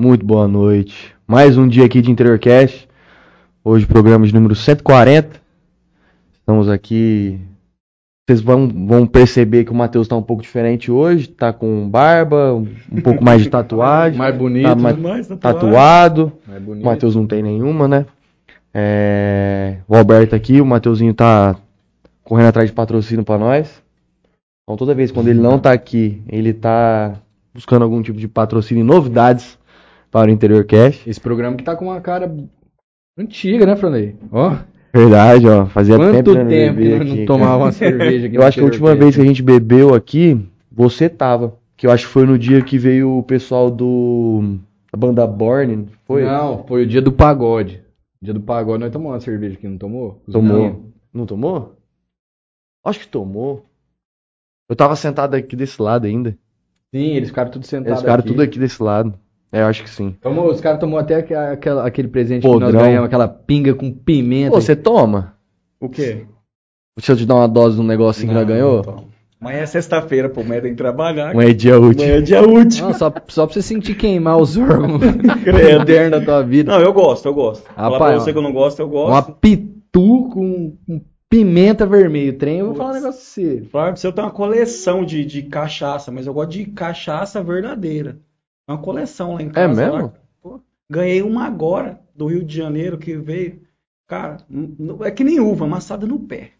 Muito boa noite. Mais um dia aqui de Interiorcast. Hoje programa de número 140. Estamos aqui. Vocês vão, vão perceber que o Matheus está um pouco diferente hoje. Tá com barba, um, pouco mais de tatuagem. Mais bonito, tá mais mais tatuado. mais O bonito. Matheus não tem nenhuma, né? É, O Alberto aqui, o Mateuzinho tá correndo atrás de patrocínio pra nós. Então toda vez quando ele não tá aqui, ele tá buscando algum tipo de patrocínio e novidades para o Interior Cash. Esse programa que tá com uma cara antiga, né, Franley? Ó, Verdade, ó. Fazia quanto tempo não tempo que não aqui, tomava cara. uma cerveja aqui Eu acho que a última vez que a gente bebeu aqui, você tava. Que eu acho que foi no dia que veio o pessoal do. da banda Born, foi? Não, foi o dia do pagode. Dia do pagode, nós tomamos uma cerveja aqui, não tomou? Os Tomou. meninos. Não tomou? Acho que tomou. Eu tava sentado aqui desse lado ainda. Sim, eles ficaram tudo sentados Eles ficaram aqui. tudo aqui desse lado. É, eu acho que sim. Tomou, os caras tomou até aque- aquela- aquele presente que Podrão. nós ganhamos, aquela pinga com pimenta. Pô, você toma? O quê? Deixa eu te dar uma dose de um negocinho que nós ganhou? Amanhã é sexta-feira, pô, amanhã tem que trabalhar. Um é dia útil. Amanhã é dia útil. Não, só, só pra você sentir queimar os órgãos internos da tua vida. Não, eu gosto, eu gosto. Falar Rapaz, pra você que eu não gosto, eu gosto. Uma pitu com, com pimenta vermelho. Trem, eu vou falar um negócio sério. Falar pra você, eu tenho uma coleção de, de cachaça, mas eu gosto de cachaça verdadeira. É uma coleção lá em casa. mesmo? lá. Pô, ganhei uma agora, do Rio de Janeiro, que veio. Cara, é que nem uva, amassada no pé.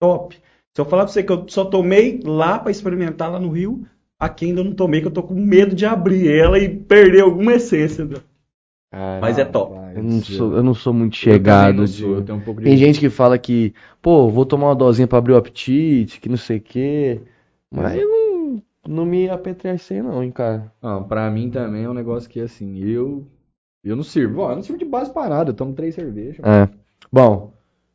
Top. Se eu falar pra você que eu só tomei lá pra experimentar lá no Rio, aqui ainda não tomei, que eu tô com medo de abrir ela e perder alguma essência. né? Mas é top. Eu não sou, eu não sou muito chegado. sou, eu tenho um pouco de- Tem gente que fala que, pô, vou tomar uma dosinha pra abrir o apetite, que não sei o quê. Mas eu não, me apetrechei não, hein, cara. Não, pra mim também é um negócio que, assim, eu... Eu não sirvo. Ó, eu não sirvo de base pra nada. Eu tomo três cervejas. É. Bom,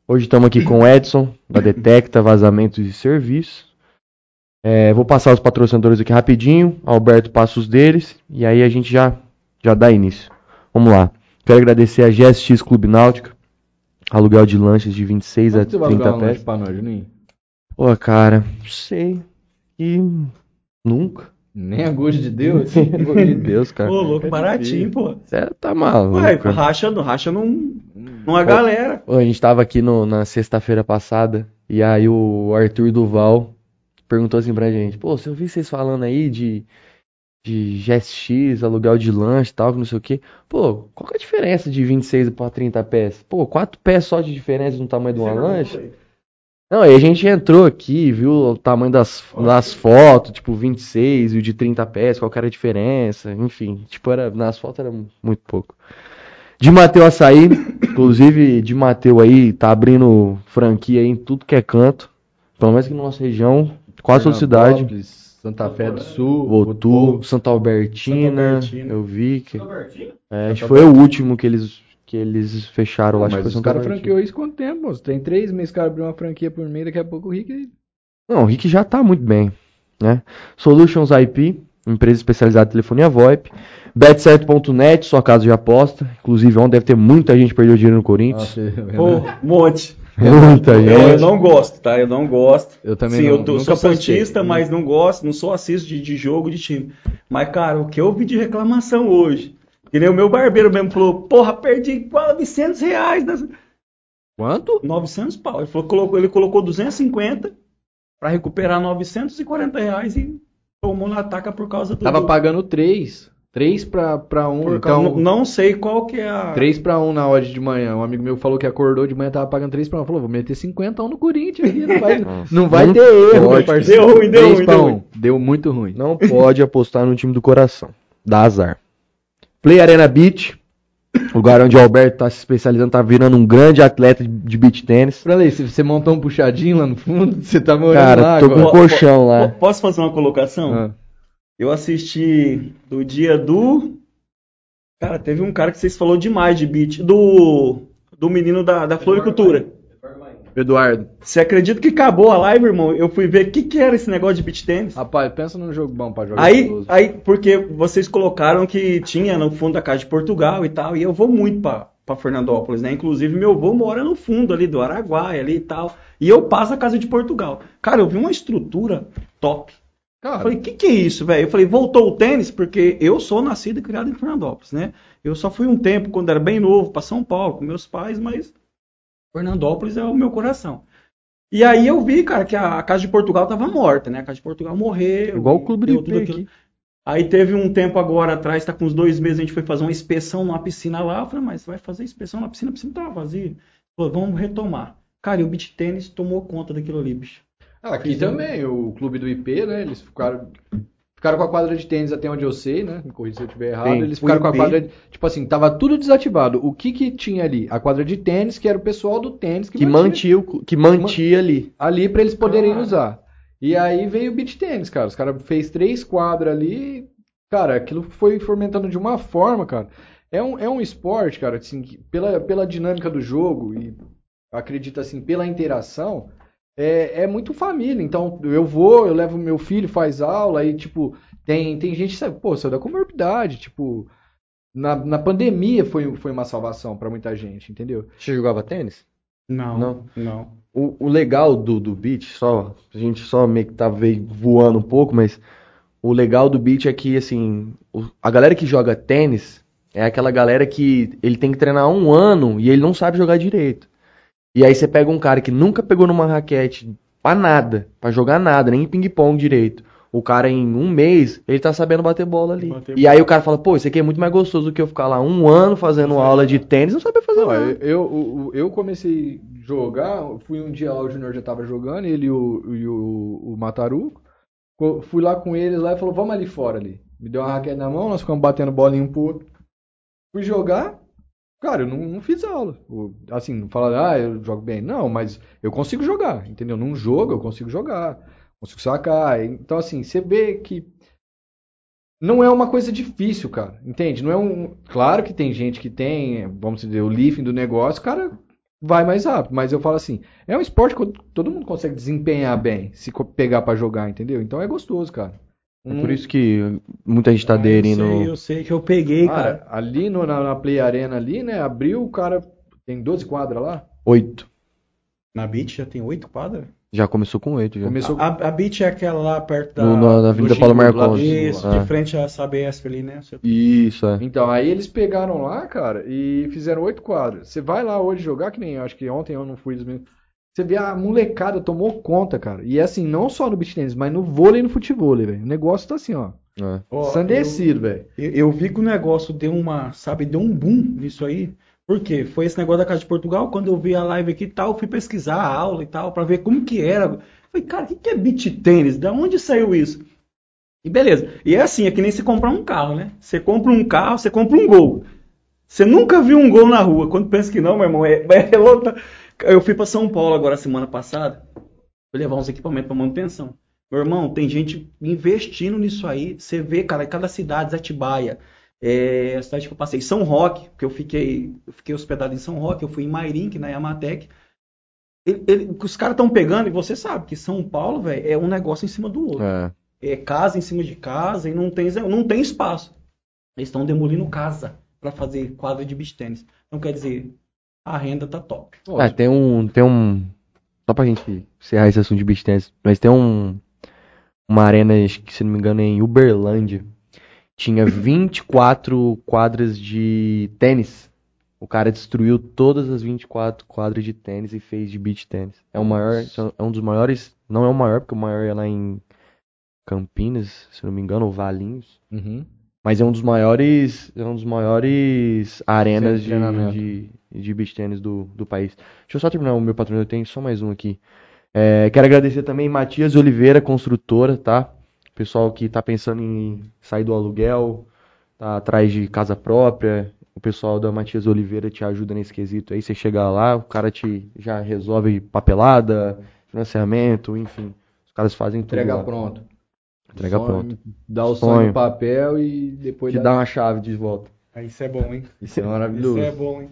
hoje estamos aqui com o Edson, da Detecta Vazamentos e Serviços. É, vou passar os patrocinadores aqui rapidinho. Alberto passa os deles. E aí a gente já, já dá início. Vamos lá. Quero agradecer a GSX Clube Náutica. Aluguel de lanches de 26 a Quanto você vai alugar 30 um pés. lanche pra nós, Juninho? Pô, cara, não sei. E nunca. Nem a gosto de Deus? Pelo amor de Deus, cara. Pô, louco, baratinho, pô. Você tá maluco. Ué, racha, racha num, numa galera. Pô, a gente tava aqui no- na sexta-feira passada e aí o Arthur Duval perguntou assim pra gente: Pô, se eu vi vocês falando aí de, de GSX, aluguel de lanche e tal, que não sei o quê. Pô, qual que é a diferença de 26 pra 30 pés? Pô, 4 pés só de diferença no tamanho de uma lanche? Não, aí a gente entrou aqui, viu o tamanho das, das fotos, tipo 26 e o de 30 pés, qual que era a diferença, enfim, tipo, era, nas fotos era muito pouco. De Mateu Açaí, inclusive de Mateu aí, tá abrindo franquia aí em tudo que é canto, pelo menos aqui na nossa região, quase toda cidade. Santa Fé do Sul. Votu, Santa Albertina, Santa Albertina. eu vi que. É, acho que foi o último que eles, que eles fecharam lá, acho que Mas foi os caras franqueou isso quanto tempo, moço? Tem três meses que o cara abriu uma franquia por mês, daqui a pouco o Rick... Não, o Rick já tá muito bem, né? Solutions IP, empresa especializada em telefonia VoIP. Bet7.net, sua casa de aposta. Inclusive, ontem deve ter muita gente que perdeu dinheiro no Corinthians. Pô, um monte. muita Eu, eu gente. não gosto, tá? Eu não gosto. Eu também Sim, não, eu tô- nunca sou santista, mas não gosto, não sou assisto de, de jogo de time. Mas, cara, o que eu vi de reclamação hoje? Que nem o meu barbeiro mesmo falou, porra, perdi 900 reais. nessa-" Quanto? 900 pau. Ele, falou, colocou, ele colocou 250 pra recuperar 940 reais e tomou na taca por causa do... Tava do- pagando três. Três pra, pra um, por então... causa- não, não sei qual que é a... Três pra um na odd de manhã. Um amigo meu falou que acordou de manhã, tava pagando três pra um. Falou, vou meter 50 no Corinthians aqui. Não vai, Nossa. não vai Não ter erro, pode. meu parceiro. Deu ruim, deu ruim, deu um. ruim. Deu muito ruim. Não pode apostar no time do coração. Dá azar. Play Arena Beach, lugar onde o Alberto tá se especializando, tá virando um grande atleta de- de beach tênis. Pra se você montou um puxadinho lá no fundo, você tá morando Cara, lá tô com um agora. colchão Po- lá. Posso fazer uma colocação? Ah. Eu assisti do dia do. Cara, teve um cara que vocês falou demais de beat. Do. Do menino da, da floricultura. Eduardo. Você acredita que acabou a live, irmão? Eu fui ver o que, que era esse negócio de beat tênis. Rapaz, pensa num jogo bom pra jogar. Aí, aí, porque vocês colocaram que tinha no fundo da casa de Portugal e tal, e eu vou muito pra, pra Fernandópolis, né? Inclusive, meu avô mora no fundo ali do Araguaia ali e tal, e eu passo a casa de Portugal. Cara, eu vi uma estrutura top. Eu Cara, falei, o que, que é isso, velho? Eu falei, voltou o tênis, porque eu sou nascido e criado em Fernandópolis, né? Eu só fui um tempo, quando era bem novo, para São Paulo com meus pais, mas Fernandópolis é o meu coração. E aí eu vi, cara, que a, a Casa de Portugal tava morta, né? A Casa de Portugal morreu. Igual o Clube IP tudo aquilo. aqui. Aí teve um tempo agora atrás, tá com uns dois meses, a gente foi fazer uma inspeção numa piscina lá. Eu falei, mas você vai fazer inspeção na piscina, a piscina tava vazia. Falou, vamos retomar. Cara, e o beach tênis tomou conta daquilo ali, bicho. Ah, Aqui também, o clube do IP, né? Eles ficaram, ficaram com a quadra de tênis até onde eu sei, né? Me corrija se eu estiver errado. Sim, eles o ficaram com a quadra. de- Tipo assim, tava tudo desativado. O que que tinha ali? A quadra de tênis, que era o pessoal do tênis que, Que mantia, que mantia ali. ali pra eles poderem Cara. usar. E aí veio o beach tênis, cara. Os caras fez três quadras ali. Cara, aquilo foi fomentando de uma forma, cara. É um, é um esporte, cara, assim, que pela, pela dinâmica do jogo e acredito assim, pela interação, é, é muito família. Então, eu vou, eu levo meu filho, faz aula, aí, tipo, tem, tem gente, sabe, pô, saiu da comorbidade, tipo, na, na pandemia foi, foi uma salvação pra muita gente, entendeu? Você jogava tênis? Não, Não. não. O, o legal do, do beat, só, a gente só meio que tá voando um pouco, mas o legal do beat é que, assim, o- a galera que joga tênis é aquela galera que ele tem que treinar um ano e ele não sabe jogar direito. E aí você pega um cara que nunca pegou numa raquete pra nada, pra jogar nada, nem ping-pong direito. O cara em um mês, ele tá sabendo bater bola ali. Bater E aí o cara fala, pô, isso aqui é muito mais gostoso do que eu ficar lá um ano fazendo aula de tênis e não saber fazer Não, nada. eu, eu, eu comecei a jogar, fui um dia lá, o Júnior já tava jogando, ele e o, e o, o Mataruco. Co- Fui lá com eles lá e falou, vamos ali fora ali. Me deu uma raquete na mão, nós ficamos batendo bolinha um pro outro. Fui jogar, cara, eu não, não fiz aula. O- Assim, não fala, ah, eu jogo bem. Não, mas eu consigo jogar, entendeu? Num jogo eu consigo jogar, consigo sacar. Então, assim, você vê que não é uma coisa difícil, cara. Entende? Não é um. Claro que tem gente que tem, vamos dizer, o lifting do negócio, o cara vai mais rápido. Mas eu falo assim, é um esporte que todo mundo consegue desempenhar bem, se pegar pra jogar, entendeu? Então é gostoso, cara. É por isso que muita gente tá aderindo. Eu sei, eu sei que eu peguei, cara. Cara, ali no- na, na Play Arena ali, né? Abriu, o cara tem 12 quadras lá. Oito. Na Beach já tem oito quadras? Já começou com oito, já. Começou A, a Beach é aquela lá perto da. No- na, na Avenida Paulo Marcondes. Chico, Isso, Ah. de frente a Sabesp ali, né? Você- Isso, é. Então, aí eles pegaram lá, cara, e fizeram oito quadras. Você vai lá hoje jogar, que nem acho que ontem eu não fui. domingo. Você vê a molecada tomou conta, cara. E é assim, não só no beach tennis, mas no vôlei e no futebol, velho. O negócio tá assim, ó. É. Ó, Sandecido, velho. Eu, eu vi que o negócio deu uma, sabe, deu um boom nisso aí. Por quê? Foi esse negócio da Casa de Portugal, quando eu vi a live aqui e tal, eu fui pesquisar a aula e tal, pra ver como que era. Falei, cara, o que que é beach tênis? Da onde saiu isso? E beleza. E é assim, é que nem você comprar um carro, né? Você compra um carro, você compra um gol. Você nunca viu um gol na rua. Quando pensa que não, meu irmão, é, é outra. Eu fui pra São Paulo agora semana passada. Fui levar uns equipamentos pra manutenção. Meu irmão, tem gente investindo nisso aí. Você vê, cara, em cada cidade, Atibaia, é, a cidade que eu passei, São Roque, porque eu fiquei, eu fiquei hospedado em São Roque, eu fui em Mairink, na Yamatec. Ele- ele- os caras estão pegando, e você sabe que São Paulo, velho, é um negócio em cima do outro. É. É casa em cima de casa e não tem, não tem espaço. Eles estão demolindo casa para fazer quadra de beach tênis. Então, quer dizer, a renda tá top. É, tem um, tem um, só pra gente encerrar esse assunto de beach tennis, mas tem um, uma arena, acho que se não me engano é em Uberlândia, tinha 24 quadras de tênis. O cara destruiu todas as 24 quadras de tênis e fez de beach tênis. É o maior, é um dos maiores, não é o maior, porque o maior é lá em Campinas, se não me engano, ou Valinhos. Uhum. Mas é um dos maiores, é um dos maiores arenas de de. De, beach tennis do, do país. Deixa eu só terminar o meu patrocínio, eu tenho só mais um aqui. É, quero agradecer também Matias Oliveira, construtora, tá? Pessoal que tá pensando em sair do aluguel, tá atrás de casa própria. O pessoal da Matias Oliveira te ajuda nesse quesito aí. Você chega lá, o cara te já resolve papelada, financiamento, enfim. Os caras fazem tudo Entrega lá. pronto. Entrega Sonho, pronto. Dá o Sonho. sonho no papel e depois Te dá. dá uma chave de volta. Isso é bom, hein? Isso é maravilhoso. Isso é bom, hein?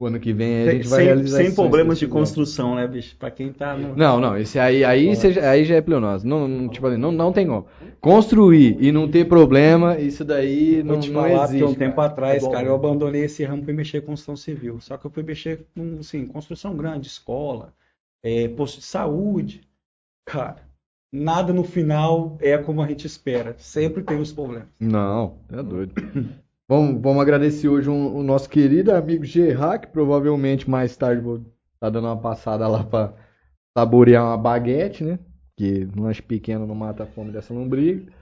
O ano que vem a Sem, gente vai sem- realizar sem problemas de construção, né, bicho? Pra quem tá no. Não, não, esse aí, aí, aí já é pleonose. Não, não, tipo assim, não, não tem como. Construir e não ter problema, isso daí Vou não, te não falar, existe. porque um tempo cara. atrás, É cara, eu mesmo. abandonei esse ramo e fui mexer com construção civil. Só que eu fui mexer com, assim, construção grande, escola, é, posto de saúde. Cara, nada no final é como a gente espera. Sempre tem os problemas. Não, é doido. vamos, vamos agradecer hoje um- o nosso querido amigo Gerard, que provavelmente mais tarde vou tá dando uma passada lá pra saborear uma baguete, né? Que lanche pequeno não mata a fome dessa lombriga.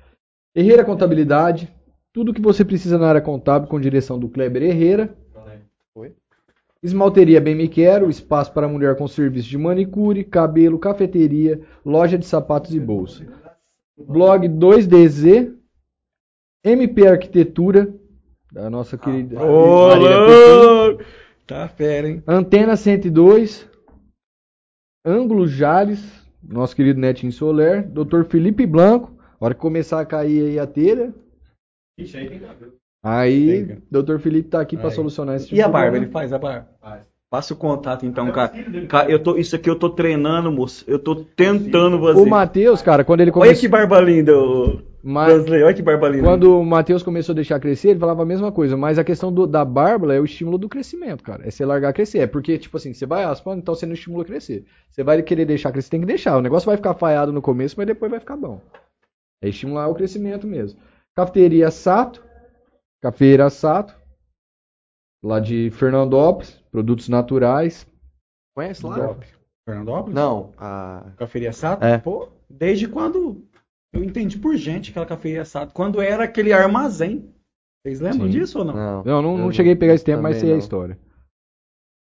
Herreira Contabilidade, tudo que você precisa na área contábil com direção do Kleber Herrera. Esmalteria Bem Me Quero, espaço para mulher com serviço de manicure, cabelo, cafeteria, loja de sapatos e bolsa. Blog 2DZ, MP Arquitetura, da nossa querida Ô, louco! Tá fera, hein? Antena 102, Ângulo Jales, nosso querido Netinho Soler, Dr. Felipe Blanco, hora que começar a cair aí a telha, aí Tem, Dr. Felipe tá aqui para Aí. solucionar esse tipo E a de barba? problema. Ele faz a barba? Passa o contato então, cara. Cara, eu tô, isso aqui eu tô treinando, moço. Eu tô tentando fazer. O Matheus, cara, quando ele Olha começou... que barba linda, ô. Mas- Wesley, olha que barba linda. Quando o Matheus começou a deixar crescer, ele falava a mesma coisa, mas a questão do- da barba é o estímulo do crescimento, cara. É você largar crescer. É porque, tipo assim, você vai raspando, então você não estimula a crescer. Você vai querer deixar crescer, tem que deixar. O negócio vai ficar falhado no começo, mas depois vai ficar bom. É estimular o crescimento mesmo. Cafeteria Sato. Cafeira Sato. Lá de Fernandópolis. Produtos naturais. Conhece lá? Top. Fernandópolis? Não, a. Cafeteria Sato? É. Pô, desde quando eu entendi por gente aquela cafeteria Sato. Quando era aquele armazém. Vocês lembram Sim. disso ou não? Não, Não, não, não eu cheguei a pegar esse tempo, mas sei a não. história.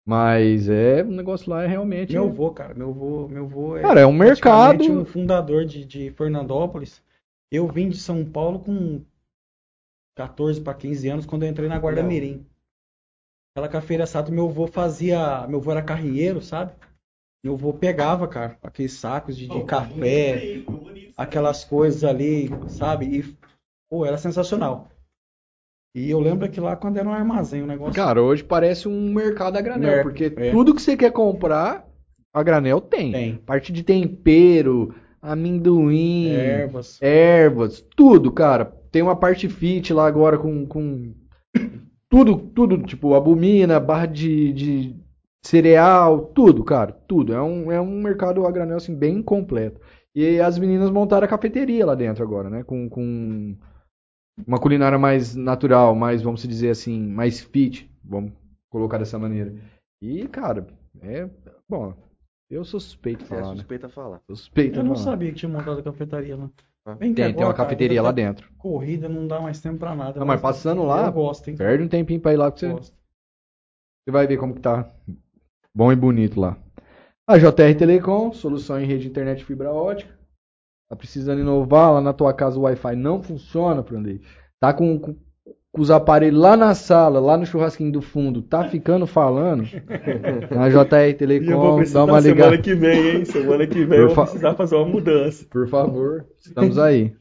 Mas é, o negócio lá é realmente. Meu avô, cara, meu avô, meu avô é, Cara, é um mercado. um fundador de, de Fernandópolis. Eu vim de São Paulo com 14 para 15 anos quando eu entrei na Guarda Não. Mirim. Aquela cafeira Sato, meu avô fazia, meu avô era carrinheiro, sabe? Meu avô pegava, cara, aqueles sacos de, de café, aquelas coisas ali, sabe? E, pô, era sensacional. E eu lembro que lá quando era um armazém, o negócio. Cara, hoje parece um mercado a granel, É, porque é. tudo que você quer comprar, a granel tem. Tem. Parte de tempero, amendoim, ervas. ervas, tudo, cara. Tem uma parte fit lá agora com, com tudo, tudo, tipo, abomina, barra de, de cereal, tudo, cara, tudo. É um, é um mercado a granel, assim, bem completo. E as meninas montaram a cafeteria lá dentro agora, né? Com, com uma culinária mais natural, mais, vamos dizer assim, mais fit, vamos colocar dessa maneira. E, cara, é. Bom, eu sou suspeito de É falar, né? suspeita falar. Sou suspeito Eu não falar. sabia que tinha montado a cafeteria lá. Ah. Vem cá Tem, tem uma cafeteria lá a dentro. Corrida não dá mais tempo pra nada. Não, mas passando lá, gosto? Perde um tempinho pra ir lá que você, Gosto. você vai ver como que tá bom e bonito lá. A JR Telecom, solução em rede de internet fibra ótica. Tá precisando inovar, lá na tua casa o Wi-Fi não funciona, Prandei. Tá com, com, com os aparelhos lá na sala, lá no churrasquinho do fundo, tá ficando falando. Na JR E eu vou Telecom, precisar dá uma semana ligada. que vem, hein? Semana que vem Por eu vou precisar fazer uma mudança. Por favor, estamos aí.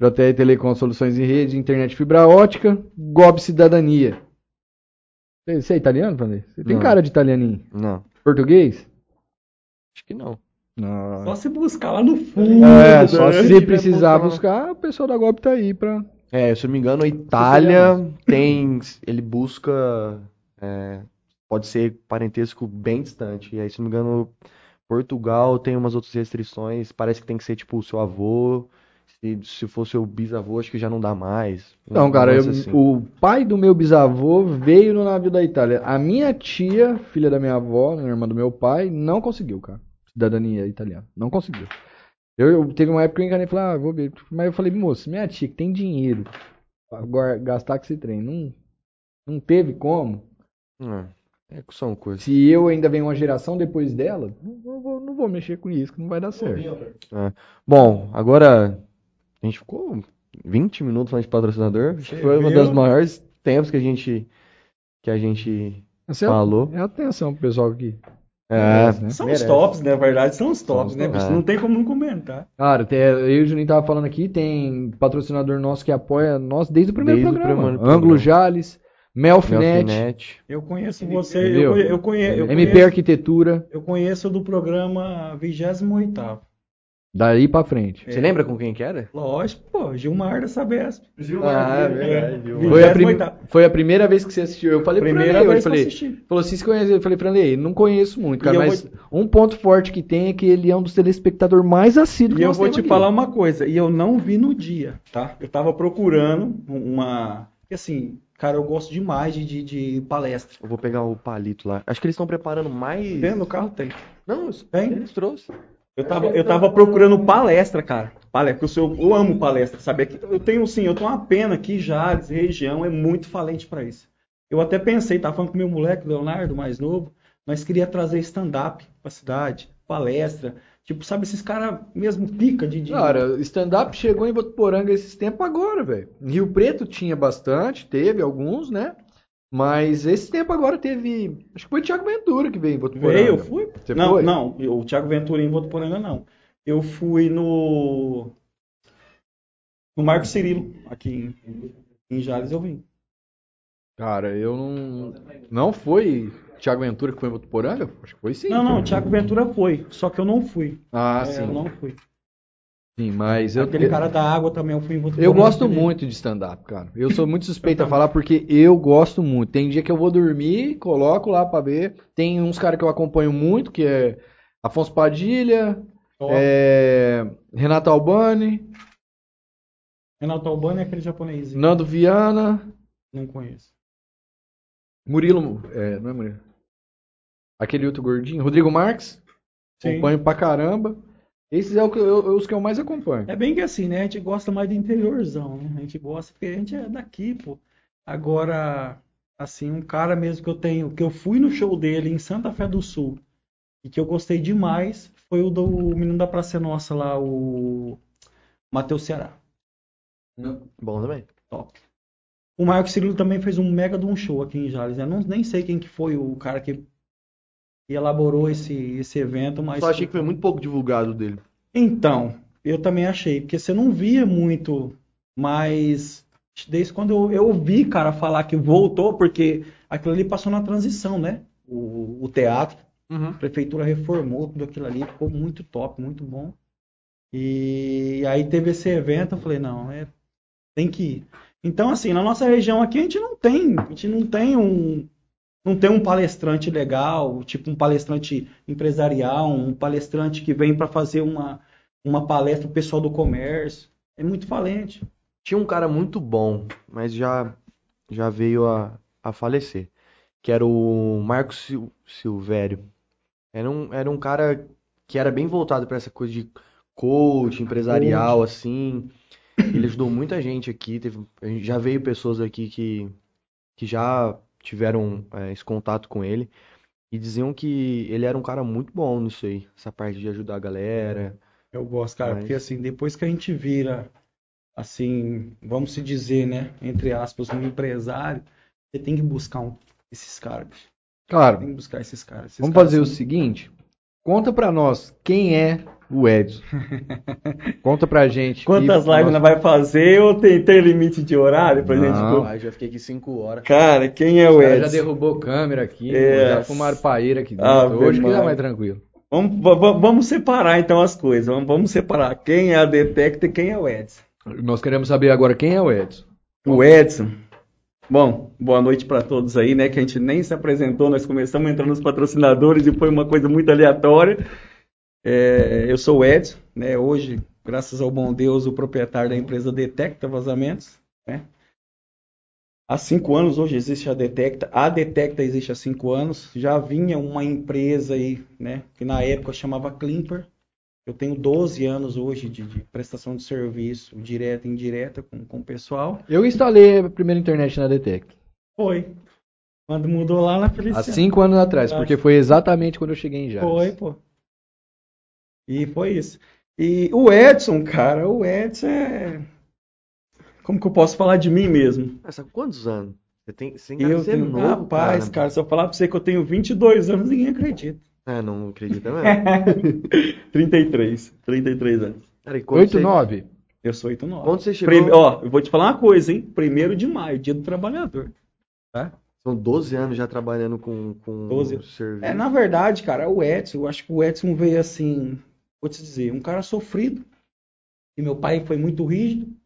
JR Telecom, soluções em rede, internet fibra ótica, GOB Cidadania. Você você é italiano, Prandei? Você tem Não. cara de italianinho. Não, Português? acho que não. Não. Só se buscar lá no fundo. É, né? só se tiver precisar buscar, o pessoal da GOB tá aí pra. É, se eu não me engano, a Itália tem. Ele busca. é, pode ser parentesco bem distante. E aí, se eu não me engano, Portugal tem umas outras restrições. Parece que tem que ser tipo o seu avô. Se, se for seu bisavô, acho que já não dá mais. Não, cara, eu- assim. o pai do meu bisavô veio no navio da Itália. A minha tia, filha da minha avó, né, irmã do meu pai, não conseguiu, cara. Cidadania italiana. Não conseguiu. Eu, eu- teve uma época que eu enganei e falei, ah, vou ver. Mas eu falei, moço, minha tia que tem dinheiro pra gastar com esse trem. Não, não teve como. É, é, são coisas. Se eu ainda venho uma geração depois dela, não vou, não vou mexer com isso, que não vai dar certo. Bom, agora. A gente ficou 20 minutos falando de patrocinador. Acho que Você foi um viu? dos maiores tempos que a gente. Que a gente Essa é, falou. é atenção pro pessoal aqui. É, né? São merece. os tops, né? Na verdade, são os tops, os né? tops. Você Não tem como não comentar. Cara, tem- eu e o Juninho tava falando aqui, tem patrocinador nosso que apoia nós desde o primeiro Desde o programa. primeiro Ângulo programa. Jales, Melfinet, Melfinet. Eu conheço você, eu, conhe- eu, eu MP conheço, Arquitetura. eu conheço do programa 28º. Daí pra frente. Você lembra com quem que era? Lógico, pô, Gilmar da Sabesp. Ah, é verdade. Foi a, prim- 28ª. foi a primeira vez que você assistiu. Eu falei Primeira pra ele, eu vez que eu falei, assisti. falou assim, você conhece? Eu falei pra ele, não conheço muito, cara, E mas um ponto forte que tem é que ele é um dos telespectadores mais assíduos que E eu vou te aqui. falar uma coisa, e eu não vi no dia, tá? Eu tava procurando uma. Assim, cara, eu gosto demais de, de, de palestra. Eu vou pegar o palito lá. Acho que eles estão preparando mais. Dentro do carro tem. Não, Tem? eles trouxeram. Eu tava, eu tava procurando palestra, cara. Palestra, porque eu, eu amo palestra, sabe? Eu tenho, sim, eu tenho uma pena que Jales, região, é muito falente pra isso. Eu até pensei, tava falando com meu moleque, Leonardo, mais novo, nós queria trazer stand-up pra cidade, palestra. Tipo, sabe, esses caras mesmo pica de. de... Cara, stand-up chegou em Votuporanga esses tempos agora, velho. Rio Preto tinha bastante, teve alguns, né? Mas esse tempo agora teve. Acho que foi o Thiago Ventura que veio em Votuporanga. Veio, eu fui. Você não, foi? não, o Thiago Ventura em Votuporanga não. Eu fui no no Marco Cirilo, aqui em, em Jales eu vim. Cara, eu não. Não foi Thiago Ventura que foi em Votuporanga? Acho que foi sim. Não, não, o Thiago Ventura foi, só que eu não fui. Ah, É, sim. eu não fui. Sim, mas eu. Aquele cara da água também eu fui Votuporanga. Eu gosto também. muito de stand-up, cara. Eu sou muito suspeito a falar porque eu gosto muito. Tem dia que eu vou dormir, coloco lá pra ver. Tem uns caras que eu acompanho muito, que é Afonso Padilha, Top. é, Renato Albani, Renato Albani é aquele japonês. Nando Viana, Não conheço. Murilo. É, não é Murilo. Aquele outro gordinho, Rodrigo Marques. Sim. Acompanho pra caramba. Esses é o que eu- os que eu mais acompanho. É bem que assim, né? A gente gosta mais do interiorzão, né? A gente gosta porque a gente é daqui, pô. Agora, assim, um cara mesmo que eu tenho, que eu fui no show dele em Santa Fé do Sul e que eu gostei demais foi o do menino da Praça Nossa lá, o Matheus Ceará. Bom também. Top. O Marco Cirilo também fez um mega de um show aqui em Jales, né? Não, nem sei quem que foi o cara que que elaborou esse, esse evento, mas... Só achei que foi muito pouco divulgado dele. Então, eu também achei, porque você não via muito, mas desde quando eu, eu ouvi cara falar que voltou, porque aquilo ali passou na transição, né? O, o teatro, a prefeitura reformou tudo aquilo ali, ficou muito top, muito bom. E aí teve esse evento, eu falei, não, é, tem que ir. Então, assim, na nossa região aqui a gente não tem, a gente não tem um, não tem um palestrante legal, tipo um palestrante empresarial, um palestrante que vem para fazer uma, uma palestra pro pessoal do comércio. É muito falente. Tinha um cara muito bom, mas já, já veio a, a falecer. Que era o Marcos Sil Silvério. Era um, era um cara que era bem voltado para essa coisa de coach, empresarial, assim. Ele ajudou muita gente aqui. Teve, já veio pessoas aqui que, que já tiveram é, esse contato com ele. E diziam que ele era um cara muito bom nisso aí. Essa parte de ajudar a galera. Eu gosto, cara, Mas- porque assim, depois que a gente vira, assim, vamos se dizer, né, entre aspas, um empresário, você tem que buscar um- esses caras. Claro. Tem que buscar esses caras. Esses Vamos caras fazer o são- seguinte. Conta pra nós quem é o Edson. Conta pra gente. Quantas E lives nós- vai fazer ou tem, tem limite de horário pra Não. gente? Ah, já fiquei aqui cinco horas. Cara, quem é o caras já Edson? derrubou câmera aqui, É. já fumaram paeira aqui dentro. Hoje que tá mais tranquilo. Vamos, va- va- vamos separar então as coisas. Vamos, vamos separar quem é a Detecta e quem é o Edson. Nós queremos saber agora quem é o Edson. O Edson. Bom, boa noite para todos aí, né? Que a gente nem se apresentou, nós começamos entrando nos patrocinadores e foi uma coisa muito aleatória. É, eu sou o Edson, né? Hoje, graças ao bom Deus, o proprietário da empresa Detecta Vazamentos, né? Há cinco anos hoje existe a Detecta. A Detecta existe há cinco anos. Já vinha uma empresa aí, né? Que na época chamava Climper. Eu tenho 12 anos hoje de, de prestação de serviço, direta e indireta, com, com o pessoal. Eu instalei a primeira internet na Detect. Foi. Quando mudou lá na Há Feliciana. cinco anos atrás, porque foi exatamente quando eu cheguei em Jales. Foi, pô. E foi isso. E o Edson, cara, o Edson é. Como que eu posso falar de mim mesmo? Essa, quantos anos? Você tem, você tem cara Eu ser tenho. novo, Rapaz, cara, se eu falar pra você que eu tenho 22 anos, ninguém acredita. É, não acredita mesmo. 33. 33 anos. Cara, e quando Oito, você, nove. Eu sou 8 9. quando você chegou, Prime... Ó, eu vou te falar uma coisa, hein? Primeiro de maio, dia do trabalhador. são 12 anos já trabalhando com, com 12. serviço. É, na verdade, cara, o Edson, eu acho que o Edson veio assim, vou te dizer, um cara sofrido. E meu pai foi muito rígido.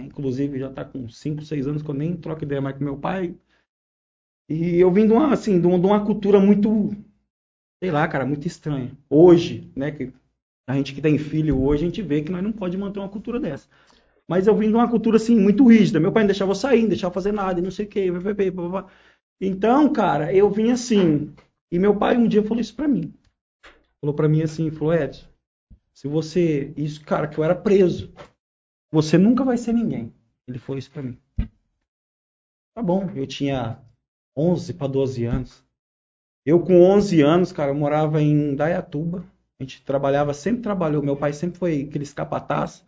Inclusive, já tá com 5, 6 anos que eu nem troco ideia mais com meu pai. E eu vim de uma, assim, de uma, cultura muito, sei lá, cara, muito estranha. Hoje, né, que a gente que tem filho hoje, a gente vê que nós não pode manter uma cultura dessa. Mas eu vim de uma cultura, assim, muito rígida. Meu pai não deixava eu sair, não deixava eu fazer nada, não sei o quê. blá, blá, blá. Então, cara, eu vim assim. E meu pai um dia falou isso pra mim. Falou pra mim assim, falou, Edson, se você... Isso, cara, que eu era preso. Você nunca vai ser ninguém. Ele falou isso pra mim. Tá bom, eu tinha 11 para 12 anos. Eu com 11 anos, cara, eu morava em Dayatuba. A gente trabalhava, sempre trabalhou. Meu pai sempre foi aqueles capataz,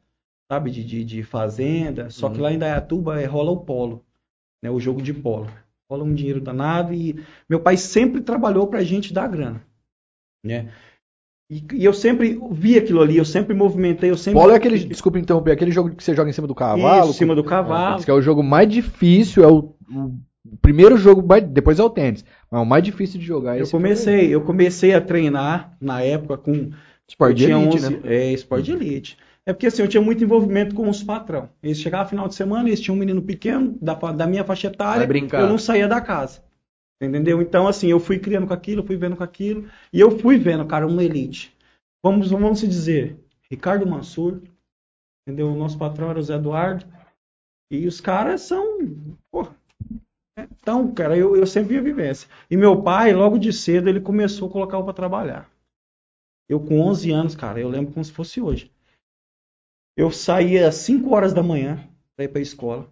sabe, de, de, de fazenda. Só que Uhum. lá em Dayatuba é, rola o polo, né, o jogo de polo. Rola um dinheiro danado e meu pai sempre trabalhou pra gente dar grana, né? E, e eu sempre vi aquilo ali, eu sempre movimentei, eu sempre... Polo é aquele, desculpa interromper, aquele jogo que você joga em cima do cavalo. Isso, em cima do cavalo. Que é o jogo mais difícil, é o, o primeiro jogo, depois é o tênis. Mas o mais difícil de jogar é Eu comecei, eu comecei a treinar na época com aí. Esporte de elite, 11 né? É, esporte de elite. É porque assim, eu tinha muito envolvimento com os patrão. Eles chegavam final de semana, eles tinham um menino pequeno, da, da minha faixa etária, brincar. eu não saía da casa. Entendeu? Então, assim, eu fui criando com aquilo, fui vendo com aquilo, e eu fui vendo, cara, uma elite. Vamos, vamos se dizer, Ricardo Mansur, entendeu? O nosso patrão era o Zé Eduardo, e os caras são, porra. Então, cara, eu, eu sempre via vivência. E meu pai, logo de cedo, ele começou a colocar eu pra trabalhar. Eu com 11 anos, cara, eu lembro como se fosse hoje. Eu saía às 5 horas da manhã para ir para escola.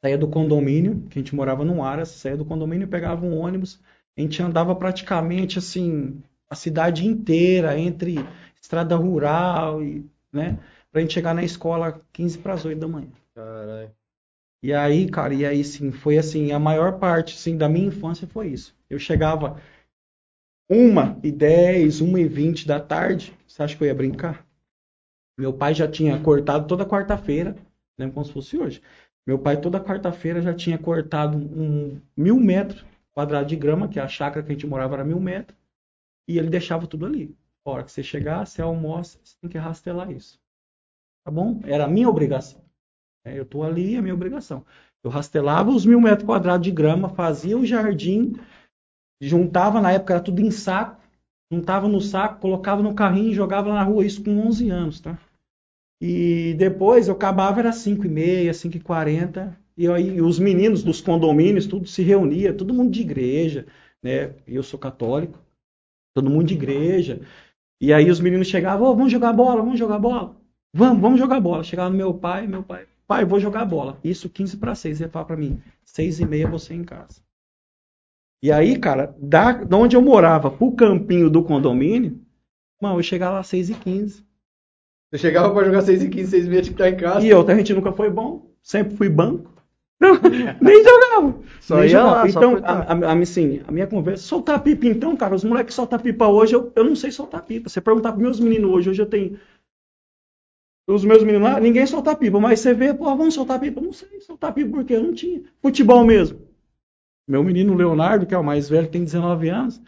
Saía do condomínio, que a gente morava no Aras, saía do condomínio, pegava um ônibus, a gente andava praticamente assim a cidade inteira entre estrada rural e, né, pra gente chegar na escola 15 para as 8 da manhã. Caralho. E aí, cara, e aí sim, foi assim, a maior parte assim, da minha infância foi isso. Eu chegava uma e 10, uma e 20 da tarde, você acha que eu ia brincar? Meu pai já tinha cortado toda quarta-feira, lembra como se fosse hoje. Meu pai toda quarta-feira já tinha cortado um mil metros quadrados de grama, que a chácara que a gente morava era mil metros, e ele deixava tudo ali. A hora que você chegar, você almoça, você tem que rastelar isso. Tá bom? Era a minha obrigação. É, eu tô ali, é minha obrigação. Eu rastelava os mil metros quadrados de grama, fazia o jardim, juntava, na época era tudo em saco, juntava no saco, colocava no carrinho e jogava na rua, isso com 11 anos, tá? E depois eu acabava, era 5 e meia, 5 e 40 e aí os meninos dos condomínios, tudo se reunia, todo mundo de igreja, né? Eu sou católico, todo mundo de igreja. E aí os meninos chegavam, "Ô, vamos jogar bola, vamos jogar bola. Vamos, vamos jogar bola. Chegava meu pai, meu pai, pai, vou jogar bola. Isso 15 para 6, ele fala para mim, 6 e meia você em casa. E aí, cara, da, onde eu morava pro campinho do condomínio, mano, eu chegava às 6 e 15 Você chegava pra jogar 6 e 15, 6 e meia, tinha que estar em casa. E eu, a gente nunca foi bom, sempre fui banco. Não, nem jogava. Só nem ia jogava. lá, só então, cortar. a, a, a, assim, a minha conversa, soltar pipa então, cara, os moleques soltam pipa hoje, eu, eu não sei soltar pipa. Você perguntar pros meus meninos hoje, hoje eu tenho. Os meus meninos lá, ninguém solta pipa, mas você vê, pô, vamos soltar pipa. Eu não sei soltar pipa porque eu não tinha. Futebol mesmo. Meu menino Leonardo, que é o mais velho, tem 19 anos,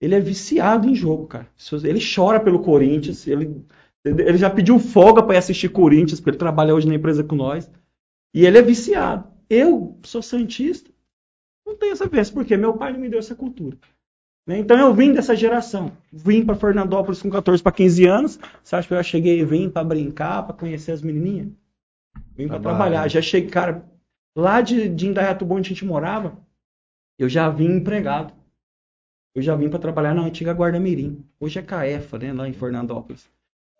ele é viciado em jogo, cara. Ele chora pelo Corinthians, ele, ele já pediu folga para ir assistir Corinthians, porque ele trabalha hoje na empresa com nós. E ele é viciado. Eu sou santista, não tenho essa vez, porque meu pai não me deu essa cultura. Né? Então eu vim dessa geração. Vim para Fernandópolis com 14 para 15 anos. Você acha que eu já cheguei e vim para brincar, para conhecer as menininhas? Vim para trabalhar. Já cheguei, cara, lá de, de Indaiatuba, onde a gente morava, eu já vim empregado. Eu já vim para trabalhar na antiga Guarda Mirim. Hoje é Caefa, né, lá em Fernandópolis.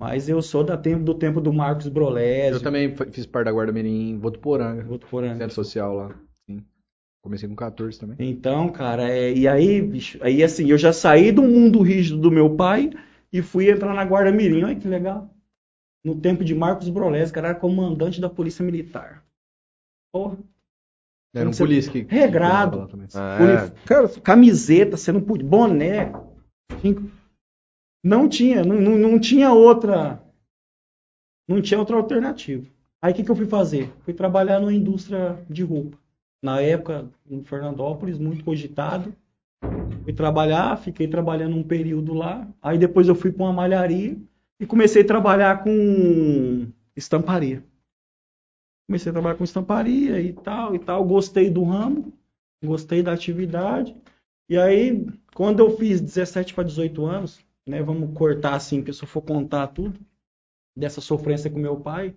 Mas eu sou da tempo, do tempo do Marcos Brolésio. Eu também fiz parte da Guarda Mirim em Votuporanga, Votuporanga. centro social lá. Sim. Comecei com 14 também. Então, cara, é, e aí, bicho, aí assim, eu já saí do mundo rígido do meu pai e fui entrar na Guarda Mirim. Olha que legal. No tempo de Marcos Brolésio, cara, era comandante da Polícia Militar. Porra. Era um polícia que. que Regrado. também. Ah, Uni- cara, camiseta, você não podia. Boné. Tinha- Não tinha, não, não, tinha outra. Não tinha outra alternativa. Aí o que, que eu fui fazer? Fui trabalhar numa indústria de roupa. Na época, em Fernandópolis, muito cogitado. Fui trabalhar, fiquei trabalhando um período lá. Aí depois eu fui para uma malharia e comecei a trabalhar com estamparia. Comecei a trabalhar com estamparia e tal e tal, gostei do ramo, gostei da atividade. E aí, quando eu fiz 17 para 18 anos, né, vamos cortar assim, que se eu for contar tudo dessa sofrência com meu pai,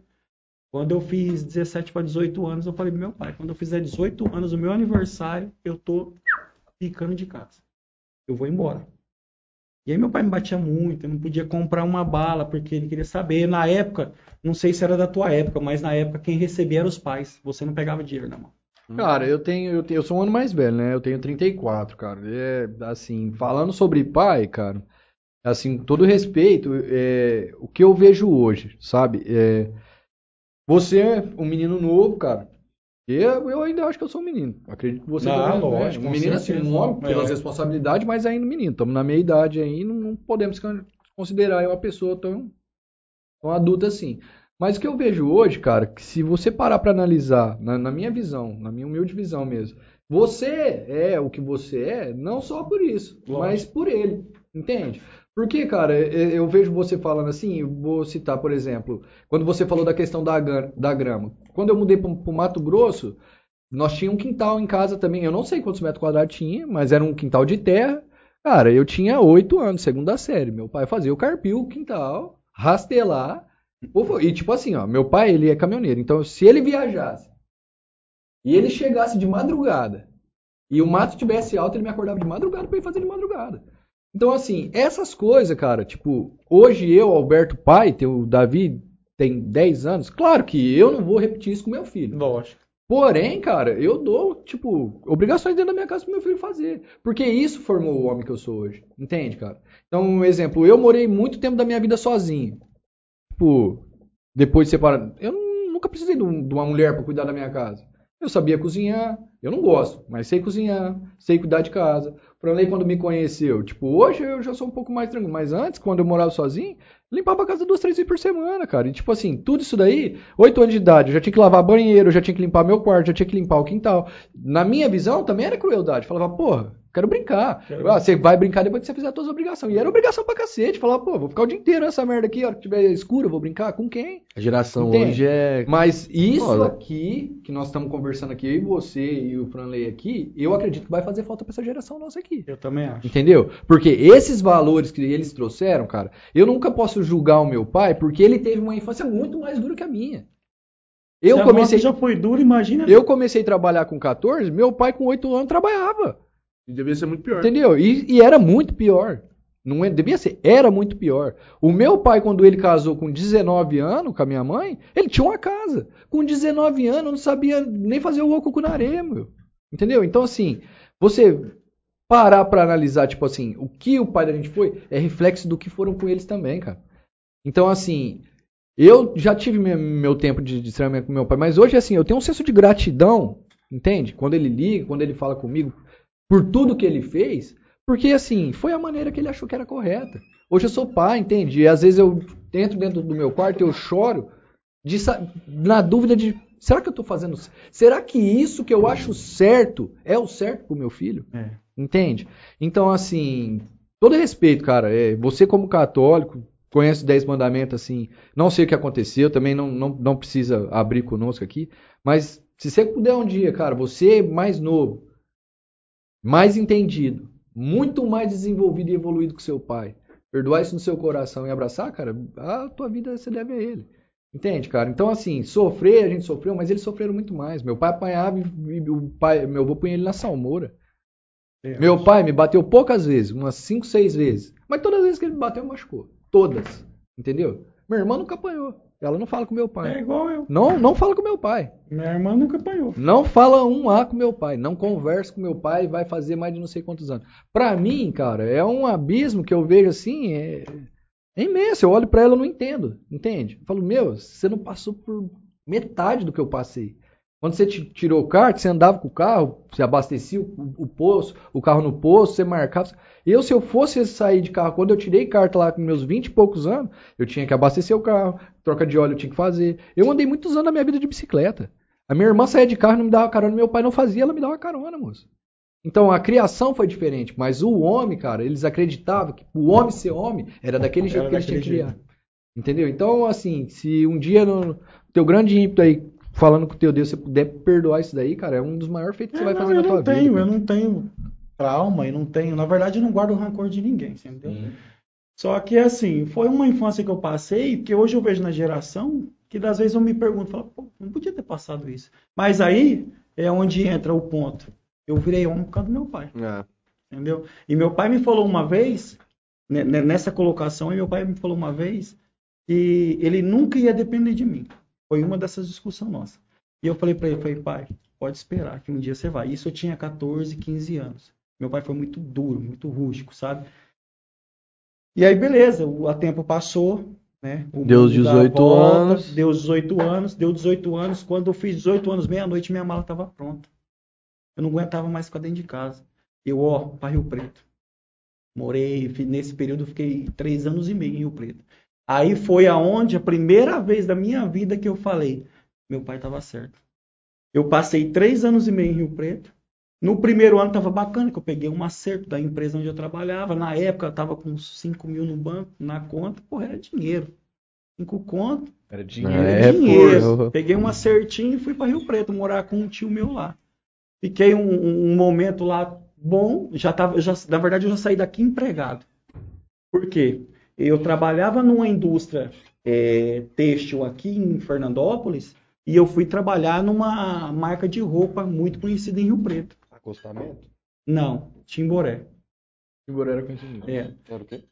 quando eu fiz 17 para 18 anos, eu falei pro meu pai, quando eu fizer 18 anos, o meu aniversário, eu tô ficando de casa. Eu vou embora. E aí meu pai me batia muito, eu não podia comprar uma bala, porque ele queria saber. Na época, não sei se era da tua época, mas na época quem recebia eram os pais. Você não pegava dinheiro na mão. Cara, eu tenho, eu tenho, eu sou um ano mais velho, né? Eu tenho 34, cara. É, assim, falando sobre pai, cara, assim, todo respeito, é, o que eu vejo hoje, sabe? É, você é um menino novo, cara. Eu, eu ainda acho que eu sou um menino. Acredito que você Ah, também, né? lógico, Um com menino assim, um homem, É. pelas responsabilidades, mas ainda um menino. Estamos na meia idade aí, não, não podemos considerar uma pessoa tão, tão adulta assim. Mas o que eu vejo hoje, cara, que se você parar pra analisar, na, na minha visão, na minha humilde visão mesmo, você é o que você é, não só por isso, Lógico. mas por ele, entende? Porque, cara, eu vejo você falando assim, eu vou citar, por exemplo, quando você falou da questão da, da grama. Quando eu mudei para o Mato Grosso, nós tínhamos um quintal em casa também. Eu não sei quantos metros quadrados tinha, mas era um quintal de terra. Cara, eu tinha oito anos, segunda série. Meu pai fazia o carpio, o quintal, rastelar. E tipo assim, ó, meu pai, ele é caminhoneiro. Então, se ele viajasse e ele chegasse de madrugada e o mato tivesse alto, ele me acordava de madrugada para ir fazer de madrugada. Então, assim, essas coisas, cara, tipo, hoje eu, Alberto pai, tem o Davi tem 10 anos, claro que eu não vou repetir isso com meu filho. Lógico. Porém, cara, eu dou, tipo, obrigações dentro da minha casa pro meu filho fazer. Porque isso formou o homem que eu sou hoje. Entende, cara? Então, um exemplo, eu morei muito tempo da minha vida sozinho. Tipo, depois de separar. Eu nu- nunca precisei de um- de uma mulher pra cuidar da minha casa. Eu sabia cozinhar, eu não gosto, mas sei cozinhar, sei cuidar de casa. Franley, quando me conheceu, tipo, hoje eu já sou um pouco mais tranquilo, mas antes, quando eu morava sozinho, limpava a casa duas, três vezes por semana, cara. E tipo assim, tudo isso daí, oito anos de idade, eu já tinha que lavar banheiro, eu já tinha que limpar meu quarto, já tinha que limpar o quintal. Na minha visão, também era crueldade. Falava, porra, quero brincar. Quero Ah, você vai brincar depois que você fizer as suas obrigações. E era obrigação pra cacete. Falava, pô, vou ficar o dia inteiro nessa merda aqui, a hora que tiver escuro, eu vou brincar com quem? A geração Entende? hoje é. Mas isso Foda. aqui, que nós estamos conversando aqui, eu e você e o Franley aqui, eu acredito que vai fazer falta pra essa geração nossa aqui. Eu também acho. Entendeu? Porque esses valores que eles trouxeram, cara, eu nunca posso julgar o meu pai porque ele teve uma infância muito mais dura que a minha. Eu Se a comecei, já foi duro, imagina. eu comecei a trabalhar com 14, meu pai com 8 anos trabalhava. Devia ser muito pior. Entendeu? E, e era muito pior. Não é, devia ser, era muito pior. O meu pai, quando ele casou com 19 anos com a minha mãe, ele tinha uma casa. Com 19 anos, não sabia nem fazer o oco na areia, meu. Entendeu? Então, assim, você parar pra analisar, tipo assim, o que o pai da gente foi, é reflexo do que foram com eles também, cara. Então, assim, eu já tive meu, meu tempo de distanciamento com meu pai, mas hoje, assim, eu tenho um senso de gratidão, entende? Quando ele liga, quando ele fala comigo, por tudo que ele fez, porque, assim, foi a maneira que ele achou que era correta. Hoje eu sou pai, entende? E às vezes eu entro dentro do meu quarto e eu choro de na dúvida de será que eu tô fazendo será que isso que eu acho certo é o certo pro meu filho É. entende então assim todo respeito cara é, você como católico conhece os dez mandamentos assim não sei o que aconteceu também não, não, não precisa abrir conosco aqui mas se você puder um dia cara você mais novo mais entendido muito mais desenvolvido e evoluído que seu pai perdoar isso no seu coração e abraçar, cara, a tua vida você deve a ele. Entende, cara? Então, assim, sofrer, a gente sofreu, mas eles sofreram muito mais. Meu pai apanhava e, o pai, meu avô punha ele na salmoura. É. Meu pai me bateu poucas vezes, umas 5, 6 vezes. Mas todas as vezes que ele me bateu, machucou. Todas. Entendeu? Minha irmã nunca apanhou. Ela não fala com meu É pai. igual eu. Não, não fala com meu pai. Minha irmã nunca apanhou. Não fala um A com meu pai, não conversa com meu pai e vai fazer mais de não sei quantos anos. Pra mim, cara, é um abismo que eu vejo assim, é, é imenso. Eu olho pra ela e não entendo, entende? Eu falo, meu, você não passou por metade do que eu passei. Quando você ti- tirou o carro, você andava com o carro, você abastecia o, o poço, o carro no poço, você marcava. Eu, se eu fosse sair de carro, quando eu tirei carta lá com meus 20 e poucos anos, eu tinha que abastecer o carro, troca de óleo eu tinha que fazer. Eu andei muitos anos da minha vida de bicicleta. A minha irmã saía de carro e não me dava carona, meu pai não fazia, ela me dava carona, moço. Então a criação foi diferente, mas o homem, cara, eles acreditavam que o homem ser homem era daquele jeito Era que eles tinham que criar. Entendeu? Então, assim, se um dia no teu grande ímpeto aí, falando com o teu Deus, você puder perdoar isso daí, cara, é um dos maiores feitos que você É, vai não, fazer eu na tua não tenho, vida. eu não tenho trauma, eu não tenho. Na verdade, eu não guardo rancor de ninguém, você entendeu? Só que assim, foi uma infância que eu passei, que hoje eu vejo na geração, que das vezes eu me pergunto, falo, pô, não podia ter passado isso. Mas aí é onde entra o ponto. Eu virei homem por causa do meu pai, Ah, entendeu? E meu pai me falou uma vez, né, né, nessa colocação, e meu pai me falou uma vez que ele nunca ia depender de mim. Foi uma dessas discussões nossas. E eu falei para ele, falei, pai, pode esperar que um dia você vai. Isso eu tinha 14, 15 anos. Meu pai foi muito duro, muito rústico, sabe? E aí, beleza, o a tempo passou, né? O Deu mundo dá 18 volta, anos. Deu 18 anos, deu 18 anos. Quando eu fiz 18 anos, meia-noite, minha mala estava pronta. Eu não aguentava mais ficar dentro de casa. Eu, ó, para Rio Preto. Morei, nesse período, fiquei três anos e meio em Rio Preto. Aí foi aonde, a primeira vez da minha vida que eu falei, meu pai estava certo. Eu passei três anos e meio em Rio Preto. No primeiro ano estava bacana, que eu peguei um acerto da empresa onde eu trabalhava. Na época eu estava com uns 5 mil no banco, na conta. Porra, era dinheiro. Cinco conto, Era Na dinheiro. É, dinheiro. pô. Peguei um acertinho e fui para Rio Preto morar com um tio meu lá. Fiquei um, um- momento lá bom. Já tava, já, na verdade, eu já saí daqui empregado. Por quê? Eu trabalhava numa indústria é, têxtil aqui em Fernandópolis e eu fui trabalhar numa marca de roupa muito conhecida em Rio Preto. acostamento? Não, Timboré. Timboré era conhecido. É. Era o quê?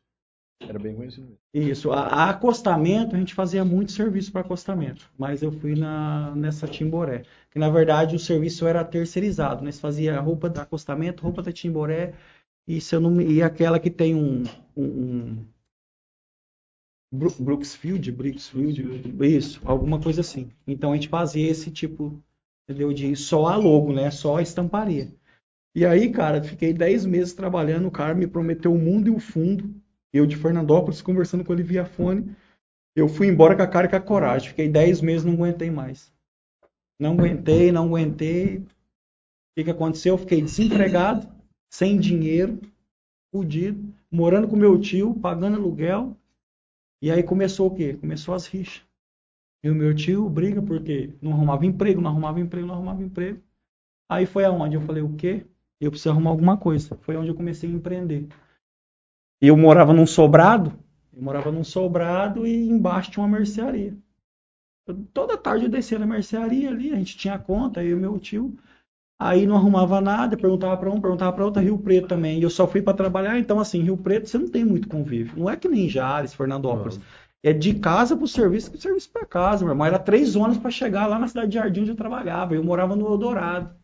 Era bem conhecido mesmo. Isso, a, a acostamento, a gente fazia muito serviço para acostamento, mas eu fui na, nessa Timboré, que na verdade o serviço era terceirizado, né? Você fazia roupa da acostamento, roupa da Timboré, e, se eu não, e aquela que tem um, um, Brooksfield, Brooksfield, isso, alguma coisa assim. Então a gente fazia esse tipo, entendeu, de só a logo, né? Só a estamparia. E aí, cara, fiquei 10 meses trabalhando, o cara me prometeu o mundo e o fundo. Eu de Fernandópolis conversando com ele via fone. Eu fui embora com a cara e com a coragem. Fiquei 10 meses, não aguentei mais. Não aguentei, não aguentei. O que, que aconteceu? Eu fiquei desempregado, sem dinheiro, fudido, morando com meu tio, pagando aluguel. E aí começou o quê? Começou as rixas. E o meu tio briga porque não arrumava emprego, não arrumava emprego, não arrumava emprego. Aí foi aonde eu falei, o quê? Eu preciso arrumar alguma coisa. Foi onde eu comecei a empreender. Eu morava num sobrado, eu morava num sobrado e embaixo tinha uma mercearia. Toda tarde eu descia na mercearia ali, a gente tinha conta, eu e meu tio. Aí não arrumava nada, perguntava para um, perguntava para outro, Rio Preto também. E eu só fui para trabalhar, então assim, Rio Preto você não tem muito convívio. Não é que nem Jales, Fernandópolis. É de casa pro serviço, do serviço para casa, meu irmão. Era três horas para chegar lá na cidade de Jardim onde eu trabalhava. Eu morava no Eldorado.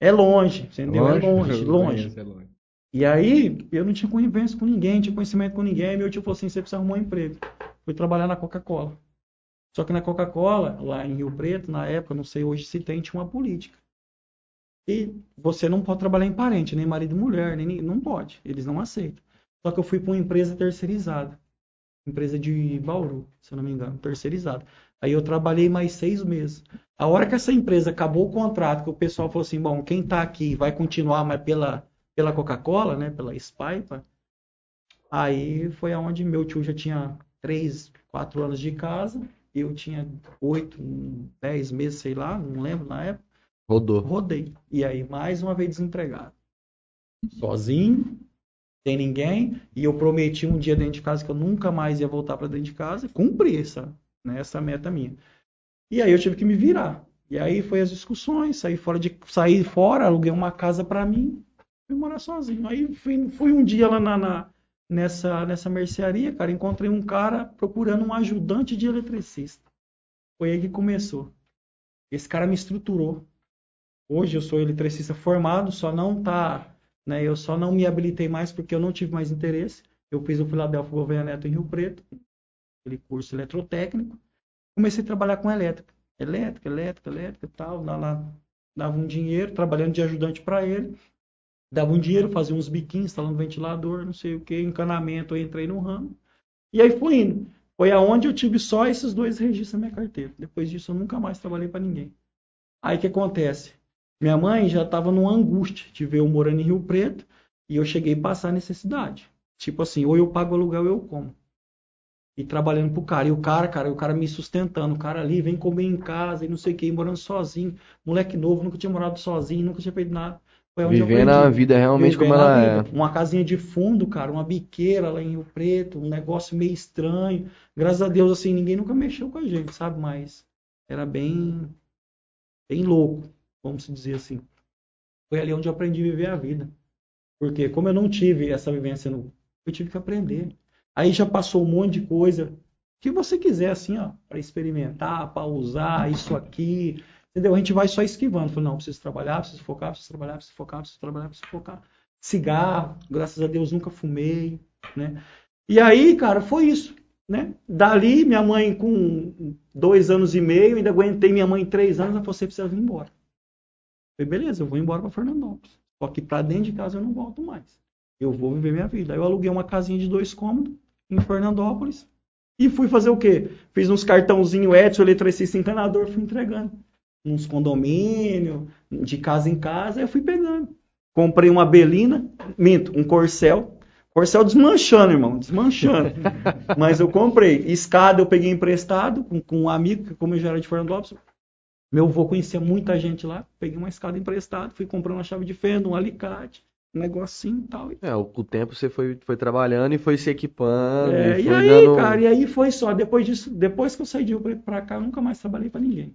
É longe, entendeu? É longe, Eu longe. conheço, é longe. E aí, eu não tinha convivência com ninguém, não tinha conhecimento com ninguém. Meu tio falou assim: você precisa arrumar um emprego. Fui trabalhar na Coca-Cola. Só que na Coca-Cola, lá em Rio Preto, na época, não sei hoje se tem, tinha uma política. E você não pode trabalhar em parente, nem marido e mulher, nem, não pode. Eles não aceitam. Só que eu fui para uma empresa terceirizada. Empresa de Bauru, se eu não me engano, terceirizada. Aí eu trabalhei mais seis meses. A hora que essa empresa acabou o contrato, que o pessoal falou assim, bom, quem está aqui vai continuar, mas pela, pela Coca-Cola, né, pela Spaipa, aí foi aonde meu tio já tinha três, quatro anos de casa, eu tinha oito, dez meses, sei lá, não lembro na época, Rodou. rodei. E aí, mais uma vez desempregado. Sozinho, sem ninguém, e eu prometi um dia dentro de casa que eu nunca mais ia voltar para dentro de casa, cumpri essa, né, essa meta minha. E aí eu tive que me virar. E aí foi as discussões, saí fora de saí fora, aluguei uma casa para mim, fui morar sozinho. Aí fui, fui um dia lá na, na- nessa nessa mercearia, cara, encontrei um cara procurando um ajudante de eletricista. Foi aí que começou. Esse cara me estruturou. Hoje eu sou eletricista formado, só não tá, né, eu só não me habilitei mais porque eu não tive mais interesse. Eu fiz o Filadélfia Gouveia Neto em Rio Preto, aquele curso eletrotécnico. Comecei a trabalhar com elétrica, elétrica, elétrica, elétrica, tal, lá, lá dava um dinheiro trabalhando de ajudante para ele. Dava um dinheiro, fazia uns biquinhos, instalando ventilador, não sei o que, encanamento, eu entrei no ramo. E aí fui indo. Foi aonde eu tive só esses dois registros na minha carteira. Depois disso eu nunca mais trabalhei para ninguém. Aí o que acontece? Minha mãe já estava numa angústia de ver eu morando em Rio Preto e eu cheguei a passar necessidade. Tipo assim, ou eu pago aluguel ou eu como. e trabalhando pro cara. E o cara, cara, o cara me sustentando, o cara ali vem comer em casa e não sei o que, morando sozinho, moleque novo, nunca tinha morado sozinho, nunca tinha feito nada. Foi Vivendo a vida realmente como Vivendo ela a é. Uma casinha de fundo, cara, uma biqueira lá em Rio Preto, um negócio meio estranho. Graças a Deus, assim, ninguém nunca mexeu com a gente, sabe? Mas era bem, bem louco, vamos dizer assim. Foi ali onde eu aprendi a viver a vida. Porque como eu não tive essa vivência, no, eu tive que aprender. Aí já passou um monte de coisa que você quiser, assim, ó, para experimentar, para usar isso aqui, entendeu? A gente vai só esquivando. Falei, não, preciso trabalhar, preciso focar, preciso trabalhar, preciso focar, preciso trabalhar, preciso focar. Cigarro, graças a Deus nunca fumei, né? E aí, cara, foi isso, né? Dali, minha mãe com dois anos e meio, ainda aguentei minha mãe três anos, ela falou, você precisa vir embora. Falei, beleza, eu vou embora para Fernandópolis. Só que para dentro de casa eu não volto mais. Eu vou viver minha vida. Aí eu aluguei uma casinha de dois cômodos em Fernandópolis e fui fazer o quê? Fiz uns cartãozinho Edson, eletricista, encanador, fui entregando. Uns condomínios, de casa em casa, eu fui pegando. Comprei uma Belina, minto, um Corcel. Corcel desmanchando, irmão, desmanchando. Mas eu comprei. Escada eu peguei emprestado com, com um amigo, que como eu já era de Fernandópolis, meu avô conhecia muita gente lá. Peguei uma escada emprestada, fui comprando uma chave de fenda, um alicate, um negocinho e tal. É, o, tempo você foi, foi trabalhando e foi se equipando. É, e e aí, dando... cara, e aí foi só. Depois disso, depois que eu saí de Rio Preto pra cá, eu nunca mais trabalhei pra ninguém.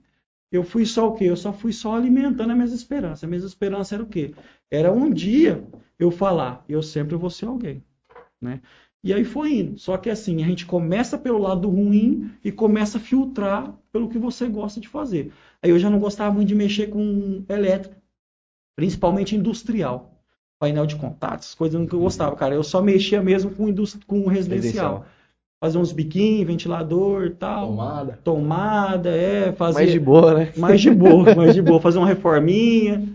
Eu fui só o quê? Eu só fui só alimentando as minhas esperanças. A minha esperança era o quê? Era um dia eu falar, eu sempre vou ser alguém, né? E aí foi indo. Só que assim, a gente começa pelo lado ruim e começa a filtrar pelo que você gosta de fazer. Aí eu já não gostava muito de mexer com elétrico, principalmente industrial. Painel de contatos, coisas que eu gostava, cara. Eu só mexia mesmo com, indust... com residencial. Fazer uns biquinhos, ventilador e tal. Tomada. Tomada, é, fazer. Mais de boa, né? Mais de boa, mais de boa. Fazer uma reforminha.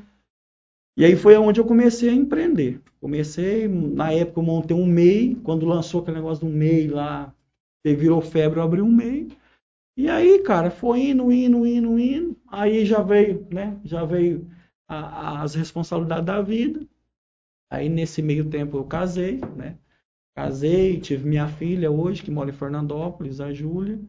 E aí foi onde eu comecei a empreender. Comecei, na época eu montei um MEI, quando lançou aquele negócio do MEI lá, virou febre, eu abri um MEI. E aí, cara, foi indo, indo, indo, indo. Aí já veio, né? Já veio a- as responsabilidades da vida. Aí nesse meio tempo eu casei, né? Casei, tive minha filha hoje, que mora em Fernandópolis, a Júlia.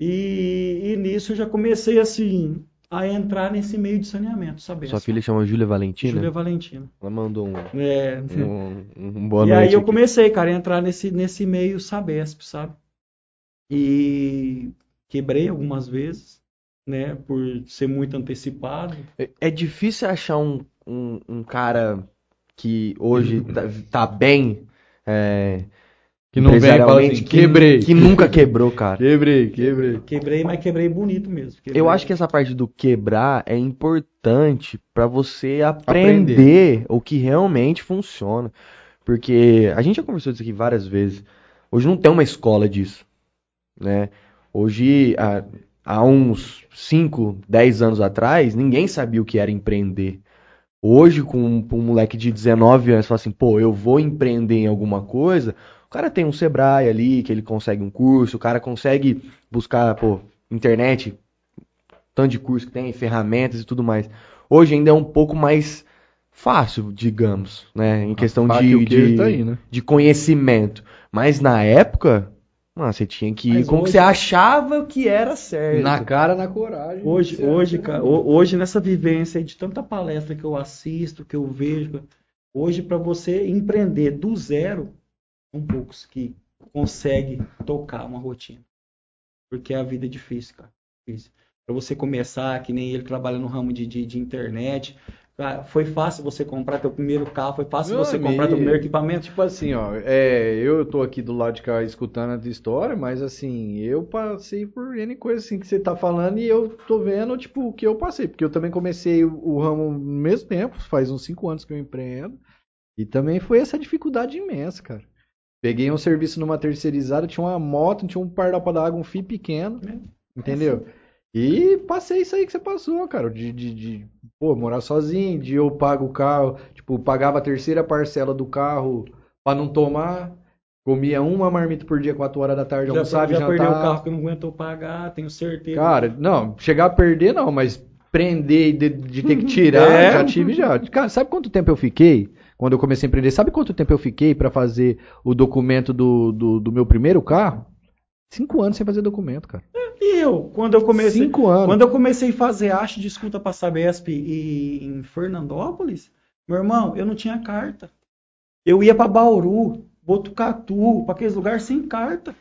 E, e nisso eu já comecei assim a entrar nesse meio de saneamento, sabe? Sua filha chama Júlia Valentina? Júlia Valentina. Ela mandou um, É, um, um boa e aí eu aqui. comecei, cara, a entrar nesse, nesse meio Sabesp, sabe? E quebrei algumas vezes, né? Por ser muito antecipado. É- É difícil achar um, um, um cara que hoje tá, tá bem, é, Que não vem assim, que, quebrei. que nunca quebrou, cara. Quebrei, quebrei. Quebrei, mas quebrei bonito mesmo. Quebrei. Eu acho que essa parte do quebrar é importante pra você aprender, o que realmente funciona. Porque a gente já conversou disso aqui várias vezes. Hoje não tem uma escola disso, né? Hoje, há, há uns 5, 10 anos atrás, ninguém sabia o que era empreender. Hoje, com um, um moleque de 19 anos, fala assim, pô, eu vou empreender em alguma coisa. O cara tem um Sebrae ali, que ele consegue um curso, o cara consegue buscar, pô, internet, tanto de curso que tem, ferramentas e tudo mais. Hoje ainda é um pouco mais fácil, digamos, né? Em questão Faca de, queijo de, tá aí, né? de conhecimento. Mas na época, mano, você tinha que ir Mas com o que hoje- você achava que era certo. Na cara, na coragem. Hoje, hoje, cara, ho- hoje nessa vivência aí de tanta palestra que eu assisto, que eu vejo, hoje para você empreender do zero, são poucos que conseguem tocar uma rotina. Porque a vida é difícil, cara. Difícil. Para você começar, que nem ele trabalha no ramo de, de, de internet, foi fácil você comprar teu primeiro carro, foi fácil Meu você comprar amigo. teu primeiro equipamento. Tipo assim, ó, é, eu tô aqui do lado de cá escutando a tua história, mas assim, eu passei por N coisas assim que você tá falando e eu tô vendo, tipo, o que eu passei, porque eu também comecei o, o ramo no mesmo tempo, faz uns 5 anos que eu empreendo, e também foi essa dificuldade imensa, cara. Peguei um serviço numa terceirizada, tinha uma moto, tinha um pardal pra água, um fio pequeno, É. entendeu? E passei isso aí que você passou, cara, de, de, de, pô, morar sozinho, de eu pago o carro, tipo, pagava a terceira parcela do carro pra não tomar, comia uma marmita por dia, 4 horas da tarde, Já, almoçava já perdeu o carro que não aguentou pagar, tenho certeza. Cara, não, chegar a perder não, mas prender e de, de ter que tirar, É. já tive já. Cara, sabe quanto tempo eu fiquei quando eu comecei a empreender? Sabe quanto tempo eu fiquei pra fazer o documento do, do, do meu primeiro carro? Cinco anos sem fazer documento, cara. E quando eu comecei, Cinco anos. quando eu comecei a fazer arte de escuta para Sabesp e, em Fernandópolis, meu irmão, eu não tinha carta. Eu ia para Bauru, Botucatu, para aqueles lugares sem carta.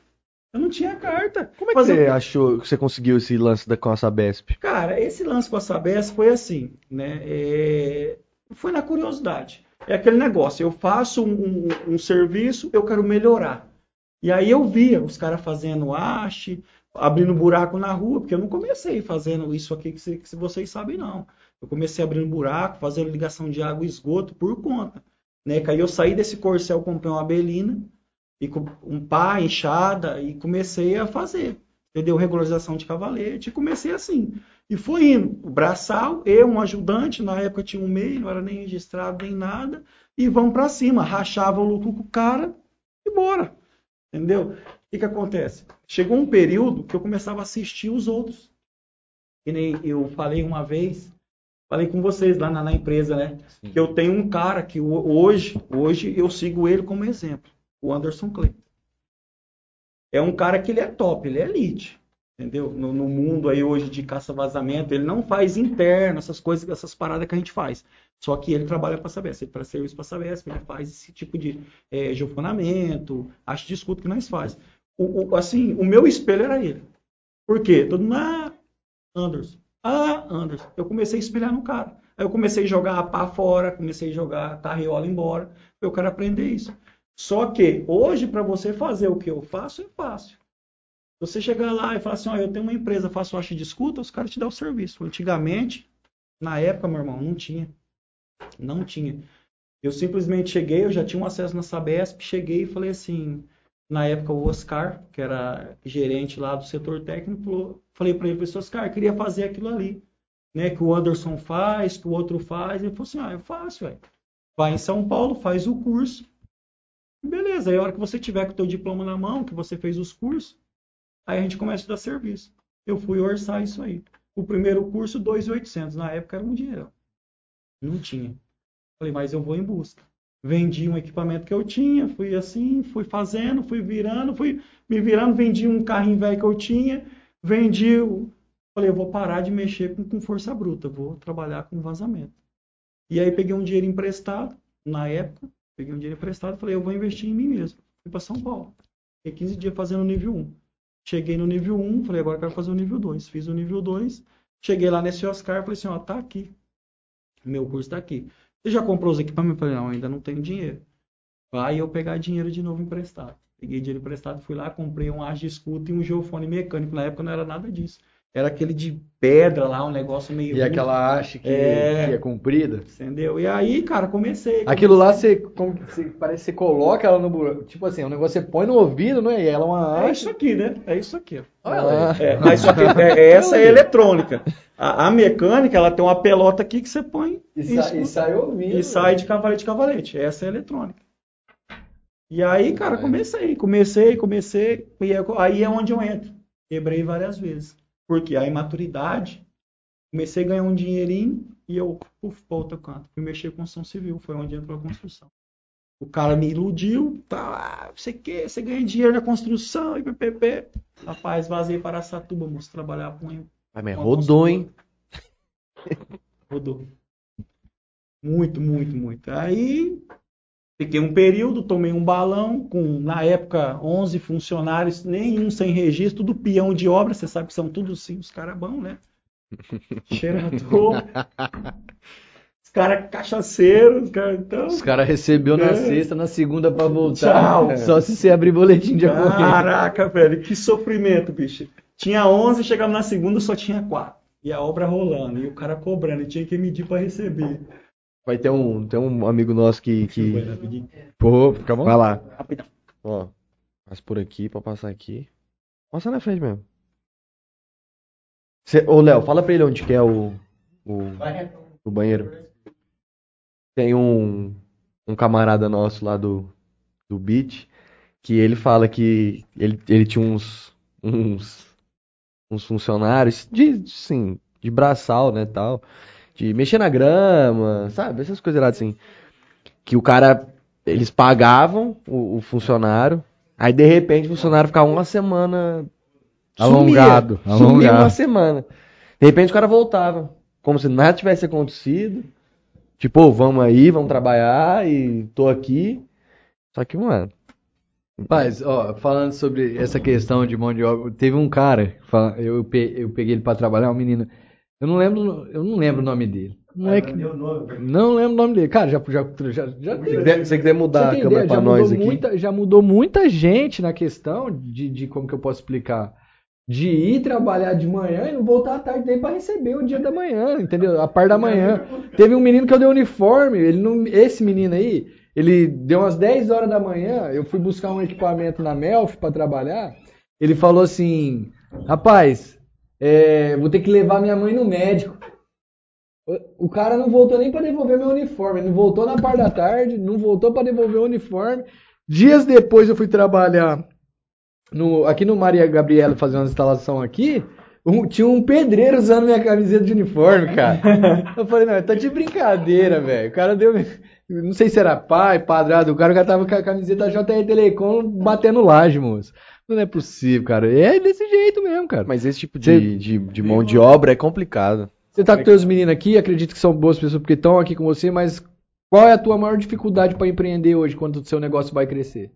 Eu não tinha carta. Como é que Fazer- você achou que você conseguiu esse lance da, com a Sabesp? Cara, esse lance com a Sabesp foi assim, né? É, Foi na curiosidade. É aquele negócio, eu faço um, um- um serviço, eu quero melhorar. E aí eu via os caras fazendo haste, abrindo buraco na rua, porque eu não comecei fazendo isso aqui que, cê- que vocês sabem, não. Eu comecei abrindo buraco, fazendo ligação de água e esgoto por conta. Né? Aí eu saí desse corcel, comprei uma abelina, e com um pá, enxada, e comecei a fazer. Entendeu? Regularização de cavalete, e comecei assim. E fui indo. O braçal, eu, um ajudante, na época tinha um meio, não era nem registrado nem nada, e vamos pra cima. Rachava o lucro com o cara e bora. Entendeu? O que, que acontece? Chegou um período que eu começava a assistir os outros. Que nem eu falei uma vez, falei com vocês lá na, na empresa, né? Que eu tenho um cara que ho- hoje, hoje eu sigo ele como exemplo, o Anderson Clayton. É um cara que ele é top, ele é elite. Entendeu? No, no mundo aí hoje de caça-vazamento, ele não faz interno, essas coisas, essas paradas que a gente faz. Só que ele trabalha para Sabesp, ele presta serviço para Sabesp, ele faz esse tipo de é, geofonamento, acho de que nós faz. O, o- assim, o meu espelho era ele. Por quê? Todo mundo, ah, Anderson, ah, Anderson. Eu comecei a espelhar no cara. Aí eu comecei a jogar a pá fora, comecei a jogar a carriola embora. Eu quero aprender isso. Só que hoje, para você fazer o que eu faço, é fácil. Você chegar lá e falar assim, eu tenho uma empresa, faço haste de escuta, os caras te dão o serviço. Antigamente, na época, meu irmão, não tinha. Não tinha. Eu simplesmente cheguei, eu já tinha um acesso na Sabesp, cheguei e falei assim, na época o Oscar, que era gerente lá do setor técnico, falei para ele, falei assim, Oscar, queria fazer aquilo ali, né, que o Anderson faz, que o outro faz. Ele falou assim, ah, eu faço, velho. Vai em São Paulo, faz o curso. Beleza, aí a hora que você tiver com o teu diploma na mão, que você fez os cursos, aí a gente começa a dar serviço. Eu fui orçar isso aí. O primeiro curso, 2.800. Na época era um dinheiro. Não tinha. Falei, mas eu vou em busca. Vendi um equipamento que eu tinha, fui assim, fui fazendo, fui virando, fui me virando, vendi um carrinho velho que eu tinha, vendi. Falei, eu vou parar de mexer com, com força bruta, vou trabalhar com vazamento. E aí peguei um dinheiro emprestado, na época, peguei um dinheiro emprestado falei, eu vou investir em mim mesmo. Fui para São Paulo. Fiquei 15 dias fazendo nível 1. Cheguei no nível 1, falei, agora eu quero fazer o nível 2. Fiz o nível 2, cheguei lá nesse Oscar, falei assim, ó, tá aqui. Meu curso tá aqui. Você já comprou os equipamentos? Eu falei, não, ainda não tenho dinheiro. Vai eu pegar dinheiro de novo emprestado. Peguei dinheiro emprestado, fui lá, comprei um ar de escuta e um geofone mecânico. Na época não era nada disso. Era aquele de pedra lá, um negócio meio. E aquela haste que É. que é comprida. Entendeu? E aí, cara, comecei. Aquilo lá, você, como você- parece que você coloca ela no buraco. Tipo assim, é um negócio você põe no ouvido, né? E ela é uma É haste. isso aqui, né? É isso aqui. Olha aí. É, mas só que é- essa é eletrônica. A, a mecânica, ela tem uma pelota aqui que você põe E, e sa- e sai ouvindo. E sai de cavalete a cavalete. Essa é eletrônica. E aí, cara, comecei, comecei, comecei. E é- aí é onde eu entro. Quebrei várias vezes. Porque a imaturidade, comecei a ganhar um dinheirinho e eu, puf, para outro canto. Fui mexer com construção civil, foi onde entrou a construção. O cara me iludiu, tá, ah, você quer, você ganha dinheiro na construção, e ppp. Rapaz, vazei para Satuba, moço, trabalhar com Mas, mas uma rodou, hein? Rodou. Muito, muito, muito. Aí fiquei um período, tomei um balão com, na época, 11 funcionários, nenhum sem registro, tudo peão de obra, você sabe que são tudo sim, os caras bons, né? Cheirador. os caras cachaceiros, os caras então. Os caras recebeu na É. sexta, na segunda pra voltar. Tchau. Só se você abrir boletim de ocorrência. Caraca, velho, que sofrimento, bicho. Tinha 11, chegava na segunda, só tinha 4. E a obra rolando, e o cara cobrando, e tinha que medir para receber. Vai ter um, tem um amigo nosso que. que... Pô, fica bom. Vai lá. Rapidão. Ó, passa por aqui pra passar aqui. Passa na frente mesmo. Cê, ô, Léo, fala pra ele onde que é o, o, o banheiro. Tem um, um camarada nosso lá do, do beat que ele fala que ele, ele tinha uns, uns, uns funcionários de, sim, de braçal, né, tal, de mexer na grama, sabe, essas coisas erradas assim. Que o cara, eles pagavam o, o funcionário Aí de repente o funcionário ficava uma semana Alongado, sumia, sumia alongado. uma semana. De repente o cara voltava, como se nada tivesse acontecido. Tipo, "Ô, vamos aí, vamos trabalhar e tô aqui. Só que, mano, Mas, ó, falando sobre essa questão de mão de obra, teve um cara, eu, pe- eu peguei ele pra trabalhar, um menino, eu não lembro, eu não lembro o nome dele. Não é que, não lembro o nome dele. Cara, já já já, já se quiser, se quiser mudar Você a câmera já nós mudou aqui. muita, já mudou muita gente na questão de, de como que eu posso explicar. De ir trabalhar de manhã e não voltar à tarde nem para receber o dia da manhã, entendeu? A par da manhã. Teve um menino que eu dei uniforme, ele não, esse menino aí, ele deu umas 10 horas da manhã, eu fui buscar um equipamento na Melf para trabalhar. Ele falou assim: "Rapaz, é, vou ter que levar minha mãe no médico". O- O cara não voltou nem para devolver meu uniforme. Ele não voltou na parte da tarde, não voltou para devolver o uniforme. Dias depois eu fui trabalhar no- aqui no Maria Gabriela fazendo uma instalação aqui. um- tinha um pedreiro usando minha camiseta de uniforme, cara. Eu falei, não, tá de brincadeira, velho. O cara deu. Não sei se era pai, padrado, o cara já tava com a camiseta JR Telecom batendo laje, moço. Não é possível, cara. É desse jeito mesmo, cara. Mas esse tipo de, de, de mão de obra é complicado. Você tá com teus meninos aqui, acredito que são boas pessoas porque estão aqui com você, mas qual é a tua maior dificuldade para empreender hoje quando o seu negócio vai crescer?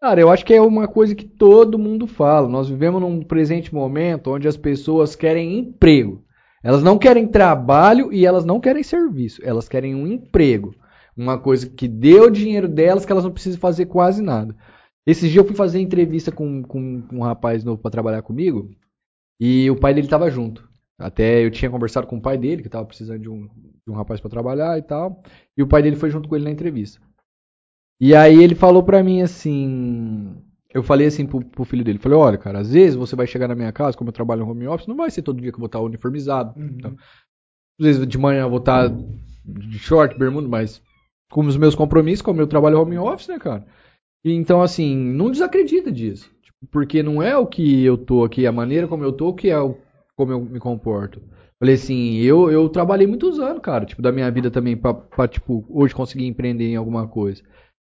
Cara, eu acho que é uma coisa que todo mundo fala. Nós vivemos num presente momento onde as pessoas querem emprego. Elas não querem trabalho e elas não querem serviço. Elas querem um emprego. Uma coisa que dê o dinheiro delas que elas não precisam fazer quase nada. Esses dias eu fui fazer entrevista com, com um rapaz novo para trabalhar comigo e o pai dele tava junto. Até eu tinha conversado com o pai dele, que tava precisando de um, de um rapaz para trabalhar e tal. E o pai dele foi junto com ele na entrevista. E aí ele falou pra mim assim. Eu falei assim pro, pro filho dele, falei, olha, cara, às vezes você vai chegar na minha casa, como eu trabalho no home office, não vai ser todo dia que eu vou estar uniformizado. Então, às vezes de manhã eu vou estar de short, bermuda, mas com os meus compromissos, como eu trabalho home office, né, cara? E então, assim, não desacredita disso. Tipo, porque não é o que eu tô aqui, a maneira como eu tô, que é o, como eu me comporto. Falei assim, eu, eu trabalhei muitos anos, cara, tipo, da minha vida também, pra, pra, tipo, hoje conseguir empreender em alguma coisa.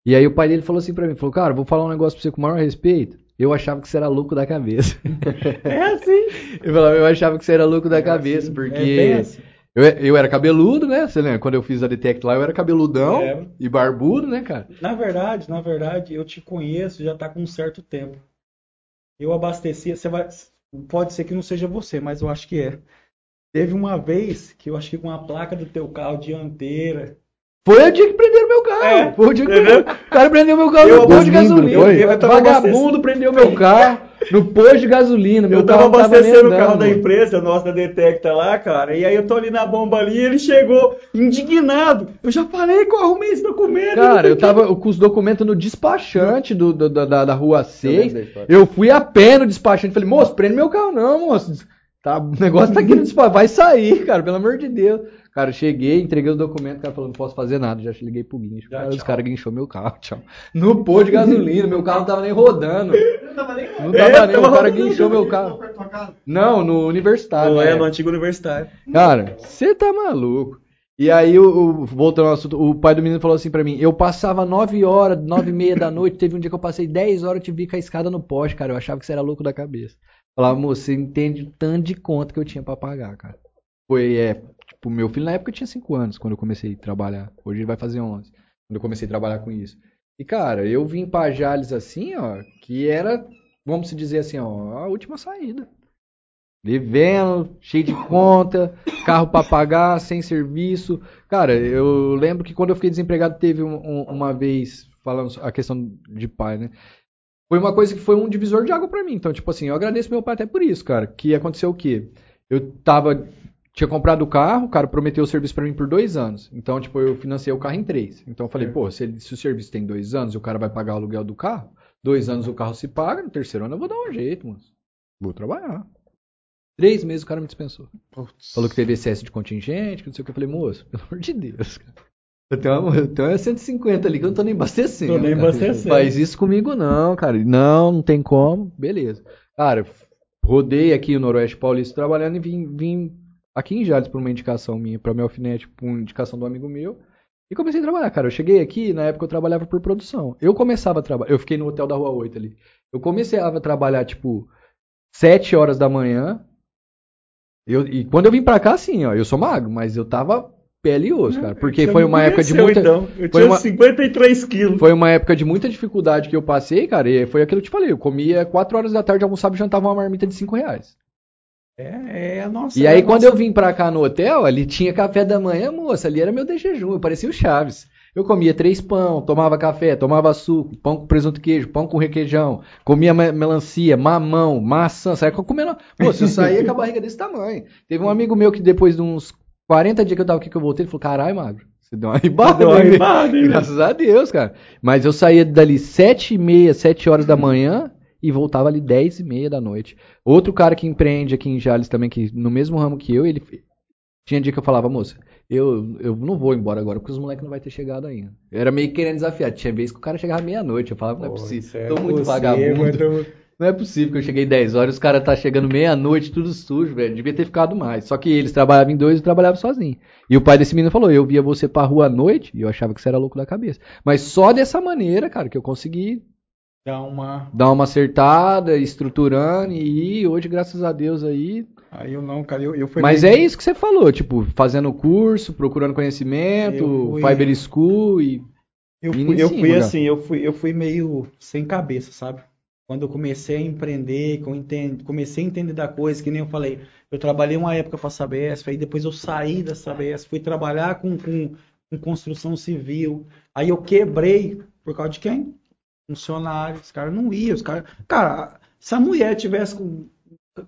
E aí o pai dele falou assim pra mim, falou, cara, vou falar um negócio pra você com o maior respeito. Eu achava que você era louco da cabeça. É assim. Eu, falava, eu achava que você era louco da cabeça, assim, porque é assim. Eu, eu era cabeludo, né? Você lembra? Quando eu fiz a Detect lá, eu era cabeludão Lembro. e barbudo, né, cara? Na verdade, na verdade, eu te conheço já tá com um certo tempo. Eu abastecia, você vai, pode ser que não seja você, mas eu acho que é. Teve uma vez que eu acho que com a placa do teu carro dianteira, Foi o dia que prenderam meu carro. É, foi o dia que entendeu? o cara prendeu meu carro Eu no posto de gasolina. foi? Vagabundo prendeu meu carro no posto de gasolina. Meu eu tava carro não tava abastecendo o carro da empresa, nossa, da Detecta lá, cara, e aí eu tô ali na bomba ali e ele chegou indignado. Eu já falei que eu arrumei esse documento. Cara, eu tava com os documentos no despachante do, do- da, da, da rua 6. lembro da história. Eu fui a pé no despachante. Falei, moço, prende meu carro não, moço. Tá, o negócio tá aqui no despachante. Vai sair, cara, pelo amor de Deus. Cara, eu cheguei, entreguei o documento, o cara falou, não posso fazer nada. Já liguei pro guincho. Já, Cara, os caras guinchou meu carro, tchau. No posto de gasolina, meu carro não tava nem rodando. Não tava nem Não É, tava nem, tava o cara rodando. guinchou meu carro. Não, no universitário. Não né? é, no antigo universitário. Cara, você tá maluco. E aí, o, o- voltando ao assunto, o pai do menino falou assim pra mim: eu passava 9 horas, 9 e meia da noite. Teve um dia que eu passei 10 horas e te vi com a escada no poste, cara. Eu achava que você era louco da cabeça. Falava, moço, você entende o tanto de conta que eu tinha pra pagar, cara. Foi, é, tipo, meu filho na época tinha 5 anos quando eu comecei a trabalhar. Hoje ele vai fazer 11. Quando eu comecei a trabalhar com isso. E, cara, eu vim pra Jales assim, ó, que era, vamos se dizer assim, ó, a última saída. Devendo, cheio de conta, carro pra pagar, sem serviço. Cara, eu lembro que quando eu fiquei desempregado teve um- um- uma vez, falando a questão de pai, né? Foi uma coisa que foi um divisor de água pra mim. Então, tipo assim, eu agradeço meu pai até por isso, cara. Que aconteceu o quê? Eu tava. Tinha comprado o carro, o cara prometeu o serviço pra mim por dois anos. Então, tipo, eu financei o carro em três. Então eu falei, pô, se, ele- se o serviço tem dois anos e o cara vai pagar o aluguel do carro, dois anos o carro se paga, no terceiro ano eu vou dar um jeito, moço. Vou trabalhar. Três meses o cara me dispensou. Falou que teve excesso de contingente, que não sei o que. Eu falei, moço, pelo amor de Deus, cara. Eu tenho, uma, eu tenho uma 150 ali que eu não tô nem abastecendo. Tô nem cara. abastecendo. Faz isso comigo não, cara. Não, não tem como. Beleza. Cara, rodei aqui o Noroeste Paulista trabalhando e vim, vim aqui em Jales por uma indicação minha, pra minha alfinete, por uma indicação do amigo meu. E comecei a trabalhar, cara. Eu cheguei aqui, na época eu trabalhava por produção. Eu começava a trabalhar, eu fiquei no hotel da Rua 8 ali. Eu comecei a trabalhar, tipo, 7 horas da manhã. Eu, e quando eu vim pra cá, assim, ó, eu sou magro, mas eu tava pele e osso, cara. Porque foi uma época de muita. Então. Eu foi tinha uma- 53 quilos. Foi uma época de muita dificuldade que eu passei, cara, e foi aquilo que eu te falei. Eu comia 4 horas da tarde, almoçava e jantava uma marmita de 5 reais. É, é a nossa. E é aí, a quando nossa- eu vim pra cá no hotel, ali tinha café da manhã, moça, ali era meu de jejum, eu parecia o Chaves. Eu comia três pão, tomava café, tomava suco, pão com presunto e queijo, pão com requeijão, comia me- melancia, mamão, maçã, saia comendo. Moça, eu saía com a barriga desse tamanho. Teve um amigo meu que depois de uns 40 dias que eu tava aqui que eu voltei, ele falou: caralho, magro, você deu uma ribada, Deu uma ribada, hein, Graças a Deus, cara. Mas eu saía dali sete e meia, sete horas da manhã e voltava ali dez e meia da noite. Outro cara que empreende aqui em Jales também, que no mesmo ramo que eu, ele tinha dia que eu falava, moça, eu, eu não vou embora agora, porque os moleques não vai ter chegado ainda. Eu era meio querendo desafiar. Tinha vez que o cara chegava meia-noite. Eu falava, não é possível. é Tô muito vagabundo. tô- Não é possível que eu cheguei 10 horas e os caras tá chegando meia-noite, tudo sujo, velho. Devia ter ficado mais. Só que eles trabalhavam em dois e eu trabalhava sozinho. E o pai desse menino falou: eu via você pra rua à noite e eu achava que você era louco da cabeça. Mas só dessa maneira, cara, que eu consegui Dá uma. dar uma acertada, estruturando e. Hoje, graças a Deus, aí. Aí eu não, cara, eu, eu fui Mas meio- é isso que você falou, tipo, fazendo curso, procurando conhecimento, fui- Fiber School e. Eu fui, eu fui assim, eu fui, eu fui meio sem cabeça, sabe? Quando eu comecei a empreender, comecei a entender da coisa, que nem eu falei, eu trabalhei uma época para a Sabesp, aí depois eu saí da Sabesp, fui trabalhar com, com, com construção civil, aí eu quebrei por causa de quem? Funcionários, os caras não iam, os caras... Cara, se a mulher tivesse com,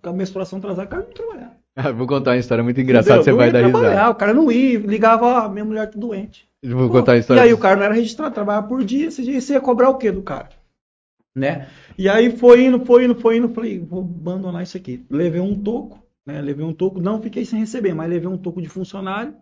com a menstruação atrasada, o cara não trabalhava. Vou contar uma história muito engraçada, você vai dar risada. O cara não ia, ligava, ó, minha mulher tá doente. Vou Pô, contar E história. aí o cara não era registrado, trabalhava por dia, esse dia você ia cobrar o quê do cara? Né? E aí foi indo, foi indo, foi indo, falei, vou abandonar isso aqui. Levei um toco, né? Levei um toco, não fiquei sem receber, mas levei um toco de funcionário.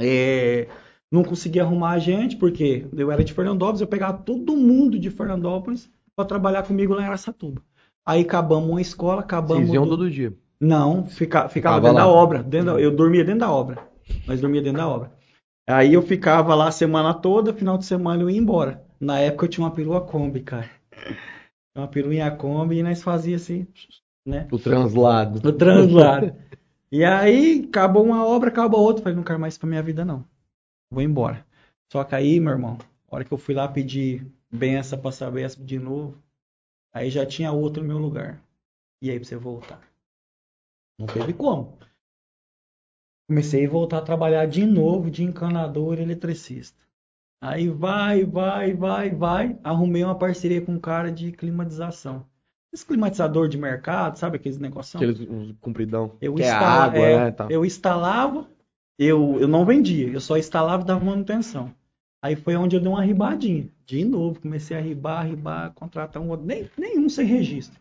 É, não consegui arrumar a gente, porque eu era de Fernandópolis, eu pegava todo mundo de Fernandópolis para trabalhar comigo lá em Aracatuba. Aí acabamos uma escola, acabamos. Vocês iam do- todo dia. não, fica, ficava dentro lá. da obra. Dentro da- eu dormia dentro da obra. Nós dormia dentro da obra. Aí eu ficava lá a semana toda, final de semana eu ia embora. Na época eu tinha uma perua Kombi, cara. Uma peruinha Kombi e nós fazia assim, né? O translado. No translado. E aí acabou uma obra, acabou outra. Falei, não quero mais isso pra minha vida, não. Vou embora. Só que aí, meu irmão, a hora que eu fui lá pedir benção pra Sabesp de novo, aí já tinha outro no meu lugar. E aí pra você voltar? Não teve como. Comecei a voltar a trabalhar de novo de encanador e eletricista. Aí vai, vai, vai, vai. Arrumei uma parceria com um cara de climatização. Esse climatizador de mercado, sabe aqueles negócios? Aqueles compridão. Eu, que é instala- água, é, né? Tá. eu instalava, eu, eu não vendia, eu só instalava e dava manutenção. Aí foi onde eu dei uma ribadinha. De novo, comecei a ribar, ribar, contratar um outro. Nem, nenhum sem registro.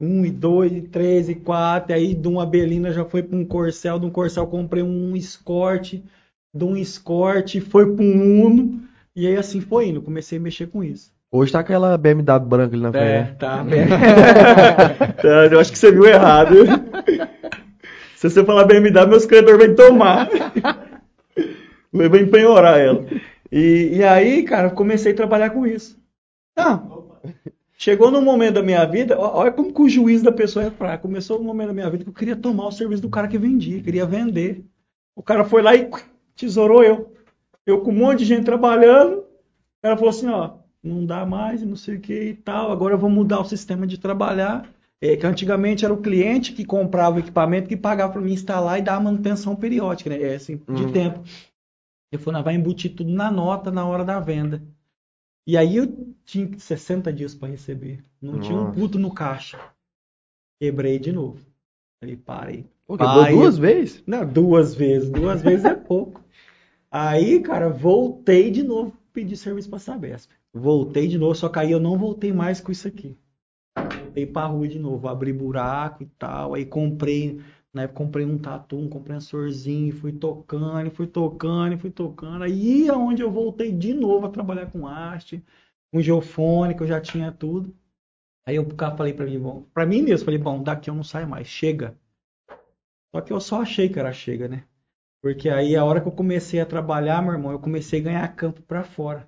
Um e dois, e três e quatro. Aí de uma Belina já foi para um Corcel. De um Corcel comprei um Escort. De um Escort foi para um Uno. E aí assim foi indo. Comecei a mexer com isso. Hoje tá aquela BMW branca ali na É, frente. tá bem. Tá, eu acho que você viu errado. Se você falar BMW, meus credores vão tomar. Vão empenhorar ela. E, e aí, cara, comecei a trabalhar com isso. Ah, chegou num momento da minha vida, olha como que o juiz da pessoa é fraco. Começou um momento da minha vida que eu queria tomar o serviço do cara que vendia, queria vender. O cara foi lá e tesourou eu. Eu com um monte de gente trabalhando. Cara falou assim, ó, não dá mais, não sei o que e tal. Agora eu vou mudar o sistema de trabalhar. É, que antigamente era o cliente que comprava o equipamento que pagava para mim instalar e dar a manutenção periódica, né? É assim, de Uhum. tempo. Eu falei, não, vai embutir tudo na nota na hora da venda. E aí eu tinha 60 dias para receber. Não tinha um Nossa. puto no caixa. Quebrei de novo. Falei, parei. Pô, quebrou duas vezes? Não, duas vezes. Duas vezes é pouco. Aí, cara, voltei de novo, pedi serviço pra Sabesp. Voltei de novo, só que aí eu não voltei mais com isso aqui. Voltei pra rua de novo, abri buraco e tal. Aí comprei, na comprei um tatu, um compressorzinho, fui tocando, fui tocando, fui tocando. Aí é onde eu voltei de novo a trabalhar com haste, com geofone, que eu já tinha tudo. Aí eu falei pra mim, bom, pra mim mesmo, falei, bom, daqui eu não saio mais, chega. Só que eu só achei que era chega, né? Porque aí a hora que eu comecei a trabalhar, meu irmão, eu comecei a ganhar campo pra fora.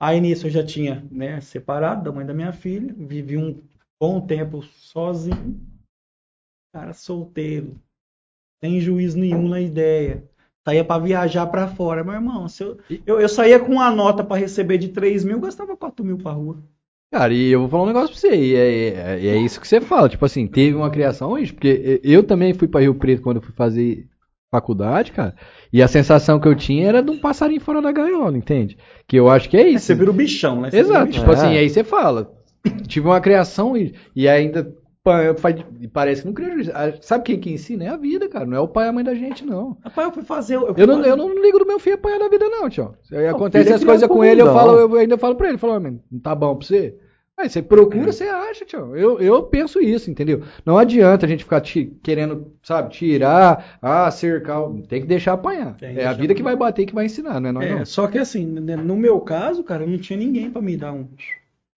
Aí nisso eu já tinha, né, separado da mãe da minha filha, vivi um bom tempo sozinho, cara solteiro, sem juízo nenhum na ideia. Saía pra viajar pra fora, meu irmão. Eu, eu, eu saía com uma nota pra receber de 3 mil, gastava 4 mil pra rua. Cara, e eu vou falar um negócio pra você, e é, é, é isso que você fala, tipo assim, teve uma criação hoje, porque eu também fui pra Rio Preto quando eu fui fazer faculdade, cara, e a sensação que eu tinha era de um passarinho fora da gaiola, entende? Que eu acho que é isso. Você vira o bichão, né? Você Exato, bichão. tipo assim, É. aí você fala, tive uma criação e, e ainda e parece que não cria juízo. Ah, Sabe quem que ensina? É a vida, cara, não é o pai e a mãe da gente, não. Rapaz, eu fui fazer. Eu, fui Eu não, fazer- eu não ligo do meu filho apanhar da vida, não, tio. Acontece filho é as coisas com ele, eu, falo, eu ainda falo pra ele, falo, "Ah, "Mano, não tá bom pra você? Aí você procura, você acha, tio. Eu, eu penso isso, entendeu? Não adianta a gente ficar querendo, sabe, tirar, ah, cercar. Tem que deixar apanhar. Tem é a deixar vida que vai apanhar. bater e que vai ensinar, não é É, não. só que assim, né, no meu caso, cara, eu não tinha ninguém pra me dar um.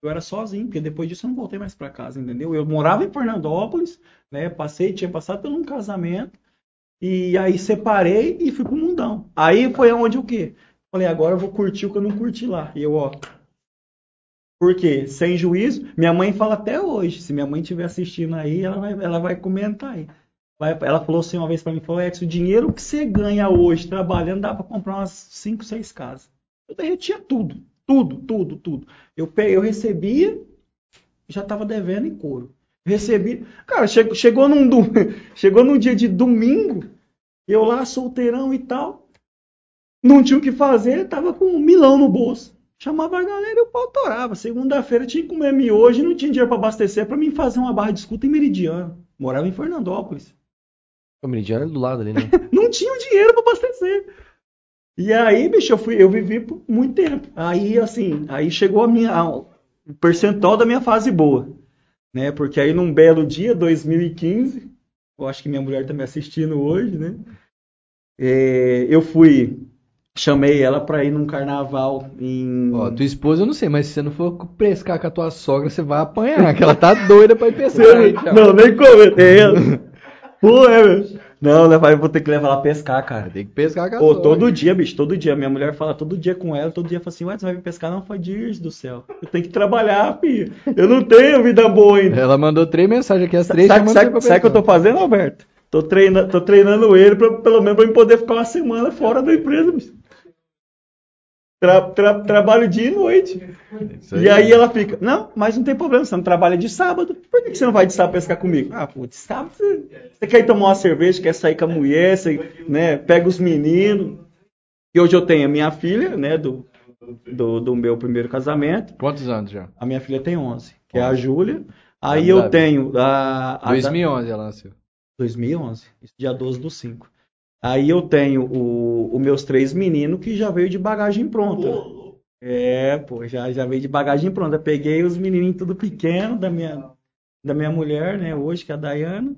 Eu era sozinho, porque depois disso eu não voltei mais pra casa, entendeu? Eu morava em Fernandópolis, né? Passei, tinha passado por um casamento, e aí separei e fui pro mundão. Aí foi onde o quê? Falei, agora eu vou curtir o que eu não curti lá. E eu, ó. Por quê? Sem juízo. Minha mãe fala até hoje. Se minha mãe estiver assistindo aí, ela vai, ela vai comentar aí. Vai- ela falou assim uma vez pra mim, falou, Ex, o dinheiro que você ganha hoje trabalhando dá pra comprar umas 5, 6 casas. Eu derretia tudo, tudo, tudo, tudo. Eu, eu recebia, já tava devendo em couro. Recebi, cara, che- chegou num, chegou num dia de domingo, eu lá solteirão e tal, não tinha o que fazer, tava com um milão no bolso. Chamava a galera e o pau torava. Segunda-feira tinha que comer miojo e não tinha dinheiro pra abastecer pra mim fazer uma barra de escuta em Meridiano. Morava em Fernandópolis. O Meridiano é do lado ali, né? Não tinha dinheiro pra abastecer. E aí, bicho, eu, fui, eu vivi por muito tempo. Aí, assim, aí chegou a minha, a- o percentual da minha fase boa. Né? Porque aí, num belo dia, 2015, eu acho que minha mulher tá me assistindo hoje, né? É, eu fui, chamei ela pra ir num carnaval em. Ó, tua esposa eu não sei, mas se você não for pescar com a tua sogra, você vai apanhar, que ela tá doida pra ir pescar. aí, tio. Não, nem comentei. Pô, é, meu. Não, né, pai, eu vou ter que levar ela a pescar, cara. Tem que pescar com a Ô, sogra. todo dia, bicho, todo dia. Minha mulher fala todo dia com ela, todo dia fala assim, ué, você vai vir pescar? Não, foi Deus do céu. Eu tenho que trabalhar, filho. Eu não tenho vida boa ainda. Ela mandou três mensagens aqui, as três Sabe, chamando sabe, você pra sabe o que eu tô fazendo, Alberto? Tô treinando, tô treinando ele pra, pelo menos pra eu poder ficar uma semana fora da empresa, bicho. Tra- tra- trabalho dia e noite. Isso E aí ela fica, não, mas não tem problema, você não trabalha de sábado. Por que você não vai de sábado pescar comigo? Ah, pô, de sábado você, você quer ir tomar uma cerveja, quer sair com a mulher, você, né, pega os meninos. E hoje eu tenho a minha filha, né, do, do, do meu primeiro casamento. Quantos anos já? A minha filha tem 11, que é a Júlia. Aí eu tenho a, a 2011 ela nasceu. 2011, isso dia 12 do 5. Aí eu tenho o- os meus três meninos que já veio de bagagem pronta. É, pô, já, já veio de bagagem pronta. Peguei os menininhos tudo pequeno da minha, da minha mulher, né, hoje, que é a Dayana.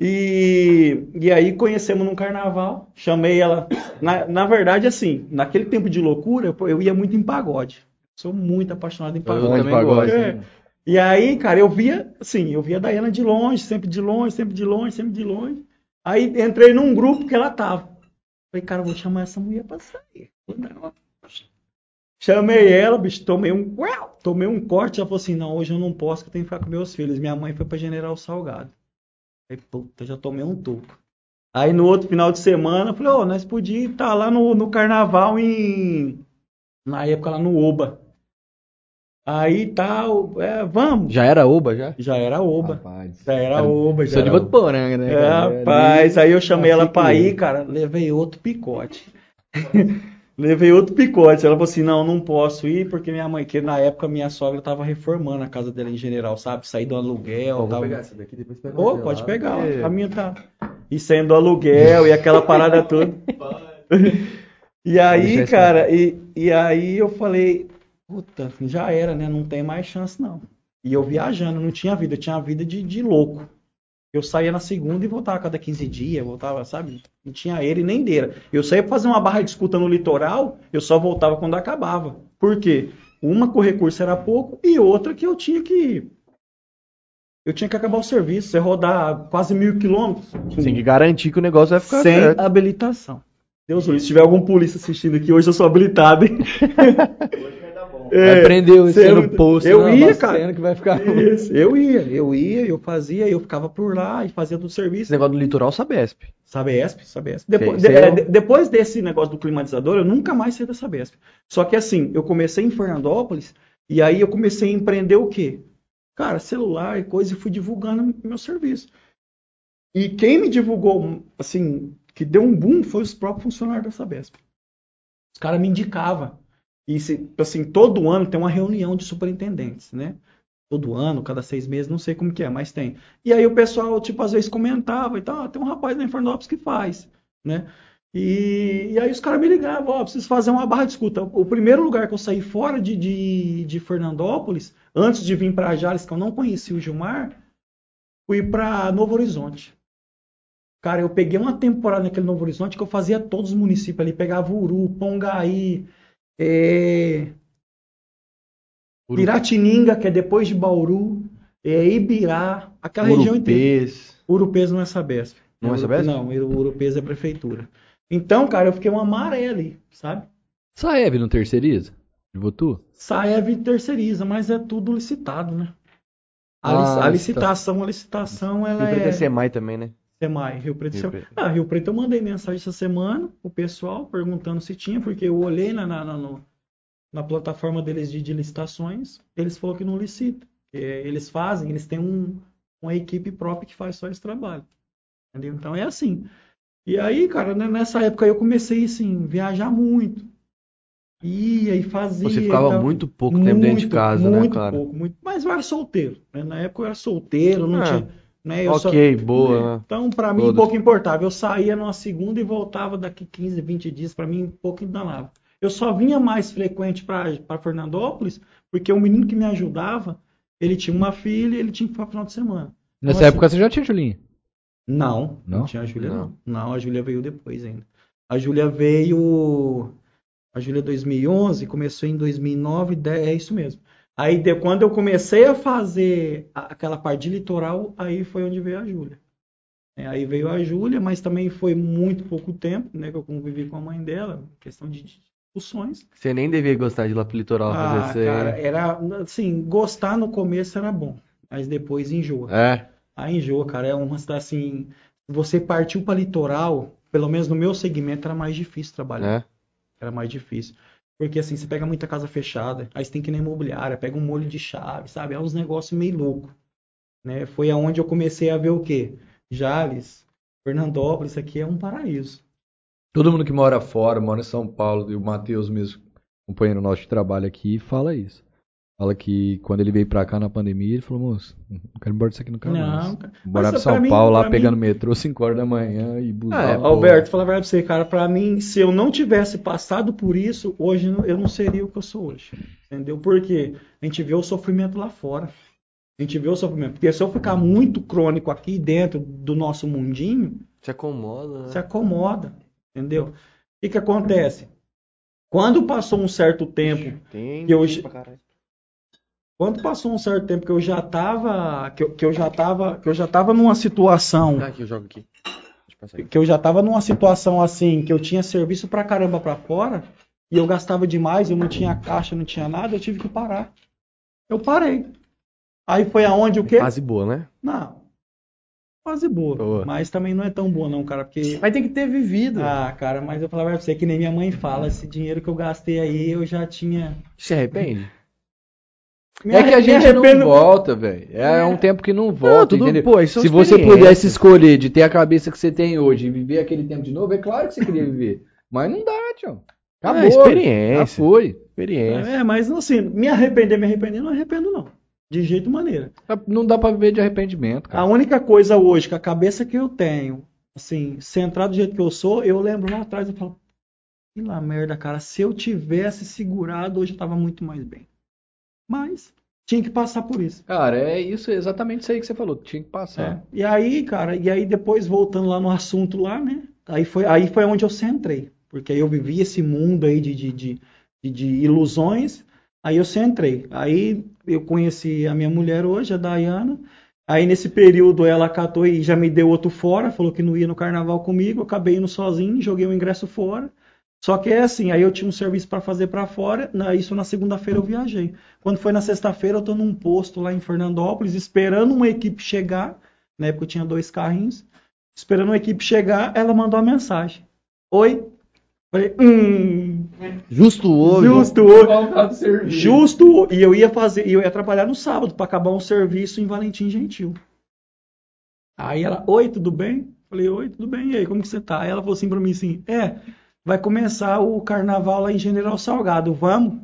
E, e aí conhecemos num carnaval, chamei ela. Na, na verdade, assim, naquele tempo de loucura, pô, eu ia muito em pagode. Sou muito apaixonado em Eu pagode. também pagode. É. E aí, cara, eu via, assim, eu via a Dayana de longe, sempre de longe, sempre de longe, sempre de longe. Aí entrei num grupo que ela tava. Falei, cara, vou chamar essa mulher pra sair. Chamei ela, bicho, tomei um, tomei um corte. Ela falou assim: não, hoje eu não posso, que eu tenho que ficar com meus filhos. Minha mãe foi pra General Salgado. Falei, puta, já tomei um toco. Aí no outro final de semana, eu falei, ó, nós podíamos estar lá no, no carnaval em. Na época lá no Oba. Aí tal, é, vamos. Já era Oba já? Já era Oba. Rapaz. Já era Oba, já Sou de era Votuporanga, né? é, rapaz, aí eu chamei ela assim pra ir, cara, levei outro picote. levei outro picote. Ela falou assim: não, não posso ir, porque minha mãe, que na época minha sogra tava reformando a casa dela em general, sabe? Sair do aluguel. Tava... pegar essa daqui, depois pega Ô, uma pode pegar, ó, É. a minha tá. E saindo do aluguel e aquela parada toda. E aí, cara, e, e aí eu falei, puta, já era, né? Não tem mais chance, não. E eu viajando, não tinha vida, eu tinha vida de, de louco. Eu saía na segunda e voltava a cada 15 dias, voltava, sabe? Não tinha ele nem deira. Eu saía pra fazer uma barra de escuta no litoral, eu só voltava quando acabava. Por quê? Uma que o recurso era pouco e outra que eu tinha que eu tinha que acabar o serviço. Você rodar quase mil quilômetros Tem que garantir que o negócio vai ficar sem certo. habilitação. Deus, Luiz, se tiver algum polícia assistindo aqui, hoje eu sou habilitado, hein? É, Vai prender você você- no posto. eu ia, cara. que vai ficar. Isso, eu ia, eu ia, eu fazia, eu ficava por lá e fazia todo o serviço. Esse negócio do litoral Sabesp. Sabesp, Sabesp. Depois, de- é, de- depois desse negócio do climatizador, eu nunca mais saí da Sabesp. Só que assim, eu comecei em Fernandópolis e aí eu comecei a empreender o quê? Cara, celular e coisa, e fui divulgando meu serviço. E quem me divulgou, assim, que deu um boom foi os próprios funcionários da Sabesp. Os caras me indicavam. E, se- assim, todo ano tem uma reunião de superintendentes, né? Todo ano, cada seis meses, não sei como que é, mas tem. E aí o pessoal, tipo, às vezes comentava e tal, "Ah, tem um rapaz na Infernópolis que faz, né? E, e aí os caras me ligavam, ó, preciso fazer uma barra de escuta. O primeiro lugar que eu saí fora de, de, de Fernandópolis, antes de vir para Jales, que eu não conhecia o Gilmar, fui para Novo Horizonte. Cara, eu peguei uma temporada naquele Novo Horizonte que eu fazia todos os municípios ali, pegava Uru, Pongaí, é, Piratininga, que é depois de Bauru, é, Ibirá, aquela região inteira. Urupês. Urupês não é Sabesp. Não é Uru- Sabesp? Não, Urupês é prefeitura. Então, cara, eu fiquei uma maré ali, sabe? Saeb não terceiriza? De Votu? Saev terceiriza, mas é tudo licitado, né? A, Ah, a licita- licitação, a licitação, ela é... é SEMAI também, né? Semai, Rio Preto. Rio Preto. Ah, Rio Preto eu mandei mensagem essa semana, o pessoal perguntando se tinha, porque eu olhei na, na, na, na plataforma deles de, de licitações, eles falaram que não licita. que eles fazem, eles têm um, uma equipe própria que faz só esse trabalho. Entendeu? Então é assim. E aí, cara, né, nessa época eu comecei assim, viajar muito. Ia e fazia. Você ficava tal. muito pouco tempo dentro de Muito, casa, né, muito cara? pouco, muito. Mas eu era solteiro. né? Na época eu era solteiro, não Ah, tinha. Né? Eu só- Ok, boa. né? então, pra mim, pouco importava. Eu saía numa segunda e voltava daqui 15, 20 dias. Pra mim, pouco danava. Eu só vinha mais frequente pra Fernandópolis porque o menino que me ajudava, ele tinha uma filha e ele tinha que ir para final de semana. Nessa Então, época você já tinha Julinho. Não, não, Não? tinha a Júlia, Não. não. Não, a Júlia veio depois ainda. A Júlia veio. A Júlia 2011, começou em 2009, 10, é isso mesmo. Aí, de, quando eu comecei a fazer aquela parte de litoral, aí foi onde veio a Júlia. É, aí veio a Júlia, mas também foi muito pouco tempo, né, que eu convivi com a mãe dela, questão de discussões. Você nem devia gostar de ir lá pro litoral Ah, fazer isso cara, aí. era, assim, gostar no começo era bom, mas depois enjoa. É. Aí enjoa, cara. É uma cidade assim. Você partiu para litoral, pelo menos no meu segmento, era mais difícil trabalhar. É. Era mais difícil. Porque assim, você pega muita casa fechada, aí você tem que ir na imobiliária, pega um molho de chave, sabe? É uns negócios meio louco. Né? Foi aonde eu comecei a ver o quê? Jales, Fernandópolis, isso aqui é um paraíso. Todo mundo que mora fora, mora em São Paulo, e o Matheus mesmo, companheiro nosso de trabalho aqui, fala isso. Fala que quando ele veio pra cá na pandemia, ele falou, moço, não quero ir embora disso aqui nunca mais. Não, cara. Morava em Mas, pra São mim- Paulo, lá pra pegando mim- metrô 5 horas da manhã e busão. Ah, é. Alberto, falar pra você, cara, pra mim, se eu não tivesse passado por isso, hoje eu não seria o que eu sou hoje. Entendeu? Porque a gente vê o sofrimento lá fora. A gente vê o sofrimento. Porque se eu ficar muito crônico aqui dentro do nosso mundinho, Se acomoda, né? se acomoda. Entendeu? O que que acontece? Quando passou um certo tempo Tem caralho. Quando passou um certo tempo que eu já tava, que eu, que eu já tava, que eu já tava numa situação, Ah, aqui eu jogo aqui. Deixa eu passar aqui. que eu já tava numa situação assim, que eu tinha serviço pra caramba pra fora, e eu gastava demais, eu não tinha caixa, não tinha nada, eu tive que parar. Eu parei. Aí foi aonde o quê? Fase boa, né? Não. Quase boa, Boa. mas também não é tão boa não, cara, porque Mas tem que ter vivido. ah, cara, mas eu falava pra você que nem minha mãe fala, esse dinheiro que eu gastei aí, eu já tinha Se arrepende? Me É que a gente não arrependo- volta, velho. É um tempo que não volta, tudo- entendeu? pô, isso é Se você pudesse escolher de ter a cabeça que você tem hoje e viver aquele tempo de novo, é claro que você queria viver. Mas não dá, tio. Acabou. É, experiência. Já foi. Experiência. É, mas assim, me arrepender, me arrepender, não arrependo não. De jeito maneira. Não dá pra viver de arrependimento, A cara. única coisa hoje, com a cabeça que eu tenho, assim, centrado do jeito que eu sou, eu lembro lá atrás e falo, que lá merda, cara, se eu tivesse segurado, hoje eu tava muito mais bem. Mas, tinha que passar por isso. Cara, é isso, é exatamente isso aí que você falou. Tinha que passar. É. E aí, cara, e aí depois voltando lá no assunto lá, né? Aí foi, aí foi onde eu centrei. Porque aí eu vivi esse mundo aí de, de, de, de, ilusões, aí eu centrei. Aí eu conheci a minha mulher hoje, a Dayana. Aí nesse período ela catou e já me deu outro fora, falou que não ia no carnaval comigo, eu acabei indo sozinho, joguei o ingresso fora. Só que é assim, aí eu tinha um serviço para fazer para fora, na- isso na segunda-feira eu viajei. Quando foi na sexta-feira, eu tô num posto lá em Fernandópolis, esperando uma equipe chegar, na época eu tinha dois carrinhos, esperando uma equipe chegar, ela mandou uma mensagem. Oi? Falei, hum, Justo hoje. justo hoje. Falta de serviço. Justo, e eu ia fazer, eu ia trabalhar no sábado para acabar um serviço em Valentim Gentil. Aí ela, oi, tudo bem? Falei, oi, tudo bem? E aí, como que você tá? Aí ela falou assim para mim assim, é, vai começar o carnaval lá em General Salgado, vamos?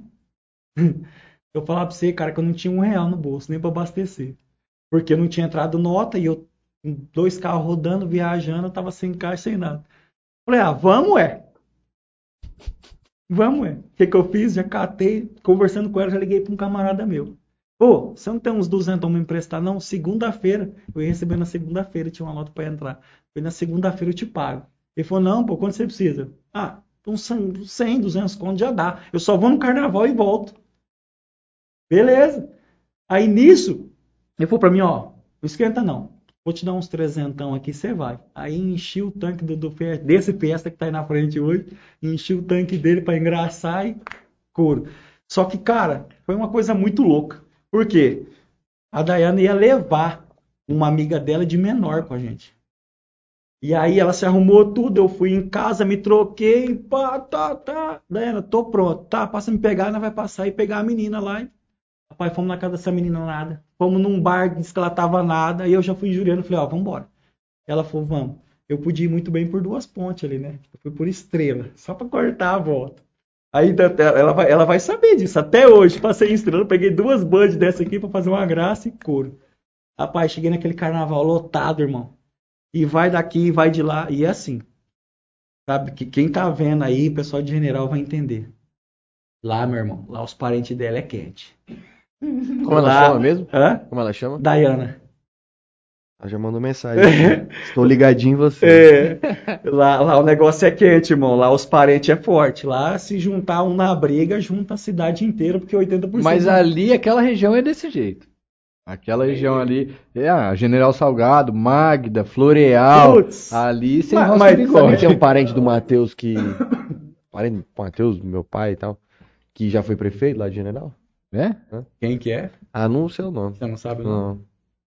Eu falava pra você, cara, que eu não tinha um real no bolso, nem para abastecer. Porque eu não tinha entrado nota e eu, dois carros rodando, viajando, eu tava sem caixa, sem nada. Falei, ah, vamos, é. Vamos, é. O que, que eu fiz? Já catei, conversando com ela, já liguei para um camarada meu. Pô, você não tem uns 200 pra me emprestar, não? Segunda-feira, eu ia receber na segunda-feira, tinha uma nota para entrar. Falei, na segunda-feira eu te pago. Ele falou, não, pô, quanto você precisa? Ah, uns 100, 100, 200 conto já dá. Eu só vou no carnaval e volto. Beleza. Aí nisso, ele falou pra mim, ó, não esquenta não. Vou te dar uns trezentão aqui, você vai. Aí enchi o tanque do, do desse Fiesta que tá aí na frente hoje, enchi o tanque dele pra engraçar e couro. Só que, cara, foi uma coisa muito louca. Por quê? A Dayana ia levar uma amiga dela de menor com a gente. E aí ela se arrumou tudo, eu fui em casa, me troquei, pá, tá, tá. Dayana, tô pronto. Tá, passa me pegar, ela vai passar e pegar a menina lá. Rapaz, fomos na casa dessa menina nada. Fomos num bar, disse que ela tava nada. E eu já fui injuriando, falei, ó, vambora. Ela falou, vamos. Eu podia ir muito bem por duas pontes ali, né? Eu fui por estrela, só pra cortar a volta. Aí da- ela vai, ela vai saber disso. Até hoje, passei em estrela, peguei duas bandas dessa aqui pra fazer uma graça e couro. Rapaz, cheguei naquele carnaval lotado, irmão. E vai daqui, e vai de lá. E é assim. Sabe? Que quem tá vendo aí, o pessoal de general vai entender. Lá, meu irmão, lá os parentes dela é quente. Como ela Lá- chama mesmo? Hã? Como ela chama? Dayana. Ela já mandou mensagem. Estou ligadinho em você. É, lá, lá o negócio é quente, irmão. Lá os parentes é forte. Lá, se juntar um na briga, junta a cidade inteira, porque 80%. Mas ali, aquela região é desse jeito. Aquela região ali, é a General Salgado, Magda, Floreal, Putz. ali sem Mas- mas- Sabe que tem um parente do Matheus que. Parente do Matheus, meu pai e tal. Que já foi prefeito lá de General? É? Quem que é? Ah, não sei o nome. Você não sabe, não. Não.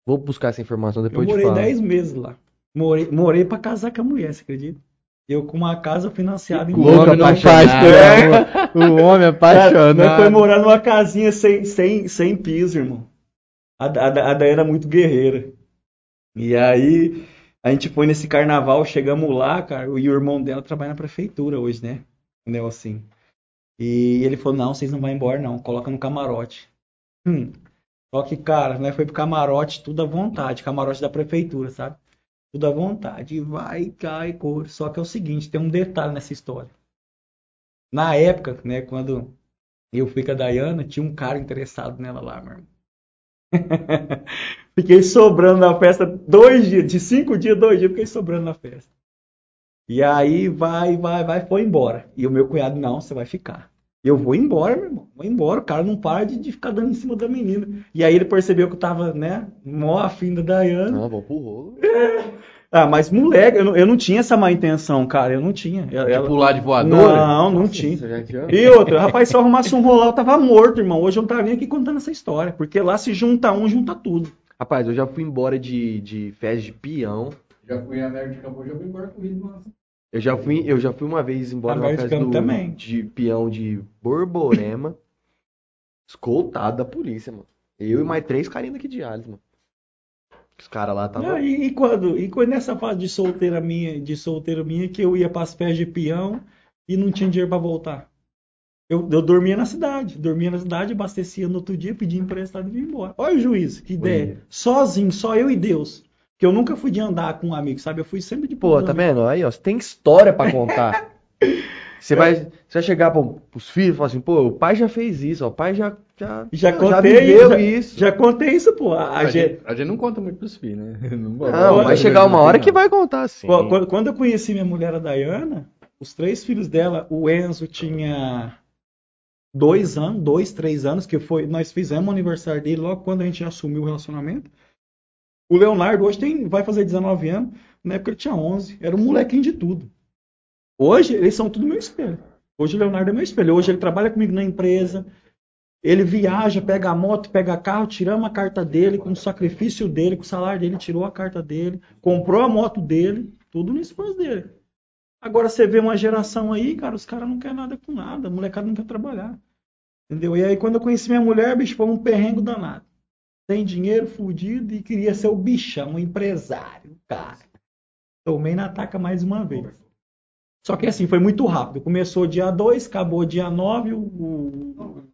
Vou buscar essa informação Eu depois de morei falar. 10 meses lá. Morei, morei pra casar com a mulher, você acredita? Eu com uma casa financiada em O homem não faz É. O homem Cara, apaixonado. nós foi morar numa casinha sem, sem, sem piso, irmão. A, a, a é muito guerreira. E aí, a gente foi nesse carnaval, chegamos lá, cara, e o irmão dela trabalha na prefeitura hoje, né? O Nelson. E ele falou, não, vocês não vão embora, não. Coloca no camarote. Hum. Só que, cara, né, foi pro camarote tudo à vontade, camarote da prefeitura, sabe? Tudo à vontade. Vai, cai, cor. Só que é o seguinte, tem um detalhe nessa história. Na época, né, quando eu fui com a Dayana, tinha um cara interessado nela lá, meu irmão. fiquei sobrando na festa dois dias, de cinco dias, dois dias, fiquei sobrando na festa. E aí vai, vai, vai, foi embora. E o meu cunhado, não, você vai ficar. Eu vou embora, meu irmão. Vou embora. O cara não para de, de ficar dando em cima da menina. E aí ele percebeu que eu tava, né, mó afim da Dayana. Não, vou pro rolo. Ah, mas moleque, eu não, eu não tinha essa má intenção, cara. Eu não tinha. Ela- De pular de voadora? Não, não já tinha? E outra, rapaz, se eu arrumasse um rolar, eu tava morto, irmão. Hoje eu não tava nem aqui contando essa história. Porque lá se junta um, junta tudo. Rapaz, eu já fui embora de, de festa de peão. Já fui a Nerd de Campo, já fui embora com o Rio Massa. Eu já fui, eu já fui uma vez embora A numa Nerd festa do, também. de peão de Borborema, escoltado da polícia, mano. Eu e mais três carinhos daqui de Alice, mano. Os caras lá estavam. Ah, e, e quando, e quando nessa fase de solteira minha, de solteiro minha, que eu ia pras festas de peão e não tinha dinheiro pra voltar. Eu, eu dormia na cidade, dormia na cidade, abastecia no outro dia, pedia emprestado e vinha embora. Olha o juiz, que ideia. Sozinho, só eu e Deus. Que eu nunca fui de andar com um amigo, sabe? Eu fui sempre de Pô, tá amigos. vendo? Aí, ó, você tem história pra contar. Você vai, você vai chegar pro, pros filhos e falar assim, pô, o pai já fez isso, ó, o pai já já, Já já contei viveu já, isso. Já contei isso, pô. A, A, gente, gente, a gente não conta muito pros filhos, né? Não, Não, vai chegar uma hora que vai contar sim. Qu- Quando, quando eu conheci minha mulher, a Dayana, os três filhos dela, o Enzo tinha dois anos, dois, três anos, que foi, nós fizemos o aniversário dele logo quando a gente assumiu o relacionamento. O Leonardo hoje tem, vai fazer 19 anos, na época ele tinha 11, era um molequinho de tudo. Hoje eles são tudo meu espelho. Hoje o Leonardo é meu espelho. Hoje ele trabalha comigo na empresa, ele viaja, pega a moto, pega carro, tiramos a carta dele, com o sacrifício dele, com o salário dele, tirou a carta dele, comprou a moto dele, tudo no esforço dele. Agora você vê uma geração aí, cara, os caras não querem nada com nada, a molecada não quer trabalhar. Entendeu? E aí quando eu conheci minha mulher, bicho, foi um perrengo danado. Tem dinheiro, fudido, e queria ser o bichão, o empresário, cara. Tomei na taca mais uma vez. Só que assim, foi muito rápido. Começou dia 2, acabou dia 9, o, o,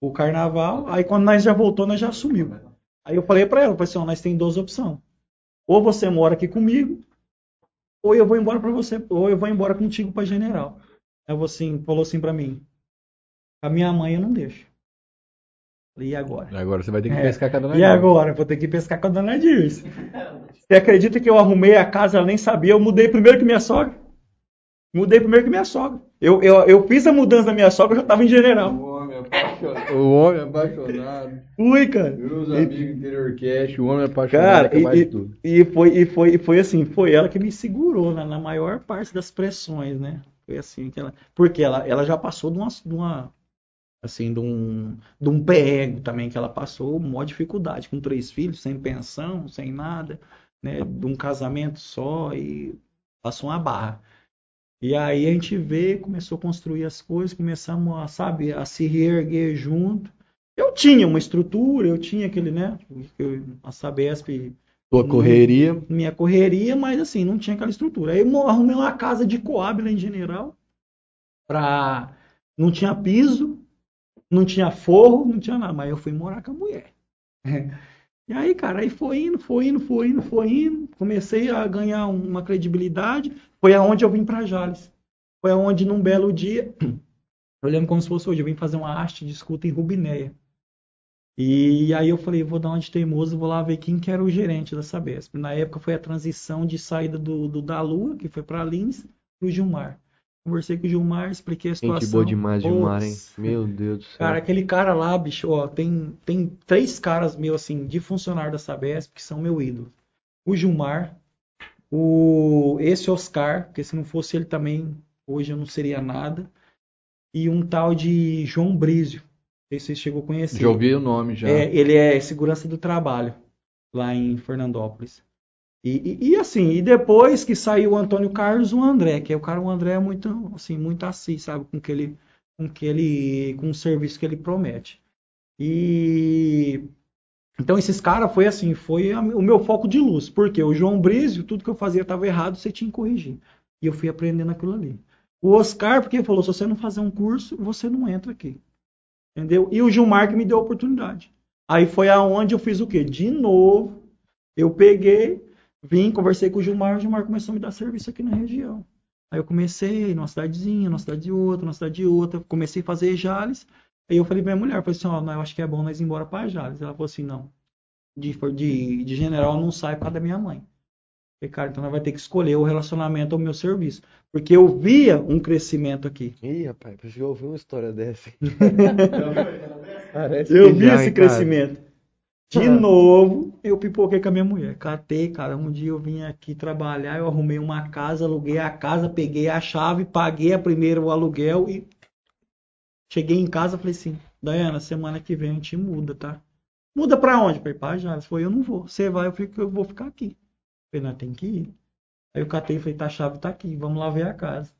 o carnaval. Aí quando nós já voltou, nós já assumiu. Aí eu falei pra ela, falei assim, ó, nós tem duas opções. Ou você mora aqui comigo, ou eu vou embora para você, ou eu vou embora contigo para General. Você assim, falou assim para mim, a minha mãe eu não deixo. Falei, e agora? Agora você vai ter que É. pescar com a dona E agora? Vou ter que pescar com a dona Dirce. Você acredita que eu arrumei a casa, ela nem sabia? Eu mudei primeiro que minha sogra. Mudei primeiro que minha sogra. Eu, eu, eu fiz a mudança da minha sogra, eu já estava em general. O homem apaixonado. O homem apaixonado. Fui, cara. Meus amigos interior cash, o homem apaixonado Cara, é e, de tudo. e, e foi, e, foi, e foi assim, foi ela que me segurou na, na maior parte das pressões, né? Foi assim, que ela, porque ela, ela já passou de uma, de uma assim, de um, de um perrengue também que ela passou, maior dificuldade, com três filhos, sem pensão, sem nada, né? De um casamento só e passou uma barra. E aí a gente vê, começou a construir as coisas, começamos a, sabe, a se reerguer junto. Eu tinha uma estrutura, eu tinha aquele, né? A Sabesp, Tua correria. minha correria, mas assim, não tinha aquela estrutura. Aí eu arrumei uma casa de Coab lá em General, pra... não tinha piso, não tinha forro, não tinha nada, mas eu fui morar com a mulher. E aí, cara, aí foi indo, foi indo, foi indo, foi indo. Comecei a ganhar uma credibilidade. Foi aonde eu vim para Jales. Foi aonde, num belo dia, eu lembro como se fosse hoje, eu vim fazer uma arte de escuta em Rubinéia. E aí eu falei, vou dar uma de teimoso, vou lá ver quem que era o gerente da Sabesp. Na época foi a transição de saída do, do da Lua, que foi para Lins, pro Gilmar. Conversei com o Gilmar, expliquei a situação. Gente boa demais, Gilmar, hein? Meu Deus do céu. Cara, aquele cara lá, bicho, ó, tem, tem três caras meus, assim, de funcionário da Sabesp que são meu ídolo. O Gilmar, o, esse Oscar, porque se não fosse ele também, hoje eu não seria nada. E um tal de João Brizio. Não sei se você chegou a conhecer. Já ouvi o nome já. É, ele é segurança do trabalho lá em Fernandópolis. E, e- e, assim, e depois que saiu o Antônio Carlos, o André, que é o cara, o André é muito, assim, muito assim, sabe, com que ele, com que ele, com o serviço que ele promete. E então esses caras foi assim, foi o meu foco de luz, porque o João Brizio, tudo que eu fazia estava errado, você tinha que corrigir. E eu fui aprendendo aquilo ali. O Oscar, porque ele falou, se você não fazer um curso, você não entra aqui. Entendeu? E o Gilmar que me deu a oportunidade. Aí foi aonde eu fiz o quê? De novo, eu peguei, vim, conversei com o Gilmar, o Gilmar começou a me dar serviço aqui na região. Aí eu comecei numa cidadezinha, numa cidade de outra, numa cidade de outra, comecei a fazer Jales. Aí eu falei pra minha mulher, falei assim, ó, não, eu acho que é bom nós ir embora pra Jales. Ela falou assim, não, de, de, de general não sai por causa da minha mãe. Falei, cara, então nós vai ter que escolher o relacionamento ao meu serviço. Porque eu via um crescimento aqui. Ih, rapaz, eu já ouvi uma história dessa. Eu vi esse crescimento. De Ah. novo, eu pipoquei com a minha mulher. Catei, cara. Um dia eu vim aqui trabalhar, eu arrumei uma casa, aluguei a casa, peguei a chave, paguei a primeiro o aluguel e cheguei em casa falei assim: Dayana, semana que vem a gente muda, tá? Muda pra onde? Falei, pá, já. Ela falou, eu não vou. Você vai, eu, fico, eu vou ficar aqui. Falei, não, tem que ir. Aí eu catei e falei, tá, a chave tá aqui, vamos lá ver a casa.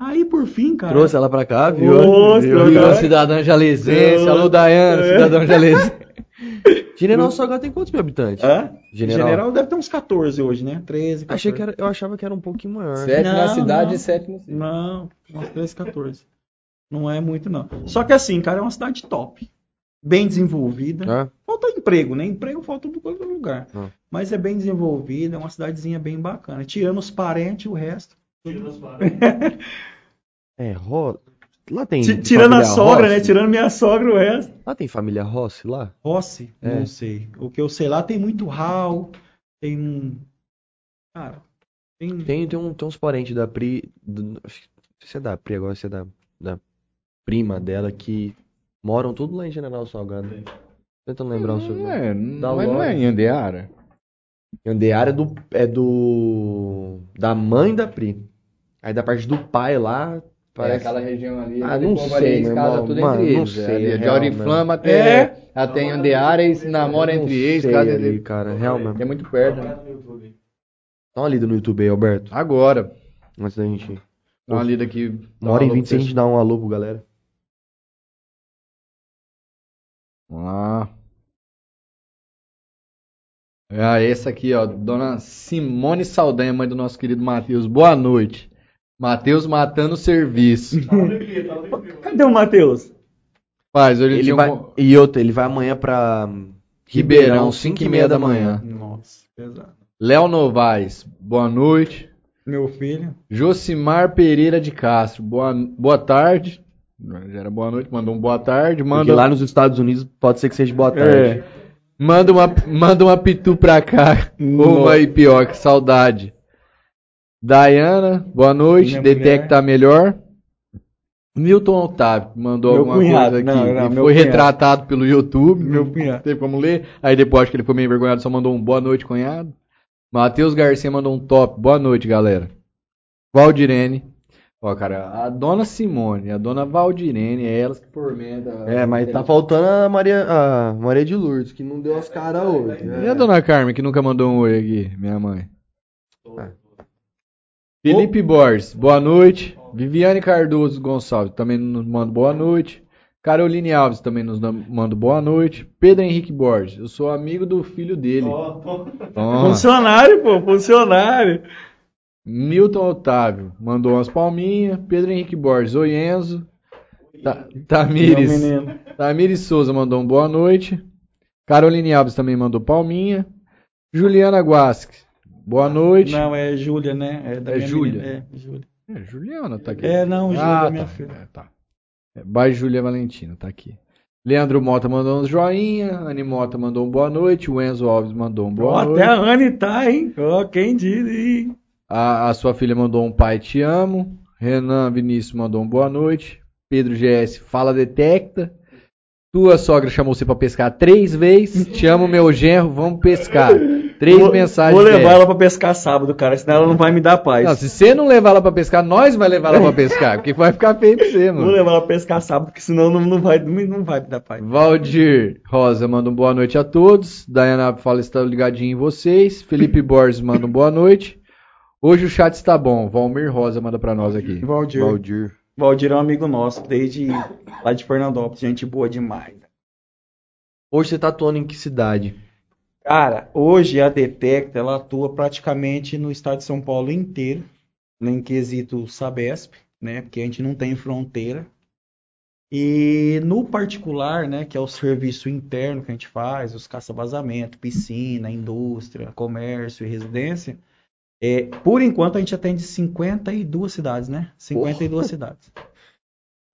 Aí, por fim, cara. Trouxe ela pra cá, viu? Trouxe, Viu? Viu? cidadão jalesense. Alô, Dayana, É. cidadão jalesense. General Salgado tem quantos mil habitantes? Hã? General. General deve ter uns 14 hoje, né? 13, 14. Achei que era, eu achava que era um pouquinho maior. Sete na Não, cidade não. e sete no centro. Não, uns 13, 14. Não é muito, não. Só que assim, cara, é uma cidade top. Bem desenvolvida. Ah, Falta emprego, né? Emprego falta em todo lugar. Ah. Mas é bem desenvolvida, é uma cidadezinha bem bacana. Tirando os parentes, o resto. é, Ro... Lá tem Ti- Tirando a sogra, né? Rossi? Tirando minha sogra, o resto. Lá tem família Rossi lá? Rossi? É. Não sei. O que eu sei lá tem muito Hal, tem um. Cara, tem. Tem, tem, um, tem uns parentes da Pri. do- se é da Pri agora, se é da, da prima dela que moram tudo lá em General Salgado. Tentando lembrar o sobrenome. É, Da mas não é em Andeara? Andeara é do, é do. Da mãe da Pri. Aí da parte do pai lá, É parece. aquela região ali. Ah, não sei, ali, meu casa irmão. tudo Mano, entre não eles. sei, é, é de Oriflama até, É. até em Andeara e se namora Não entre eles. sei Casa ali, dele. cara, real mesmo. É muito perto, né? Dá uma lida no YouTube aí, Alberto. Agora. Antes da gente. Dá uma lida aqui. Uma hora e vinte a gente dá um alô pro galera. Vamos lá. Ah, esse aqui, ó. Dona Simone Saldanha, mãe do nosso querido Matheus. Boa noite. Matheus matando o serviço. Cadê o Matheus? Hoje Ele um vai... co- E outra, ele vai amanhã pra Ribeirão, 5 e meia da manhã. Nossa, pesado. Léo Novaes, boa noite. Meu filho. Josimar Pereira de Castro, boa, boa tarde. Já era boa noite, mandou um boa tarde. Porque Manda, lá nos Estados Unidos pode ser que seja boa tarde. É. manda, uma, manda uma pitu pra cá. Uma e pior, que saudade. Dayana, boa noite. Minha Detecta melhor. Milton Otávio mandou Meu alguma cunhado, coisa aqui. não, não, foi cunhado. retratado pelo YouTube. Meu cunhado. teve como ler. Aí depois acho que ele foi meio envergonhado, só mandou um boa noite, cunhado. Matheus Garcia mandou um top. Boa noite, galera. Valdirene. Ó, cara, a dona Simone, a dona Valdirene, é elas que fomentam. É, mas tá faltando a Maria, a Maria de Lourdes, que não deu as caras hoje. E a dona Carmen, que nunca mandou um oi aqui, minha mãe? Ah. Felipe Borges, boa noite. Viviane Cardoso Gonçalves também nos manda boa noite. Caroline Alves também nos manda boa noite. Pedro Henrique Borges, eu sou amigo do filho dele. Toma. Funcionário, pô, funcionário. Milton Otávio mandou umas palminhas. Pedro Henrique Borges, oi Enzo. Ta- Tamires, menino. Tamires Souza mandou um boa noite. Caroline Alves também mandou palminha. Juliana Guasque, boa noite. Não, é Júlia, né? É, da É minha Júlia? menina. É, Júlia. É, Juliana tá aqui. É, não, Júlia, ah, minha tá. filha. É, tá. É, by Júlia Valentina, tá aqui. Leandro Mota mandou uns joinha. Anne Mota mandou um boa noite. O Enzo Alves mandou um boa até noite. a Anne tá, hein? Ó, quem diz, hein? A, a sua filha mandou um pai te amo. Renan Vinícius mandou um boa noite. Pedro GS fala detecta. Tua sogra chamou você pra pescar três vezes. Te amo, meu genro, vamos pescar. Três Vou- mensagens. Vou levar dela. ela pra pescar sábado, cara, senão ela não vai me dar paz. Não, se você não levar ela pra pescar, nós vai levar ela pra pescar. Porque vai ficar feio pra você, Vou mano. levar ela pra pescar sábado, porque senão não, não, vai, não vai me dar paz. Valdir Rosa manda um boa noite a todos. Dayana fala está ligadinho em vocês. Felipe Borges manda um boa noite. Hoje o chat está bom. Valmir Rosa manda pra nós aqui. Valdir. Valdir. Valdir é um amigo nosso, desde lá de Fernandópolis, gente boa demais. Hoje você tá atuando em que cidade? Cara, hoje a Detecta, ela atua praticamente no estado de São Paulo inteiro, em quesito Sabesp, né, porque a gente não tem fronteira. E no particular, né, que é o serviço interno que a gente faz, os caça-vazamento, piscina, indústria, comércio e residência, é, por enquanto a gente atende 52 cidades, né? 52 cidades.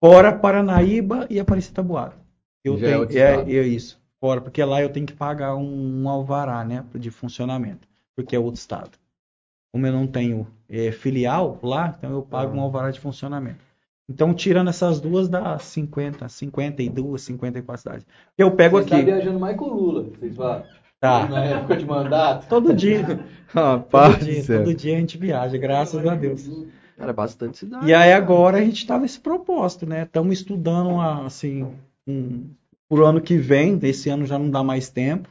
Fora Paranaíba e Aparecida-Boada. Eu Já é tenho, é, estado. é isso. Fora, porque lá eu tenho que pagar um, um alvará, né, de funcionamento, porque é outro estado. Como eu não tenho é, filial lá, então eu pago um alvará de funcionamento. Então, tirando essas duas, dá 50, 52, 54 cidades. Eu pego Você tá aqui. viajando mais com o Lula, vocês falam. Tá. Na época de mandato. Todo dia. Rapaz todo, do dia todo dia a gente viaja, graças a Deus. Cara, bastante cidade. E aí agora a gente está nesse propósito, né? Estamos estudando assim, um, pro ano que vem, esse ano já não dá mais tempo,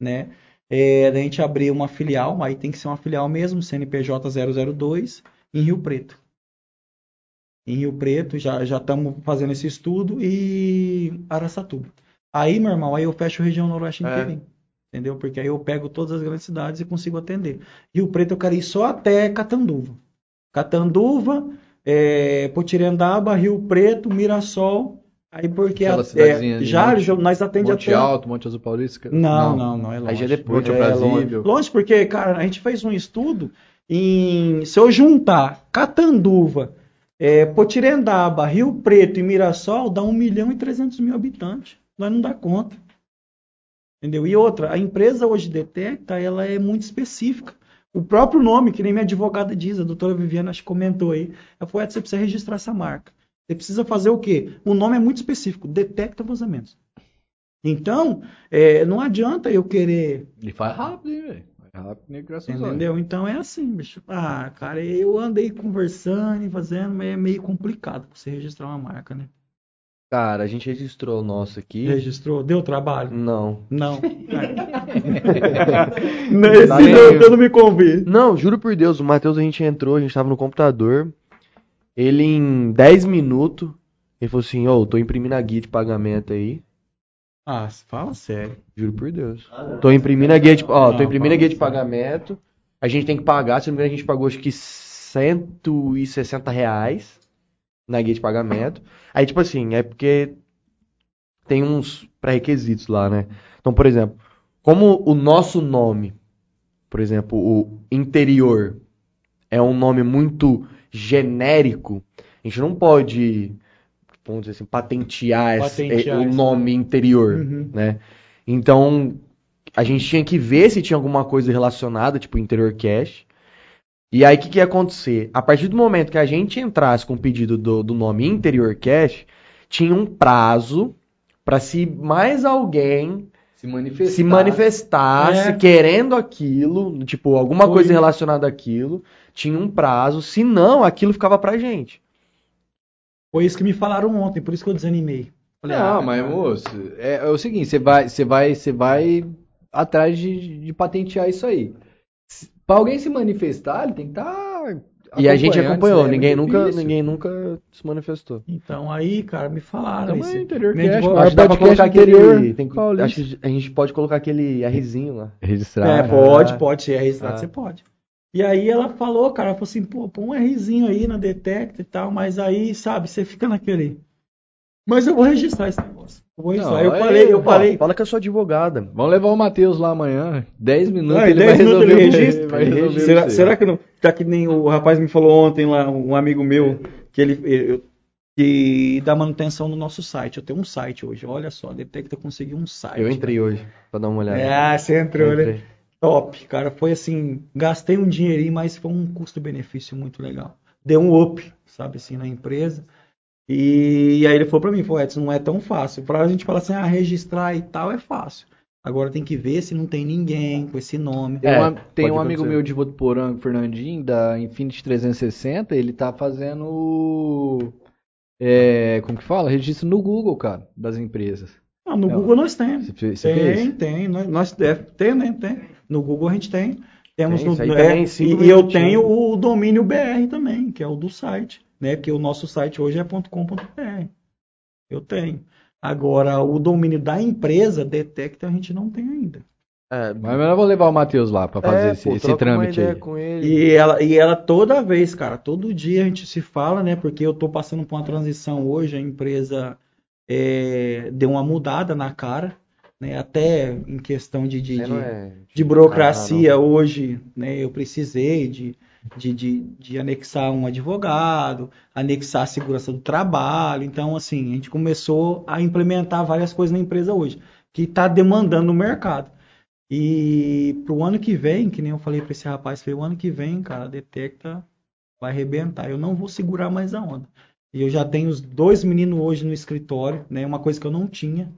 né? É, da gente abrir uma filial, aí tem que ser uma filial mesmo, CNPJ 002, em Rio Preto. Em Rio Preto, já já estamos fazendo esse estudo e Araçatuba. Aí, meu irmão, aí eu fecho a região noroeste É. inteirinho. Entendeu? Porque aí eu pego todas as grandes cidades e consigo atender. Rio Preto eu quero ir só até Catanduva. Catanduva, é, Potirendaba, Rio Preto, Mirassol. Aí porque Aquela é, já Monte- nós atendemos Monte até. Alto, Monte Azul Paulista. Não, não, não, é longe. Aí já é depois, é Brasília. longe. Longe porque, cara, a gente fez um estudo em se eu juntar Catanduva, é, Potirendaba, Rio Preto e Mirassol, dá 1 milhão e 300 mil habitantes. Nós não dá conta. Entendeu? E outra, a empresa hoje detecta, ela é muito específica. O próprio nome, que nem minha advogada diz, a doutora Viviana acho que comentou aí, ela falou, "Edson, você precisa registrar essa marca. Você precisa fazer o quê? O nome é muito específico, detecta vazamentos. Então, é, não adianta eu querer E faz rápido, hein, velho? Entendeu? Então é assim, bicho. Ah, cara, eu andei conversando e fazendo, mas é meio complicado você registrar uma marca, né? Cara, a gente registrou o nosso aqui. Registrou? Deu trabalho? Não. Não. Tá Esse nem- não, eu não me convido. Não, juro por Deus, o Matheus a gente entrou, a gente tava no computador. Ele em 10 minutos, ele falou assim, ô, tô imprimindo a guia de pagamento aí. Ah, fala sério. Juro por Deus. Tô imprimindo a guia de, ó, tô imprimindo a guia de pagamento. A gente tem que pagar, se não me engano, a gente pagou acho que 160 reais na guia de pagamento. Aí, tipo assim, é porque tem uns pré-requisitos lá, né? Então, por exemplo, como o nosso nome, por exemplo, o interior, é um nome muito genérico, a gente não pode, vamos dizer assim, patentear, esse- Patentear o isso, nome interior, Uhum. né? Então, a gente tinha que ver se tinha alguma coisa relacionada, tipo interior cache. E aí, o que, que ia acontecer? A partir do momento que a gente entrasse com o pedido do, do nome interior cache, tinha um prazo para se mais alguém Se manifestar. se manifestasse É. querendo aquilo, tipo, alguma Foi. coisa relacionada àquilo, tinha um prazo, se não, aquilo ficava pra gente. Foi isso que me falaram ontem, por isso que eu desanimei. Falei, Não, ah, mas moço, é, é o seguinte, você vai, você vai, você vai atrás de, de patentear isso aí. Se- Pra alguém se manifestar, ele tem que estar E a gente acompanhou, é ninguém nunca, ninguém nunca se manifestou. Então aí, cara, me falaram. Então, é interior cast, Acho que dá pra podcast colocar interior aquele, tem que- paulista. acho que a gente pode colocar aquele Rzinho lá. Registrar. É, pode, pode ser registrado, Ah. você pode. E aí ela falou, cara, ela falou assim, pô, põe um Rzinho aí na Detecta e tal, mas aí, sabe, você fica naquele. Mas eu vou registrar esse negócio. Eu vou registrar. Não, eu aí- falei, eu ó, falei. Fala que eu sou advogada. Vamos levar o Matheus lá amanhã. 10 minutos Ah, em ele 10 vai minutos resolver. ele o- registra? vai resolver Será, será que não. Já que nem o rapaz me falou ontem lá, um amigo meu, que ele. eu- que dá manutenção no nosso site. Eu tenho um site hoje. Olha só, Detecta conseguiu um site. Eu entrei hoje pra dar uma olhada. É, você entrou, né? Top, cara. Foi assim, gastei um dinheirinho, mas foi um custo-benefício muito legal. Deu um up, sabe assim, na empresa. E, aí ele falou pra mim, falou, Edson, não é tão fácil. Pra gente falar assim, ah, registrar e tal é fácil. Agora tem que ver se não tem ninguém com esse nome. Tem, É, um, tem um amigo meu de Votuporanga, Fernandinho, da Infinity 360, ele tá fazendo. É, como que fala? Registro no Google, cara, das empresas. Ah, no Não. Google nós temos. Você, você Tem, fez? tem. Nós, nós é, tem, né? Tem. No Google a gente tem. Temos Tem, no, é, e, e eu tenho o domínio BR também, que é o do site, né? Que o nosso site hoje é .com.br. Eu tenho. Agora, o domínio da empresa, Detecta, a gente não tem ainda. É, Mas eu vou levar o Matheus lá pra fazer é, esse, pô, esse trâmite aí. com ele. E ela, e ela toda vez, cara, todo dia a gente se fala, né? Porque eu tô passando por uma transição hoje, a empresa é, deu uma mudada na cara, né? Até em questão de, de, de- é- de burocracia Ah, hoje, né? Eu precisei de, de, de, de anexar um advogado, anexar a segurança do trabalho. Então, assim, a gente começou a implementar várias coisas na empresa hoje, que está demandando o mercado. E pro ano que vem, que nem eu falei para esse rapaz, foi o ano que vem, cara, a Detecta vai arrebentar. Eu não vou segurar mais a onda. E eu já tenho os dois meninos hoje no escritório, né? Uma coisa que eu não tinha.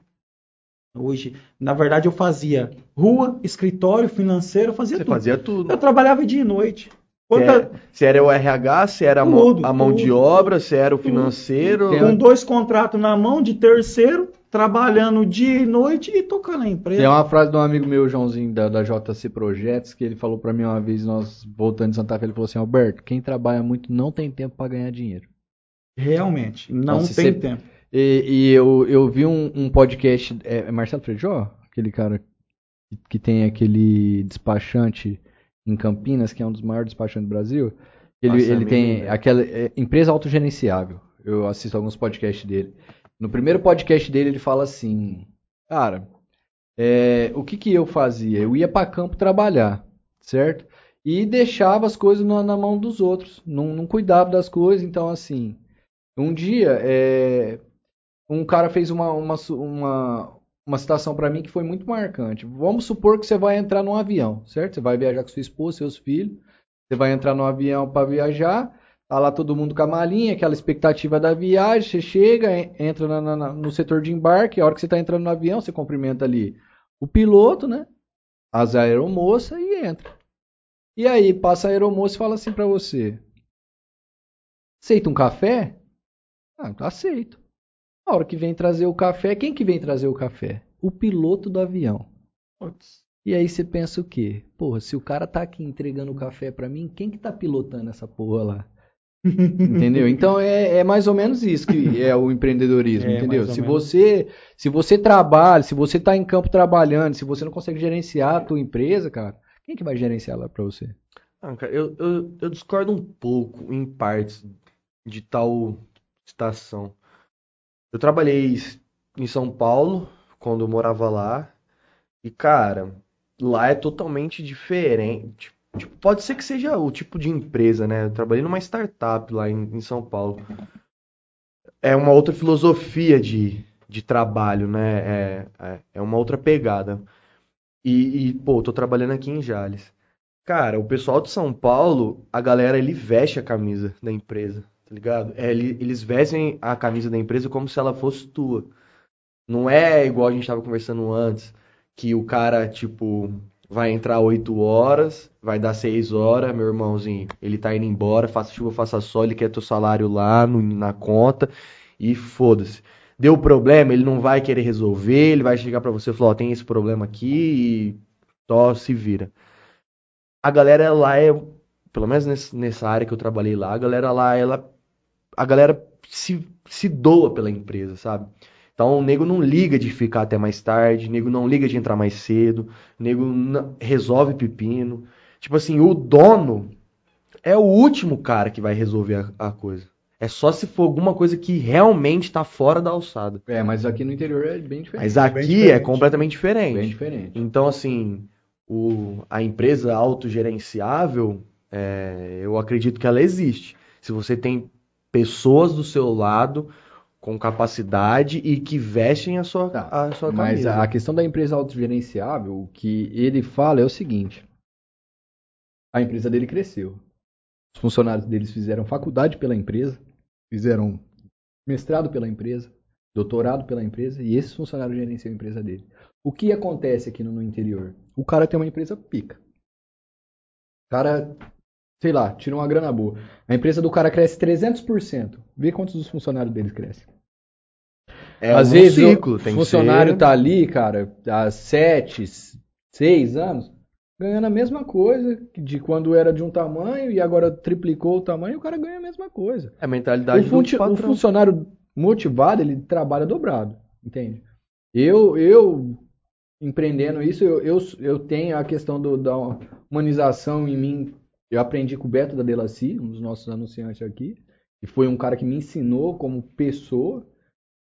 Hoje, na verdade, eu fazia rua, escritório, financeiro, eu fazia Você tudo. fazia tudo. Eu trabalhava dia e noite. Se Quanta- era, se era o RH, se era a mão, Tudo, a mão de tudo, obra, se era o financeiro. Com dois contratos na mão de terceiro, trabalhando dia e noite e tocando a empresa. Tem uma frase de um amigo meu, Joãozinho, da, da JC Projetos, que ele falou pra mim uma vez, nós voltando de Santa Fé, ele falou assim, Alberto, quem trabalha muito não tem tempo pra ganhar dinheiro. Realmente, não Nossa, tem você- tempo. E, e eu, eu vi um, um podcast, é, é Marcelo Frejó? Aquele cara que, que tem aquele despachante em Campinas, que é um dos maiores despachantes do Brasil. Ele, Nossa, ele tem aquela é, empresa autogerenciável. Eu assisto alguns podcasts dele. No primeiro podcast dele, ele fala assim: Cara, é, o que que eu fazia? Eu ia para campo trabalhar, certo? E deixava as coisas na, na mão dos outros. Não, não cuidava das coisas. Então, assim, um dia, é, um cara fez uma, uma, uma, uma citação para mim que foi muito marcante. Vamos supor que você vai entrar num avião, certo? Você vai viajar com sua esposa, seus filhos. Você vai entrar no avião para viajar. Tá lá todo mundo com a malinha, aquela expectativa da viagem. Você chega, en- entra na- na- no setor de embarque. A hora que você tá entrando no avião, você cumprimenta ali o piloto, né? as aeromoças e entra. E aí passa a aeromoça e fala assim pra você: Aceita um café? Ah, aceito. A hora que vem trazer o café, quem que vem trazer o café? O piloto do avião. Putz. E aí você pensa o quê? Porra, se o cara tá aqui entregando o café pra mim, quem que tá pilotando essa porra lá? Entendeu? Então é, é mais ou menos isso que é o empreendedorismo, É, entendeu? Se menos. você, se você trabalha, se você tá em campo trabalhando, se você não consegue gerenciar a tua empresa, cara, quem que vai gerenciar lá pra você? Ah, cara, eu, eu, eu discordo um pouco, em partes, de tal situação. Eu trabalhei em São Paulo, quando eu morava lá, e, cara, lá é totalmente diferente. Tipo, pode ser que seja o tipo de empresa, né? Eu trabalhei numa startup lá em, em São Paulo. É uma outra filosofia de, de trabalho, né? É, é, é uma outra pegada. E, e, pô, tô trabalhando aqui em Jales. Cara, o pessoal de São Paulo, a galera, ele veste a camisa da empresa, ligado? É, ele- eles vestem a camisa da empresa como se ela fosse tua. Não é igual a gente tava conversando antes, que o cara, tipo, vai entrar 8 horas, vai dar 6 horas, meu irmãozinho, ele tá indo embora, faça chuva, faça sol, ele quer teu salário lá no- na conta e foda-se. Deu problema, ele não vai querer resolver, ele vai chegar pra você e falar, ó, tem esse problema aqui e só se vira. A galera lá é, pelo menos nessa área que eu trabalhei lá, a galera lá, ela, a galera se, se doa pela empresa, sabe? Então o nego não liga de ficar até mais tarde, o nego não liga de entrar mais cedo, o nego não- resolve pepino. Tipo assim, o dono é o último cara que vai resolver a, a coisa. É só se for alguma coisa que realmente tá fora da alçada. É, mas aqui no interior é bem diferente. Mas aqui diferente. é completamente Bem diferente. diferente. Então, assim, o, a empresa autogerenciável, é, eu acredito que ela existe. Se você tem pessoas do seu lado com capacidade e que vestem a sua, Tá, a sua Mas camisa. a questão da empresa autogerenciável, o que ele fala é o seguinte: a empresa dele cresceu. Os funcionários deles fizeram faculdade pela empresa, fizeram mestrado pela empresa, doutorado pela empresa, e esses funcionários gerenciam a empresa dele. O que acontece aqui no, no interior? O cara tem uma empresa pica. O cara, sei lá, tira uma grana boa. A empresa do cara cresce 300%. Vê quantos dos funcionários deles crescem. É Às um vezes ciclo, o funcionário ser- tá ali, cara, há sete, seis anos, ganhando a mesma coisa de quando era de um tamanho e agora triplicou o tamanho, o cara ganha a mesma coisa. É a mentalidade O, funci- do o patrão. funcionário motivado, ele trabalha dobrado, entende? Eu, eu empreendendo isso, eu, eu, eu tenho a questão do- da humanização em mim. Eu aprendi com o Beto da Delacy, um dos nossos anunciantes aqui, e foi um cara que me ensinou como pessoa.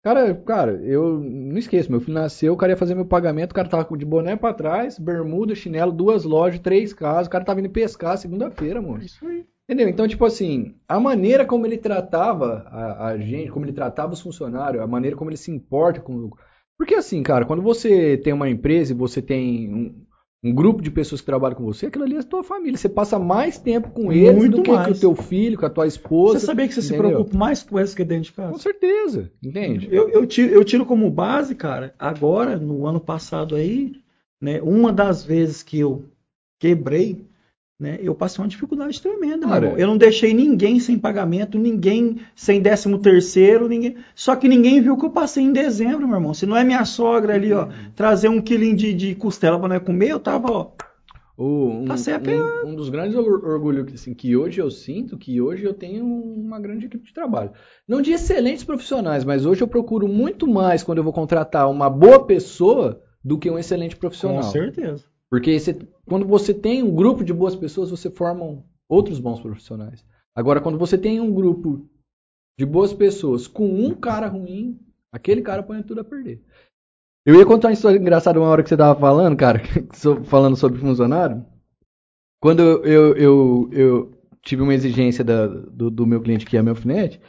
Cara, cara, eu não esqueço, meu filho nasceu, o cara ia fazer meu pagamento, o cara tava de boné pra trás, bermuda, chinelo, duas lojas, três casas, o cara tava indo pescar segunda-feira, amor. Isso aí. Entendeu? Então, tipo assim, a maneira como ele tratava a, a gente, como ele tratava os funcionários, a maneira como ele se importa com. Porque assim, cara, quando você tem uma empresa e você tem um, um grupo de pessoas que trabalham com você, aquilo ali é a tua família. Você passa mais tempo com eles Muito do que com mais. o teu filho, com a tua esposa. Você sabia que você se entendeu? preocupa mais com eles que dentro de Com casa? certeza, entende? Eu, eu, tiro, eu tiro como base, cara, agora, no ano passado aí, né, uma das vezes que eu quebrei, né, eu passei uma dificuldade tremenda, Cara. Eu não deixei ninguém sem pagamento, ninguém sem décimo terceiro, ninguém. Só que ninguém viu que eu passei em dezembro, meu irmão. Se não é minha sogra ali, ó, trazer um quilinho de, de costela pra nós comer, eu tava, ó. O- um, Passei a um, um dos grandes or- orgulhos assim, que hoje eu sinto, que hoje eu tenho uma grande equipe de trabalho. Não de excelentes profissionais, mas hoje eu procuro muito mais quando eu vou contratar uma boa pessoa do que um excelente profissional. Com certeza. Porque você- quando você tem um grupo de boas pessoas, você forma outros bons profissionais. Agora, quando você tem um grupo de boas pessoas com um cara ruim, aquele cara põe tudo a perder. Eu ia contar uma história engraçada uma hora que você tava falando, cara, falando sobre funcionário. Quando eu, eu, eu, eu tive uma exigência da- do, do meu cliente que é meu alfinete,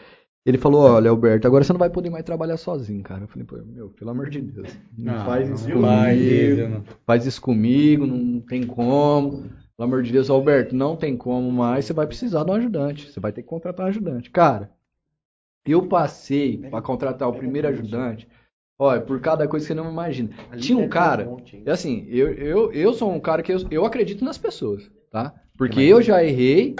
ele falou, olha, Alberto, agora você não vai poder mais trabalhar sozinho, cara. Eu falei, pô, meu, pelo amor de Deus, não, faz isso comigo, faz isso comigo, não tem como. Pelo amor de Deus, Alberto, não tem como mais, você vai precisar de um ajudante. Você vai ter que contratar um ajudante. Cara, eu passei para contratar o primeiro ajudante Olha, por cada coisa que você não imagina. Tinha um cara, é assim, eu, eu, eu sou um cara que eu, eu acredito nas pessoas, tá? Porque eu já errei,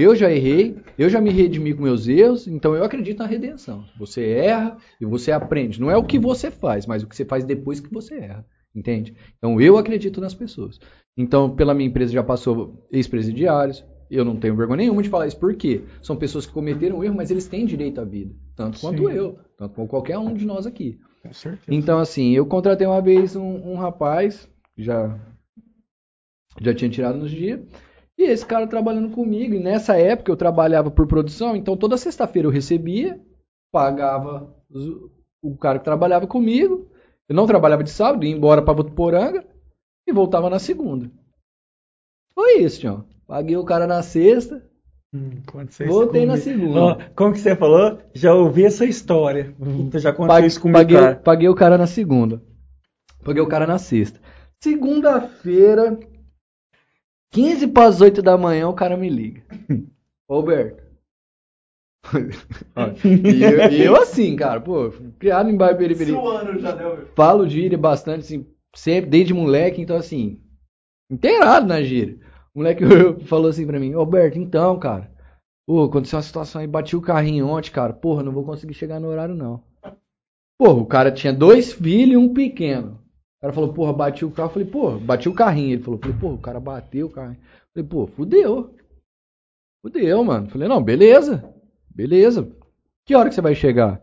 eu já errei, eu já me redimi com meus erros, então eu acredito na redenção. Você erra e você aprende. Não é o que você faz, mas o que você faz depois que você erra. Entende? Então eu acredito nas pessoas. Então, pela minha empresa já passou ex-presidiários. Eu não tenho vergonha nenhuma de falar isso, porque são pessoas que cometeram erro, mas eles têm direito à vida. Tanto quanto Sim. eu, tanto como qualquer um de nós aqui. Com certeza. Então, assim, eu contratei uma vez um, um rapaz, já, já tinha tirado nos dias, e esse cara trabalhando comigo, e nessa época eu trabalhava por produção, então toda sexta-feira eu recebia, pagava o cara que trabalhava comigo, eu não trabalhava de sábado, ia embora para Votuporanga e voltava na segunda. Foi isso, Tião. Paguei o cara na sexta, Hum, voltei na segunda. Ó, como que você falou? Já ouvi essa história. Puta, já Paguei, isso comigo, paguei, cara. paguei o cara na segunda. Paguei o cara na sexta. Segunda-feira, 15 para as 8 da manhã, o cara me liga. Roberto. e, eu, e eu assim, cara, pô, criado em já deu. Falo gíria bastante, assim, sempre, desde moleque, então assim, inteirado na gíria. O moleque falou assim pra mim, Roberto, então, cara, pô, aconteceu uma situação aí, bati o carrinho ontem, cara, porra, não vou conseguir chegar no horário, não. Porra, o cara tinha dois filhos e um pequeno. O cara falou, porra, bati o carro, eu falei, porra, bati o carrinho. Ele falou, falei, porra, o cara bateu o carrinho. Eu falei, pô, fudeu. Fudeu, mano. Falei, não, beleza, beleza. Que hora que você vai chegar?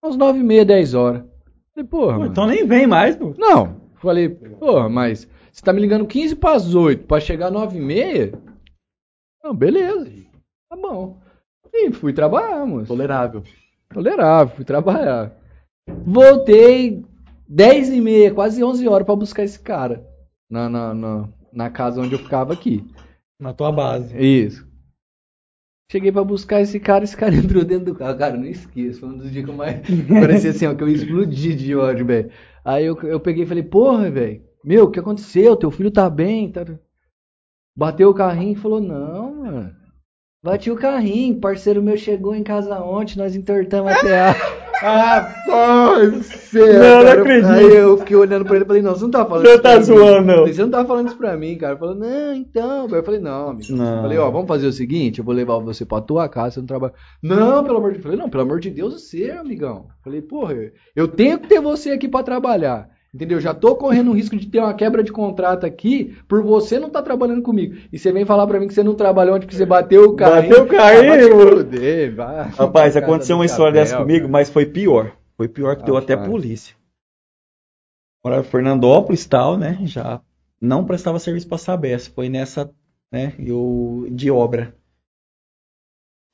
Umas nove e meia, dez horas. Falei, porra, Pô, mano. então nem vem mais, pô. Não, falei, porra, mas você tá me ligando 15 para as 8 pra chegar 9 e meia? Não, beleza. Tá bom. E fui trabalhar, moço. Tolerável. Tolerável, fui trabalhar. Voltei 10 e meia, quase 11 horas pra buscar esse cara. Na, na, na, na casa onde eu ficava aqui. Na tua base. Isso. Cheguei pra buscar esse cara, esse cara entrou dentro do carro. Cara, não esqueço, foi um dos dias que eu mais. Parecia assim, ó, que eu explodi de ódio, velho. Aí eu, eu peguei e falei, porra, velho, meu, o que aconteceu? Teu filho tá bem? Tá... Bateu o carrinho e falou, não, mano. Bati o carrinho, parceiro meu chegou em casa ontem, nós entortamos até a. Rapaz, céu, Não, não acredito. Aí eu fiquei olhando pra ele e falei, não, você não tá falando Não isso tá pra mim. zoando, não. Você não tá falando isso pra mim, cara. Ele falou, não, então. Eu falei, não, amigo. Não. Eu falei, ó, vamos fazer o seguinte, eu vou levar você pra tua casa, você não trabalha. Não, pelo amor de Deus. Eu falei, não, pelo amor de Deus, você, amigão. Eu falei, porra, eu tenho que ter você aqui pra trabalhar. Entendeu? Já tô correndo o risco de ter uma quebra de contrato aqui por você não tá trabalhando comigo. E você vem falar pra mim que você não trabalhou onde que você bateu o carrinho. Bateu o carrinho, Ah. Rapaz, aconteceu uma história dessa comigo, cara. mas foi pior. Foi pior que deu até a Rapaz. polícia. Morava em Fernandópolis e tal, né? Já não prestava serviço pra Sabesp. Foi nessa, né? Eu, de obra.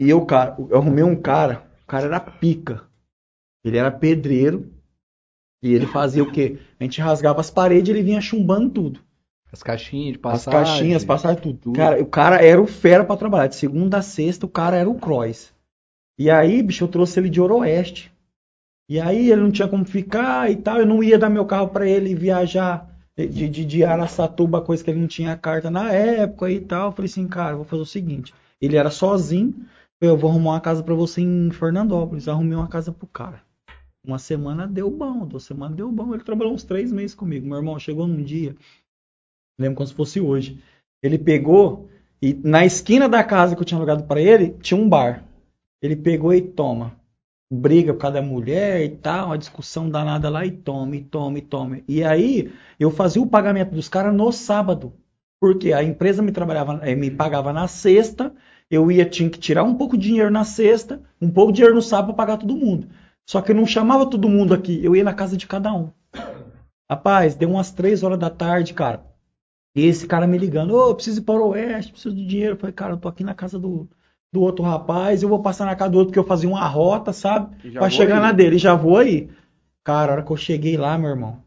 E eu, cara, eu arrumei um cara, o cara era pica. Ele era pedreiro. E ele fazia o quê? A gente rasgava as paredes e ele vinha chumbando tudo. As caixinhas de As passagem. caixinhas, passagem, tudo. tudo. Cara, o cara era o fera pra trabalhar. De segunda a sexta, o cara era o Cross. E aí, bicho, eu trouxe ele de Oroeste. E aí, ele não tinha como ficar e tal. Eu não ia dar meu carro pra ele viajar de, de, de Araçatuba, coisa que ele não tinha carta na época e tal. Eu falei assim, cara, vou fazer o seguinte. Ele era sozinho. Eu vou arrumar uma casa pra você em Fernandópolis. Arrumei uma casa pro cara. Uma semana deu bom, duas semanas deu bom. Ele trabalhou uns três meses comigo. Meu irmão chegou num dia. Lembro como se fosse hoje. Ele pegou e na esquina da casa que eu tinha alugado para ele, tinha um bar. Ele pegou e toma. Briga por causa da mulher e tal, uma discussão danada lá e toma, e toma, e toma. E aí eu fazia o pagamento dos caras no sábado. Porque a empresa me trabalhava, eh, me pagava na sexta, eu ia tinha que tirar um pouco de dinheiro na sexta, um pouco de dinheiro no sábado para pagar todo mundo. Só que eu não chamava todo mundo aqui, eu ia na casa de cada um. Rapaz, deu umas três horas da tarde, cara. E esse cara me ligando, ô, preciso ir para o oeste, preciso de dinheiro. Eu falei, cara, eu tô aqui na casa do, do outro rapaz, eu vou passar na casa do outro porque eu fazia uma rota, sabe? Pra chegar aí. na dele, já vou aí. Cara, a hora que eu cheguei lá, meu irmão,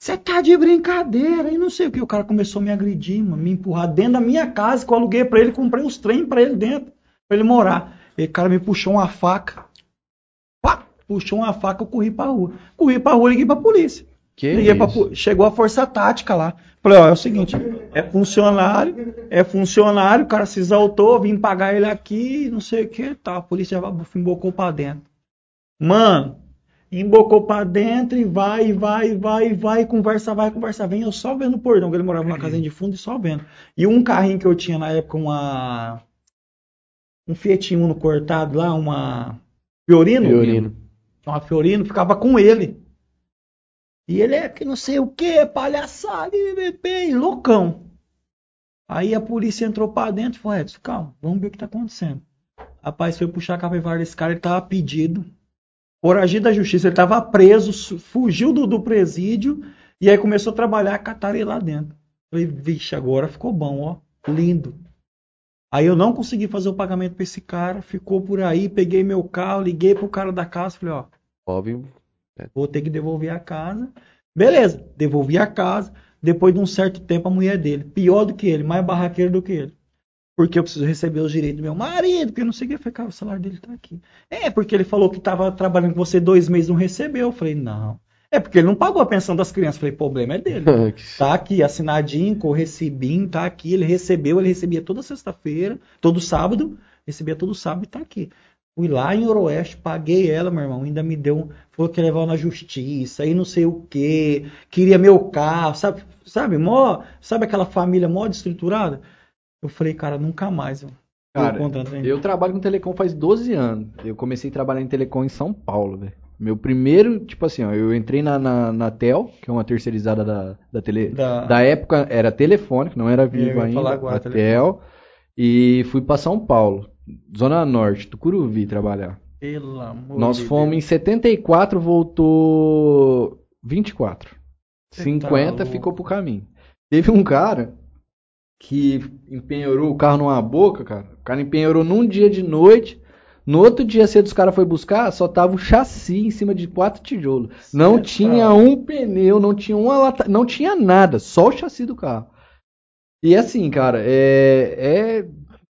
você tá de brincadeira e não sei o que. O cara começou a me agredir, mano, me empurrar dentro da minha casa que eu aluguei pra ele, comprei uns trem pra ele dentro, pra ele morar. E o cara me puxou uma faca. Puxou uma faca, eu corri pra rua. Corri pra rua e liguei pra polícia. Que Liguei pra Chegou a força tática lá. Falei, ó, é o seguinte, é funcionário, é funcionário, o cara se exaltou, vim pagar ele aqui, não sei o que, tá. A polícia já embocou pra dentro. Mano, embocou pra dentro e vai, vai, vai, vai, conversa vai, conversa vem. Eu só vendo o portão, que ele morava numa casinha de fundo e só vendo. E um carrinho que eu tinha na época, uma. Um Fiat Uno cortado lá, uma. Fiorino? Fiorino. Uma Fiorino, ficava com ele. E ele é que não sei o que, palhaçada, bebê, loucão. Aí a polícia entrou pra dentro e falou, Edson, calma, vamos ver o que tá acontecendo. Rapaz, foi puxar a capivara desse cara, ele tava pedido. Foragido da justiça, ele tava preso, fugiu do, do presídio e aí começou a trabalhar, cataram ele lá dentro. Falei, vixe, agora ficou bom, ó, lindo. Aí eu não consegui fazer o pagamento pra esse cara, ficou por aí, peguei meu carro, liguei pro cara da casa, falei, ó, Óbvio. vou ter que devolver a casa. Beleza, devolvi a casa. Depois de um certo tempo, a mulher dele, pior do que ele, mais barraqueiro do que ele. Porque eu preciso receber os direitos do meu marido, porque eu não sei o que. Eu falei, cara, o salário dele tá aqui. É, porque ele falou que tava trabalhando com você dois meses e não recebeu. Eu falei, não. É porque ele não pagou a pensão das crianças. Eu falei, problema é dele. Tá aqui, assinadinho, com o recibinho, tá aqui. Ele recebeu, ele recebia toda sexta-feira, todo sábado, recebia todo sábado e tá aqui. Fui lá em Oroeste, paguei ela, meu irmão, ainda me deu, um- falou que ia levar na justiça, aí não sei o quê, queria meu carro, sabe, sabe, mó, sabe aquela família mó desestruturada? Eu falei, cara, nunca mais. Eu, Cara, eu? Eu trabalho com telecom faz 12 anos. Eu comecei a trabalhar em telecom em São Paulo, velho. Meu primeiro, tipo assim, ó, eu entrei na, na, na Tel, que é uma terceirizada da, da tele. Da- Da época era telefônica, não era vivo ainda. falar agora, a. Tel. E fui pra São Paulo, Zona Norte, Tucuruvi, trabalhar. Pelo amor Nós de fomos em Deus. 74, voltou 24. Você 50 tá ficou pro caminho. Teve um cara que empenhorou o carro numa boca, cara. O cara empenhorou num dia de noite. No outro dia cedo os caras foi buscar, só tava o chassi em cima de quatro tijolos. Não Cê tinha um pneu, não tinha uma lata, não tinha nada, só o chassi do carro. E assim, cara, é, é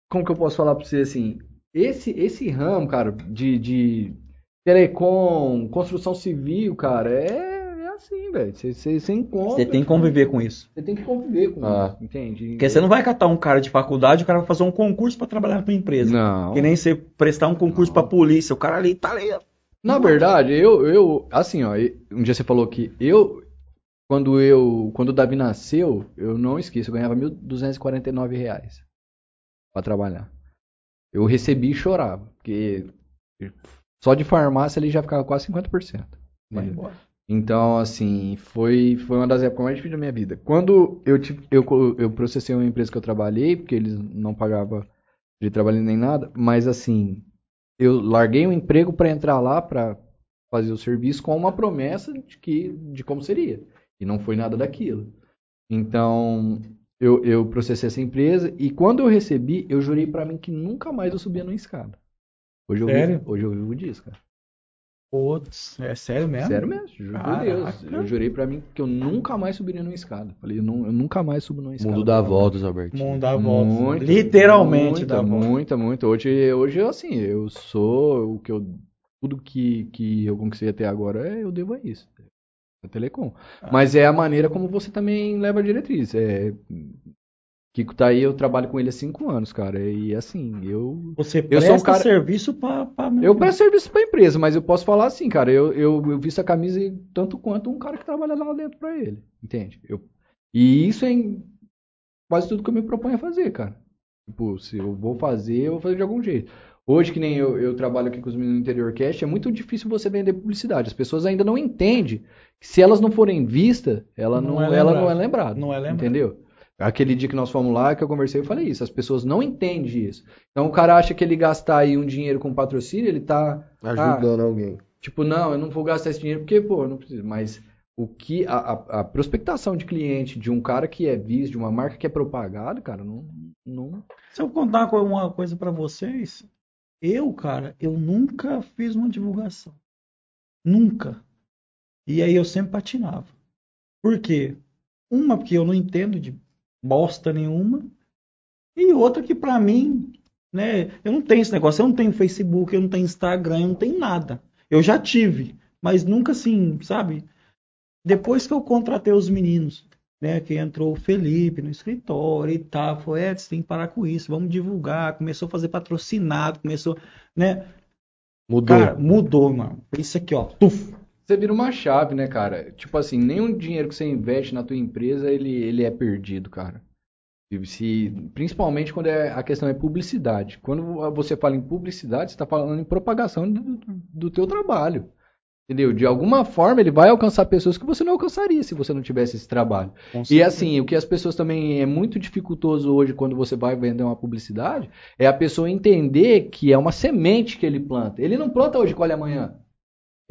como que eu posso falar pra você assim, esse esse ramo, cara, de, de telecom, construção civil, cara, é assim, velho. Você- encontra. Você tem que conviver com isso. Você tem que conviver com Ah. isso, entende? Porque você não vai catar um cara de faculdade, o cara vai fazer um concurso pra trabalhar tua empresa. Não. Que nem você prestar um concurso pra polícia. O cara ali tá ali. Na verdade, eu, eu, assim, ó, um dia você falou que eu, quando eu, quando o Davi nasceu, eu não esqueço, eu ganhava 1.249 reais pra trabalhar. Eu recebi e chorava, porque só de farmácia ele já ficava quase 50%. Vai embora. Então, assim, foi, foi uma das épocas mais difíceis da minha vida. Quando eu, tive, eu, co- eu processei uma empresa que eu trabalhei, porque eles não pagavam de trabalho nem nada, mas assim, eu larguei o emprego para entrar lá para fazer o serviço com uma promessa de que de como seria. E não foi nada daquilo. Então, eu, eu processei essa empresa e quando eu recebi, eu jurei para mim que nunca mais eu subia numa escada. Hoje eu Sério? vivo, hoje eu vivo disso, cara. Putz, é sério mesmo? Sério mesmo, juro por. Deus. Eu jurei pra mim que eu nunca mais subiria numa escada. Falei, eu, não- eu nunca mais subo numa escada. Mundo dá voltas, Albertinho. Mundo dá volta. Muito, Literalmente muita, dá volta. Muita, muita. Hoje, hoje, assim, eu sou o que eu. Tudo que, que eu conquistei até agora, é, eu devo a isso. A Telecom. Ah. Mas é a maneira como você também leva a diretriz. É, Kiko tá aí, eu trabalho com ele há cinco anos, cara. E assim, eu. Você Eu presta sou um cara- serviço pra... pra... Eu presto serviço pra empresa, mas eu posso falar assim, cara, eu, eu, eu visto a camisa tanto quanto um cara que trabalha lá dentro pra ele, entende? Eu, e isso é em quase tudo que eu me proponho a fazer, cara. Tipo, se eu vou fazer, eu vou fazer de algum jeito. Hoje, que nem eu, eu trabalho aqui com os meninos do Interior Cast, é muito difícil você vender publicidade. As pessoas ainda não entendem que se elas não forem vistas, ela Não não, é ela lembrado. não é lembrada. Não é lembrado. Entendeu? Aquele dia que nós fomos lá, que eu conversei, eu falei isso. As pessoas não entendem isso. Então o cara acha que ele gastar aí um dinheiro com patrocínio, ele tá Ajudando alguém. Tipo, não, eu não vou gastar esse dinheiro porque, pô, eu não preciso. Mas o que a, a, a prospectação de cliente de um cara que é visto, de uma marca que é propagada, cara, não, não. Se eu contar uma co- uma coisa pra vocês, eu, cara, eu nunca fiz uma divulgação. Nunca. E aí eu sempre patinava. Por quê? Uma, porque eu não entendo de bosta nenhuma. E outra que pra mim, né, eu não tenho esse negócio, eu não tenho Facebook, eu não tenho Instagram, eu não tenho nada. Eu já tive, mas nunca assim, sabe? Depois que eu contratei os meninos, né, que entrou o Felipe no escritório e tal, falou, é, você tem que parar com isso, vamos divulgar, começou a fazer patrocinado, começou, né, Mudou. cara, mudou, mano, isso aqui, ó, tuf, Você vira uma chave, né, cara? Tipo assim, nenhum dinheiro que você investe na tua empresa, ele, ele é perdido, cara. Se- principalmente quando é, a questão é publicidade. Quando você fala em publicidade, você está falando em propagação do, do teu trabalho. Entendeu? De alguma forma ele vai alcançar pessoas que você não alcançaria se você não tivesse esse trabalho. E assim, o que as pessoas também é muito dificultoso hoje quando você vai vender uma publicidade é a pessoa entender que é uma semente que ele planta. Ele não planta hoje colhe amanhã.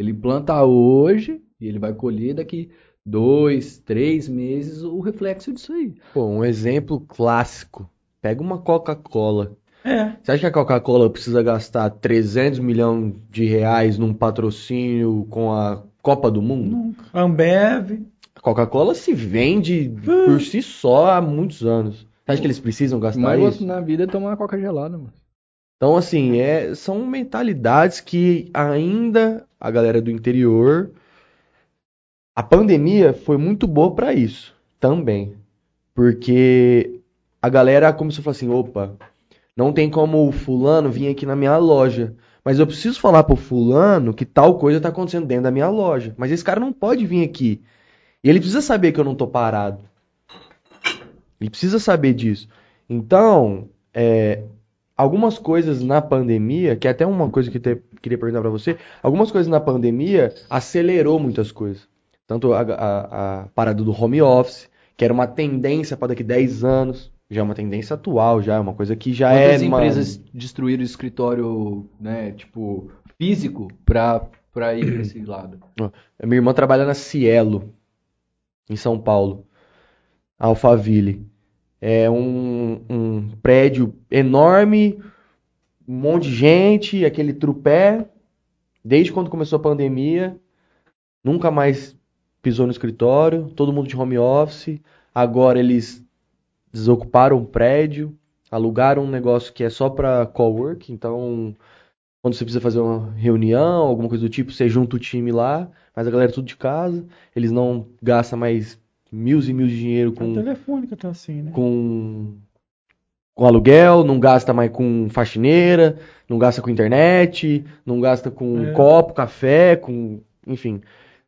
Ele planta hoje e ele vai colher daqui dois, três meses o reflexo disso aí. Pô, um exemplo clássico. Pega uma Coca-Cola. É. Você acha que a Coca-Cola precisa gastar 300 milhões de reais num patrocínio com a Copa do Mundo? Nunca. Ambev. A Coca-Cola se vende por si só há muitos anos. Você acha que eles precisam gastar Mas isso? na vida é tomar uma coca gelada, mano. Então, assim, é, são mentalidades que ainda a galera do interior. A pandemia foi muito boa pra isso também. Porque a galera começou a falar assim: opa, não tem como o fulano vir aqui na minha loja. Mas eu preciso falar pro fulano que tal coisa tá acontecendo dentro da minha loja. Mas esse cara não pode vir aqui. E ele precisa saber que eu não tô parado. Ele precisa saber disso. Então, é, algumas coisas na pandemia, que é até uma coisa que eu queria perguntar pra você, algumas coisas na pandemia acelerou muitas coisas. Tanto a, a- a parada do home office, que era uma tendência para daqui 10 anos, já é uma tendência atual, já é uma coisa que já Quantas é empresas destruíram o escritório, né, tipo, físico pra, pra ir pra esse lado? Minha irmã trabalha na Cielo, em São Paulo, Alphaville. É um, um prédio enorme, um monte de gente, aquele trupé. Desde quando começou a pandemia, nunca mais pisou no escritório, todo mundo de home office. Agora eles desocuparam o prédio, alugaram um negócio que é só para cowork, então quando você precisa fazer uma reunião, alguma coisa do tipo, você junta o time lá, mas a galera é tudo de casa, eles não gastam mais mil e mil de dinheiro A com, telefônica tá assim, né? com, com aluguel, não gasta mais com faxineira, não gasta com internet, não gasta com É. copo, café, com, enfim.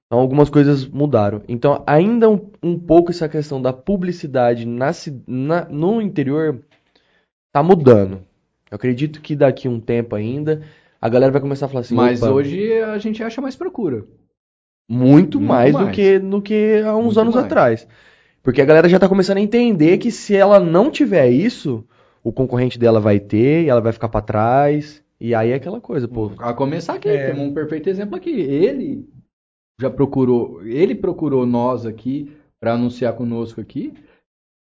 Então algumas coisas mudaram. Então ainda um, um pouco essa questão da publicidade na, na- no interior tá mudando. Eu acredito que daqui um tempo ainda a galera vai começar a falar assim, Mas "Opa, hoje a gente acha mais procura. Muito Muito mais do mais. que do que há uns Muito anos mais. atrás. Porque a galera já tá começando a entender que se ela não tiver isso, o concorrente dela vai ter e ela vai ficar pra trás. E aí é aquela coisa, pô. A começar aqui, É. temos um perfeito exemplo aqui. Ele já procurou, ele procurou nós aqui pra anunciar conosco aqui,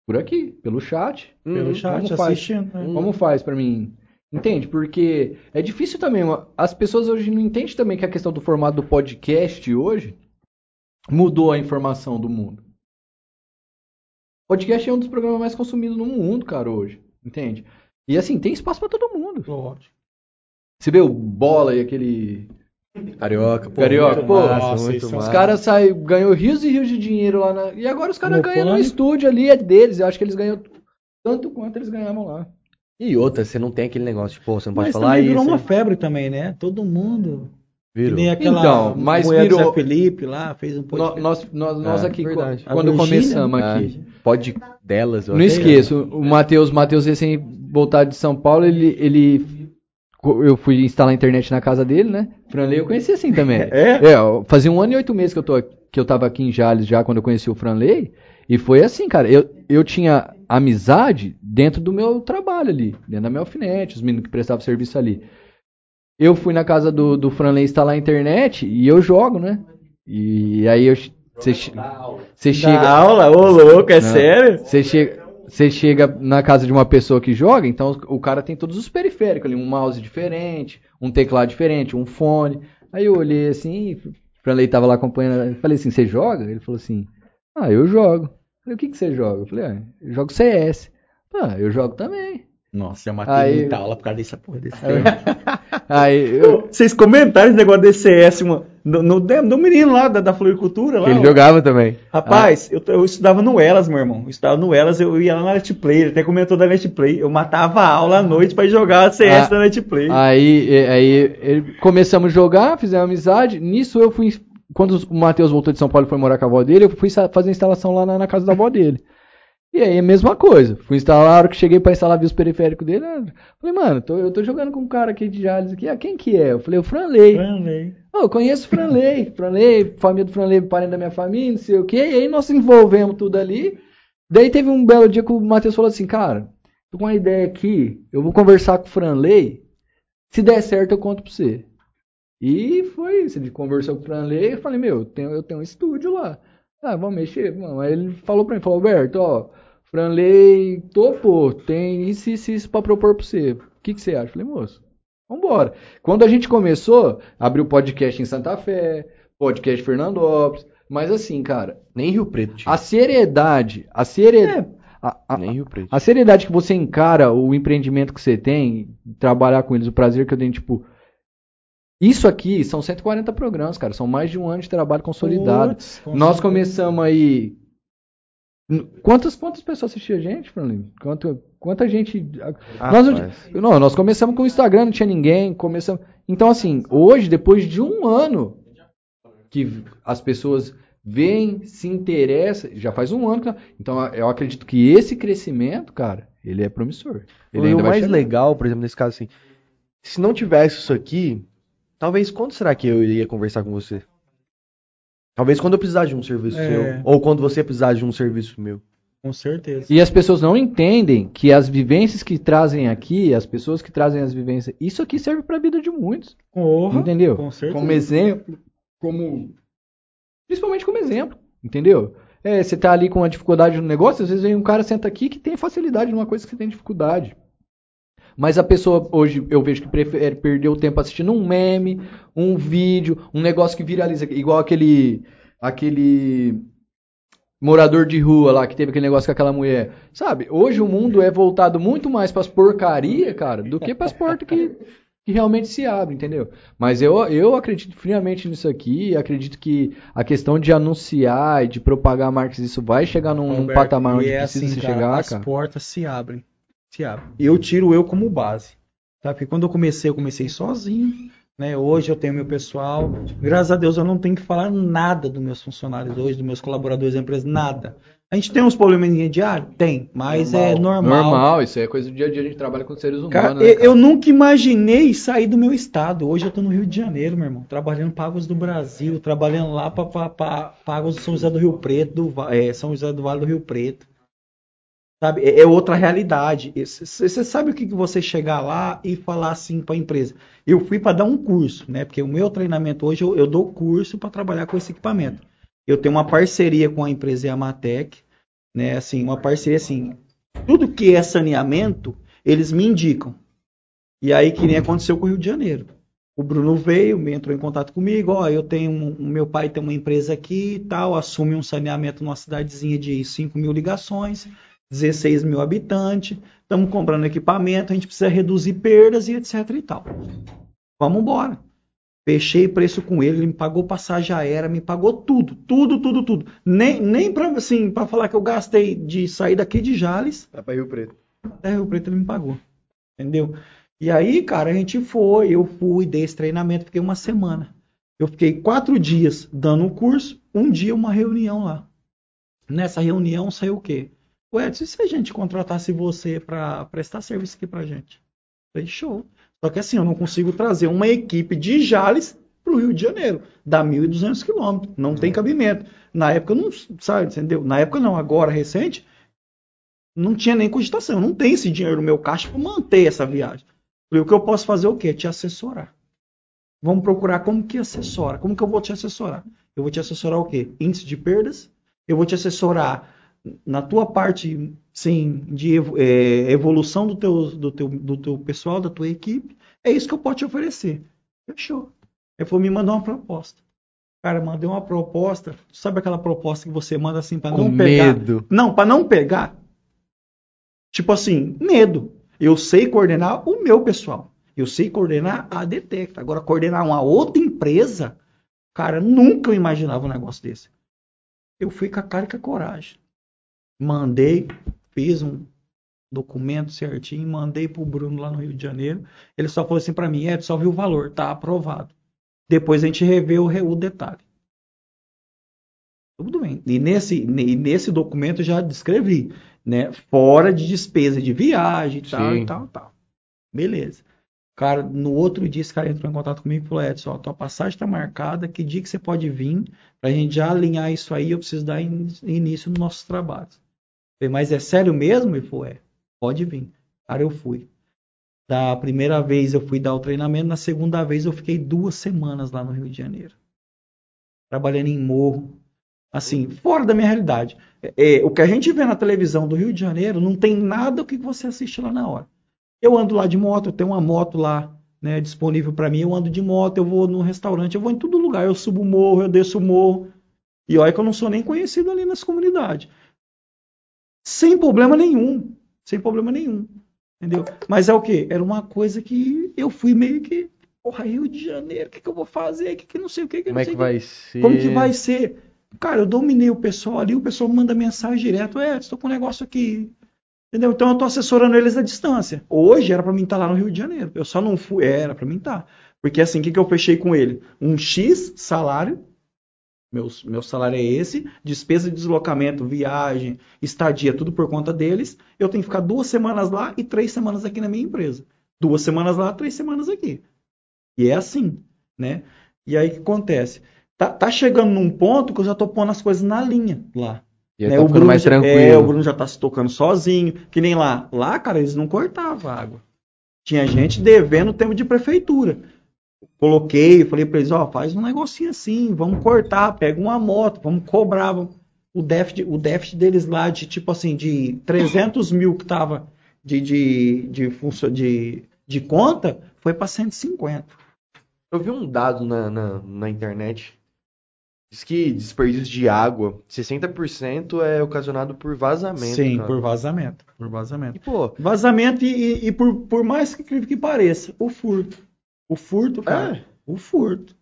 por aqui, pelo chat. Pelo Hum, chat, como faz? assistindo. né? Como faz pra mim? Entende? Porque é difícil também. As pessoas hoje não entendem também que a questão do formato do podcast hoje mudou a informação do mundo. Podcast é um dos programas mais consumidos no mundo, cara, hoje. Entende? E assim, tem espaço pra todo mundo. Lógico. Você vê o Bola e aquele. Carioca, pô. Carioca, pô, massa, nossa, muito é- Os caras saem, ganhou rios e rios de dinheiro lá na. E agora os caras ganham no estúdio ali, é deles. Eu acho que eles ganham tanto quanto eles ganhavam lá. E outra, você não tem aquele negócio, tipo, pô, você não pode Mas falar também isso. virou uma febre também, né? Todo mundo. Que Virou. nem aquela Então, mas virou- Zé Felipe lá, fez um No- podcast. Nós, nós, nós É, aqui, verdade. quando começamos Ah, aqui. Pode delas, eu Não acho. esqueço, o Matheus, Matheus recém voltado de São Paulo, ele, ele eu fui instalar a internet na casa dele, né? Franley eu conheci assim também. É? É, fazia um ano e oito meses que eu, tô, que eu tava aqui em Jales já, quando eu conheci o Franley, e foi assim, cara, eu, eu tinha amizade dentro do meu trabalho ali, dentro da minha alfinete, os meninos que prestavam serviço ali. Eu fui na casa do, do Franley instalar a internet e eu jogo, né? E aí eu... Você che- você chega... aula, ô louco, é Não. sério? Você chega, você chega na casa de uma pessoa que joga, então o cara tem todos os periféricos ali, um mouse diferente, um teclado diferente, um fone. Aí eu olhei assim, o Franley tava lá acompanhando, eu falei assim, você joga? Ele falou assim, ah, eu jogo. Eu falei, o que que você joga? Eu falei, ah, eu jogo CS. Ah, eu jogo também. Nossa, eu matei Aí- muita aula por causa dessa porra desse Aí, aí eu, Vocês comentaram esse negócio desse CS, mano, no, no, do menino lá da, da floricultura lá. Ele ó. jogava também. Rapaz, eu, eu estudava no Elas, meu irmão. Eu estudava no Elas, eu ia lá na Netplay, ele até comentou da Netplay. Eu matava a aula à noite pra jogar CS Ah, na Netplay. aí, aí começamos a jogar, fizemos amizade. Nisso eu fui quando o Matheus voltou de São Paulo e foi morar com a avó dele, eu fui fazer instalação lá na, na casa da avó dele. E aí, a mesma coisa. Fui instalar, a hora que cheguei pra instalar, vi os periféricos dele. Falei, mano, tô- eu tô jogando com um cara aqui de Jales aqui. Ah, quem que é? Eu falei, o Franley. Franley. Oh, eu conheço o Franley. Franley, família do Franley, parente da minha família, não sei o quê. E aí nós envolvemos tudo ali. Daí teve um belo dia que o Matheus falou assim, cara, tô com uma ideia aqui, eu vou conversar com o Franley. Se der certo, eu conto pra você. E foi isso. Ele conversou com o Franley. Eu falei, meu, eu tenho, eu tenho um estúdio lá. Ah, vamos mexer. Mano. Aí ele falou pra mim, falou, Alberto, ó, Franley topou, tem isso, isso, isso pra propor pra você. O que, que você acha? Eu falei, moço, vambora. Quando a gente começou, abriu podcast em Santa Fé, podcast Fernandópolis. Mas assim, cara, Nem Rio Preto, tinha. a seriedade, a seriedade. A, a- Nem Rio Preto. a seriedade que você encara o empreendimento que você tem, trabalhar com eles, o prazer que eu tenho, tipo. Isso aqui são 140 programas, cara. São mais de um ano de trabalho consolidado. Putz, com Nós certeza. começamos aí. Quantas, quantas pessoas assistiam a gente, Franlin? Quanto, quanta gente. Nós, Rapaz. não, nós começamos com o Instagram, não tinha ninguém. Começamos... Então, assim, hoje, depois de um ano que as pessoas veem, se interessam, já faz um ano que. Então, eu acredito que esse crescimento, cara, ele é promissor. Ele E ainda o mais chegar. legal, por exemplo, nesse caso assim, se não tivesse isso aqui, talvez quando será que eu iria conversar com você? Talvez quando eu precisar de um serviço É. seu, ou quando você precisar de um serviço meu. Com certeza. E as pessoas não entendem que as vivências que trazem aqui, as pessoas que trazem as vivências, isso aqui serve pra vida de muitos. Porra, Entendeu? Com certeza. Como exemplo, como. Principalmente como exemplo, entendeu? É, você tá ali com uma dificuldade no negócio, às vezes vem um cara senta aqui que tem facilidade numa coisa que você tem dificuldade. Mas a pessoa hoje eu vejo que prefere perder o tempo assistindo um meme, um vídeo, um negócio que viraliza, igual aquele aquele morador de rua lá que teve aquele negócio com aquela mulher. Sabe? Hoje o mundo é voltado muito mais pras porcaria, cara, do que pras portas que, que realmente se abrem, entendeu? Mas eu, eu acredito friamente nisso aqui, acredito que a questão de anunciar e de propagar marcas, isso vai chegar num, num Roberto, patamar onde é precisa assim, se cara, chegar, as cara. portas se abrem. Se abrem. Eu tiro eu como base. Tá? Porque quando eu comecei, eu comecei sozinho. Né? Hoje eu tenho meu pessoal. Graças a Deus eu não tenho que falar nada dos meus funcionários hoje, dos meus colaboradores da empresa, nada. A gente tem uns probleminha diários? Tem, mas é normal. Normal, isso é coisa do dia a dia, a gente trabalha com seres humanos, Cara, né, eu, cara? eu nunca imaginei sair do meu estado. Hoje eu tô no Rio de Janeiro, meu irmão, trabalhando Pagos do Brasil, trabalhando lá para Pagos do São José do Rio Preto, do, é, São José do Vale do Rio Preto. Sabe, é, é outra realidade. Você sabe o que, que você chegar lá e falar assim para a empresa? Eu fui para dar um curso, né? Porque o meu treinamento hoje eu, eu dou curso para trabalhar com esse equipamento. Eu tenho uma parceria com a empresa Yamatec, né? Assim, uma parceria assim, tudo que é saneamento, eles me indicam. E aí que nem aconteceu com o Rio de Janeiro. O Bruno veio, entrou em contato comigo, ó, eu tenho um, meu pai tem uma empresa aqui e tal, assume um saneamento numa cidadezinha de 5 mil ligações, 16 mil habitantes, estamos comprando equipamento, a gente precisa reduzir perdas e etc e tal. Vamos embora. Fechei preço com ele, ele me pagou passagem aérea, me pagou tudo, tudo, tudo, tudo. Nem, nem para assim, pra falar que eu gastei de sair daqui de Jales, Tá pra Rio Preto. até Rio Preto ele me pagou. Entendeu? E aí, cara, a gente foi, eu fui, dei esse treinamento, fiquei uma semana. Eu fiquei quatro dias dando o curso, um dia uma reunião lá. Nessa reunião saiu o quê? Ué, e se a gente contratasse você para prestar serviço aqui pra gente? Falei, show. Só que assim, eu não consigo trazer uma equipe de Jales pro Rio de Janeiro. Dá 1.200 quilômetros. Não tem cabimento. Na época, não sabe, entendeu? Na época não, agora, recente, não tinha nem cogitação. Eu não tenho esse dinheiro no meu caixa para manter essa viagem. Falei, o que eu posso fazer é o quê? Te assessorar. Vamos procurar como que assessora. Como que eu vou te assessorar? Eu vou te assessorar o quê? Índice de perdas. Eu vou te assessorar na tua parte, sim, de é, evolução do teu, do, teu, do teu pessoal, da tua equipe. É isso que eu posso te oferecer. Fechou. Ele falou, me mandou uma proposta. Cara, mandei uma proposta. Sabe aquela proposta que você manda assim para não Com pegar? medo. Não, para não pegar. Tipo assim, medo. Eu sei coordenar o meu pessoal. Eu sei coordenar a Detecta. Agora, coordenar uma outra empresa, cara, nunca eu imaginava um negócio desse. Eu fui com a cara e com a coragem. Mandei, fiz um documento certinho, mandei pro Bruno lá no Rio de Janeiro. Ele só falou assim para mim, Ed, só viu o valor, tá aprovado. Depois a gente revê o, o detalhe. Tudo bem. E nesse, e nesse documento eu já descrevi, né? Fora de despesa de viagem e tal, Sim. e tal, tal. Beleza. Cara, no outro dia esse cara entrou em contato comigo e falou, Edson, ó, tua passagem tá marcada, que dia que você pode vir pra gente já alinhar isso aí, eu preciso dar in- início nos nossos trabalhos. Falei, mas é sério mesmo? Ele falou, é, pode vir. Cara, eu fui. Da primeira vez eu fui dar o treinamento, na segunda vez eu fiquei duas semanas lá no Rio de Janeiro. Trabalhando em morro. Assim, fora da minha realidade. É, é, o que a gente vê na televisão do Rio de Janeiro não tem nada do que você assiste lá na hora. Eu ando lá de moto, eu tenho uma moto lá né, disponível para mim, eu ando de moto, eu vou no restaurante, eu vou em todo lugar, eu subo o morro, eu desço o morro. E olha que eu não sou nem conhecido ali nessa comunidade. Sem problema nenhum. Sem problema nenhum. Entendeu? Mas é o quê? Era uma coisa que eu fui meio que. Porra, Rio de Janeiro, o que, que eu vou fazer? O que, que não sei o que, que Como não é que que. vai ser? Como que vai ser? Cara, eu dominei o pessoal ali, o pessoal manda mensagem direto, é, estou com um negócio aqui. Entendeu? Então eu tô assessorando eles à distância. Hoje era para mim estar lá no Rio de Janeiro. Eu só não fui, é, era para mim estar. Porque assim, o que, que eu fechei com ele? Um X salário, meu, meu salário é esse, despesa de deslocamento, viagem, estadia, tudo por conta deles. Eu tenho que ficar duas semanas lá e três semanas aqui na minha empresa. Duas semanas lá, três semanas aqui. E é assim, né? E aí o que acontece? Tá, tá chegando num ponto que eu já tô pondo as coisas na linha lá. Né? tá ficando mais já, tranquilo. É, o Bruno já tá se tocando sozinho. Que nem lá. Lá, cara, eles não cortavam água. Tinha gente devendo tempo de prefeitura. Coloquei, falei pra eles, ó, faz um negocinho assim, vamos cortar, pega uma moto, vamos cobrar. vamos- O déficit, o déficit deles lá de, tipo assim, de 300 mil que tava de, de, de, funcio- de, de conta, foi pra 150. Eu vi um dado na, na, na internet. Diz que desperdício de água, 60% é ocasionado por vazamento. Sim, cara. por vazamento. Por vazamento. E, pô, Vazamento e, e- e por, por mais que incrível que pareça, o furto. O furto, cara. É? O furto.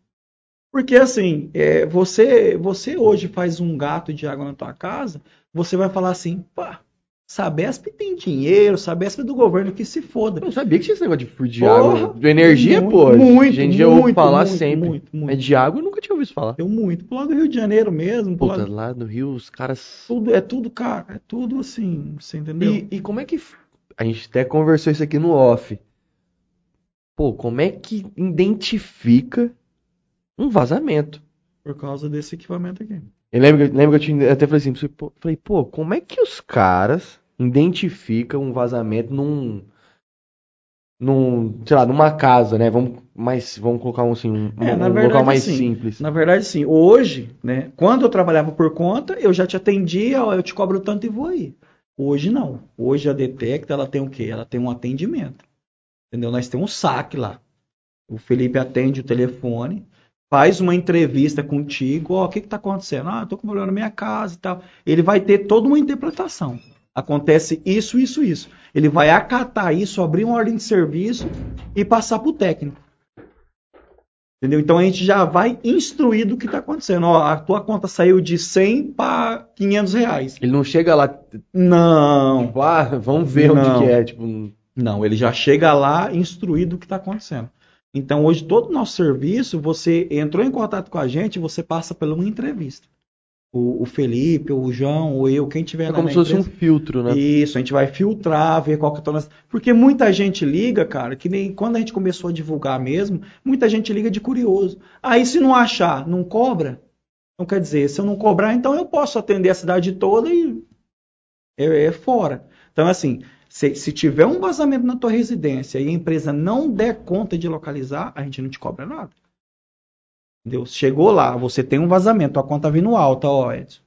Porque assim, é, você, você hoje faz um gato de água na tua casa, você vai falar assim, pá, Sabesp tem dinheiro, Sabesp é do governo que se foda. eu não sabia que tinha esse negócio de furo de Porra, água. De energia, muito, pô. muito, gente já ouve muito, falar muito, sempre. muito, muito. Mas de água eu nunca tinha ouvido falar. Deu muito. Pro lado do Rio de Janeiro mesmo, Puta, lado- lá no Rio os caras. tudo, é tudo, cara, é tudo assim, você entendeu? E, e como é que. A gente até conversou isso aqui no off. Pô, como é que identifica um vazamento? Por causa desse equipamento aqui. Eu lembro, que- lembro que eu tinha, até falei assim, falei, pô, como é que os caras identificam um vazamento num, num, sei lá, numa casa, né? Vamos mais, vamos colocar um assim, um, É, um na local verdade, mais assim, simples. Na verdade, sim. Hoje, né? Quando eu trabalhava por conta, eu já te atendia, eu te cobro tanto e vou aí. Hoje não. Hoje a Detecta, ela tem o quê? Ela tem um atendimento. Entendeu? Nós temos um saque lá. O Felipe atende o telefone, faz uma entrevista contigo, ó, o que que tá acontecendo? Ah, tô com problema na minha casa e tal. Ele vai ter toda uma interpretação. Acontece isso, isso, isso. Ele vai acatar isso, abrir uma ordem de serviço e passar pro técnico. Entendeu? Então a gente já vai instruir do que está acontecendo. Ó, a tua conta saiu de 100 para 500 reais. Ele não chega lá, Não, tipo, ah, vamos ver onde Não. que é, tipo, não, ele já chega lá instruído do que está acontecendo. Então hoje todo o nosso serviço, você entrou em contato com a gente, você passa por uma entrevista. O, o Felipe, o João, ou eu, quem tiver é como na se fosse um filtro, né? Isso, a gente vai filtrar, ver qual que é a nossa... Porque muita gente liga, cara, que nem quando a gente começou a divulgar mesmo, muita gente liga de curioso. Aí se não achar, não cobra? Então quer dizer, se eu não cobrar, então eu posso atender a cidade toda e é, é fora. Então assim, se, se tiver um vazamento na tua residência e a empresa não der conta de localizar, a gente não te cobra nada. Entendeu? Chegou lá, você tem um vazamento, a conta vindo alta, ó, Edson.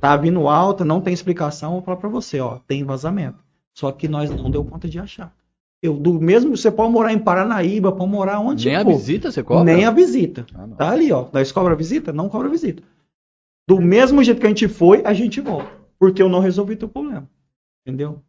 Tá vindo alta, não tem explicação, eu vou falar pra você, ó, tem vazamento. Só que nós não deu conta de achar. Eu, do mesmo, você pode morar em Paranaíba, pode morar onde Nem a for. visita você cobra? Nem a visita. Ah. Tá ali, ó. Nós cobra a visita? Não cobra a visita. Do mesmo jeito que a gente foi, a gente volta. Porque eu não resolvi teu problema. Entendeu?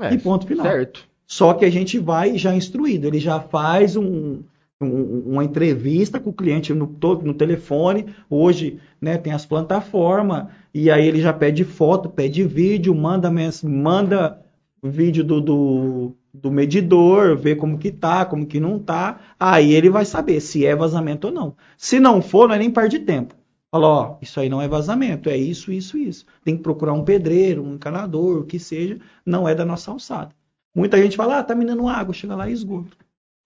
É, e ponto final. certo. Só que a gente vai já instruído. Ele já faz um- um- uma entrevista com o cliente no, no telefone. Hoje né, tem as plataformas. E aí ele já pede foto, pede vídeo, manda, manda vídeo do, do, do medidor, ver como que tá, como que não tá. Aí ele vai saber se é vazamento ou não. Se não for, nós nem perde tempo. Fala, ó, isso aí não é vazamento, é isso, isso, isso. Tem que procurar um pedreiro, um encanador, o que seja, não é da nossa alçada. Muita gente fala, ah, tá minando água, chega lá e esgoto.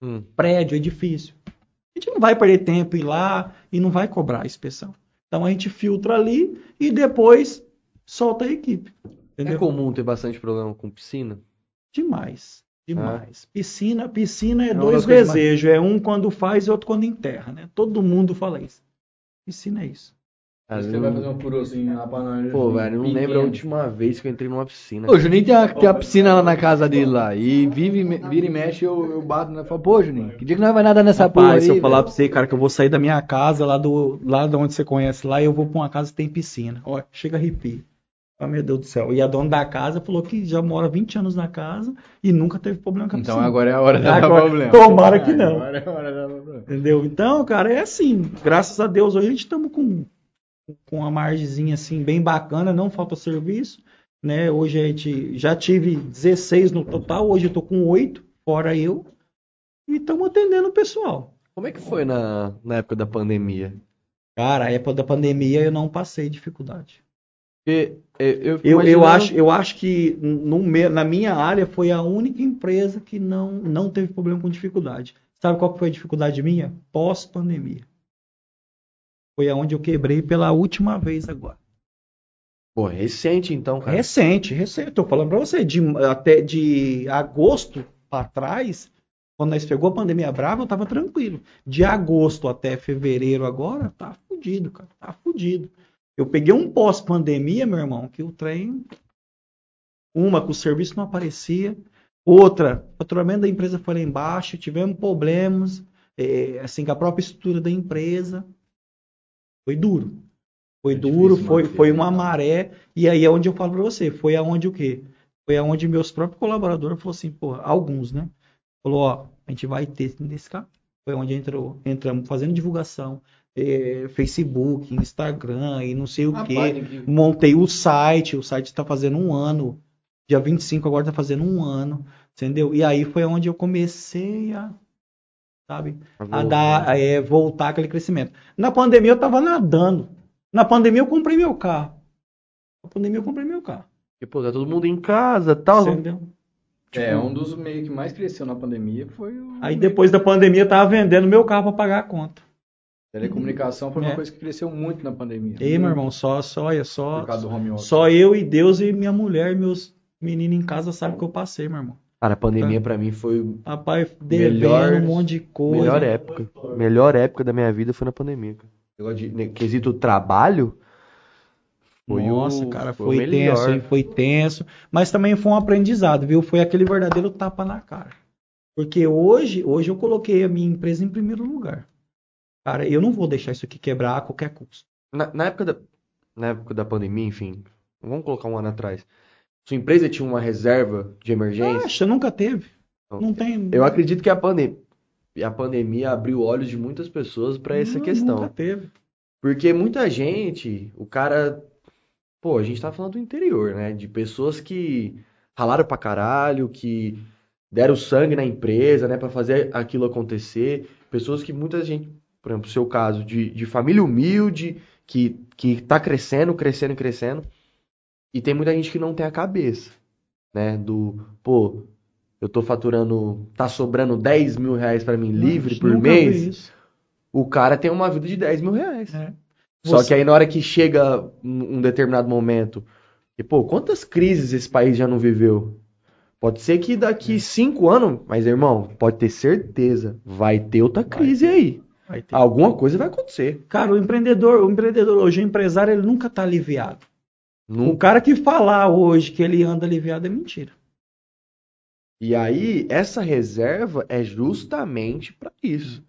Hum. Prédio, edifício. A gente não vai perder tempo ir lá e não vai cobrar a inspeção. Então a gente filtra ali e depois solta a equipe. É Entendeu? comum ter bastante problema com piscina? Demais. Demais. Piscina, piscina é uma dois coisas mais- desejos. É um quando faz e outro quando enterra, né? Todo mundo fala isso. Piscina é isso. Cara, Você vai fazer um furozinho lá pra nós. Pô, Juninho, velho, eu não pequeno. lembro a última vez que eu entrei numa piscina. Ô, o Juninho tem a, tem a piscina lá na casa dele lá. E vive, vira e mexe, eu, eu bato né? Falo, pô, Juninho, que dia que nós vai nadar nessa porra aí? Rapaz, se eu falar velho? pra você, cara, que eu vou sair da minha casa, lá do lá de onde você conhece lá, e eu vou pra uma casa que tem piscina. Ó, chega a arrepio. Ah, meu Deus do céu. E a dona da casa falou que já mora 20 anos na casa e nunca teve problema com a Então piscina. agora é a hora de dar Agora, problema. tomara que não. Agora é a hora de dar problema. Entendeu? Então, cara, é assim. Graças a Deus, hoje a gente estamos com, com uma margenzinha assim bem bacana, não falta serviço. Né? Hoje a gente já tive 16 no total, hoje eu tô com 8, fora eu. E estamos atendendo o pessoal. Como é que foi na, na época da pandemia? Cara, a época da pandemia eu não passei dificuldade. Porque eu, eu, Eu, acho, eu acho que no, na minha área foi a única empresa que não, não teve problema com dificuldade. Sabe qual foi a dificuldade minha? Pós-pandemia. Foi aonde eu quebrei pela última vez agora. Pô, recente então, cara. Recente, recente. Tô falando pra você, de, até de agosto pra trás, quando nós pegou a pandemia brava, eu tava tranquilo. De agosto até fevereiro agora, tá fudido, cara. Tá fudido. Eu peguei um pós-pandemia, meu irmão, que o trem. Uma, que o serviço não aparecia. Outra, o faturamento da empresa foi lá embaixo, tivemos problemas, é, assim, com a própria estrutura da empresa. Foi duro. Foi É duro, difícil foi, foi né, uma maré. E aí é onde eu falo pra você, foi aonde o quê? Foi aonde meus próprios colaboradores falaram assim, pô, alguns, né? Falou, ó, a gente vai ter nesse carro. Foi onde entrou, entramos fazendo divulgação, eh, Facebook, Instagram e não sei o. Rapaz, que- Montei o site, o site está fazendo um ano. Dia 25 agora está fazendo um ano, entendeu? E aí foi onde eu comecei a, sabe, a dar, é, voltar aquele crescimento. Na pandemia eu estava nadando. Na pandemia eu comprei meu carro. Na pandemia eu comprei meu carro. Porque, pô, tá todo mundo em casa e tal. Entendeu? É, um dos meio que mais cresceu na pandemia foi o. Aí depois da pandemia eu tava vendendo meu carro para pagar a conta. Telecomunicação foi uma É. coisa que cresceu muito na pandemia. Ei, meu irmão, só, só, olha, só, só eu e Deus e minha mulher e meus meninos em casa sabem o que eu passei, meu irmão. Cara, a pandemia pra mim foi Rapaz, Melhor- um monte de coisa. melhor época. Melhor época da minha vida foi na pandemia, cara. Negócio de quesito trabalho. Foi Nossa, o- cara, foi foi, tenso, hein? foi tenso. Mas também foi um aprendizado, viu? Foi aquele verdadeiro tapa na cara. Porque hoje, hoje eu coloquei a minha empresa em primeiro lugar. Cara, eu não vou deixar isso aqui quebrar a qualquer custo. Na, na época da, na época da pandemia, enfim, vamos colocar um ano atrás. Sua empresa tinha uma reserva de emergência? Acha, nunca teve. Não. Não tem. Eu acredito que a, pandem a pandemia abriu olhos de muitas pessoas pra essa Não, questão. Nunca teve. Porque muita gente, o cara. Pô, a gente tá falando do interior, né? De pessoas que ralaram pra caralho, que deram sangue na empresa, né? Pra fazer aquilo acontecer. Pessoas que muita gente, por exemplo, o seu caso, de, de família humilde, que, que tá crescendo, crescendo, crescendo. E tem muita gente que não tem a cabeça, né? Do, pô, eu tô faturando, tá sobrando 10 mil reais pra mim livre Mas por mês. O cara tem uma vida de 10 mil reais. É. Só Você- que aí na hora que chega um determinado momento, e pô, quantas crises esse país já não viveu? Pode ser que daqui É. cinco anos, mas irmão, pode ter certeza, vai ter outra crise aí. Ter. Alguma coisa vai acontecer. Cara, o empreendedor, o empreendedor hoje, o empresário, ele nunca tá aliviado. O Nunca. cara que falar hoje que ele anda aliviado é mentira. E aí, essa reserva é justamente para isso.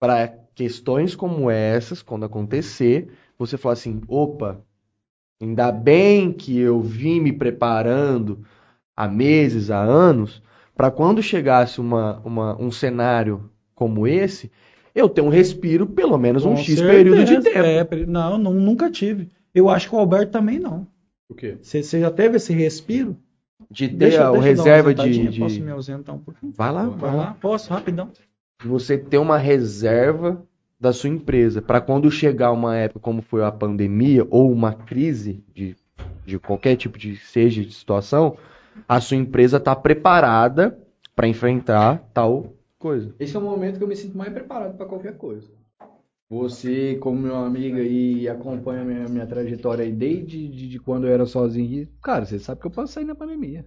Para questões como essas, quando acontecer, você falar assim: opa, ainda bem que eu vim me preparando há meses, há anos, para quando chegasse uma, uma- um cenário como esse, eu ter um respiro, pelo menos um Com X período de certeza. tempo. É, não, não, nunca tive. Eu acho que o Alberto também não. O quê? Você você já teve esse respiro? De ter Deixa, a deixa eu dar uma reserva de, de- Posso me ausentar um pouquinho? Vai lá, Vai lá, posso, rapidão. você ter uma reserva da sua empresa, para quando chegar uma época como foi a pandemia ou uma crise de, de qualquer tipo de seja de situação, a sua empresa tá preparada para enfrentar tal coisa. Esse é o momento que eu me sinto mais preparado para qualquer coisa. Você, como meu amigo aí, acompanha minha, minha trajetória aí desde de, de quando eu era sozinho. Cara, você sabe que eu passei na pandemia.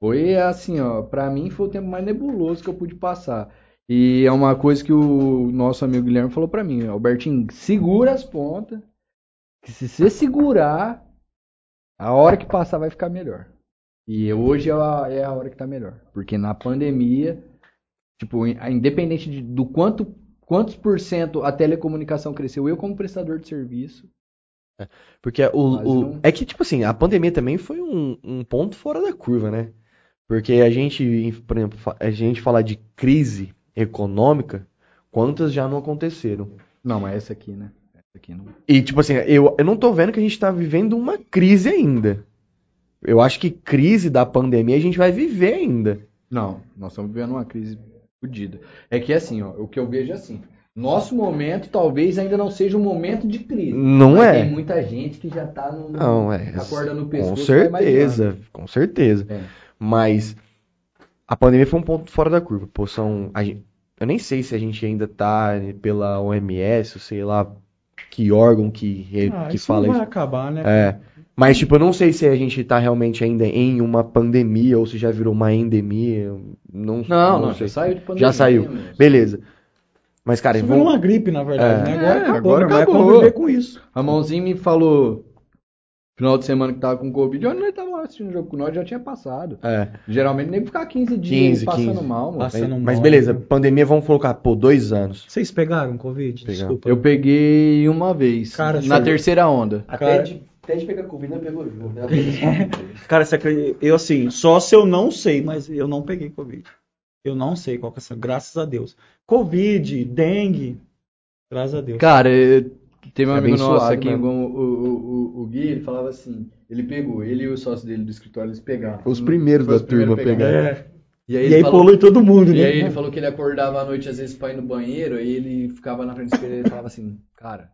Foi assim, ó, pra mim foi o tempo mais nebuloso que eu pude passar. E é uma coisa que o nosso amigo Guilherme falou pra mim, Albertinho, segura as pontas, que se você segurar, a hora que passar vai ficar melhor. E hoje é a, é a hora que tá melhor. Porque na pandemia, tipo, in- independente de- do quanto, quantos por cento a telecomunicação cresceu, eu como prestador de serviço, Porque o, o- não- é que, tipo assim, a pandemia também foi um, um ponto fora da curva, né? Porque a gente, por exemplo, a gente falar de crise econômica, quantas já não aconteceram? não, mas essa aqui, né? Essa aqui não. E, tipo assim, eu, eu não tô vendo que a gente tá vivendo uma crise ainda. Eu acho que crise da pandemia a gente vai viver ainda. Não, nós estamos vivendo uma crise fodida. É que assim, ó, o que eu vejo é assim. Nosso momento talvez ainda não seja um momento de crise. Não é. Tem muita gente que já tá no, Não, é. a corda no Com pescoço. vai mais certeza, com certeza. É. Mas a pandemia foi um ponto fora da curva. Pô, são, a gen- eu nem sei se a gente ainda tá pela OMS, ou sei lá que órgão que, Ah, que isso fala não vai isso. acabar, né? É. Mas, tipo, eu não sei se a gente tá realmente ainda em uma pandemia ou se já virou uma endemia. Não, Não, não, sei. já saiu de pandemia. Já saiu. moço. Beleza. Mas, cara, Isso vamos... virou uma gripe, na verdade, É. né? Agora É, acabou, agora agora vai conviver com isso. Ramonzinho me falou final de semana que tava com Covid, onde nós tava lá assistindo o jogo com nós, já tinha passado. É. Geralmente nem ficar 15 dias 15, passando 15. mal, moço. Passando Mas, mal, mas beleza, né? pandemia, vamos colocar, pô, dois anos. Vocês pegaram Covid? Pegamos. Desculpa. Eu peguei uma vez, Cara, na terceira onda. Cara- de, até de pegar Covid, não pegou junto. né? Cara, você acredita? Eu assim, só se eu não sei, mas eu não peguei Covid. Eu não sei qual que é essa, graças a Deus. Covid, dengue, graças a Deus. Cara, eu- teve um É amigo nosso aqui, o, o, o, o Gui, ele falava assim, ele pegou, ele e o sócio dele do escritório, eles pegaram. Os primeiros da os turma pegaram. É. E aí, E aí falou, polui todo mundo, e né? aí ele falou que ele acordava à noite às vezes pra ir no banheiro, aí ele ficava na frente do espelho e ele falava assim, cara,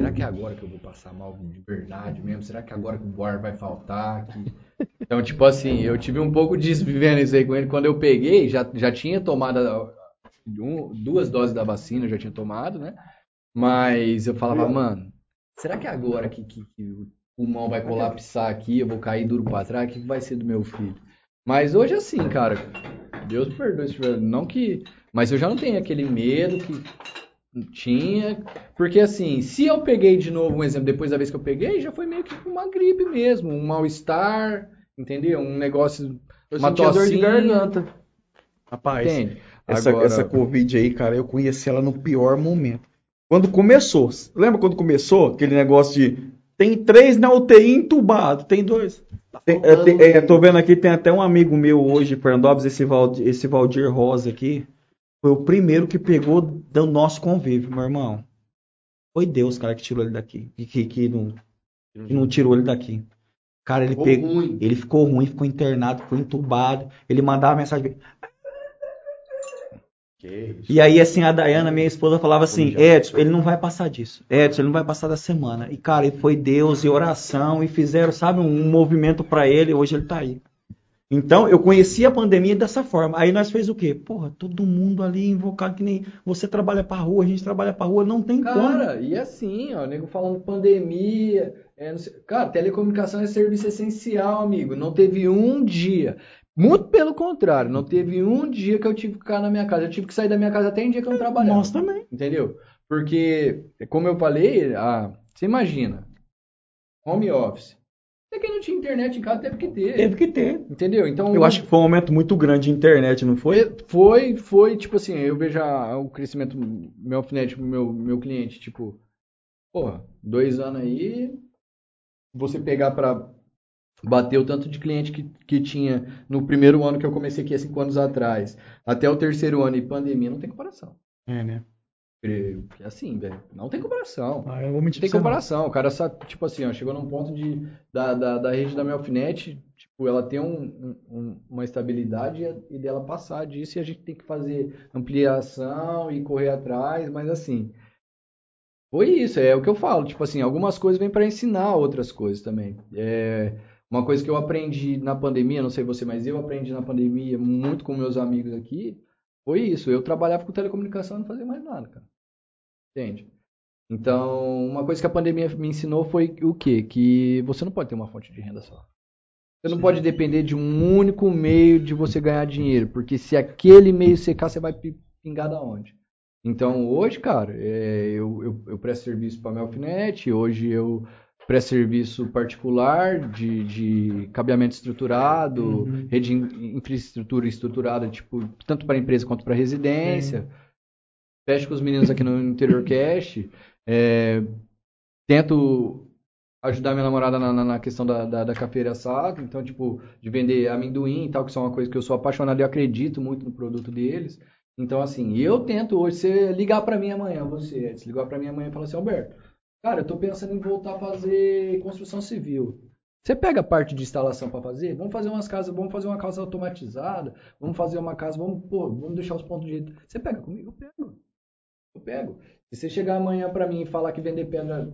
será que é agora que eu vou passar mal de verdade mesmo? Será que é agora que o ar vai faltar? Que... Então, tipo assim, eu tive um pouco disso vivendo isso aí com ele. Quando eu peguei, já, já tinha tomado um- duas doses da vacina, já tinha tomado, né? Mas eu falava, mano, será que é agora que, que, que o pulmão vai colapsar aqui, eu vou cair duro pra trás? O que vai ser do meu filho? Mas hoje assim, cara, Deus me perdoe não que, mas eu já não tenho aquele medo que tinha, porque assim, se eu peguei de novo um exemplo depois da vez que eu peguei, já foi meio que uma gripe mesmo, um mal-estar, entendeu? Um negócio, Eu uma sentia dor de garganta. Rapaz, entende? essa, Agora- essa Covid aí, cara, eu conheci ela no pior momento. Quando começou, lembra quando começou aquele negócio de tem três na UTI entubado, tem dois. Tem- é, tem- é, tô vendo aqui, tem até um amigo meu hoje, Fernandópolis, esse Valdir, esse Valdir Rosa aqui, foi o primeiro que pegou do nosso convívio, meu irmão. Foi Deus, cara, que tirou ele daqui, que, que, que não, que não tirou ele daqui. Cara, ele pegou, ruim. ele ficou ruim, ficou internado, ficou entubado. Ele mandava mensagem. E aí, assim, a Dayana, minha esposa, falava assim: Edson, ele não vai passar disso. Edson, ele não vai passar da semana. E, cara, e foi Deus e oração e fizeram, sabe, um movimento pra ele. Hoje ele tá aí. Então, eu conheci a pandemia dessa forma. Aí nós fez o quê? Porra, todo mundo ali invocado que nem você trabalha pra rua, a gente trabalha pra rua, não tem como. Cara, e assim, ó, o nego falando pandemia, é, não sei- cara, telecomunicação é serviço essencial, amigo. Não teve um dia, muito pelo contrário, não teve um dia que eu tive que ficar na minha casa. Eu tive que sair da minha casa até em dia que eu não trabalhava. Nós também. Entendeu? Porque, como eu falei, ah, você imagina, home office. Até quem não tinha internet em casa teve que ter. Teve que ter. Entendeu? Então, Eu acho que foi um momento muito grande de internet, não foi? foi, foi, tipo assim, eu vejo o crescimento, meu alfinete, meu, meu cliente, tipo, porra, dois anos aí, você pegar pra bater o tanto de cliente que, que tinha no primeiro ano que eu comecei aqui há cinco anos atrás, até o terceiro ano e pandemia, não tem comparação. É, né? Porque assim, velho, não tem comparação. Ah, eu vou mentir Tem você, não. comparação. O cara, sa- tipo assim, ó, chegou num ponto de, da, da, da rede da Melfinet, tipo, ela tem um, um- um- uma estabilidade e, e dela passar disso e a gente tem que fazer ampliação e correr atrás, mas assim, foi isso, é o que eu falo. Tipo assim, algumas coisas vêm para ensinar outras coisas também. É, uma coisa que eu aprendi na pandemia, não sei você, mas eu aprendi na pandemia muito com meus amigos aqui, foi isso. Eu trabalhava com telecomunicação e não fazia mais nada, cara. Entende? Então, uma coisa que a pandemia me ensinou foi o quê? Que você não pode ter uma fonte de renda só. Você não pode depender de um único meio de você ganhar dinheiro, porque se aquele meio secar, você vai pi- pingar da onde? Então, hoje, cara, é, eu, eu, eu presto serviço para a Melfinet, hoje eu presto serviço particular de, de cabeamento estruturado, Uhum. rede in- infraestrutura estruturada, tipo, tanto para empresa quanto para residência. Fecho com os meninos aqui no Interior Cash. é, tento ajudar minha namorada na, na- na questão da, da, da cafeira assada. Então, tipo, de vender amendoim e tal, que são uma coisa que eu sou apaixonado e acredito muito no produto deles. Então, assim, eu tento hoje, você ligar pra mim amanhã, você, se ligar pra mim amanhã e falar assim, Alberto, cara, eu tô pensando em voltar a fazer construção civil. Você pega a parte de instalação para fazer? Vamos fazer umas casas, vamos fazer uma casa automatizada, vamos fazer uma casa, vamos, pô, vamos deixar os pontos de jeito. Você pega comigo? Eu pego. Eu pego. Se você chegar amanhã pra mim e falar que vender pedra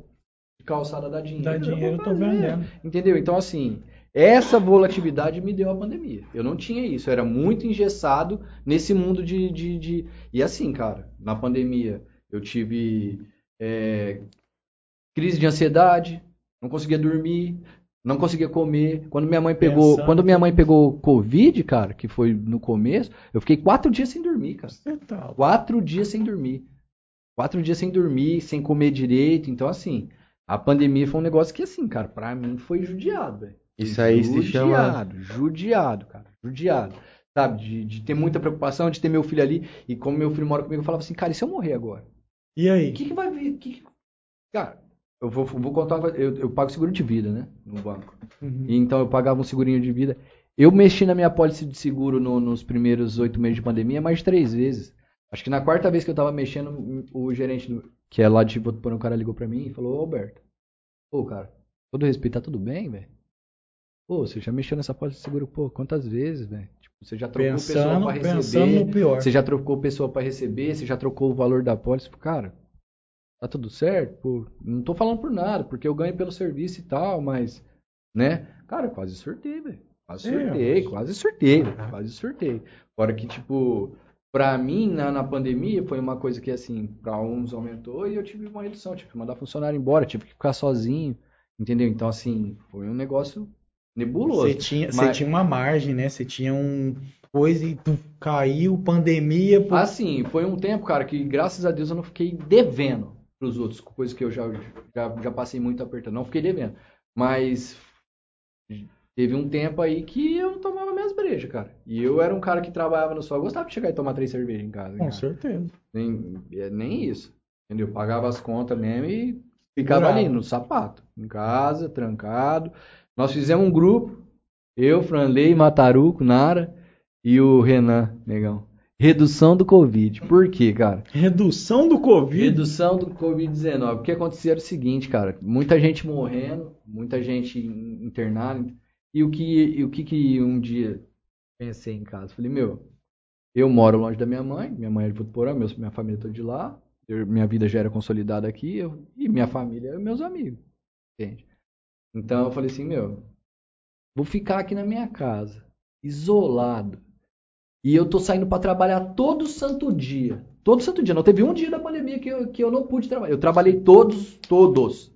de calçada dá dinheiro, Dá eu dinheiro, eu tô fazer. vendendo. Entendeu? Então, assim, essa volatilidade me deu a pandemia. Eu não tinha isso, eu era muito engessado nesse mundo de. de, de... E assim, cara, na pandemia eu tive é, crise de ansiedade, não conseguia dormir, não conseguia comer. Quando minha mãe pegou, Pensando quando minha mãe pegou Covid, cara, que foi no começo, eu fiquei quatro dias sem dormir, cara. Tá- Quatro dias sem dormir. Quatro dias sem dormir, sem comer direito. Então, assim, a pandemia foi um negócio que, assim, cara, pra mim foi judiado, velho. Isso aí se chama. Judiado, judiado, cara. Judiado. Sabe, de, de ter muita preocupação, de ter meu filho ali. E como meu filho mora comigo, eu falava assim, cara, e se eu morrer agora? E aí? O que, que vai vir? Que que- Cara, eu vou, vou contar uma coisa. Eu, eu pago seguro de vida, né? No banco. Uhum. Então eu pagava um segurinho de vida. Eu mexi na minha pólice de seguro no- nos primeiros oito meses de pandemia mais de três vezes. Acho que na quarta vez que eu tava mexendo, o gerente, do- que é lá de Votuporã, o cara ligou pra mim e falou, ô Alberto, pô, cara, todo respeito, tá tudo bem, velho? Pô, você já mexeu nessa pólice de seguro, pô, quantas vezes, velho? Tipo, você já trocou pessoa Pensando, pra pensando receber, no pior. você já trocou pessoa pra receber, você já trocou o valor da pólice, cara, tá tudo certo? Pô, não tô falando por nada, porque eu ganho pelo serviço e tal, mas, né? Cara, quase surtei, velho. Quase É, surtei, quase surtei, velho. Quase surtei. Fora que, tipo, pra mim, na, na pandemia, foi uma coisa que, assim, pra uns aumentou e eu tive uma redução. Tive que mandar funcionário embora, tive que ficar sozinho, entendeu? Então, assim, foi um negócio nebuloso. Você tinha, Mas- tinha uma margem, né? Você tinha um coisa e tu caiu, pandemia. pô. Assim, foi um tempo, cara, que graças a Deus eu não fiquei devendo pros outros, coisas que eu já, já, já passei muito apertando. Não fiquei devendo. Mas teve um tempo aí que eu tomava minhas brejas, cara. E eu era um cara que trabalhava no sol, eu gostava de chegar e tomar três cervejas em casa. Com cara. certeza. Nem, é, nem isso. Entendeu? Pagava as contas mesmo e ficava Bravo. ali no sapato, em casa, trancado. Nós fizemos um grupo, eu, Franley, Mataruco, Nara e o Renan, negão. Redução do Covid. Por quê, cara? Redução do Covid. Redução do Covid-19. O que acontecia era o seguinte, cara. Muita gente morrendo, muita gente internada. E o que, e o que, que um dia pensei em casa? Falei, meu, eu moro longe da minha mãe, minha mãe é de Votuporã, minha família toda de lá, eu- minha vida já era consolidada aqui, eu- e minha família é meus amigos, entende? Então eu falei assim, meu, vou ficar aqui na minha casa, isolado, e eu tô saindo pra trabalhar todo santo dia, todo santo dia, não teve um dia da pandemia que eu, que eu não pude trabalhar, eu trabalhei todos, todos.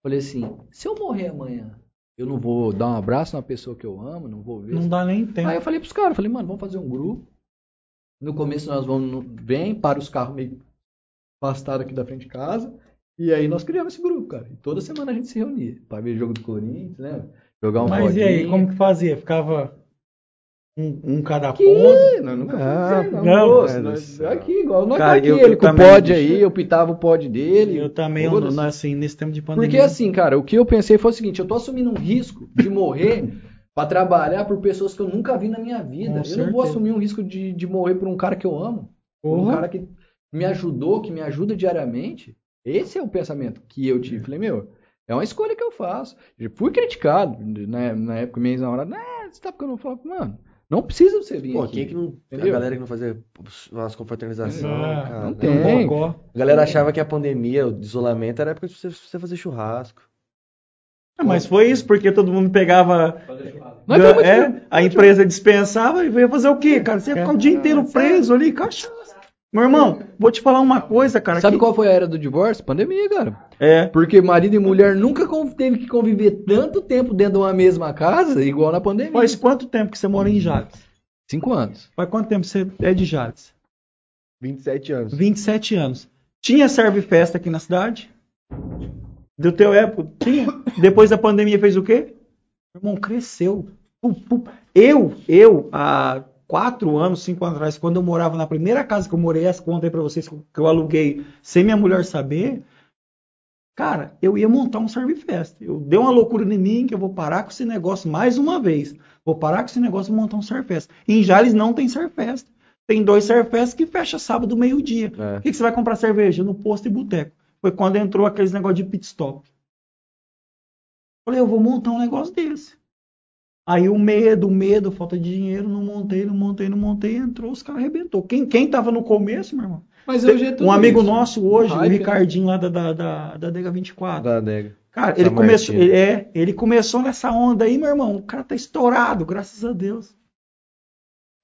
Falei assim, se eu morrer amanhã, eu não vou dar um abraço na pessoa que eu amo, não vou ver. Não dá nem tempo. Aí eu falei pros caras, falei, mano, vamos fazer um grupo. No começo nós vamos, vem para os carros meio afastados aqui da frente de casa. E aí nós criamos esse grupo, cara. E toda semana a gente se reunia pra ver jogo do Corinthians, né? Jogar um Mas e aí, rodinho. como que fazia? Ficava um, um cada Que? ponto? Não, nunca Ah, fiz, não, não, moço. Nós- aqui, igual nós Cara, tá aqui, eu- ele eu com o pod deixa- aí, eu pitava o pod dele. Eu também, eu, Foda-se. assim, nesse tempo de pandemia. Porque assim, cara, o que eu pensei foi o seguinte, eu tô assumindo um risco de morrer pra trabalhar por pessoas que eu nunca vi na minha vida. Com eu não vou certeza. assumir um risco de, de morrer por um cara que eu amo. Por um cara que. me ajudou, que me ajuda diariamente, esse é o pensamento que eu tive. Falei, meu, é uma escolha que eu faço. Eu fui criticado, na, na época, minha ex-namorada, né, você tá ficando, eu falava, mano, não precisa você vir Pô, aqui. quem que não. A Entendeu? galera que não fazia umas confraternizações, Ah, cara. não tem. Bocó. A galera achava que a pandemia, o isolamento, era época de você, fazer churrasco. Ah, Mas foi isso, porque todo mundo pegava. Nós temos é, a empresa dispensava e veio fazer o quê, cara? Você ia ficar o dia inteiro preso ali, cachaça. Meu irmão, vou te falar uma coisa, cara. Sabe que- qual foi a era do divórcio? Pandemia, cara. É. Porque marido e mulher nunca teve que conviver tanto tempo dentro de uma mesma casa, igual na pandemia. Faz quanto tempo que você mora em Jales? Cinco anos. Faz quanto tempo você é de Jales? 27 anos. 27 anos. Tinha serve festa aqui na cidade? Do teu época? Tinha. Depois da pandemia fez o quê? Meu irmão, cresceu. Eu, eu, há quatro anos, cinco anos atrás, quando eu morava na primeira casa que eu morei, essa conta aí pra vocês que eu aluguei sem minha mulher saber, cara, eu ia montar um serve festa. Eu dei uma loucura em mim que eu vou parar com esse negócio mais uma vez. Vou parar com esse negócio e montar um serve festa. Em Jales não tem serve festa. Tem dois serve festa que fecha sábado meio-dia. É. O que, que você vai comprar cerveja? No posto e boteco. Foi quando entrou aqueles negócio de pit stop. Falei, eu vou montar um negócio desse. Aí o medo, o medo, falta de dinheiro, não montei, não montei, não montei, entrou, os caras arrebentou. Quem, quem tava no começo, meu irmão? Mas hoje é tudo Um amigo isso. nosso hoje, o né? Ricardinho lá da, da, da, da Dega 24. Da adega. Cara, ele São começou, ele, é, ele começou nessa onda aí, meu irmão. O cara tá estourado, graças a Deus.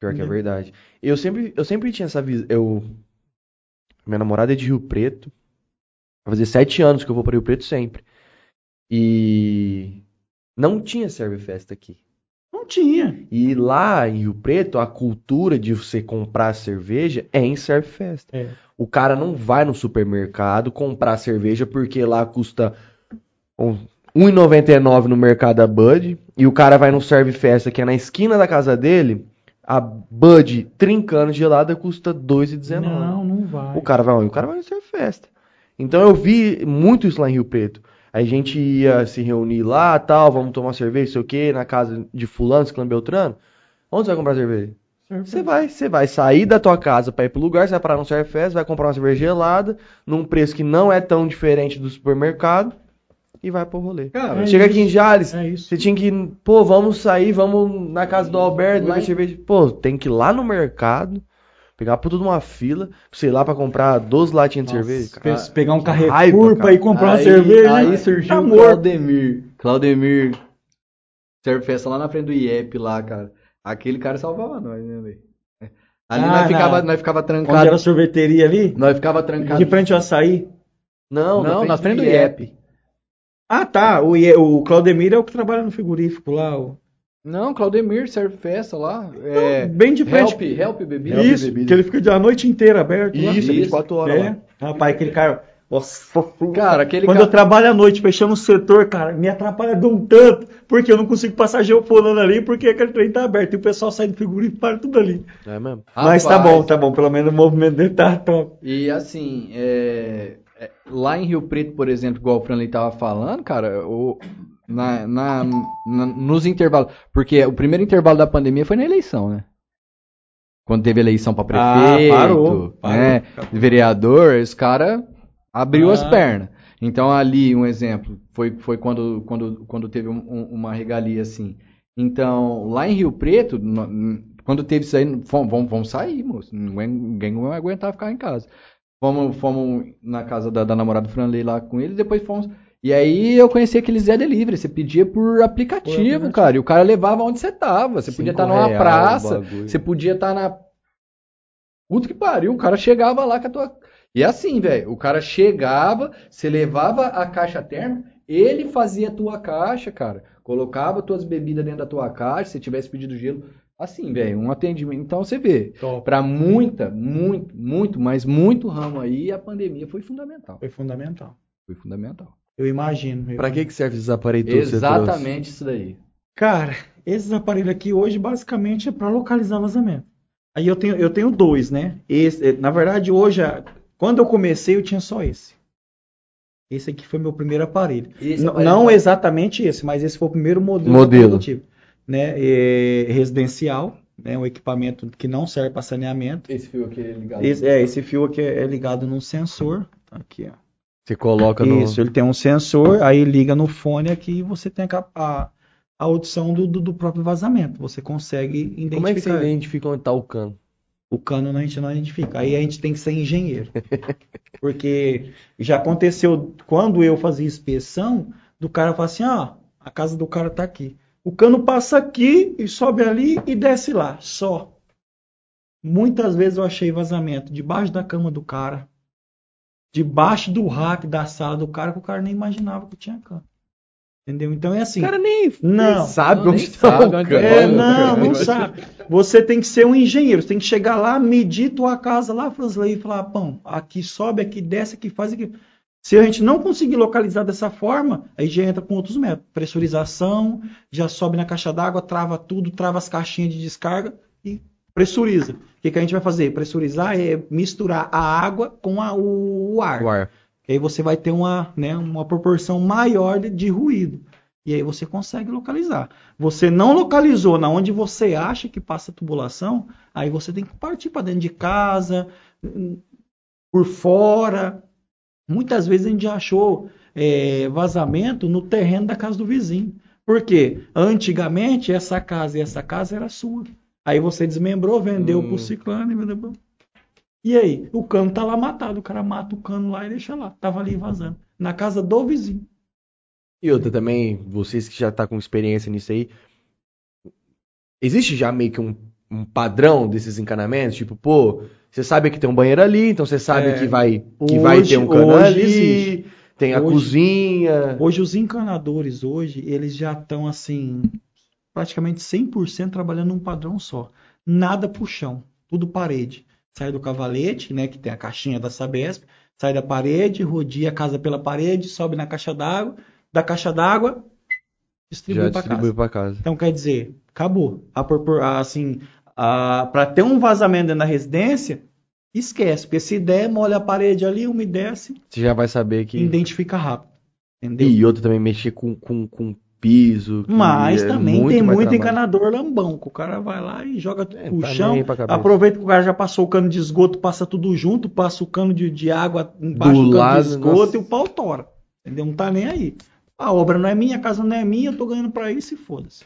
Pior que é verdade. Eu sempre, eu sempre tinha essa visão. Eu... Minha namorada é de Rio Preto. Vai fazer sete anos que eu vou para Rio Preto sempre. E não tinha serve festa aqui. Não tinha. E lá em Rio Preto, a cultura de você comprar cerveja é em serve festa. É. O cara não vai no supermercado comprar cerveja porque lá custa um- R$ 1,99 no mercado a Bud. E o cara vai no serve festa que é na esquina da casa dele. A Bud trincando gelada custa R$ 2,19. Não, não vai. O cara vai? O cara vai no serve festa. Então eu vi muito isso lá em Rio Preto. Aí a gente ia se reunir lá, tal, vamos tomar cerveja, sei o quê, na casa de fulano, ciclano Beltrano. Onde você vai comprar cerveja? Você vai, você vai sair da tua casa pra ir pro lugar, você vai parar no Serve Fest, vai comprar uma cerveja gelada, num preço que não é tão diferente do supermercado, e vai pro rolê. Cara, É Chega isso. aqui em Jales, É você tinha que, pô, vamos sair, vamos na casa do Alberto, beber cerveja. Pô, tem que ir lá no mercado, pegar puta de uma fila, ir lá pra comprar 12 latinhas de cerveja, cara. Pe- Pegar um Carrefour pra ir comprar uma aí, cerveja. Aí surgiu Tá o morto. Claudemir. Claudemir. Serve festa lá na frente do IEP lá, cara. Aquele cara salvava nós, né, velho? Ali Ah, nós, ficava, na- nós ficava Onde era trancado. a sorveteria ali? Nós ficava trancado. De frente ao açaí. Não, Não, na frente do IEP. IEP. Ah, tá. O, Ie- o Claudemir é o que trabalha no frigorífico lá. o- Não, Claudemir serve festa lá. É, Bem de frente. help, help bebida. Help Isso, bebida. que ele fica a noite inteira aberto lá. Isso, Isso. 24 horas É. lá. Rapaz, aquele cara. Nossa, Cara, aquele quando cara. eu trabalho à noite fechando o setor, cara, me atrapalha de um tanto, porque eu não consigo passar geofonando ali, porque aquele trem tá aberto e o pessoal sai do frigorífico e para tudo ali. É mesmo? Mas tá Rapaz, bom, tá bom, pelo menos o movimento dele tá top. E assim, é, é, lá em Rio Preto, por exemplo, igual o Franley tava falando, cara, o, na, na- na- nos intervalos. Porque o primeiro intervalo da pandemia foi na eleição, né? Quando teve eleição pra prefeito, Ah, parou, parou. né? Vereador, os caras abriu as Ah. pernas. Então ali, um exemplo, foi, foi quando, quando, quando teve um- um- uma regalia assim. Então, lá em Rio Preto, no- quando teve isso aí, vamos, vamos sair, moço. Ninguém, ninguém vai aguentar ficar em casa. Fomos, fomos na casa da, da namorada do Franley lá com ele, depois fomos. E aí eu conheci aqueles Zé Delivery. Você pedia por aplicativo, aplicativo. cara. E o cara levava onde você tava. Você podia estar numa reais o praça, você podia estar na. Puta que pariu, o cara chegava lá com a tua. E assim, velho, o cara chegava, você levava a caixa térmica, ele fazia a tua caixa, cara. Colocava tuas bebidas dentro da tua caixa, se tivesse pedido gelo. Assim, velho, um atendimento. Então você vê, Top. pra muita, muito, muito, mas muito ramo aí, a pandemia foi fundamental. Foi fundamental. Foi fundamental. Eu imagino. eu Pra que que serve esses aparelhos? Exatamente isso daí. Cara, esses aparelhos aqui hoje basicamente é para localizar vazamento. Aí eu tenho, eu tenho dois, né? Esse, eh, na verdade, hoje, quando eu comecei, eu tinha só esse. Esse aqui foi meu primeiro aparelho. Esse aparelho- não exatamente esse, mas esse foi o primeiro modelo. Modelo. tive, né? É, residencial, né, um equipamento que não serve para saneamento. Esse fio aqui é ligado. Esse, é, esse fio aqui é ligado num sensor. Tá aqui, ó. Você coloca no. Isso, ele tem um sensor, aí liga no fone aqui e você tem a, a, a audição do, do, do próprio vazamento. Você consegue identificar. Como é que você identifica onde tá o cano? O cano a gente não identifica. Aí a gente tem que ser engenheiro. Porque já aconteceu quando eu fazia inspeção, do cara falar assim: ó, a casa do cara tá aqui. O cano passa aqui e sobe ali e desce lá, só. Muitas vezes eu achei vazamento debaixo da cama do cara, debaixo do rack da sala do cara, que o cara nem imaginava que tinha cano. Entendeu? Então é assim. O cara nem, Não. nem sabe Não, onde tá sabe o cano. é. É, não, cara, não eu sabe. Você tem que ser um engenheiro, você tem que chegar lá, medir tua casa lá, Fransley, e falar, pão, aqui sobe, aqui desce, aqui faz, aqui. Se a gente não conseguir localizar dessa forma, aí já entra com outros métodos. Pressurização, já sobe na caixa d'água, trava tudo, trava as caixinhas de descarga e pressuriza. O que, que a gente vai fazer? Pressurizar é misturar a água com a- o, o ar. O ar. E aí você vai ter uma, né, uma proporção maior de, de ruído. E aí você consegue localizar. Você não localizou na onde você acha que passa a tubulação, aí você tem que partir para dentro de casa, por fora. Muitas vezes a gente já achou é, vazamento no terreno da casa do vizinho. Por quê? Antigamente essa casa e essa casa era sua. Aí você desmembrou, vendeu Hum. pro ciclano e vendeu pro... E aí? O cano tá lá matado. O cara mata o cano lá e deixa lá. Tava ali vazando. Na casa do vizinho. E outra também, vocês que já tá com experiência nisso aí, existe já meio que um, um padrão desses encanamentos? Tipo, pô, você sabe que tem um banheiro ali, então você sabe É, que vai que vai ter um cano ali, existe. tem a Hoje- cozinha. Hoje os encanadores, hoje, eles já estão assim, praticamente 100% trabalhando num padrão só. Nada pro chão, tudo parede. Sai do cavalete, né, que tem a caixinha da Sabesp, sai da parede, rodia a casa pela parede, sobe na caixa d'água, da caixa d'água, distribui para distribui casa. pra casa. Então quer dizer, acabou. A, assim, para ter um vazamento dentro da residência, esquece, porque se der, molha a parede ali, umedece, Você já vai saber que. identifica rápido. Entendeu? E outra também mexer com, com, com piso. Mas é também muito tem muito trabalho. encanador lambão, que o cara vai lá e joga É, pro tá chão, aproveita que o cara já passou o cano de esgoto, passa tudo junto, passa o cano de, de água embaixo Do do, lado, de esgoto nossa. e o pau tora. Entendeu? Não tá nem aí. A obra não é minha, a casa não é minha, eu tô ganhando pra isso e foda-se.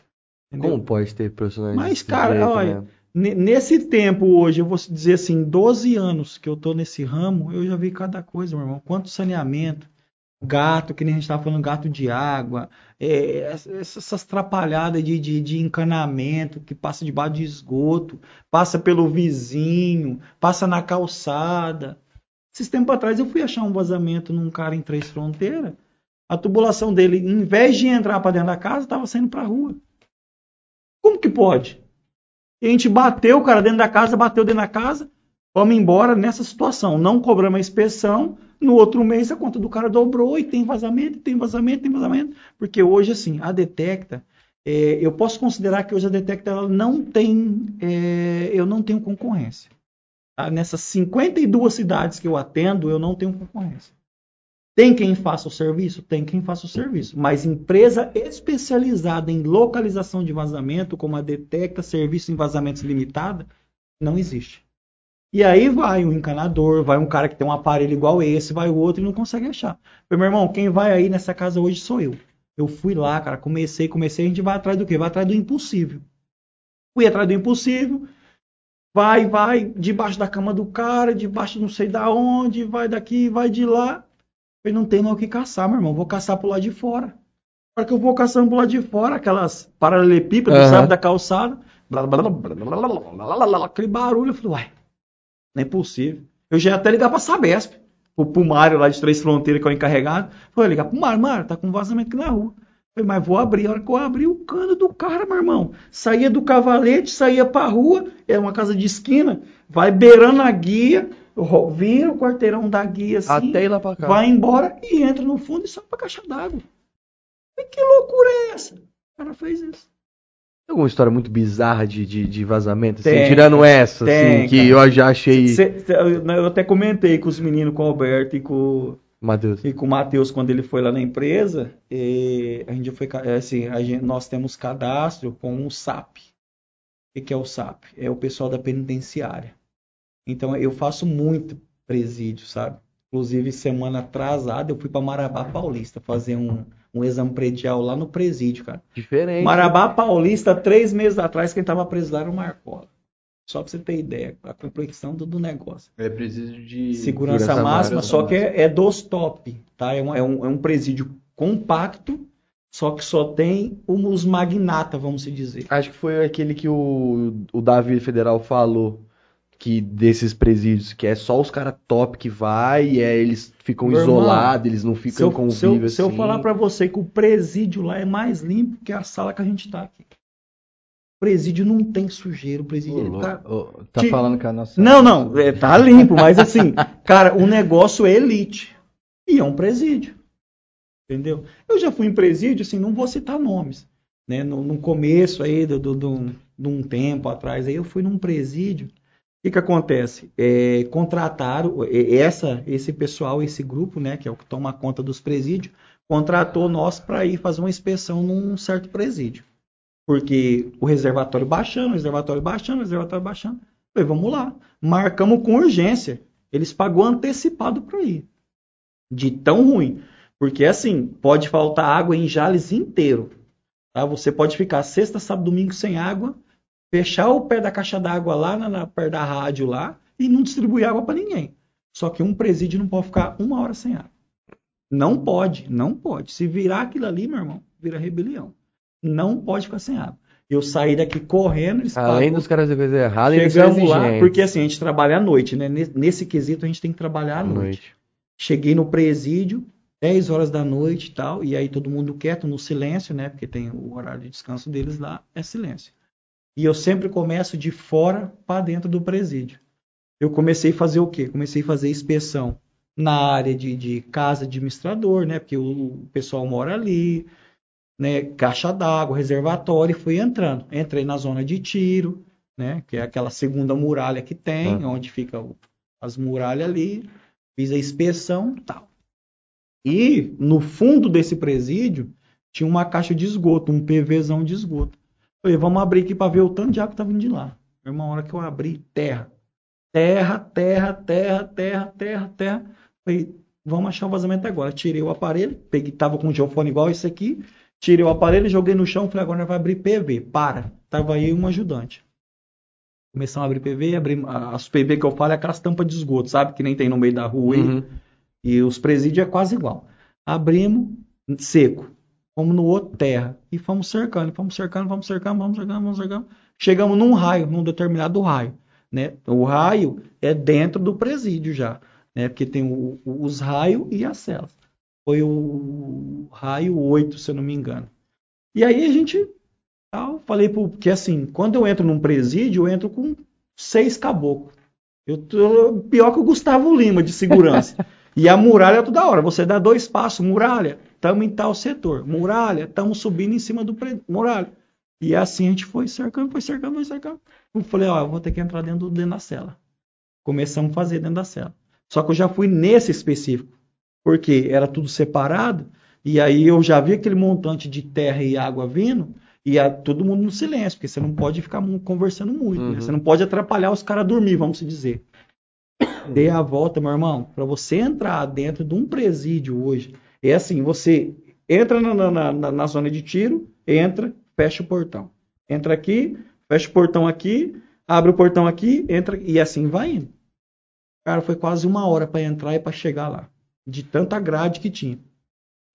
Como pode ter profissionais Mas, cara, jeito, olha, né? Ne- Nesse tempo hoje, eu vou dizer assim, 12 anos que eu tô nesse ramo, eu já vi cada coisa, meu irmão. Quanto saneamento, gato, que nem a gente tava falando, gato de água, é, ess- essas trapalhadas de, de, de encanamento que passa debaixo de esgoto, passa pelo vizinho, passa na calçada. Esses tempos atrás eu fui achar um vazamento num cara em Três Fronteiras. A tubulação dele, em vez de entrar para dentro da casa, estava saindo para rua. Como que pode? E a gente bateu o cara dentro da casa, bateu dentro da casa, vamos embora nessa situação. Não cobramos a inspeção, no outro mês a conta do cara dobrou e tem vazamento, tem vazamento, tem vazamento. Porque hoje, assim, a Detecta, é, eu posso considerar que hoje a Detecta ela não tem, é, eu não tenho concorrência. Tá? Nessas 52 cidades que eu atendo, eu não tenho concorrência. Tem quem faça o serviço? Tem quem faça o serviço. Mas empresa especializada em localização de vazamento, como a Detecta Serviço em Vazamentos Limitada, não existe. E aí vai um encanador, vai um cara que tem um aparelho igual esse, vai o outro e não consegue achar. Falei, meu irmão, quem vai aí nessa casa hoje sou eu. Eu fui lá, cara, comecei, comecei, a gente vai atrás do quê? Vai atrás do impossível. Fui atrás do impossível, vai, vai, debaixo da cama do cara, debaixo não sei da onde, vai daqui, vai de lá. Eu não tenho mais o que caçar, meu irmão. Vou caçar pro lado de fora. Na hora que eu vou caçando pro lado de fora, aquelas paralelepípedas, Aham. sabe, da calçada. blá, blá, blá, blá, blá, blá, blá, blá, blá, aquele barulho. Eu falei, uai, não é possível. Eu já ia até ligar pra Sabesp, pro, pro Mário lá de Três Fronteiras, que é o encarregado. Falei, ligar pro Mário, Mário, tá com vazamento aqui na rua. Falei, mas vou abrir. A hora que eu abri o cano do cara, meu irmão. Saía do cavalete, saía pra rua, é uma casa de esquina, vai beirando a guia, vira o quarteirão da guia assim, Até ir lá pra cá. vai embora e entra no fundo e sobe pra caixa d'água. Que loucura é essa? O cara fez isso. Alguma história muito bizarra de, de, de vazamento? Assim, Tem, tirando essa, tem, assim, que cara. eu já achei. Cê- cê- eu eu até comentei com os meninos, com o Alberto e com, Matheus. e com o Matheus quando ele foi lá na empresa. e a gente foi, assim, gente- nós temos cadastro com um SAP. que que é o SAP? É o pessoal da penitenciária. Então eu faço muito presídio, sabe? Inclusive, semana atrasada, eu fui para Marabá Paulista fazer um, um exame predial lá no presídio, cara. Diferente. Marabá Paulista, três meses atrás, quem tava preso lá era o Marcola. Só pra você ter ideia, a complexão do, do negócio. É preciso de Segurança Segurança máxima, máxima. só que é, é dos top, tá? É um, é, um, é um presídio compacto, só que só tem os magnata, vamos se dizer. Acho que foi aquele que o, o Davi Federal falou. Que desses presídios, que é só os caras top que vai, e é, eles ficam isolados, eles não ficam eu, em se eu- convívio se eu assim. falar pra você que o presídio lá é mais limpo que a sala que a gente tá aqui. O presídio não tem sujeira, o presídio ele tá... Ô, Tá Ti- falando com a nossa. Não, não, é, tá limpo, mas assim, cara, o negócio é elite. E é um presídio. Entendeu? Eu já fui em presídio, assim, não vou citar nomes. Né? No, no começo aí, do, do, do- de um tempo atrás, aí eu fui num presídio. O que que acontece? É, contrataram é, essa, esse pessoal, esse grupo, né, que é o que toma conta dos presídios, contratou nós para ir fazer uma inspeção num certo presídio. Porque o reservatório baixando, o reservatório baixando, o reservatório baixando. Falei, vamos lá. Marcamos com urgência. Eles pagou antecipado para ir. De tão ruim. Porque assim, pode faltar água em Jales inteiro. Tá? Você pode ficar sexta, sábado, domingo sem água, fechar o pé da caixa d'água lá na, na perto da rádio lá e não distribuir água para ninguém. Só que um presídio não pode ficar uma hora sem água. Não pode, não pode. Se virar aquilo ali, meu irmão, vira rebelião. Não pode ficar sem água. Eu saí daqui correndo, eles Além pagam- dos caras fazer coisa errada, Chegamos lá, porque assim, a gente trabalha à noite, né? Nesse, nesse quesito a gente tem que trabalhar à À noite. noite. Cheguei no presídio, 10 horas da noite e tal, e aí todo mundo quieto, no silêncio, né? Porque tem o horário de descanso deles lá, é silêncio. E eu sempre começo de fora para dentro do presídio. Eu comecei a fazer o quê? Comecei a fazer inspeção na área de, de casa administrador, né? Porque o, o pessoal mora ali, né? Caixa d'água, reservatório, e fui entrando. Entrei na zona de tiro, né? Que é aquela segunda muralha que tem, onde fica o- as muralhas ali. Fiz a inspeção e tal. E no fundo desse presídio tinha uma caixa de esgoto, um PVzão de esgoto. Falei, vamos abrir aqui para ver o tanto de água que tá vindo de lá. Irmão, a hora que eu abri, terra. Terra, terra, terra, terra, terra, terra. Falei, vamos achar o vazamento agora. Tirei o aparelho, peguei, tava com um geofone igual esse aqui, tirei o aparelho, joguei no chão, falei, agora vai abrir PV. Para. Tava aí um ajudante. Começamos a abrir PV, abrir as PV que eu falo é aquelas tampas de esgoto, sabe? Que nem tem no meio da rua. Uhum. E os presídios é quase igual. Abrimos, seco. Fomos no outro, terra. E fomos cercando, fomos cercando, fomos cercando, vamos cercando, vamos cercando. Chegamos num raio, num determinado raio. Né? O raio é dentro do presídio já. Né? Porque tem o- os raios e as celas. Foi o raio 8, se eu não me engano. E aí a gente. Tal, falei. Porque assim, quando eu entro num presídio, eu entro com seis caboclos. Eu tô pior que o Gustavo Lima de segurança. E a muralha toda hora. Você dá dois passos, muralha, estamos em tal setor. Muralha, estamos subindo em cima do prédio. Muralha. E assim a gente foi cercando, foi cercando, foi cercando. Eu falei, ó, eu vou ter que entrar dentro, dentro da cela. Começamos a fazer dentro da cela. Só que eu já fui nesse específico. Porque era tudo separado. E aí eu já vi aquele montante de terra e água vindo. E a, todo mundo no silêncio, porque você não pode ficar conversando muito, né? Uhum. Você não pode atrapalhar os caras dormir, vamos se dizer. Dei a volta, meu irmão, para você entrar dentro de um presídio hoje, é assim, você entra na, na- na- na zona de tiro, entra, fecha o portão. Entra aqui, fecha o portão aqui, abre o portão aqui, entra e assim vai indo. Cara, foi quase uma hora para entrar e para chegar lá, de tanta grade que tinha.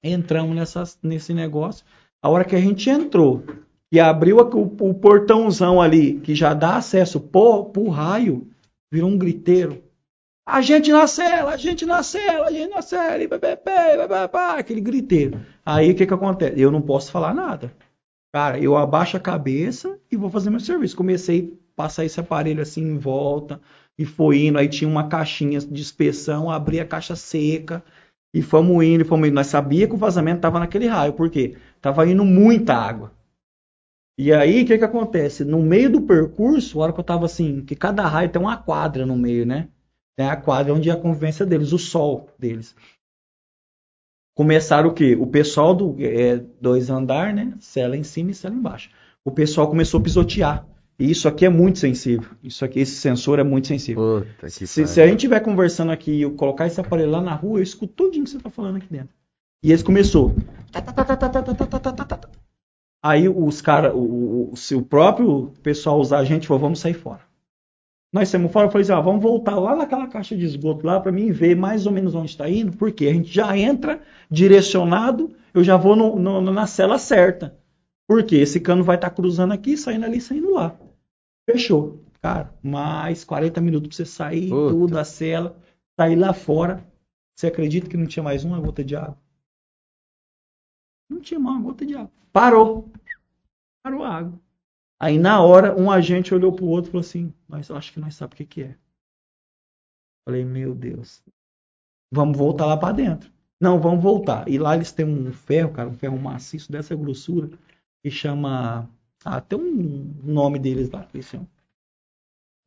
Entramos nessas, nesse negócio. A hora que a gente entrou e abriu a- o, o portãozão ali, que já dá acesso pro, pro raio, virou um griteiro. A gente na cela, a gente na cela, a gente na cela, e pá, aquele griteiro. Aí o que que acontece? Eu não posso falar nada. Cara, eu abaixo a cabeça e vou fazer meu serviço. Comecei a passar esse aparelho assim em volta e foi indo. Aí tinha uma caixinha de inspeção, abri a caixa seca e fomos indo, fomos indo. Nós sabia que o vazamento estava naquele raio, por quê? Tava indo muita água. E aí, o que que acontece? No meio do percurso, a hora que eu tava assim, que cada raio tem uma quadra no meio, né? É a quadra onde é a convivência deles, o sol deles. Começaram o quê? O pessoal do é, dois andar, né? Cela em cima e cela embaixo. O pessoal começou a pisotear. E isso aqui é muito sensível. Isso aqui, esse sensor é muito sensível. Puta, se, se, a gente estiver conversando aqui e eu colocar esse aparelho lá na rua, eu escuto tudinho que você está falando aqui dentro. E eles começou. Aí os caras, o, o, se o próprio pessoal usar a gente, falou, vamos sair fora. Nós saímos fora, eu falei assim, ó, vamos voltar lá naquela caixa de esgoto lá para mim ver mais ou menos onde está indo, porque a gente já entra direcionado, eu já vou no- no- na cela certa. Porque esse cano vai estar cruzando aqui, saindo ali, saindo lá. Fechou. Cara, mais 40 minutos pra você sair, Puta. tudo, a cela, sair lá fora. Você acredita que não tinha mais uma gota de água? Não tinha mais uma gota de água. Parou. Parou a água. Aí na hora, um agente olhou pro outro e falou assim: Nós acho que nós sabemos o que, que é. Falei, meu Deus. Vamos voltar lá pra dentro. Não, vamos voltar. E lá eles têm um ferro, cara, um ferro maciço dessa grossura, que chama. Ah, um nome deles lá, que.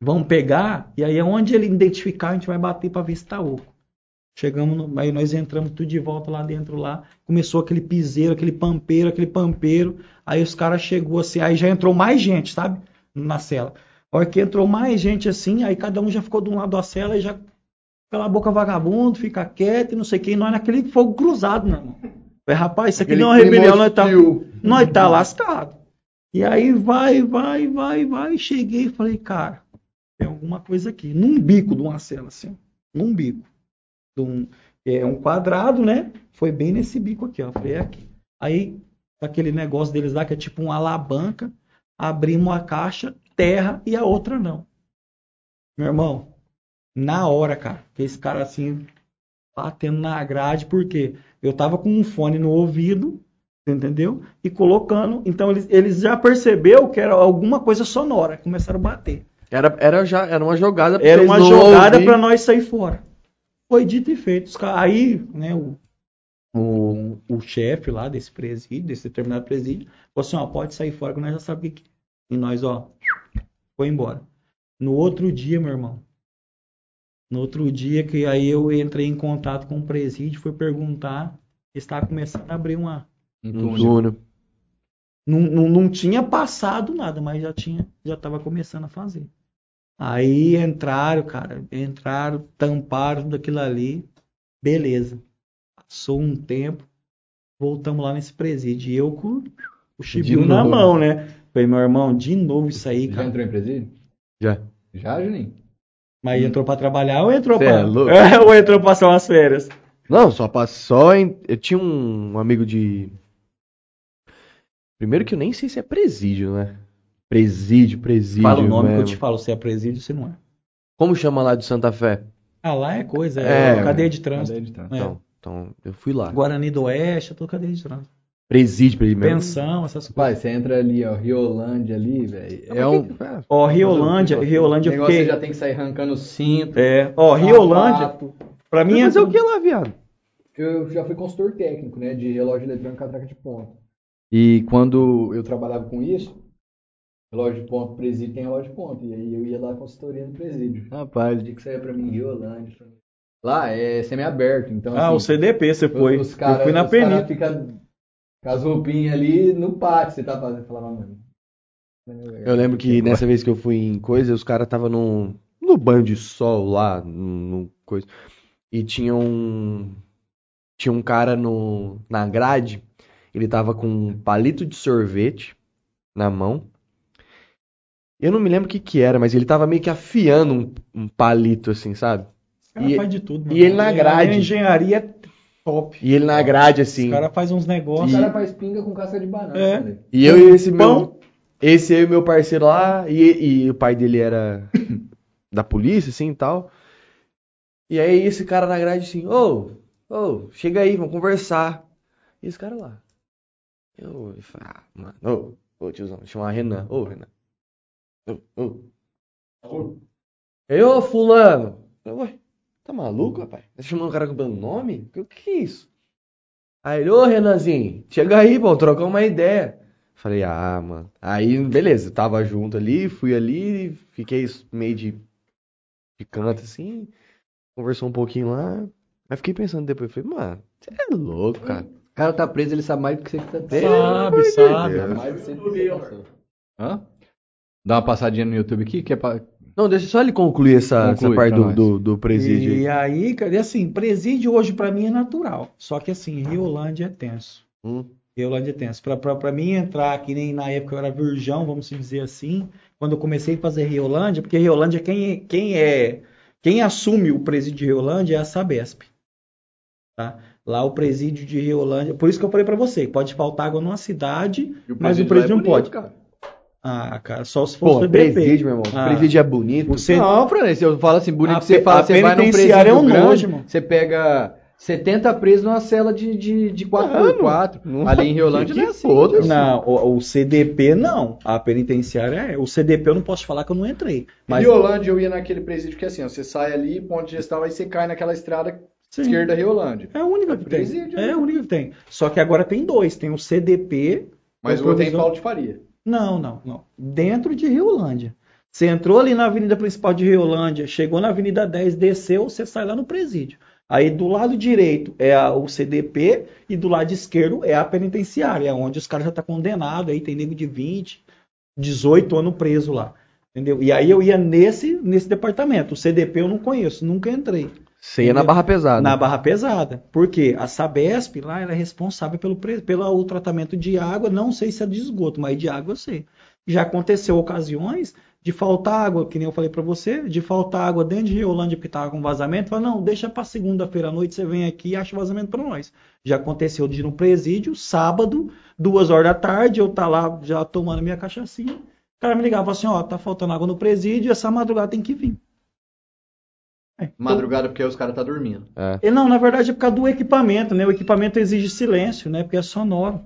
Vamos pegar, e aí onde ele identificar, a gente vai bater pra ver se tá oco. Chegamos, no, aí nós entramos tudo de volta lá dentro lá. Começou aquele piseiro, aquele pampeiro, aquele pampeiro. Aí os caras chegou assim, aí já entrou mais gente, sabe? Na cela. A hora que entrou mais gente assim, aí cada um já ficou de um lado da cela e já pela boca vagabundo, fica quieto e não sei o que. E nós naquele fogo cruzado, meu irmão. Falei, rapaz, isso aqui Aquele não é uma rebelião, nós tá, nós tá lascado. E aí vai, vai, vai, vai. Cheguei e falei, cara, tem alguma coisa aqui. Num bico de uma cela, assim. Num bico. De um, é um quadrado, né? Foi bem nesse bico aqui, ó. Falei, é aqui. Aí, aquele negócio deles lá, que é tipo uma alavanca, abrimos a caixa, terra e a outra não. Meu irmão, na hora, cara, que esse cara assim, batendo na grade, porque eu tava com um fone no ouvido, entendeu? E colocando. Então eles, eles já percebeu que era alguma coisa sonora. Começaram a bater. Era, era, já, era uma jogada pra Era uma jogada para nós sair fora. Foi dito e feito. Aí, né, o, o, o chefe lá desse presídio, desse determinado presídio, falou assim: ó, pode sair fora que nós já sabemos o que que é. E nós, ó, foi embora. No outro dia, meu irmão. No outro dia que aí eu entrei em contato com o presídio, fui perguntar, estava começando a abrir uma, Um Um túnel. não, não, não tinha passado nada, mas já tinha, já estava começando a fazer. Aí entraram, cara, entraram, tamparam tudo aquilo ali, beleza. Passou um tempo, voltamos lá nesse presídio. E eu com o chibio na mão, né? Falei, meu irmão, de novo isso aí, Já cara. entrou em presídio? Já. Já, Juninho? Mas entrou pra trabalhar ou entrou Cê pra. é louco? ou entrou pra passar umas férias? Não, só passou em... Eu tinha um amigo de... Primeiro que eu nem sei se é presídio, né? Presídio, presídio Fala o nome que eu mesmo. te falo, se é presídio, se não é. Como chama lá de Santa Fé? Ah, lá é coisa, é, É, cadeia de trânsito. Cadeia de trânsito. É. Então, então, eu fui lá. Guarani do Oeste, eu tô cadeia de trânsito. Presídio, presídio mesmo. Pensão, essas coisas. Pai, você entra ali, ó, Riolândia ali, velho. É Mas um. que- é, Ó, Riolândia, Riolândia, O negócio porque... você já tem que sair arrancando o cinto. É, ó, Riolândia, pra mim Vai é... fazer o que lá, viado? Eu já fui consultor técnico, né, de relógio eletrônico catraca de ponta. E quando eu trabalhava com isso, relógio de ponto, presídio tem relógio de ponto. E aí eu ia lá consultoria no presídio. Rapaz, o dia que saía pra mim, Riolândia. pra mim. Lá é semi-aberto, então Ah, assim, o CDP você foi. Os caras eu fui na os cara Penita. fica com as roupinhas ali no pátio, você tá fazendo. Eu falava, mano. Eu lembro que nessa vez que eu fui em coisa, os caras estavam num, no banho de sol lá, no, no coisa. E tinha um. Tinha um cara no, na grade, ele tava com um palito de sorvete na mão. Eu não me lembro o que que era, mas ele tava meio que afiando um, um palito assim, sabe? Os caras E- fazem de tudo. meu e ele na grade. A engenharia é top. E ele na grade assim. Os caras fazem uns O negócios. cara faz pinga com casca de banana. É. né? E eu e esse Pão. meu. Esse eu e meu parceiro lá, e, e o pai dele era da polícia, assim e tal. E aí esse cara na grade assim, ô, ô, chega aí, vamos conversar. E esse cara lá. Eu, eu falei, ah, mano, ô, ô tiozão, chama Renan, ô Renan. Ô. Aí, ô fulano. Eu, Ué, tá maluco, rapaz? Tá chamando o cara pelo nome? O que que é isso? Aí ele, ô Renanzinho, chega aí, pô, trocar uma ideia. Falei, ah, mano. Aí, beleza, tava junto ali, fui ali, fiquei meio de, de canto assim, conversou um pouquinho lá. Aí fiquei pensando depois, falei, mano, você é louco, cara. O cara tá preso, ele sabe mais do que você que tá amor Sabe, sabe. Deus. mais do que você que passou. Hã? Dá uma passadinha no YouTube aqui, que é pra... Não, deixa só ele concluir essa, Conclui essa parte do, do, do presídio. E aí, cara, e assim, presídio hoje pra mim é natural. Só que assim, Riolândia é tenso. Hum. Riolândia é tenso. Pra mim entrar, que nem na época eu era virgão, vamos dizer assim, quando eu comecei a fazer Riolândia, porque Riolândia, quem, quem é. Quem assume o presídio de Riolândia é a Sabesp. Tá? Lá o presídio de Riolândia. Por isso que eu falei pra você, pode faltar água numa cidade, o mas o presídio é não bonito, pode. cara. Ah, cara, só se fosse Pô, presídio, meu irmão. Ah. Presídio é bonito. Você- Não, Franês, eu falo assim, bonito A você fala, você vai num penitenciária presídio é um grande, nojo, irmão. você pega 70 presos numa cela de, de, de 4x4. Não- Ali em Riolândia não é assim. foda-se. Não, o, o CDP não. A penitenciária é. O CDP eu não posso falar que eu não entrei. Mas Riolândia eu ia naquele presídio que é assim, ó, você sai ali, ponto de gestão, aí você cai naquela estrada Sim. esquerda Riolândia. é a única que tem. Presídio, É né? a única que tem. Só que agora tem dois. Tem o CDP. Mas o outro é em Paulo de Faria. Não, não, não. Dentro de Riolândia. Você entrou ali na avenida principal de Riolândia, chegou na avenida 10, desceu, você sai lá no presídio. Aí do lado direito é a- o CDP e do lado esquerdo é a penitenciária, onde os caras já estão condenados, aí tem nego de 20, 18 anos preso lá. Entendeu? E aí eu ia nesse, nesse departamento. O CDP eu não conheço, nunca entrei. Você ia na barra pesada. Na barra pesada. Porque a Sabesp lá ela é responsável pelo, pelo tratamento de água, não sei se é de esgoto, mas de água eu sei. Já aconteceu ocasiões de faltar água, que nem eu falei pra você, de faltar água dentro de Riolândia porque tava com vazamento. Fala, não, deixa pra segunda-feira à noite, você vem aqui e acha vazamento pra nós. Já aconteceu de ir no presídio, sábado, duas horas da tarde, eu tá lá já tomando minha cachaçinha. O cara me ligava assim, ó, tá faltando água no presídio, essa madrugada tem que vir. É, Madrugada porque os caras tá dormindo. É. e não, na verdade é por causa do equipamento, né? O equipamento exige silêncio, né? Porque é sonoro.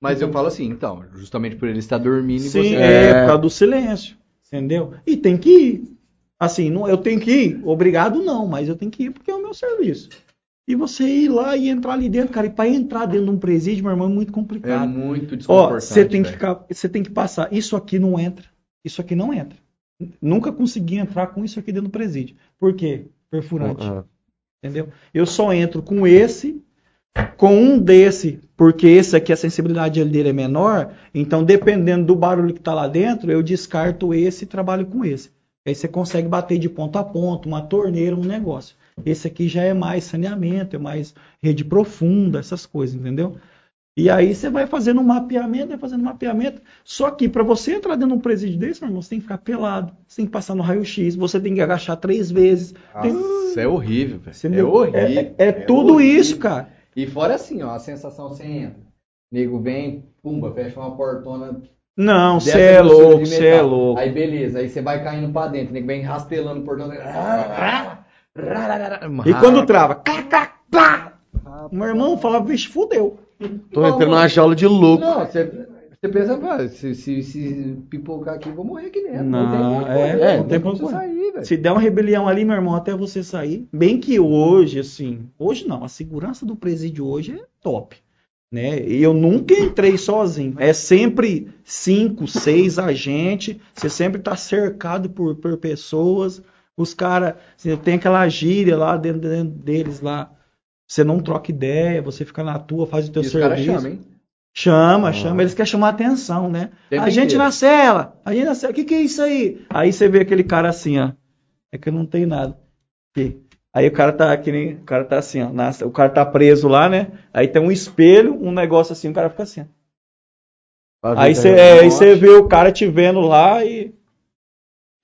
Mas eu falo assim, então, justamente por ele estar dormindo e Sim, você... é, É. por causa do silêncio, entendeu? E tem que ir. Assim, não, eu tenho que ir. Obrigado não, mas eu tenho que ir porque é o meu serviço. E você ir lá e entrar ali dentro, cara, e para entrar dentro de um presídio, meu irmão, é muito É complicado. muito Ó, desconfortável. você tem que você tem que passar. Isso aqui não entra. Isso aqui não entra. Nunca consegui entrar com isso aqui dentro do presídio. Por quê? Perfurante. Ah, Entendeu? Eu só entro com esse, com um desse, porque esse aqui a sensibilidade dele é menor, então dependendo do barulho que está lá dentro, eu descarto esse e trabalho com esse. Aí você consegue bater de ponto a ponto, uma torneira, um negócio. Esse aqui já é mais saneamento, é mais rede profunda, essas coisas, entendeu? E aí você vai fazendo um mapeamento, vai fazendo um mapeamento. Só que para você entrar dentro de um presídio desse, meu irmão, você tem que ficar pelado, você tem que passar no raio-x, você tem que agachar três vezes. Tem- Nossa, é horrível, velho. É não- horrível. É, é tudo horrível. isso, cara. E fora assim, ó, a sensação você entra. Nego vem, pumba, fecha uma portona. Não, você é louco, você é louco. Aí beleza, aí você vai caindo pra dentro, nego vem rastelando o portão. E quando trava, clac, clac, plá. Meu irmão falava, vixe, fudeu. Tô entrando numa jaula de louco. Não, você, você pensa, "Pá, se, se, se pipocar aqui, eu vou morrer aqui dentro. Não, tem como é, é, não tem como como você sair, velho. Se der uma rebelião ali, meu irmão, até você sair. Bem que hoje, assim, hoje não, a segurança do presídio hoje é top. Né? E eu nunca entrei sozinho. É sempre cinco, seis agentes. Você sempre está cercado por, por pessoas. Os caras, você tem aquela gíria lá dentro, dentro deles lá. Você não troca ideia, você fica na tua, faz o teu E os serviço. chamam, hein? Chama, chama, eles querem chamar a atenção, né? Tempo a gente inteiro. na cela, a gente na cela, o que, que é isso aí? Aí você vê aquele cara assim, ó. É que eu não tenho nada. Aqui. Aí o cara tá que nem, o cara tá assim, ó. na- o cara tá preso lá, né? Aí tem um espelho, um negócio assim, o cara fica assim. ó. Aí você é- é, aí você vê o cara te vendo lá e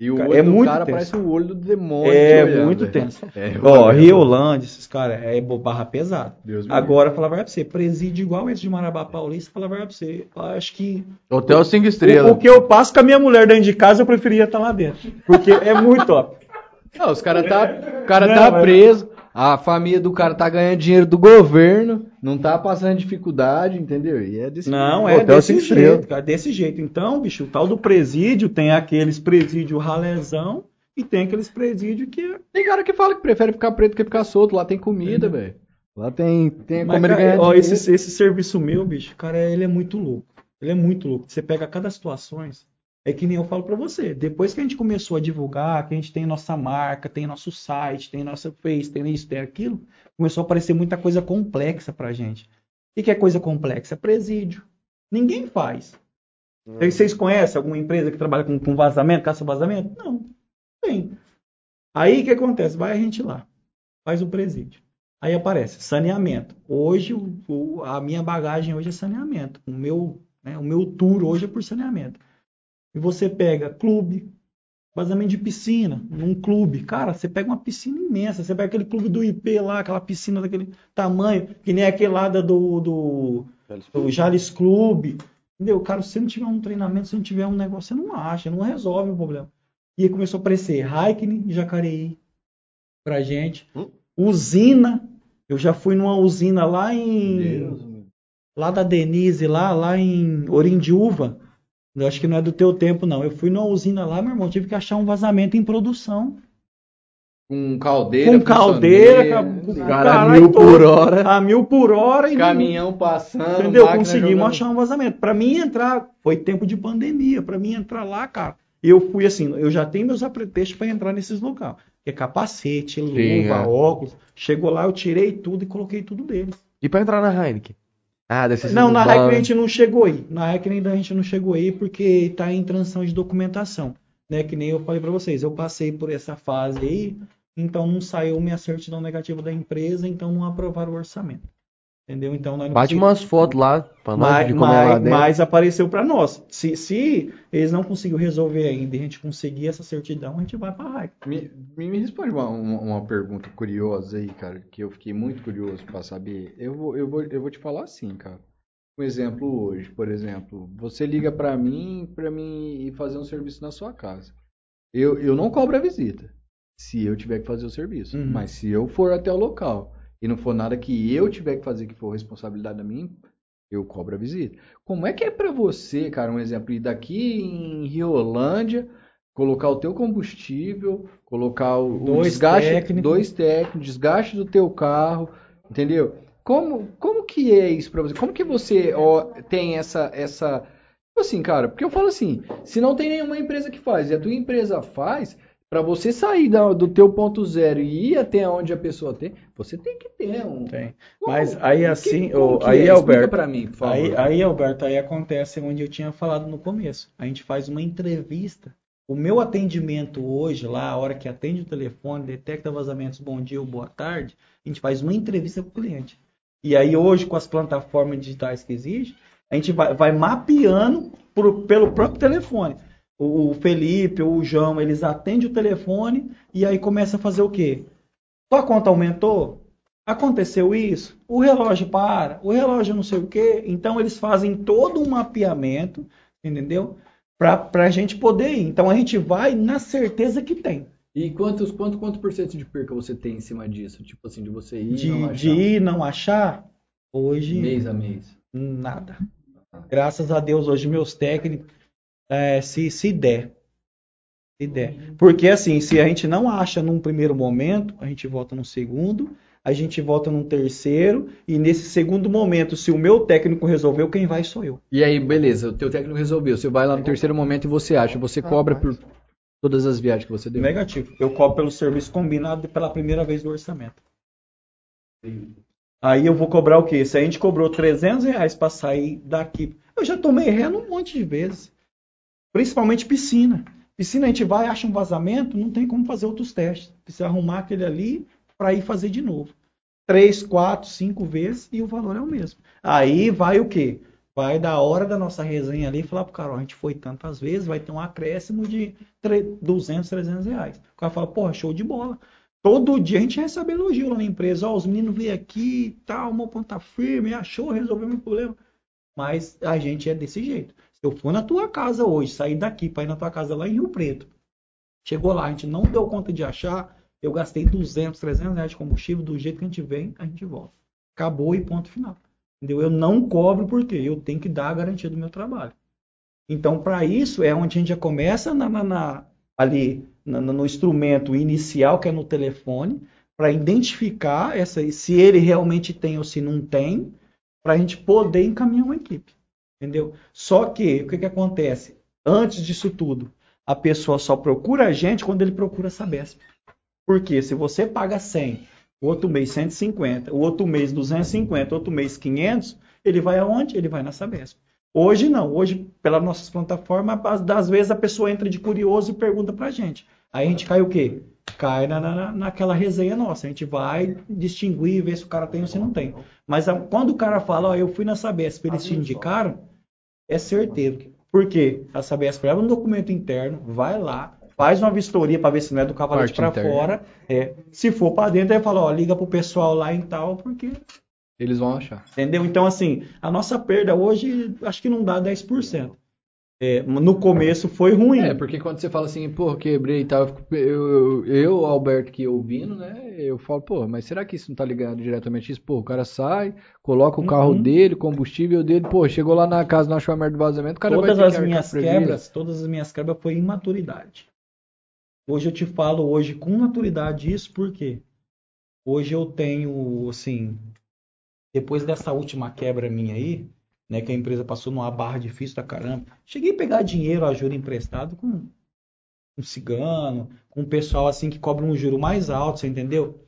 E o Cara, olho é do muito cara tenso. parece o olho do demônio. é olhando, muito velho. tenso. É, Ó, Riolândia, esses caras, é barra pesada. Agora, falar pra você, presídio igual esse de Marabá Paulista, falar pra você, acho que Hotel 5 O, estrelas. o que eu passo com a minha mulher dentro de casa, eu preferia estar lá dentro. Porque é muito top. Não, os cara tá, o cara Não, tá mas- preso, a família do cara tá ganhando dinheiro do governo, não tá passando dificuldade, entendeu? E é desse Não, jeito. é Hotel desse jeito, estrelas. cara, desse jeito. Então, bicho, o tal do presídio tem aqueles presídio ralezão e tem aqueles presídio que é... Tem cara que fala que prefere ficar preto que ficar solto, lá tem comida, velho. Lá tem, tem Mas, como ele cara, ganhar ó, esse, esse serviço meu, bicho, cara, ele é muito louco. Ele é muito louco. Você pega cada situações. É que nem eu falo pra você. Depois que a gente começou a divulgar, que a gente tem nossa marca, tem nosso site, tem nossa Face, tem isso, tem aquilo, começou a aparecer muita coisa complexa pra gente. O que é coisa complexa? Presídio. Ninguém faz. Vocês- Vocês conhecem alguma empresa que trabalha com, com vazamento, caça vazamento? Não, tem. Aí o que acontece? Vai a gente lá, faz o presídio. Aí aparece saneamento. Hoje o- a minha bagagem hoje é saneamento. O meu, né, o meu tour hoje é por saneamento. E você pega clube, vazamento de piscina, num clube. Cara, você pega uma piscina imensa. Você pega aquele clube do IP lá, aquela piscina daquele tamanho, que nem aquele lá do, do, do Jales Clube. Entendeu? Cara, se não tiver um treinamento, se não tiver um negócio, você não acha, não resolve o problema. E aí começou a aparecer Raikkonen e Jacareí pra gente. Hum. Usina. Eu já fui numa usina lá em. Lá da Denise, lá, lá em Orindiúva. Eu acho que não é do teu tempo, não. Eu fui numa usina lá, meu irmão, tive que achar um vazamento em produção. Com caldeira, Com caldeira, com- cara, caralho mil por hora, A mil por hora e caminhão passando, Entendeu? Conseguimos jogando- achar um vazamento. Pra mim entrar, foi tempo de pandemia. Pra mim entrar lá, cara. Eu fui assim, eu já tenho meus apretextos pra entrar nesses locais. Que é capacete, luva, é. óculos. Chegou lá, eu tirei tudo e coloquei tudo deles. E pra entrar na Heineken? Ah, deve ser Não, na Heineken a gente não chegou aí. Na Heineken ainda a gente não chegou aí porque tá em transição de documentação. Né? Que nem eu falei pra vocês. Eu passei por essa fase aí, então não saiu minha certidão negativa da empresa, então não aprovaram o orçamento. Entendeu? Então nós não Bate conseguimos- umas fotos lá pra nós mas, de como é lá mas- dentro. mas apareceu para nós. Se, se eles não conseguiram resolver ainda e a gente conseguir essa certidão, a gente vai para a RAIC. Me, me responde uma, uma, uma pergunta curiosa aí, cara, que eu fiquei muito curioso pra saber. Eu vou, eu vou, eu vou te falar assim, cara. Um exemplo hoje, por exemplo, você liga pra mim para mim ir fazer um serviço na sua casa. Eu, eu não cobro a visita, se eu tiver que fazer o serviço. Uhum. Mas se eu for até o local e não for nada que eu tiver que fazer que for responsabilidade da minha, eu cobro a visita. Como é que é pra você, cara, um exemplo, ir daqui em Riolândia, colocar o teu combustível, colocar o, o Dois desgaste, técnicos. dois técnicos, desgaste do teu carro, entendeu? Como, como que é isso pra você? Como que você ó, tem essa essa tipo assim, cara? Porque eu falo assim, se não tem nenhuma empresa que faz e a tua empresa faz, pra você sair da- do teu ponto zero e ir até onde a pessoa tem, você tem que ter um. Tem. Como? Mas aí assim, que aí, é? Alberto, mim, por favor. aí, aí, Alberto, aí acontece onde eu tinha falado no começo. A gente faz uma entrevista. O meu atendimento hoje, lá, a hora que atende o telefone, detecta vazamentos, bom dia ou boa tarde, a gente faz uma entrevista com o cliente. E aí hoje, com as plataformas digitais que existem, a gente vai, vai mapeando por- pelo próprio telefone. O, Felipe ou o João, eles atendem o telefone e aí começa a fazer o quê? Tua conta aumentou? Aconteceu isso? O relógio para? O relógio não sei o quê? Então eles fazem todo um mapeamento, entendeu? Para a gente poder ir. Então a gente vai na certeza que tem. E quantos, quanto, quanto por cento de perca você tem em cima disso? Tipo assim, de você ir De, não achar? de ir não achar, hoje mês a mês. nada. Graças a Deus, hoje meus técnicos, é, se, se der. Se der. Porque assim, se a gente não acha num primeiro momento, a gente volta no segundo, a gente volta num terceiro, e nesse segundo momento, se o meu técnico resolveu, quem vai sou eu. E aí, beleza, o teu técnico resolveu. Você vai lá no terceiro momento e você acha, você cobra por todas as viagens que você deu. Negativo. Eu cobro pelo serviço combinado pela primeira vez do orçamento. Aí eu vou cobrar o quê? Se a gente cobrou 300 reais para sair daqui, eu já tomei ré um monte de vezes. Principalmente piscina. Piscina a gente vai, acha um vazamento, não tem como fazer outros testes. Precisa arrumar aquele ali para ir fazer de novo. Três, quatro, cinco vezes e o valor é o mesmo. Aí vai o quê? Vai da hora da nossa resenha ali e falar pro cara, ó, a gente foi tantas vezes, vai ter um acréscimo de tre- 200, 300 reais. O cara fala, porra, show de bola. Todo dia a gente recebe elogio lá na empresa, ó, os meninos veio aqui e tal, uma ponta firme, achou, resolveu meu problema. Mas a gente é desse jeito. Eu for na tua casa hoje, sair daqui para ir na tua casa lá em Rio Preto, chegou lá, a gente não deu conta de achar, eu gastei 200, 300 reais de combustível, do jeito que a gente vem, a gente volta. Acabou e ponto final. Entendeu? Eu não cobro porque eu tenho que dar a garantia do meu trabalho. Então, para isso, é onde a gente já começa na, na- na- ali no instrumento inicial, que é no telefone, para identificar essa, se ele realmente tem ou se não tem, para a gente poder encaminhar uma equipe. Entendeu? Só que, o que, que acontece? Antes disso tudo, a pessoa só procura a gente quando ele procura a Sabesp. Porque se você paga 100, o outro mês 150, o outro mês 250, outro mês 500, ele vai aonde? Ele vai na Sabesp. Hoje não, hoje pelas nossas plataformas, às das vezes a pessoa entra de curioso e pergunta pra gente. Aí a gente cai o quê? Cai na, na- naquela resenha nossa. A gente vai distinguir, ver se o cara tem ou se não tem. Mas a- quando o cara fala, ó, eu fui na Sabesp, eles te indicaram, é certeiro. Por quê? A Sabesp leva um documento interno, vai lá, faz uma vistoria para ver se não é do cavalete para fora. É. Se for para dentro, aí fala, ó, liga pro pessoal lá e tal, porque Eles vão achar. Entendeu? Então, assim, a nossa perda hoje, acho que não dá 10%. É, no começo foi ruim. É, porque quando você fala assim, pô, quebrei e tal, eu, fico- eu, eu, Alberto, que ouvindo, né, eu falo, pô, mas será que isso não tá ligado diretamente isso? Pô, o cara sai, coloca o carro Uhum. dele, combustível dele, pô, chegou lá na casa, não achou a merda do vazamento, o cara todas vai ter as que minhas quebras, todas as minhas quebras foi imaturidade. Hoje eu te falo hoje com maturidade isso, porque hoje eu tenho, assim, depois dessa última quebra minha aí, né, que a empresa passou numa barra difícil da caramba, cheguei a pegar dinheiro, a juro emprestado com um cigano, com um pessoal assim que cobra um juro mais alto, você entendeu?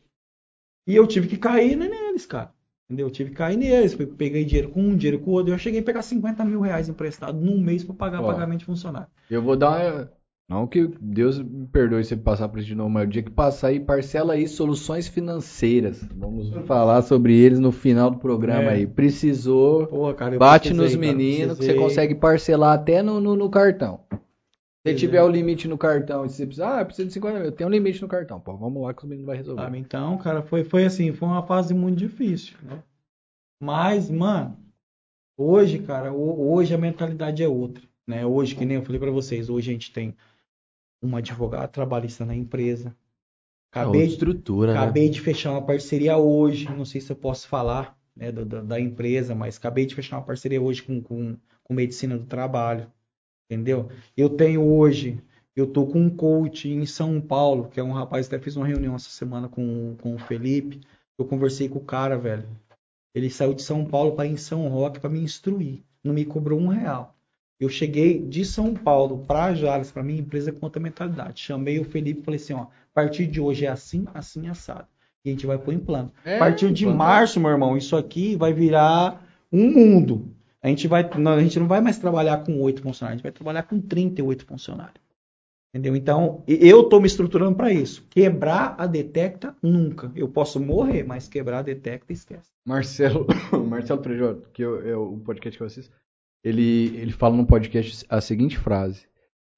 E eu tive que cair neles, cara. Entendeu? Eu tive que cair neles. Peguei dinheiro com um, dinheiro com o outro. Eu cheguei a pegar 50 mil reais emprestado num mês para pagar Ó. pagamento de funcionário. Eu vou dar. Não que Deus me perdoe se eu passar por isso de novo, mas o dia que passar aí, parcela aí soluções financeiras. Vamos falar sobre eles no final do programa É. aí. Precisou, Porra, cara, bate nos meninos que você consegue parcelar até no, no, no cartão. Se tiver o limite no cartão e você precisa, ah, eu preciso de 50 mil, tem um limite no cartão. Pô, vamos lá que os meninos vão resolver. Sabe? Então, cara, foi, foi assim, foi uma fase muito difícil, né? Mas, mano, hoje, cara, ho- hoje a mentalidade é outra, né? Hoje, que nem eu falei pra vocês, hoje a gente tem um advogado trabalhista na empresa. É Acabei de estrutura, né? Acabei de fechar uma parceria hoje, não sei se eu posso falar né, da, da- da empresa, mas acabei de fechar uma parceria hoje com, com, com medicina do trabalho, entendeu? Eu tenho hoje, eu tô com um coach em São Paulo, que é um rapaz, até fiz uma reunião essa semana com, com o Felipe, eu conversei com o cara, velho. Ele saiu de São Paulo para ir em São Roque para me instruir, não me cobrou um real. Eu cheguei de São Paulo para Jales, para minha empresa com outra mentalidade. Chamei o Felipe e falei assim, ó, a partir de hoje é assim, assim, assado. E a gente vai pôr em plano. É, a partir de plano. março, meu irmão, isso aqui vai virar um mundo. A gente, vai, não, a gente não vai mais trabalhar com oito funcionários, a gente vai trabalhar com 38 funcionários. Entendeu? Então, e- eu estou me estruturando para isso. Quebrar a detecta, nunca. Eu posso morrer, mas quebrar a detecta, esquece. Marcelo, Marcelo Prejota, que eu- é o podcast que eu assisto, ele, ele fala no podcast a seguinte frase: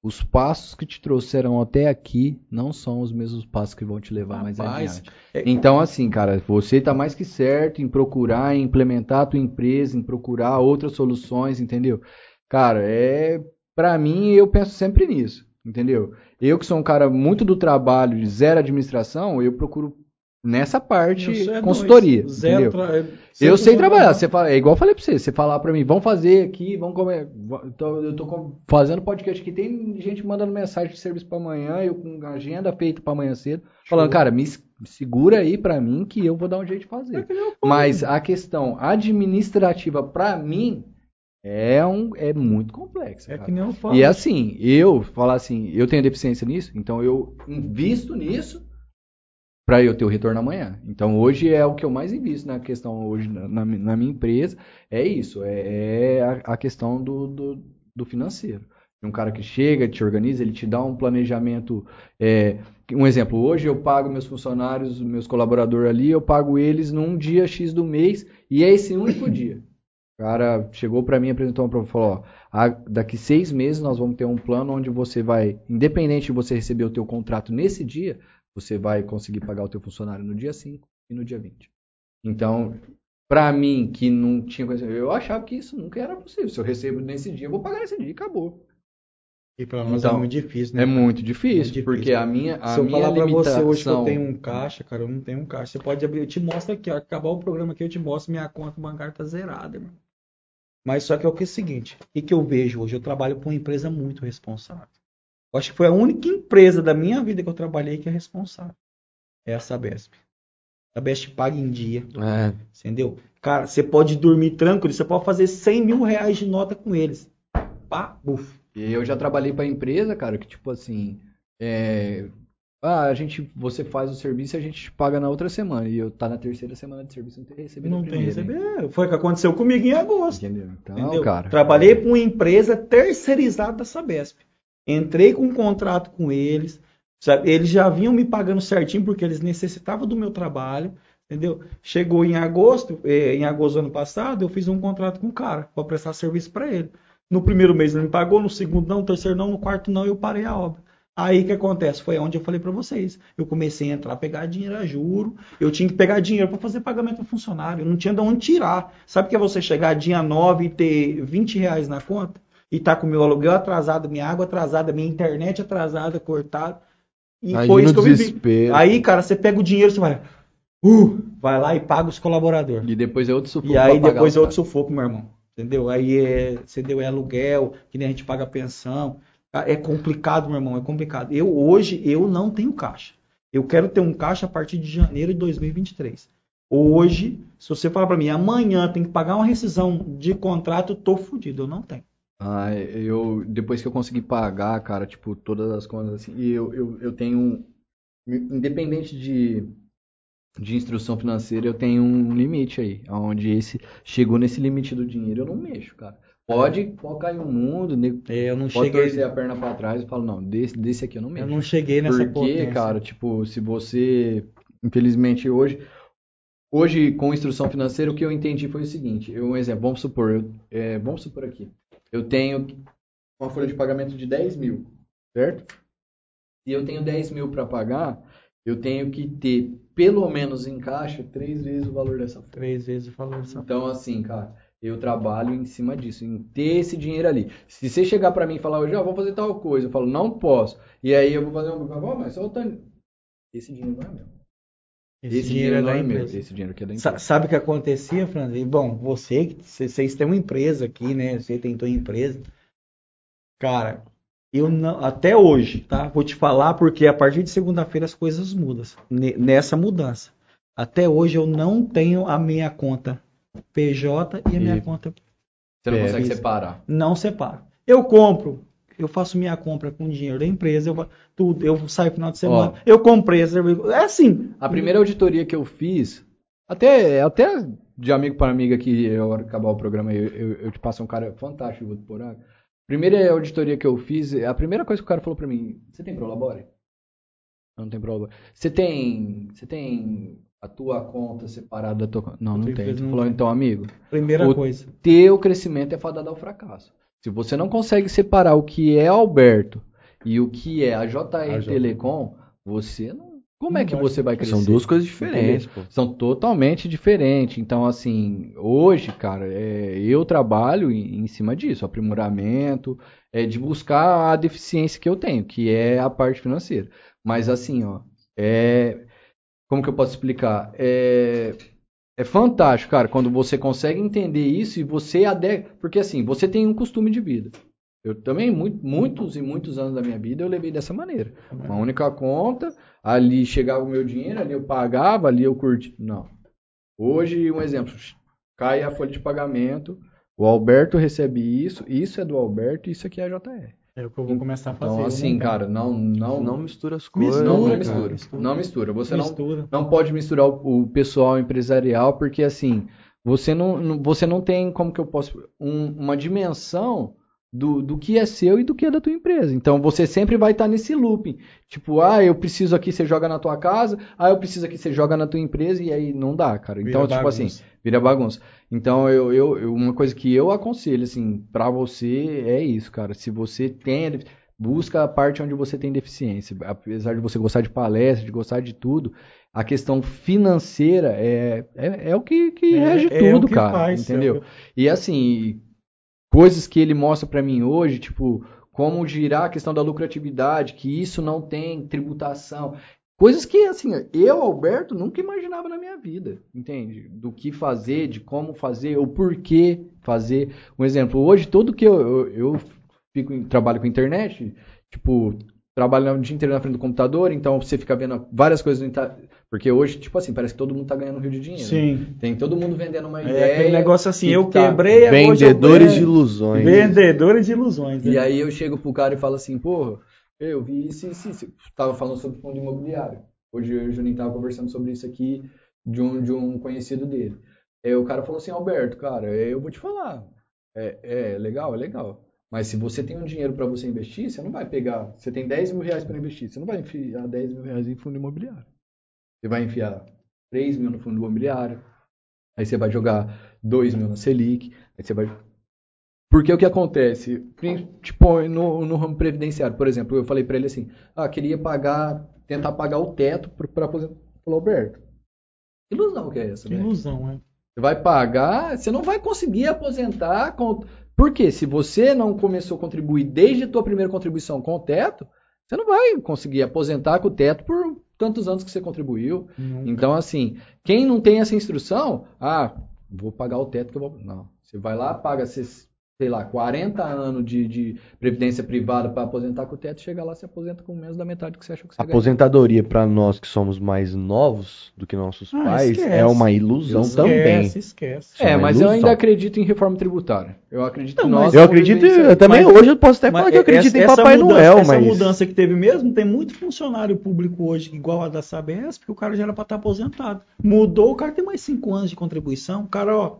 Os passos que te trouxeram até aqui não são os mesmos passos que vão te levar mais Rapaz, adiante. é- Então, assim, cara, você tá mais que certo em procurar, em implementar a tua empresa, em procurar outras soluções, entendeu? Cara, é. Pra mim, eu penso sempre nisso, entendeu? Eu que sou um cara muito do trabalho, de zero administração, eu procuro nessa parte é consultoria, dois. Zero entendeu? tra- é- Eu sei trabalhar. Você fala, é igual eu falei pra você. Você falar pra mim, vamos fazer aqui, vamos comer. tô- eu tô fazendo podcast aqui. Tem gente mandando mensagem de serviço pra amanhã, eu com agenda feita pra amanhã cedo. Falando, cara, me segura aí pra mim que eu vou dar um jeito de fazer. Mas a questão administrativa pra mim é, um, é muito complexa. É cara. que nem eu falo. E assim, eu falar assim, eu tenho deficiência nisso, então eu invisto nisso para eu ter o retorno amanhã. Então hoje é o que eu mais invisto na questão hoje na, na na minha empresa, é isso, é, é a, a questão do, do, do financeiro. Um cara que chega, te organiza, ele te dá um planejamento. é, um exemplo, hoje eu pago meus funcionários, meus colaboradores ali, eu pago eles num dia X do mês, e é esse único dia. O cara chegou para mim, apresentou um problema, falou, ó, a- daqui seis meses nós vamos ter um plano onde você vai, independente de você receber o teu contrato nesse dia, você vai conseguir pagar o teu funcionário no dia 5 e no dia 20. Então, para mim, que não tinha coisa, eu achava que isso nunca era possível. Se eu recebo nesse dia, eu vou pagar nesse dia e acabou. E pra nós Então, é muito difícil, né? É muito difícil, Muito difícil. porque a minha, a Se eu minha falar pra você hoje que eu limitação... tenho um caixa, cara, eu não tenho um caixa. Você pode abrir, eu te mostro aqui, ó, acabar o programa aqui, eu te mostro, minha conta bancária tá zerada, irmão. Mas só que é o que é o seguinte, o que, que eu vejo hoje? Eu trabalho com uma empresa muito responsável. Eu acho que foi a única empresa da minha vida que eu trabalhei que é responsável. É a Sabesp. A Sabesp paga em dia, É, entendeu? Cara, você pode dormir tranquilo, você pode fazer 100 mil reais de nota com eles. Pá, buf. E eu já trabalhei pra empresa, cara, que tipo assim, é, ah, a gente, você faz o serviço e a gente te paga na outra semana. E eu tá na terceira semana de serviço, não ter recebido Não tem primeira, hein? receber. Foi o que aconteceu comigo em agosto. Entendeu? Então, Entendeu? cara. Trabalhei com uma empresa terceirizada da Sabesp. Entrei com um contrato com eles. sabe? Eles já vinham me pagando certinho porque eles necessitavam do meu trabalho. Entendeu? Chegou em agosto, eh, em agosto do ano passado, eu fiz um contrato com o cara para prestar serviço para ele. No primeiro mês ele me pagou, no segundo não, no terceiro não, no quarto não, eu parei a obra. Aí o que acontece? Foi onde eu falei para vocês. Eu comecei a entrar, pegar dinheiro a juro. Eu tinha que pegar dinheiro para fazer pagamento ao funcionário. Eu não tinha de onde tirar. Sabe que é você chegar dia 9 e ter 20 reais na conta? E tá com meu aluguel atrasado, minha água atrasada, minha internet atrasada, cortada. E Imagina foi isso que eu vivi. Aí, cara, você pega o dinheiro, você vai. Uh, vai lá e paga os colaboradores. E depois é outro sufoco E aí depois é outro sufoco, meu irmão. Entendeu? Aí é, você deu é aluguel, que nem a gente paga pensão. Ah, É complicado, meu irmão, é complicado. Eu hoje eu não tenho caixa. Eu quero ter um caixa a partir de janeiro de 2023. Hoje, se você falar pra mim, amanhã tem que pagar uma rescisão de contrato, eu tô fudido, eu não tenho. Ah, eu depois que eu consegui pagar, cara, tipo, todas as contas assim, e eu, eu, eu tenho um, independente de, de instrução financeira, eu tenho um limite aí, onde esse chegou nesse limite do dinheiro, eu não mexo, cara. Pode, pode cair o mundo, nego- É, Eu não pode cheguei, torcer a perna pra trás e falo, não, desse, desse aqui eu não eu mexo. não cheguei nessa Porque, potência. cara, tipo, se você, infelizmente hoje, hoje com instrução financeira, o que eu entendi foi o seguinte, eu, um exemplo, vamos supor, eu, é, vamos supor aqui, eu tenho uma folha de pagamento de 10 mil, certo? Se eu tenho 10 mil para pagar, eu tenho que ter, pelo menos em caixa, três vezes o valor dessa folha. Três vezes falou isso. Então, assim, cara, eu trabalho em cima disso, em ter esse dinheiro ali. Se você chegar pra mim e falar hoje, ó, vou fazer tal coisa, eu falo, não posso. E aí eu vou fazer um, oh, mas só o Tânia. Esse dinheiro não é meu. Esse, dinheiro é não da meu. empresa. Esse dinheiro aqui é da Sa- empresa. Sabe o que acontecia, Franz? E, Bom, você, que- cê- vocês têm uma empresa aqui, né? Você tem tua empresa. Cara, eu não, até hoje, tá? Vou te falar porque a partir de segunda-feira as coisas mudam. ne- Nessa mudança. Até hoje eu não tenho a minha conta PJ e a minha E- conta Você não É, consegue separar. não separo. Eu compro, eu faço minha compra com dinheiro da empresa, eu, tudo, eu saio no final de semana, eu comprei. É assim. A primeira auditoria que eu fiz, até, até de amigo para amiga que eu hora que acabar o programa eu, eu, eu te passo um cara fantástico do Poraga. Primeira auditoria que eu fiz, a primeira coisa que o cara falou pra mim, você tem Prolabore? Não tem Prolabore. Você tem, você tem a tua conta separada da tua conta? Não, não tem. não falou, tem. então, amigo, Primeira O- coisa. teu crescimento é fadado ao fracasso. Se você não consegue separar o que é Alberto e o que é a JR A. Telecom, você não. Como Não é que vai. você vai crescer? São duas coisas diferentes, pô. São totalmente diferentes. Então, assim, hoje, cara, é, eu trabalho em, em cima disso, aprimoramento, é, de buscar a deficiência que eu tenho, que é a parte financeira. Mas, assim, ó, é. Como que eu posso explicar? É, é fantástico, cara, quando você consegue entender isso e você adequa. Porque, assim, você tem um costume de vida. Eu também, mu- muitos e muitos anos da minha vida, eu levei dessa maneira. Uma única conta, ali chegava o meu dinheiro, ali eu pagava, ali eu curti. Não. Hoje, um exemplo, cai a folha de pagamento, o Alberto recebe isso, isso é do Alberto e isso aqui é a JR. É o que eu vou começar a fazer. Então, assim, não cara, não, não, Não mistura as Mistura, coisas. não, não cara, mistura. mistura. Não mistura. Você não, mistura. não pode misturar o, o pessoal empresarial, porque assim, você não, não- você não tem, como que eu posso, um- uma dimensão do, do que é seu e do que é da tua empresa. Então você sempre vai estar nesse looping. Tipo, ah, eu preciso aqui, você joga na tua casa, ah, eu preciso aqui, você joga na tua empresa, e aí não dá, cara. Então, Vira tipo assim, bagunça. vira bagunça. Então, eu, eu, eu- uma coisa que eu aconselho, assim, pra você é isso, cara. Se você tem, busca a parte onde você tem deficiência. Apesar de você gostar de palestra, de gostar de tudo, a questão financeira é, é, é o que, que É- rege é o tudo, que cara. faz, entendeu? é que- E assim, coisas que ele mostra pra mim hoje, tipo, como girar a questão da lucratividade, que isso não tem tributação. Coisas que, assim, eu, Alberto, nunca imaginava na minha vida, entende? Do que fazer, de como fazer, o porquê fazer. Um exemplo, hoje, tudo que eu, eu, eu fico trabalho com internet, tipo, trabalho o dia inteiro na frente do computador, então você fica vendo várias coisas no Porque hoje, tipo assim, parece que todo mundo tá ganhando um rio de dinheiro. né? Sim. Tem todo mundo vendendo uma É ideia. aquele negócio assim, que eu tá- quebrei, eu- Vendedores é, de ilusões. Vendedores de ilusões. né? E aí eu chego pro cara e falo assim, porra, Eu vi isso, isso, isso. Tava falando sobre fundo imobiliário. Hoje eu e o Juninho tava conversando sobre isso aqui de um, de um conhecido dele. Aí o cara falou assim, Alberto, cara, eu vou te falar. É, é legal, é legal. Mas se você tem um dinheiro para você investir, você não vai pegar. Você tem 10 mil reais para investir, você não vai enfiar 10 mil reais em fundo imobiliário. Você vai enfiar 3 mil no fundo imobiliário. Aí você vai jogar 2 mil na Selic. Aí você vai. Porque o que acontece? Tipo, no, no ramo previdenciário, por exemplo, eu falei para ele assim: ah, queria pagar, tentar pagar o teto para aposentar. Ele falou, Alberto, que ilusão que é essa, Que né? ilusão, é. Você vai pagar, você não vai conseguir aposentar com. Por quê? Se você não começou a contribuir desde a tua primeira contribuição com o teto, você não vai conseguir aposentar com o teto por tantos anos que você contribuiu. Então, assim, quem não tem essa instrução, ah, vou pagar o teto que eu vou. Não. Você vai lá, paga, esses, sei lá, 40 anos de, de previdência privada para aposentar com o teto, chega lá, se aposenta com menos da metade do que você achou que você. Aposentadoria pra nós que somos mais novos do que nossos Ah, pais esquece. é uma ilusão também. Esquece, esquece. É É, mas eu ilusão. ainda acredito em reforma tributária. Eu acredito Não, mas nós Eu acredito, eu também Mas- hoje eu posso até falar que eu acredito essa- em essa Papai mudança, Noel, essa mas mudança que teve mesmo, tem muito funcionário público hoje igual a da Sabesp, que o cara já era para estar aposentado. Mudou, o cara tem mais cinco anos de contribuição. O cara, ó,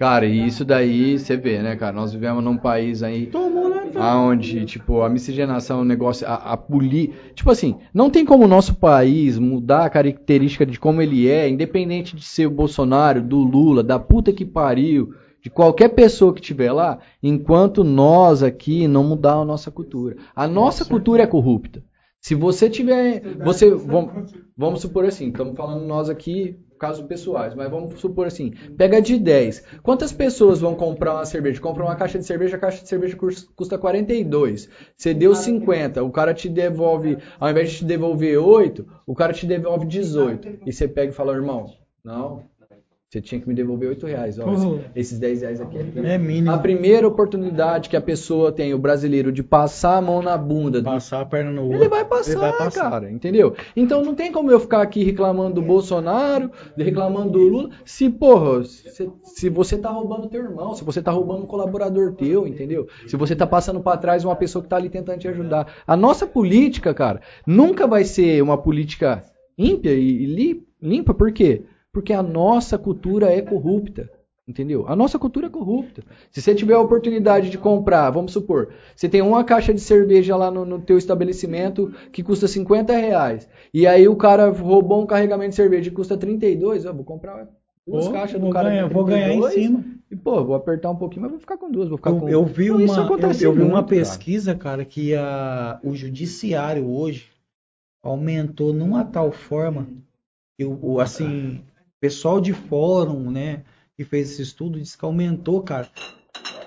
Cara, e isso daí você vê, né, cara? Nós vivemos num país aí tomou lá. aonde, tipo, a miscigenação, o negócio, a, a poli... Tipo assim, não tem como o nosso país mudar a característica de como ele é, independente de ser o Bolsonaro, do Lula, da puta que pariu, de qualquer pessoa que tiver lá, enquanto nós aqui não mudar a nossa cultura. A nossa cultura é corrupta. Se você tiver, você, vamos, vamos supor assim, estamos falando nós aqui, casos pessoais, mas vamos supor assim, pega de 10. Quantas pessoas vão comprar uma cerveja? Compra uma caixa de cerveja, a caixa de cerveja cus- custa 42. Você deu 50, o cara te devolve, ao invés de te devolver 8, o cara te devolve 18. E você pega e fala, irmão, não, você tinha que me devolver 8 reais. Ó, esses 10 reais aqui é É mínimo. a primeira oportunidade que a pessoa tem, o brasileiro, de passar a mão na bunda, Passar a perna no outro. ele vai passar, Ele vai passar. cara, entendeu? Então não tem como eu ficar aqui reclamando do Bolsonaro, reclamando do Lula, se, porra, se, se você tá roubando teu irmão, se você tá roubando um colaborador teu, entendeu? Se você tá passando pra trás uma pessoa que tá ali tentando te ajudar. A nossa política, cara, nunca vai ser uma política ímpia e, li- limpa, por quê? Porque a nossa cultura é corrupta. Entendeu? A nossa cultura é corrupta. Se você tiver a oportunidade de comprar, vamos supor, você tem uma caixa de cerveja lá no, no teu estabelecimento que custa 50 reais. E aí o cara roubou um carregamento de cerveja que custa 32, eu vou comprar duas caixas do cara ganhar- vou ganhar em 32, cima. E pô, vou apertar um pouquinho, mas vou ficar com duas, vou ficar Eu, com eu vi Então, uma, isso eu, eu vi uma muito, cara. pesquisa, cara, que a, o judiciário hoje aumentou numa tal forma o, assim, pessoal de fórum, né, que fez esse estudo disse que aumentou, cara.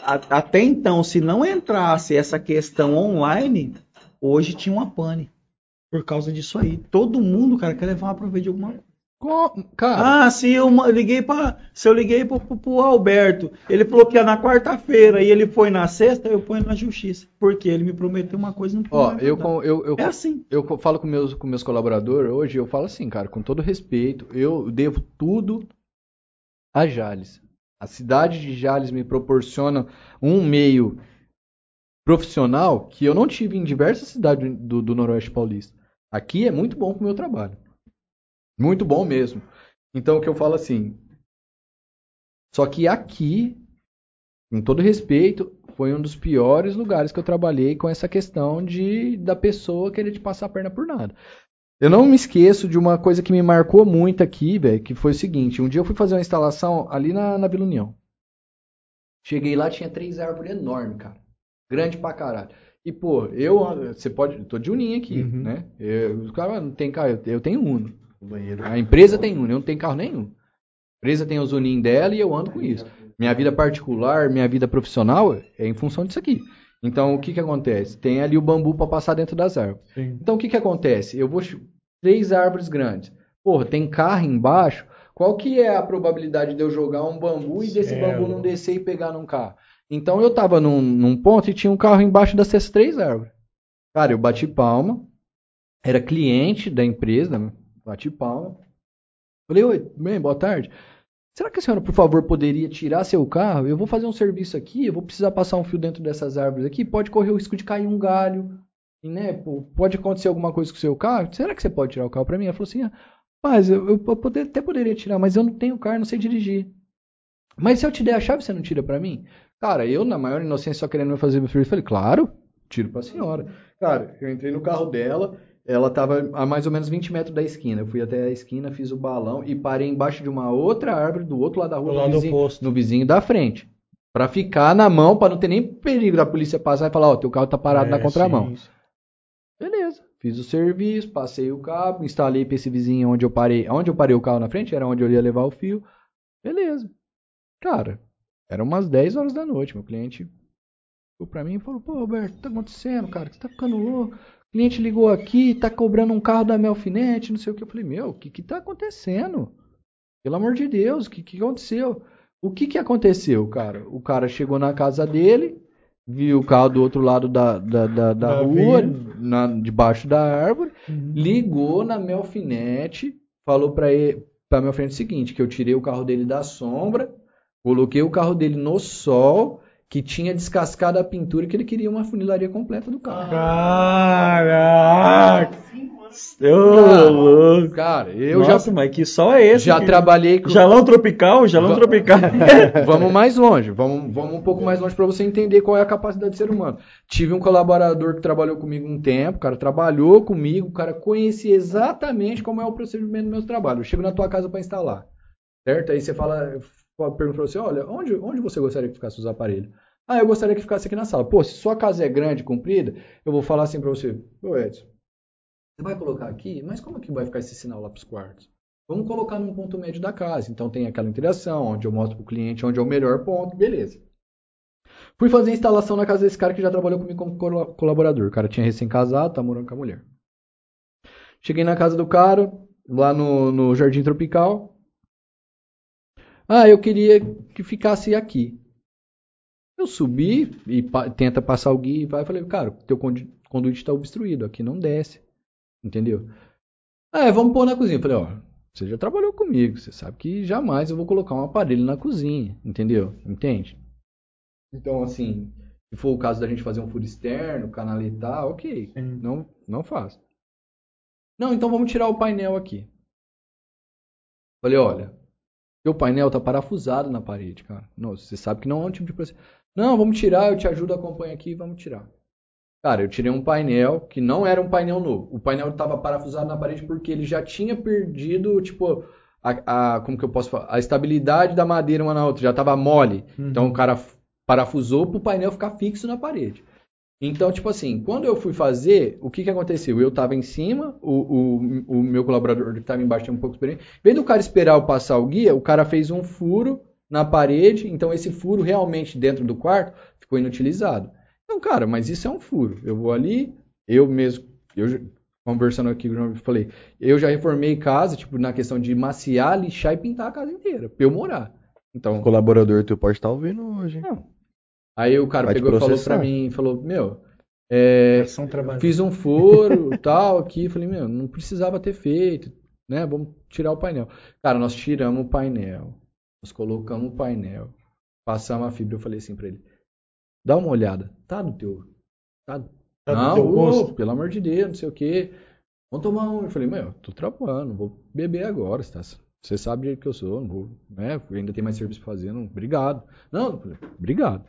A- até então, se não entrasse essa questão online, hoje tinha uma pane por causa disso aí. Todo mundo, cara, quer levar uma proveito de alguma coisa. Cara, Ah, se eu liguei para, se eu liguei pro, pro, pro Alberto, ele falou que ia na quarta-feira e ele foi na sexta, eu ponho na justiça, porque ele me prometeu uma coisa não ó, eu, eu, eu, É assim. eu falo com meus, com meus colaboradores hoje, eu falo assim, cara, com todo respeito, eu devo tudo a Jales. A cidade de Jales me proporciona um meio profissional que eu não tive em diversas cidades do, do Noroeste Paulista. Aqui é muito bom pro meu trabalho. Muito bom mesmo. Então o que eu falo assim. Só que aqui, com todo respeito, foi um dos piores lugares que eu trabalhei com essa questão de da pessoa querer te passar a perna por nada. Eu não me esqueço de uma coisa que me marcou muito aqui, velho, que foi o seguinte: um dia eu fui fazer uma instalação ali na, na Vila União. Cheguei lá, tinha três árvores enormes, cara. Grande pra caralho. E, pô, eu, você pode, eu tô de uninho aqui, Uhum. né? Eu, os caras não tem carro, eu, eu tenho Uno. A empresa tem Uno, eu não tenho carro nenhum. A empresa tem os Uninhos dela e eu ando com isso. Minha vida particular, minha vida profissional é em função disso aqui. Então, o que que acontece? Tem ali o bambu para passar dentro das árvores. Então, o que que acontece? Eu vou três árvores grandes. Porra, tem carro embaixo. Qual que é a probabilidade de eu jogar um bambu e desse Céu. bambu não descer e pegar num carro? Então, eu tava num, num ponto e tinha um carro embaixo dessas três árvores. Cara, eu bati palma. Era cliente da empresa, né? Bati palma. Falei, oi, bem, boa tarde. Será que a senhora, por favor, poderia tirar seu carro? Eu vou fazer um serviço aqui, eu vou precisar passar um fio dentro dessas árvores aqui, pode correr o risco de cair um galho né, pode acontecer alguma coisa com o seu carro? Será que você pode tirar o carro pra mim? Ela falou assim, ah, rapaz, eu, eu poder- até poderia tirar, mas eu não tenho carro, não sei dirigir. Mas se eu te der a chave, você não tira pra mim? Cara, eu, na maior inocência, só querendo fazer meu serviço, falei, claro, tiro pra senhora. Cara, eu entrei no carro dela, ela tava a mais ou menos 20 metros da esquina. Eu fui até a esquina, fiz o balão e parei embaixo de uma outra árvore do outro lado da rua, Do no lado vizinho, no vizinho da frente. Pra ficar na mão, pra não ter nem perigo da polícia passar e falar, ó, teu carro tá parado na É, contramão. sim, sim. Beleza. Fiz o serviço, passei o cabo, instalei pra esse vizinho onde eu parei. Onde eu parei o carro na frente era onde eu ia levar o fio. Beleza. Cara, eram umas 10 horas da noite. Meu cliente ficou pra mim e falou: Pô, Roberto, o que tá acontecendo, cara? Você tá ficando louco? O cliente ligou aqui, tá cobrando um carro da Melfinete, não sei o que. Eu falei: Meu, o que que tá acontecendo? Pelo amor de Deus, o que que aconteceu? O que que aconteceu, cara? O cara chegou na casa dele, viu o carro do outro lado da, da, da, da Da rua, na, debaixo da árvore, Uhum. ligou na Melfinete, falou pra, ele, pra Melfinete o seguinte, que eu tirei o carro dele da sombra, coloquei o carro dele no sol, que tinha descascado a pintura e que ele queria uma funilaria completa do carro. Caraca! Ô, louco. Cara, eu Nossa, mas que sol é já, esse? já que- trabalhei com... Jalão tropical? Jalão Va- tropical. vamos mais longe, vamos, vamos um pouco mais longe para você entender qual é a capacidade do ser humano. Tive um colaborador que trabalhou comigo um tempo, o cara trabalhou comigo, o cara conhecia exatamente como é o procedimento do meu trabalho. Eu chego na tua casa para instalar, certo? Aí você fala, pergunta para você, olha, onde, onde você gostaria que ficasse os aparelhos? Ah, eu gostaria que ficasse aqui na sala. Pô, se sua casa é grande, comprida, eu vou falar assim para você, ô Edson, você vai colocar aqui, mas como que vai ficar esse sinal lá para os quartos? Vamos colocar num ponto médio da casa. Então tem aquela interação, onde eu mostro para o cliente onde é o melhor ponto, beleza. Fui fazer a instalação na casa desse cara que já trabalhou comigo como colaborador. O cara tinha recém-casado, tá morando com a mulher. Cheguei na casa do cara, lá no, no Jardim Tropical. Ah, eu queria que ficasse aqui. Eu subi e pa- tenta passar o guia e vai. Eu falei, cara, teu conduíte está obstruído, aqui não desce. Entendeu? Ah, é, vamos pôr na cozinha. Eu falei, ó, você já trabalhou comigo, você sabe que jamais eu vou colocar um aparelho na cozinha, entendeu? Entende? Então, assim, se for o caso da gente fazer um furo externo, canalitar, ok. Sim. Não, não faço. Não, então vamos tirar o painel aqui. Falei, olha, teu painel tá parafusado na parede, cara. Não, você sabe que não é um tipo de processo. Não, vamos tirar, eu te ajudo, acompanha aqui, vamos tirar. Cara, eu tirei um painel que não era um painel novo. O painel estava parafusado na parede porque ele já tinha perdido, tipo, a, a- como que eu posso falar? A estabilidade da madeira uma na outra, já estava mole. Então o cara parafusou para o painel ficar fixo na parede. Então, tipo assim, quando eu fui fazer, o que que aconteceu? Eu estava em cima, o, o, o meu colaborador que estava embaixo tinha um pouco de experiência. Em vez do cara esperar eu passar o guia, o cara fez um furo na parede, então esse furo realmente dentro do quarto ficou inutilizado. Então, cara, mas isso é um furo. Eu vou ali, eu mesmo, eu conversando aqui com o João, eu falei, eu já reformei casa, tipo, na questão de maciar, lixar e pintar a casa inteira, pra eu morar. Então, O colaborador teu pode estar ouvindo hoje. hein? aí o cara Vai pegou e falou pra mim, falou, meu, é, trabalhos. fiz um furo, tal, aqui, falei, meu, não precisava ter feito, né, vamos tirar o painel. Cara, nós tiramos o painel, nós colocamos o painel, passamos a fibra, eu falei assim pra ele, dá uma olhada, tá do teu, tá, Tá do não, teu gosto. pelo amor de Deus, não sei o quê, vamos tomar um, eu falei, meu, tô trabalhando, não vou beber agora, você, tá, você sabe do jeito que eu sou, não vou, né, ainda tem mais serviço pra fazer, não, obrigado, não, eu falei, obrigado.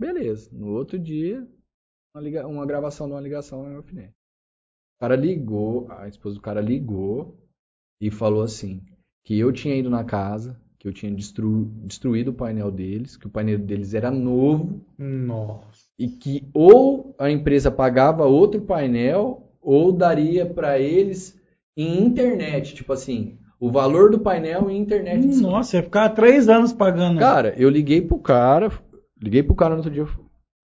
Beleza, no outro dia, uma, liga- uma gravação de uma ligação na alfinete. O cara ligou, a esposa do cara ligou e falou assim, que eu tinha ido na casa, que eu tinha destru- destruído o painel deles, que o painel deles era novo Nossa. e que ou a empresa pagava outro painel ou daria para eles em internet, tipo assim, o valor do painel em internet. Nossa, ia ficar três anos pagando. Cara, eu liguei pro cara, liguei pro cara no outro dia,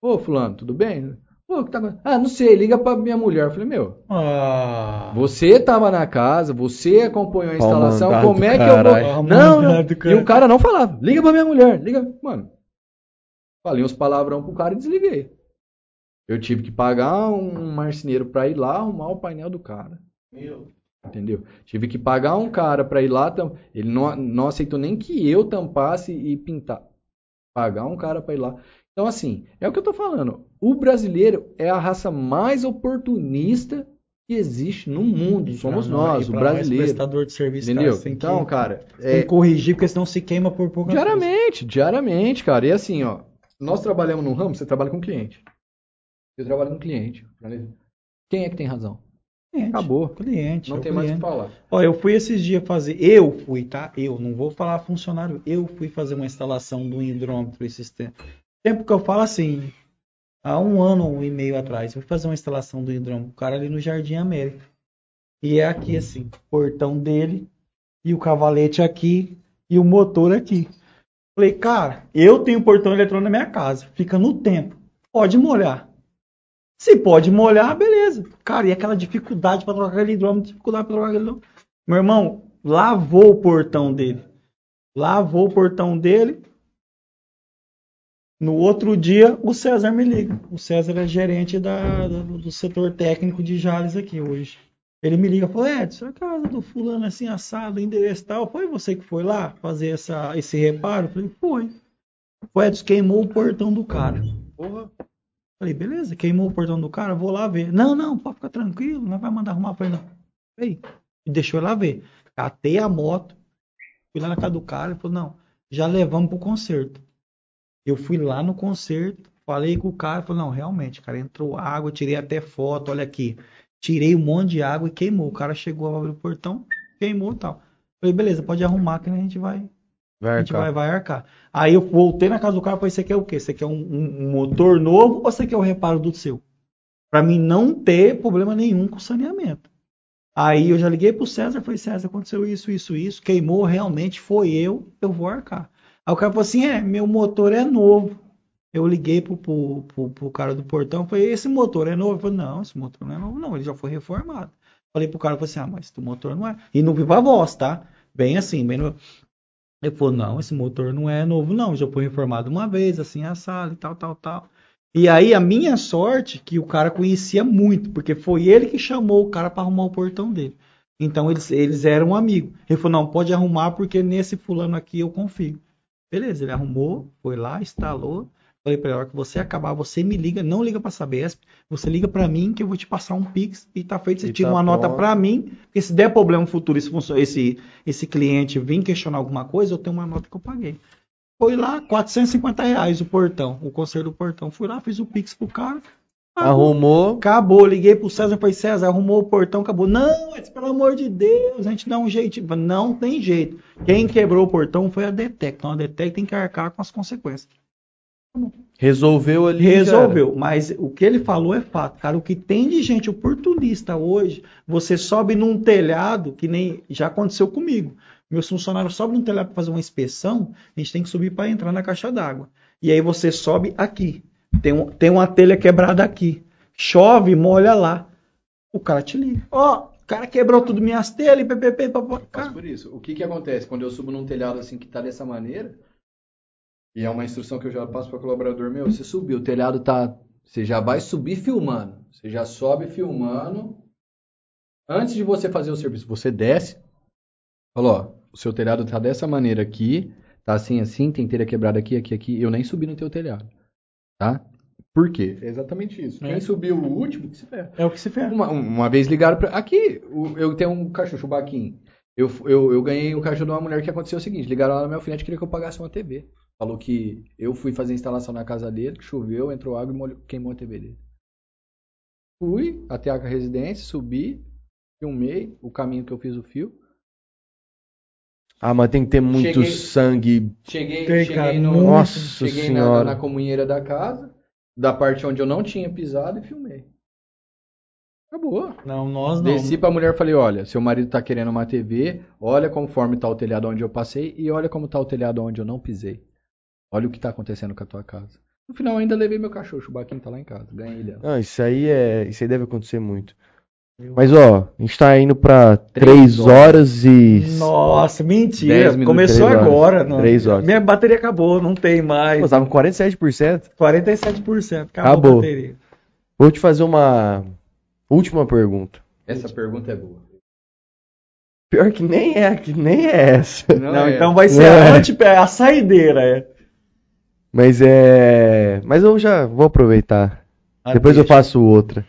ô fulano, tudo bem? Pô, que tá? Ah, não sei, liga pra minha mulher. Eu falei, meu, Ah. você tava na casa, você acompanhou a instalação, como é que eu vou... Não, não. E o cara não falava, liga pra minha mulher, liga. Mano, falei uns palavrão pro cara e desliguei. Eu tive que pagar um marceneiro pra ir lá arrumar o painel do cara. Entendeu? Tive que pagar um cara pra ir lá, tam- ele não, não aceitou nem que eu tampasse e pintar. Pagar um cara pra ir lá. Então, assim, é o que eu tô falando. O brasileiro é a raça mais oportunista que existe no mundo. Somos nós, e o nós, brasileiro. prestador de serviço, Entendeu? cara, Então, que, cara, tem é, que corrigir, porque senão se queima por pouca coisa. diariamente, diariamente, cara. E assim, ó, nós trabalhamos num ramo, você trabalha com cliente. Você trabalha com cliente. beleza? Quem é que tem razão? Cliente, Acabou. Cliente, Não é o tem mais o que cliente. falar. Ó, eu fui esses dias fazer, eu fui, tá? Eu, não vou falar funcionário, eu fui fazer uma instalação do hidrômetro esses tempos. Tempo que eu falo assim, há um ano e meio atrás, eu fui fazer uma instalação do hidrômetro, o cara ali no Jardim América. E é aqui assim, portão dele, e o cavalete aqui, e o motor aqui. Falei, cara, eu tenho portão eletrônico na minha casa, fica no tempo, pode molhar. Se pode molhar, beleza. Cara, e aquela dificuldade para trocar aquele hidrômetro, dificuldade para trocar aquele hidrômetro. Meu irmão, lavou o portão dele. Lavou o portão dele. No outro dia, o César me liga. O César é gerente da, do, do setor técnico de Jales aqui hoje. Ele me liga e falou: Edson, a casa do fulano assim, assado, endereço tal. Foi você que foi lá fazer essa, esse reparo? Eu falei: Foi. O Edson queimou o portão do cara. Porra. Falei, beleza, queimou o portão do cara, vou lá ver. Não, não, pode ficar tranquilo, não vai mandar arrumar pra ele, não. Falei, e deixou ele lá ver. Catei a moto, fui lá na casa do cara e falou, não, já levamos pro concerto. Eu fui lá no concerto, falei com o cara, falou, não, realmente, cara, entrou água, tirei até foto, olha aqui. Tirei um monte de água e queimou. O cara chegou a abrir o portão, queimou e tal. Falei, beleza, pode arrumar que a gente vai Vai a gente arcar. vai, vai arcar. Aí eu voltei na casa do cara e falei, você quer o quê? Você quer um, um- um motor novo ou você quer o reparo do seu? Pra mim não ter problema nenhum com o saneamento. Aí eu já liguei pro César, falei, César, aconteceu isso, isso, isso, queimou realmente, foi eu, eu vou arcar. Aí o cara falou assim, é, meu motor é novo. Eu liguei pro, pro, pro, pro cara do portão, falei, esse motor é novo? Ele falou, não, esse motor não é novo não, ele já foi reformado. Falei pro cara, falei assim, ah, mas o motor não é. E no Viva Voz, tá? Bem assim, bem no... Ele falou, não, esse motor não é novo, não. Já foi reformado uma vez, assim, a sala e tal, tal, tal. E aí, a minha sorte, que o cara conhecia muito, porque foi ele que chamou o cara para arrumar o portão dele. Então, eles, eles eram amigos. Ele falou, não, pode arrumar, porque nesse fulano aqui eu confio. Beleza, ele arrumou, foi lá, instalou. Falei pra ele, a hora que você acabar, você me liga, não liga pra Sabesp, você liga pra mim que eu vou te passar um Pix e tá feito, você E tira tá uma nota pronto. pra mim, porque se der problema no futuro, esse, esse, esse cliente vir questionar alguma coisa, eu tenho uma nota que eu paguei. Foi lá, 450 reais o portão, o conselho do portão. Fui lá, fiz o Pix pro cara. Arrumou. Acabou, liguei pro César, falei, César, arrumou o portão, acabou. Não, pelo amor de Deus, a gente dá um jeito. Não tem jeito. Quem quebrou o portão foi a DETEC. Então a DETEC tem que arcar com as consequências. Resolveu ali. Resolveu, mas o que ele falou é fato, cara. O que tem de gente oportunista hoje, você sobe num telhado, que nem já aconteceu comigo. Meus funcionários sobem num telhado para fazer uma inspeção, a gente tem que subir para entrar na caixa d'água. E aí você sobe aqui. Tem, um, tem uma telha quebrada aqui. Chove, molha lá. O cara te liga. Ó, o cara quebrou tudo minhas telhas, ppp. Mas por isso, o que que acontece quando eu subo num telhado assim que tá dessa maneira? E é uma instrução que eu já passo para colaborador meu, você subiu, o telhado tá, você já vai subir filmando. Você já sobe filmando. Antes de você fazer o serviço, você desce. Falou, ó, o seu telhado tá dessa maneira aqui, tá assim assim, tem telha quebrada aqui, aqui, aqui. Eu nem subi no teu telhado. Tá? Por quê? É exatamente isso. É. Quem subiu o último, que se ferra. é o que se fez. Uma, uma vez ligaram pra. Aqui, eu tenho um cachorro, o Baquinho. Eu, eu, eu ganhei um cachorro de uma mulher que aconteceu o seguinte: ligaram lá na minha alfinete e queria que eu pagasse uma TV. Falou que eu fui fazer a instalação na casa dele, que choveu, entrou água e molhou- queimou a TV dele. Fui até a residência, subi, filmei o caminho que eu fiz o fio. Ah, mas tem que ter muito Cheguei- sangue. Cheguei, Tem, cheguei, cara, no. Nossa cheguei na, senhora. na comunheira da casa, da parte onde eu não tinha pisado e filmei. Acabou. Não, nós não. Desci pra mulher e falei, olha, seu marido tá querendo uma TV, olha conforme tá o telhado onde eu passei e olha como tá o telhado onde eu não pisei. Olha o que tá acontecendo com a tua casa. No final eu ainda levei meu cachorro, o Chubaquinho tá lá em casa, ganhei dela. Não, isso aí é. Isso aí deve acontecer muito. Mas ó, a gente tá indo pra 3 horas. horas e. Nossa, mentira. minutos, Começou três horas. agora. Não. Três horas. Minha bateria acabou, não tem mais. Pô, tava com 47%. 47%. Acabou, Acabou. a bateria. Vou te fazer uma última pergunta. Essa pergunta é boa. Pior que nem é, que nem é essa. Não, é. então vai ser É. a, anti, a saideira. É. Mas é. Mas eu já vou aproveitar. Ah, Depois eu faço outra.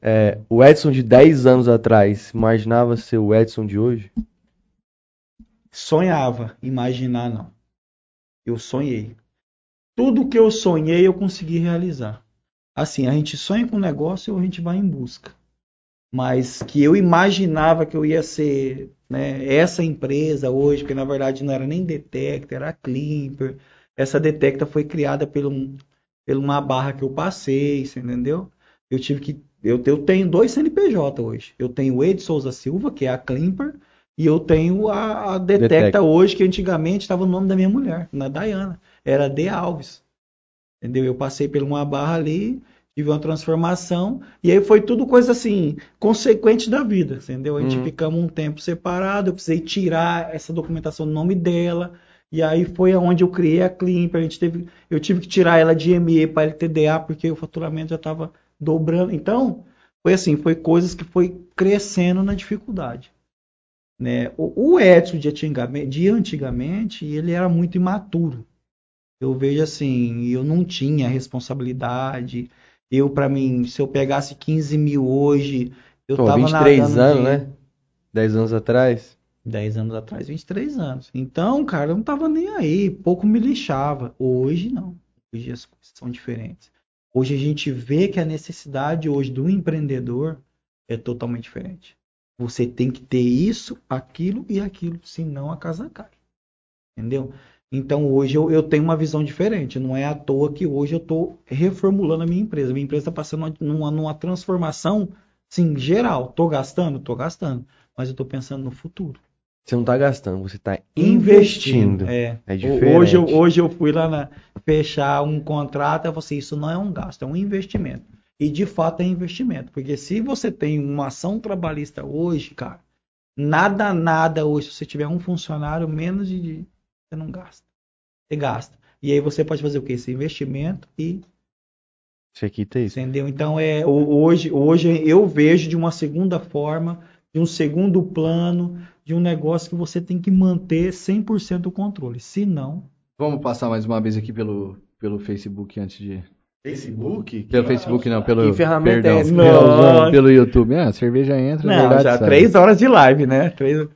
É, o Edson de 10 anos atrás, imaginava ser o Edson de hoje? Sonhava, imaginar não. Eu sonhei. Tudo que eu sonhei eu consegui realizar. Assim, a gente sonha com um negócio e a gente vai em busca. Mas que eu imaginava que eu ia ser né, essa empresa hoje, porque na verdade não era nem Detecta, era a Climper. Essa Detecta foi criada um, por uma barra que eu passei, entendeu? Eu tive que. Eu, eu tenho dois CNPJ hoje. Eu tenho o Ed Souza Silva, que é a Climper, e eu tenho a, a Detecta, Detecta. hoje, que antigamente estava o nome da minha mulher, na Dayana. Era D Alves. Entendeu? Eu passei por uma barra ali, tive uma transformação, e aí foi tudo coisa assim, consequente da vida, entendeu? A gente Uhum. ficamos um tempo separado, eu precisei tirar essa documentação do nome dela, e aí foi aonde eu criei a Climper, a gente teve, eu tive que tirar ela de ME para LTDA, porque o faturamento já estava dobrando. Então, foi assim, foi coisas que foi crescendo na dificuldade. Né? O, o Edson de antigamente, de antigamente, ele era muito imaturo. Eu vejo assim, eu não tinha responsabilidade. Eu, para mim, se eu pegasse 15 mil hoje, eu Pô, tava 23 nadando anos, de- né? 10 anos atrás. 10 anos atrás, 23 anos. Então, cara, eu não tava nem aí, pouco me lixava. Hoje não. Hoje as coisas são diferentes. Hoje a gente vê que a necessidade hoje do empreendedor é totalmente diferente. Você tem que ter isso, aquilo e aquilo, senão a casa cai. Entendeu? Então hoje eu, eu tenho uma visão diferente. Não é à toa que hoje eu estou reformulando a minha empresa. Minha empresa está passando uma- numa, numa transformação, sim, geral. Estou gastando? Estou gastando. Mas eu estou pensando no futuro. Você não tá gastando, você tá investindo. É. É diferente. Hoje eu, hoje eu fui lá na, fechar um contrato e você isso não é um gasto, é um investimento. E de fato é investimento, porque se você tem uma ação trabalhista hoje, cara, nada, nada hoje, se você tiver um funcionário, menos de, você não gasta. Você gasta. E aí você pode fazer o quê? Esse investimento e Isso aqui tá isso. Entendeu? Então é ho- hoje, hoje eu vejo de uma segunda forma, de um segundo plano, de um negócio que você tem que manter 100% o controle. Se não, Vamos passar mais uma vez aqui pelo, pelo Facebook antes de. Facebook? Pelo Facebook não, pelo. Que ferramenta perdão, é essa? pelo, pelo YouTube. Ah, a cerveja entra, é verdade. sai. horas de live, né? Três...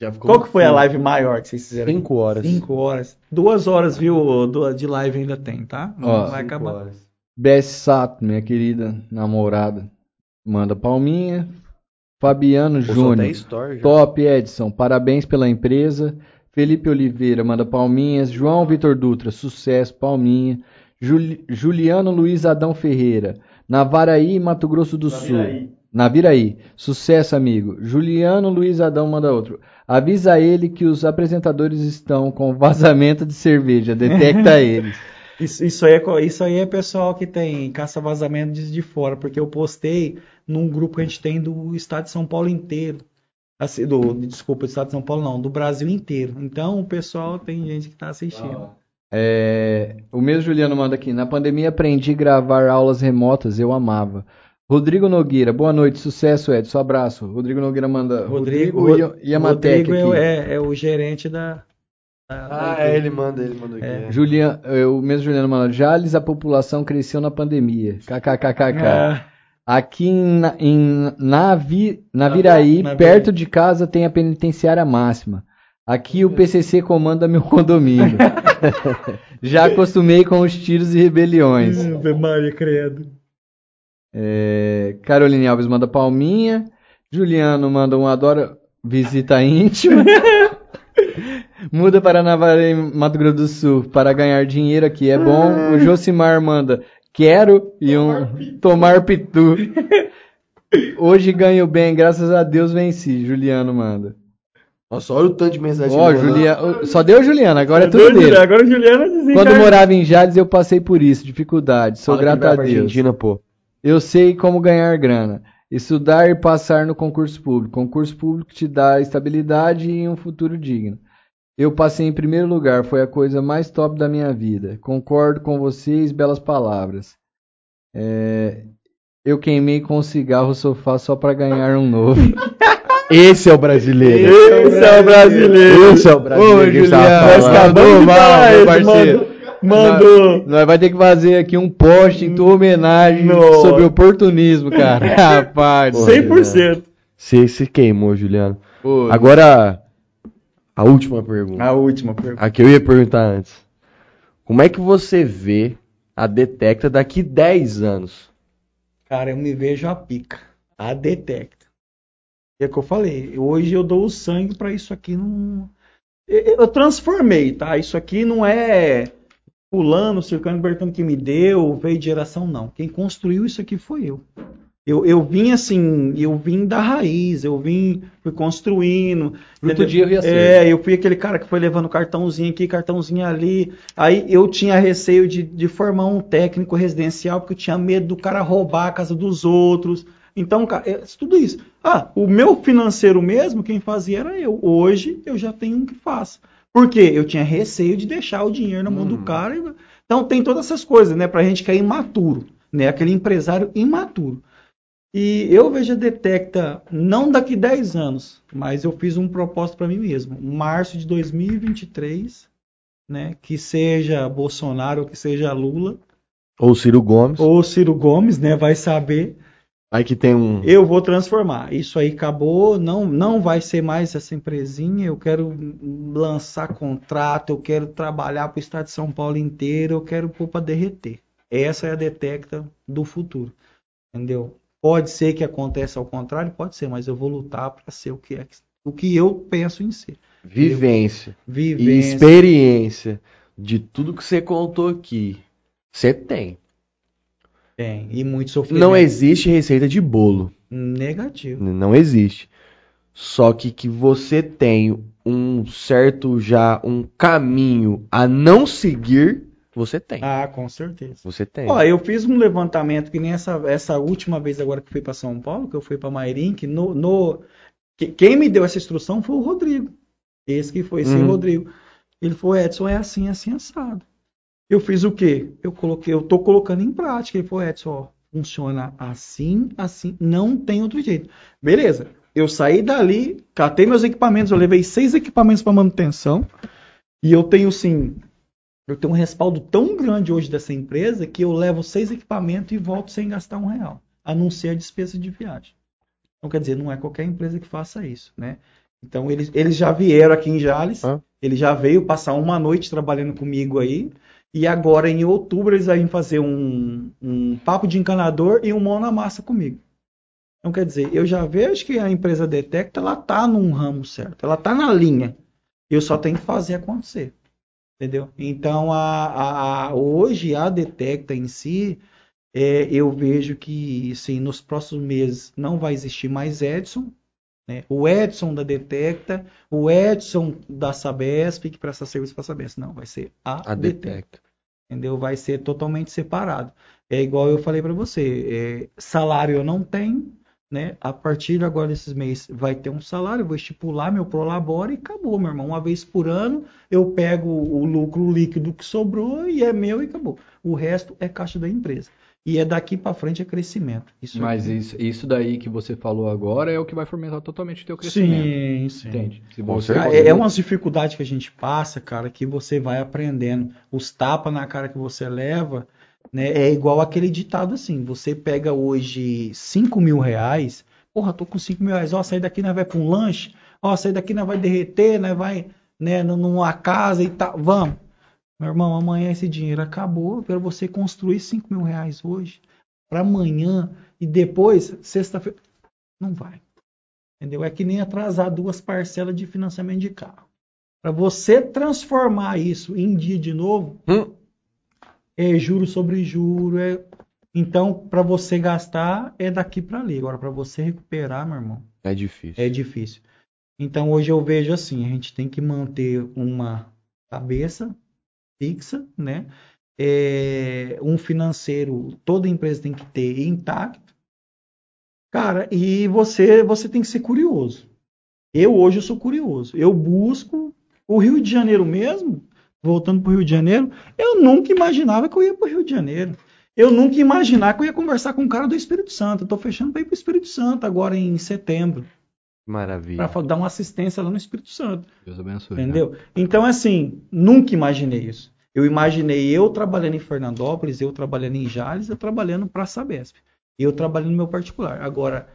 Já ficou Qual que foi a live maior que vocês fizeram? 5 horas. Cinco horas. Duas horas, viu? De live ainda tem, tá? Não Ó, vai Cinco acabar. horas. Bess Sato, minha querida namorada, manda palminha. Fabiano Júnior, top Edson, parabéns pela empresa. Felipe Oliveira, manda palminhas. João Vitor Dutra, sucesso, palminha. Juli- Juliano Luiz Adão Ferreira, Navaraí, Mato Grosso do Sul. Naviraí, sucesso, amigo. Juliano Luiz Adão manda outro. Avisa ele que os apresentadores estão com vazamento de cerveja, detecta eles. Isso, isso, aí é, isso aí é pessoal que tem caça-vazamento de, de fora, porque eu postei num grupo que a gente tem do estado de São Paulo inteiro. Assim, do, desculpa, do estado de São Paulo não, do Brasil inteiro. Então o pessoal tem gente que está assistindo. É, o mesmo Juliano manda aqui. Na pandemia aprendi a gravar aulas remotas, eu amava. Rodrigo Nogueira, boa noite, sucesso, Edson, abraço. Rodrigo Nogueira manda. Rodrigo, Rodrigo Yamatec Rodrigo aqui. é, é o gerente da. Ah, da- é, ele manda, ele mandou aqui. É. é. Julian, o mesmo Juliano manda. Jales, a população cresceu na pandemia. KKKKK. Ah, Aqui em, Na- em Navi, Naviraí, Naviraí. perto de casa, tem a penitenciária máxima. Aqui o PCC comanda meu condomínio. Já acostumei com os tiros e rebeliões. Ave Maria, credo. É, Caroline Alves manda palminha. Juliano manda um adora visita íntima. Muda para Navaré, Mato Grosso do Sul, para ganhar dinheiro aqui é bom. O Josimar manda quero e um tomar pitu. Hoje ganho bem, graças a Deus venci. Juliano manda. Nossa, olha o tanto de mensagem. Ó, que ele mandou. Juliano, só deu Juliano, agora é tudo dele. Agora o Juliano desencarnou. Quando morava em Jales eu passei por isso, dificuldade. Sou Fala ele grato a Deus. Argentina, pô. Eu sei como ganhar grana. Estudar e passar no concurso público. Concurso público te dá estabilidade e um futuro digno. Eu passei em primeiro lugar, foi a coisa mais top da minha vida. Concordo com vocês, belas palavras. É, Eu queimei com um cigarro o sofá só para ganhar um novo. Esse é o brasileiro. Esse é o brasileiro. Esse é o brasileiro. Ô, Juliano, falando. escapou mal, meu parceiro. Mandou. Nós vai ter que fazer aqui um post em tua homenagem Nossa. sobre oportunismo, cara. Rapaz. 100%. Você se queimou, Juliano. Pô, Agora, a última pergunta. A última pergunta. A que eu ia perguntar antes. Como é que você vê a Detecta daqui 10 anos? Cara, eu me vejo a pica. A detecta. É o que eu falei. Hoje eu dou o sangue pra isso aqui não. Eu, transformei, tá? Isso aqui não é fulano, circano, Bertano que me deu, veio de geração, não. Quem construiu isso aqui foi eu. Eu, eu vim assim, eu vim da raiz, eu vim, fui construindo. Fruto entendeu? de erro e acerto. É, eu fui aquele cara que foi levando cartãozinho aqui, cartãozinho ali. Aí eu tinha receio de, de formar um técnico residencial, porque eu tinha medo do cara roubar a casa dos outros. Então, cara, é tudo isso. Ah, o meu financeiro mesmo, quem fazia era eu. Hoje eu já tenho um que faça. Por quê? Eu tinha receio de deixar o dinheiro na mão do cara. Então tem todas essas coisas, né? Pra gente que é imaturo, né? Aquele empresário imaturo. E eu vejo a Detecta não daqui 10 anos, mas eu fiz um propósito para mim mesmo. Março de 2023, né? Que seja Bolsonaro ou que seja Lula, Ou Ciro Gomes? ou Ciro Gomes, né? Vai saber. Aí que tem um. Eu vou transformar. Isso aí acabou, não, não vai ser mais essa empresinha. Eu quero lançar contrato, eu quero trabalhar para o estado de São Paulo inteiro, eu quero pôr para derreter. Essa é a detecta do futuro. Entendeu? Pode ser que aconteça ao contrário, pode ser, mas eu vou lutar para ser o que é o que eu penso em ser. Vivência e Vivência. experiência de tudo que você contou aqui. Você tem. Tem, e muito sofrimento. Não existe receita de bolo. Negativo. Não existe. Só que que você tem um certo já um caminho a não seguir, você tem. Ah, com certeza. Você tem. Ó, eu fiz um levantamento que nem essa, essa última vez agora que fui para São Paulo, que eu fui para Mairink, no, no que- quem me deu essa instrução foi o Rodrigo. Esse que foi, esse Uhum. Rodrigo. Ele falou, Edson, é assim, assim, assado. Eu fiz o quê? Eu coloquei, eu tô colocando em prática. Ele falou, Edson, ó, funciona assim, assim, não tem outro jeito. Beleza. Eu saí dali, catei meus equipamentos, eu levei seis equipamentos para manutenção. E eu tenho, sim, eu tenho um respaldo tão grande hoje dessa empresa que eu levo seis equipamentos e volto sem gastar um real, a não ser a despesa de viagem. Então, quer dizer, não é qualquer empresa que faça isso, né? Então, eles, eles já vieram aqui em Jales, Ah. ele já veio passar uma noite trabalhando comigo aí, e agora em outubro eles vão fazer um, um papo de encanador e um mão na massa comigo. Então, quer dizer, eu já vejo que a empresa Detecta, ela tá num ramo certo, ela tá na linha. Eu só tenho que fazer acontecer. Entendeu? Então, a, a- hoje a Detecta em si, é, eu vejo que sim, nos próximos meses não vai existir mais Edson. né? O Edson da Detecta, o Edson da Sabesp, que presta serviço para a Sabesp. Não, vai ser a, A Detecta detecta. entendeu? Vai ser totalmente separado. É igual eu falei para você, é, salário eu não tenho, né? A partir de agora desses meses vai ter um salário, vou estipular meu prolabore e acabou, meu irmão. Uma vez por ano eu pego o lucro líquido que sobrou e é meu e acabou. O resto é caixa da empresa. E é daqui para frente é crescimento. Isso Mas aqui- isso, isso daí que você falou agora é o que vai fomentar totalmente o teu crescimento. Sim, sim. Entende? Se Com você, certeza. É, é umas dificuldades que a gente passa, cara, que você vai aprendendo. Os tapas na cara que você leva, né? É igual aquele ditado assim: você pega hoje 5 mil reais, porra, tô com 5 mil reais, ó, sair daqui nós vai pra um lanche, ó, sair daqui nós vai derreter, nós vai, né, numa casa e tal. Vamos. Meu irmão, amanhã esse dinheiro acabou. Quero você construir 5 mil reais hoje, para amanhã e depois, sexta-feira. Não vai. Entendeu? É que nem atrasar duas parcelas de financiamento de carro. Para você transformar isso em dia de novo, Hum. É juro sobre juro. É... Então, para você gastar, é daqui para ali. Agora, para você recuperar, meu irmão, É difícil. é difícil. Então, hoje eu vejo assim: a gente tem que manter uma cabeça fixa, né? É, um financeiro, toda empresa tem que ter intacto. Cara, e você, você tem que ser curioso. Eu hoje eu sou curioso. Eu busco o Rio de Janeiro mesmo, voltando para o Rio de Janeiro, eu nunca imaginava que eu ia para o Rio de Janeiro. Eu nunca ia imaginar que eu ia conversar com um cara do Espírito Santo. Eu tô fechando para ir para o Espírito Santo agora em setembro, Maravilha. para dar uma assistência lá no Espírito Santo. Deus abençoe. Entendeu? Então, assim, nunca imaginei isso. Eu imaginei eu trabalhando em Fernandópolis, eu trabalhando em Jales, eu trabalhando para a Sabesp. Eu trabalhando no meu particular. Agora,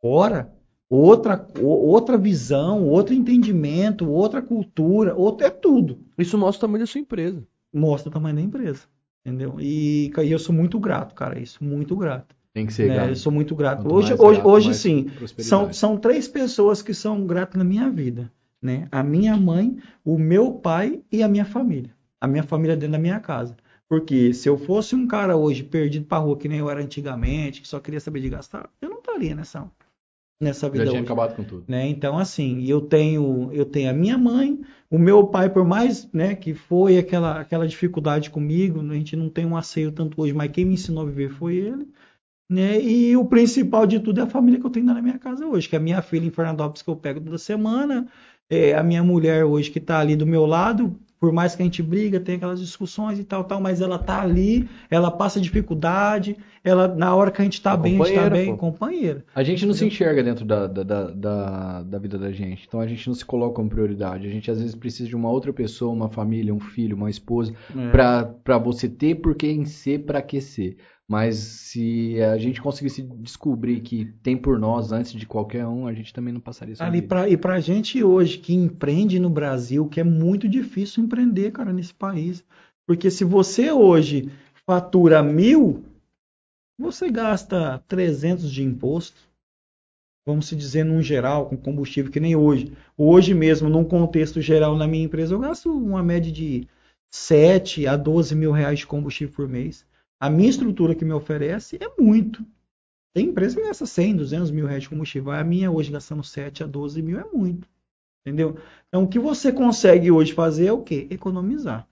fora, outra, outra visão, outro entendimento, outra cultura, outro é tudo. Isso mostra o tamanho da sua empresa. Mostra o tamanho da empresa. Entendeu? E, e eu sou muito grato, cara, isso, muito grato. Tem que ser, né? cara. Eu sou muito grato. Quanto Hoje, hoje, grato, hoje mais sim, são, são três pessoas que são gratas na minha vida, né? A minha mãe, o meu pai e a minha família. A minha família dentro da minha casa. Porque se eu fosse um cara hoje perdido pra rua, que nem eu era antigamente, que só queria saber de gastar, eu não estaria nessa, nessa vida Já tinha hoje acabado com tudo. né? Então, assim, eu tenho, eu tenho a minha mãe, o meu pai, por mais, né, que foi aquela, aquela dificuldade comigo, a gente não tem um asseio tanto hoje, mas quem me ensinou a viver foi ele, né? E o principal de tudo é a família que eu tenho na minha casa hoje, que é a minha filha em Fernandópolis que eu pego toda semana, é, a minha mulher hoje que está ali do meu lado, por mais que a gente briga, tem aquelas discussões e tal, tal, mas ela tá ali, ela passa dificuldade, ela na hora que a gente tá É bem, a gente tá bem, pô. companheira. A gente não se enxerga dentro da, da, da, da, da vida da gente. Então a gente não se coloca como prioridade. A gente às vezes precisa de uma outra pessoa, uma família, um filho, uma esposa, É. pra você ter por quem ser, pra que ser. Mas se a gente conseguisse descobrir que tem por nós antes de qualquer um, a gente também não passaria isso. Ali pra, e pra gente hoje que empreende no Brasil, que é muito difícil empreender, cara, nesse país. Porque se você hoje fatura mil, você gasta 300 de imposto. Vamos se dizer num geral, com combustível, que nem hoje. Hoje mesmo, num contexto geral na minha empresa, eu gasto uma média de 7 a 12 mil reais de combustível por mês. A minha estrutura que me oferece é muito. Tem empresa que gasta 100, 200 mil reais de combustível. A minha hoje gastando 7 a 12 mil é muito. Entendeu? Então, o que você consegue hoje fazer é o quê? Economizar.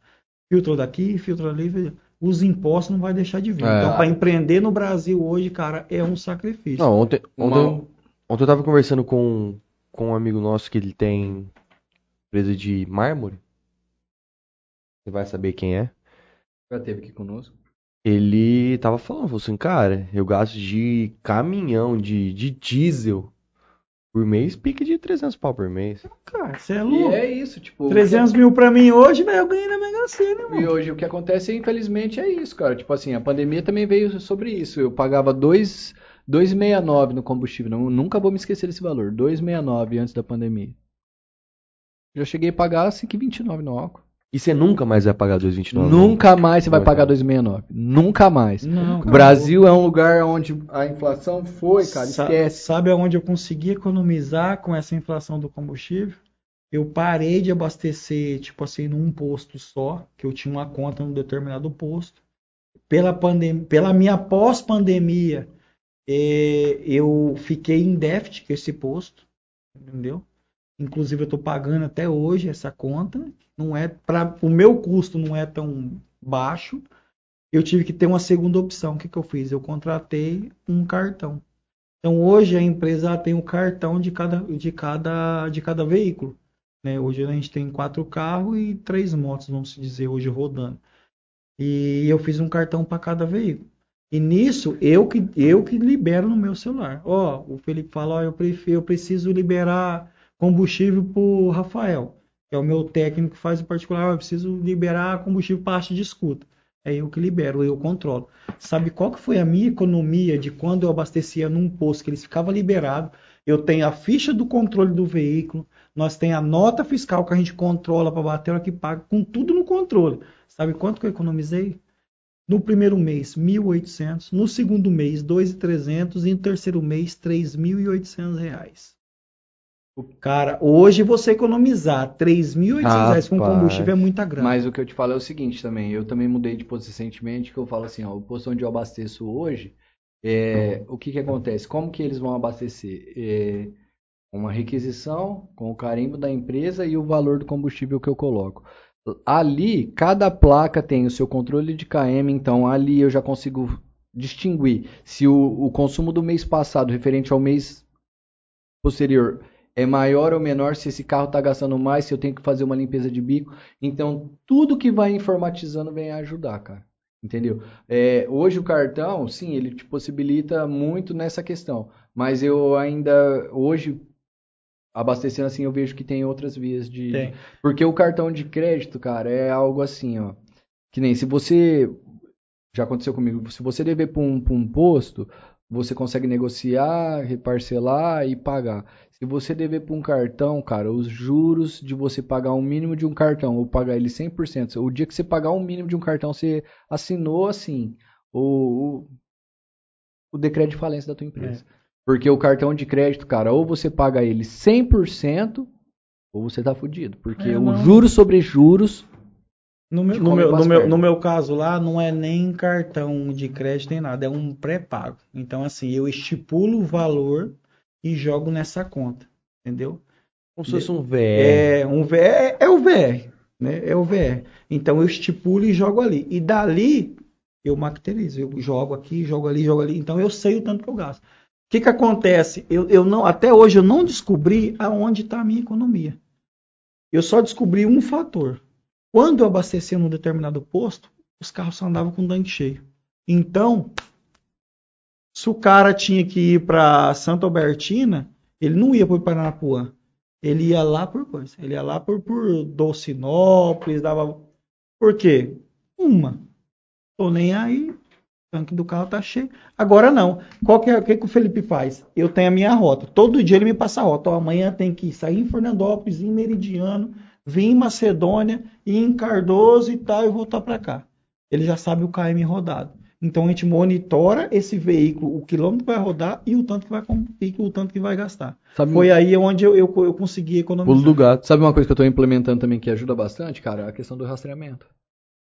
Filtro daqui, filtro ali. Os impostos não vai deixar de vir. É. Então, para empreender no Brasil hoje, cara, é um sacrifício. Não, ontem, ontem, Uma- ontem eu tava conversando com, com um amigo nosso que ele tem empresa de mármore. Você vai saber quem é. Já teve aqui conosco. Ele tava falando, falou assim, cara, eu gasto de caminhão, de, de diesel por mês, pique de 300 pau por mês. Cara, você é E louco. é isso, tipo. 300 mil pra mim hoje, velho, eu ganhei na Mega Sena, E irmão. hoje o que acontece, infelizmente, é isso, cara. Tipo assim, a pandemia também veio sobre isso. Eu pagava 2 2,69 no combustível. Não, nunca vou me esquecer desse valor. 2,69 antes da pandemia. Já cheguei a pagar 5,29 no álcool. E você nunca mais vai pagar 2,29. Nunca mais você vai pagar 2,69. Nunca mais. Não, O Brasil é um lugar onde a inflação foi, cara. Sa- Esquece. Sabe aonde eu consegui economizar com essa inflação do combustível? Eu parei de abastecer, tipo assim, num posto só, que eu tinha uma conta num determinado posto. Pela pandemia, pela minha pós-pandemia, eh, eu fiquei em déficit com esse posto, entendeu? Inclusive eu estou pagando até hoje essa conta. Não é para o meu custo não é tão baixo. Eu tive que ter uma segunda opção. O que, que eu fiz? Eu contratei um cartão. Então hoje a empresa tem o cartão de cada, de cada, de cada veículo. né? Hoje a gente tem quatro carros e três motos, vamos dizer, hoje rodando. E eu fiz um cartão para cada veículo. E nisso eu que eu que libero no meu celular. Ó, o Felipe fala, ó, eu prefiro, eu preciso liberar combustível pro Rafael, que é o meu técnico que faz o particular, eu preciso liberar combustível para haste de escuta. É eu que libero, eu controlo. Sabe qual que foi a minha economia de quando eu abastecia num posto que eles ficavam liberados? Eu tenho a ficha do controle do veículo, nós tem a nota fiscal que a gente controla para bater a hora que paga, com tudo no controle. Sabe quanto que eu economizei? No primeiro mês, 1.800. No segundo mês, 2.300. E no terceiro mês, 3.800 reais. Cara, hoje você economizar 3.800 reais com combustível é muita grana. Mas o que eu te falo é o seguinte também. Eu também mudei de posto recentemente, que eu falo assim, ó, o posto onde eu abasteço hoje, é, o que que acontece? Como que eles vão abastecer? É, uma requisição com o carimbo da empresa e o valor do combustível que eu coloco. Ali, cada placa tem o seu controle de KM, então ali eu já consigo distinguir se o, o consumo do mês passado referente ao mês posterior é maior ou menor, se esse carro está gastando mais, se eu tenho que fazer uma limpeza de bico. Então, tudo que vai informatizando vem ajudar, cara. Entendeu? É, hoje o cartão, sim, ele te possibilita muito nessa questão. Mas eu ainda, hoje, abastecendo assim, eu vejo que tem outras vias de. Tem. Porque o cartão de crédito, cara, é algo assim, ó. Que nem se você. Já aconteceu comigo. Se você dever para um, pra um posto, você consegue negociar, reparcelar e pagar. Se você dever para um cartão, cara, os juros de você pagar um mínimo de um cartão ou pagar ele 100%, o dia que você pagar um mínimo de um cartão, você assinou assim o, o, o decreto de falência da tua empresa. Porque o cartão de crédito, cara, ou você paga ele 100% ou você tá fudido. Porque É, o juros sobre juros No meu, no, meu, no, meu, no meu caso lá, não é nem cartão de crédito nem nada, é um pré-pago. Então, assim, eu estipulo o valor e jogo nessa conta, entendeu? Como se fosse um VR. É, um VR, é, é o VR, né? É o VR. Então, eu estipulo e jogo ali. E dali, eu materializo. Eu jogo aqui, jogo ali, jogo ali. Então, eu sei o tanto que eu gasto. O que que acontece? Eu, eu não, até hoje, eu não descobri aonde está a minha economia. Eu só descobri um fator. Quando eu abastecia num determinado posto, os carros só andavam com tanque cheio. Então, se o cara tinha que ir para Santa Albertina, ele não ia por Paranapuã. Ele ia lá por coisa. Ele ia lá por, por Dolcinópolis, dava. Por quê? Uma. Tô nem aí. O tanque do carro tá cheio. Agora não. Qual que é, o que, que o Felipe faz? Eu tenho a minha rota. Todo dia ele me passa a rota. Ó, amanhã tem que sair em Fernandópolis, em Meridiano, vir em Macedônia, ir em Cardoso e tal, e voltar para cá. Ele já sabe o KM rodado. Então a gente monitora esse veículo, o quilômetro que vai rodar e o tanto que vai, e o tanto que vai gastar. Sabe, Foi aí onde eu, eu, eu consegui economizar. Do gato. sabe uma coisa que eu tô implementando também que ajuda bastante, cara? A questão do rastreamento.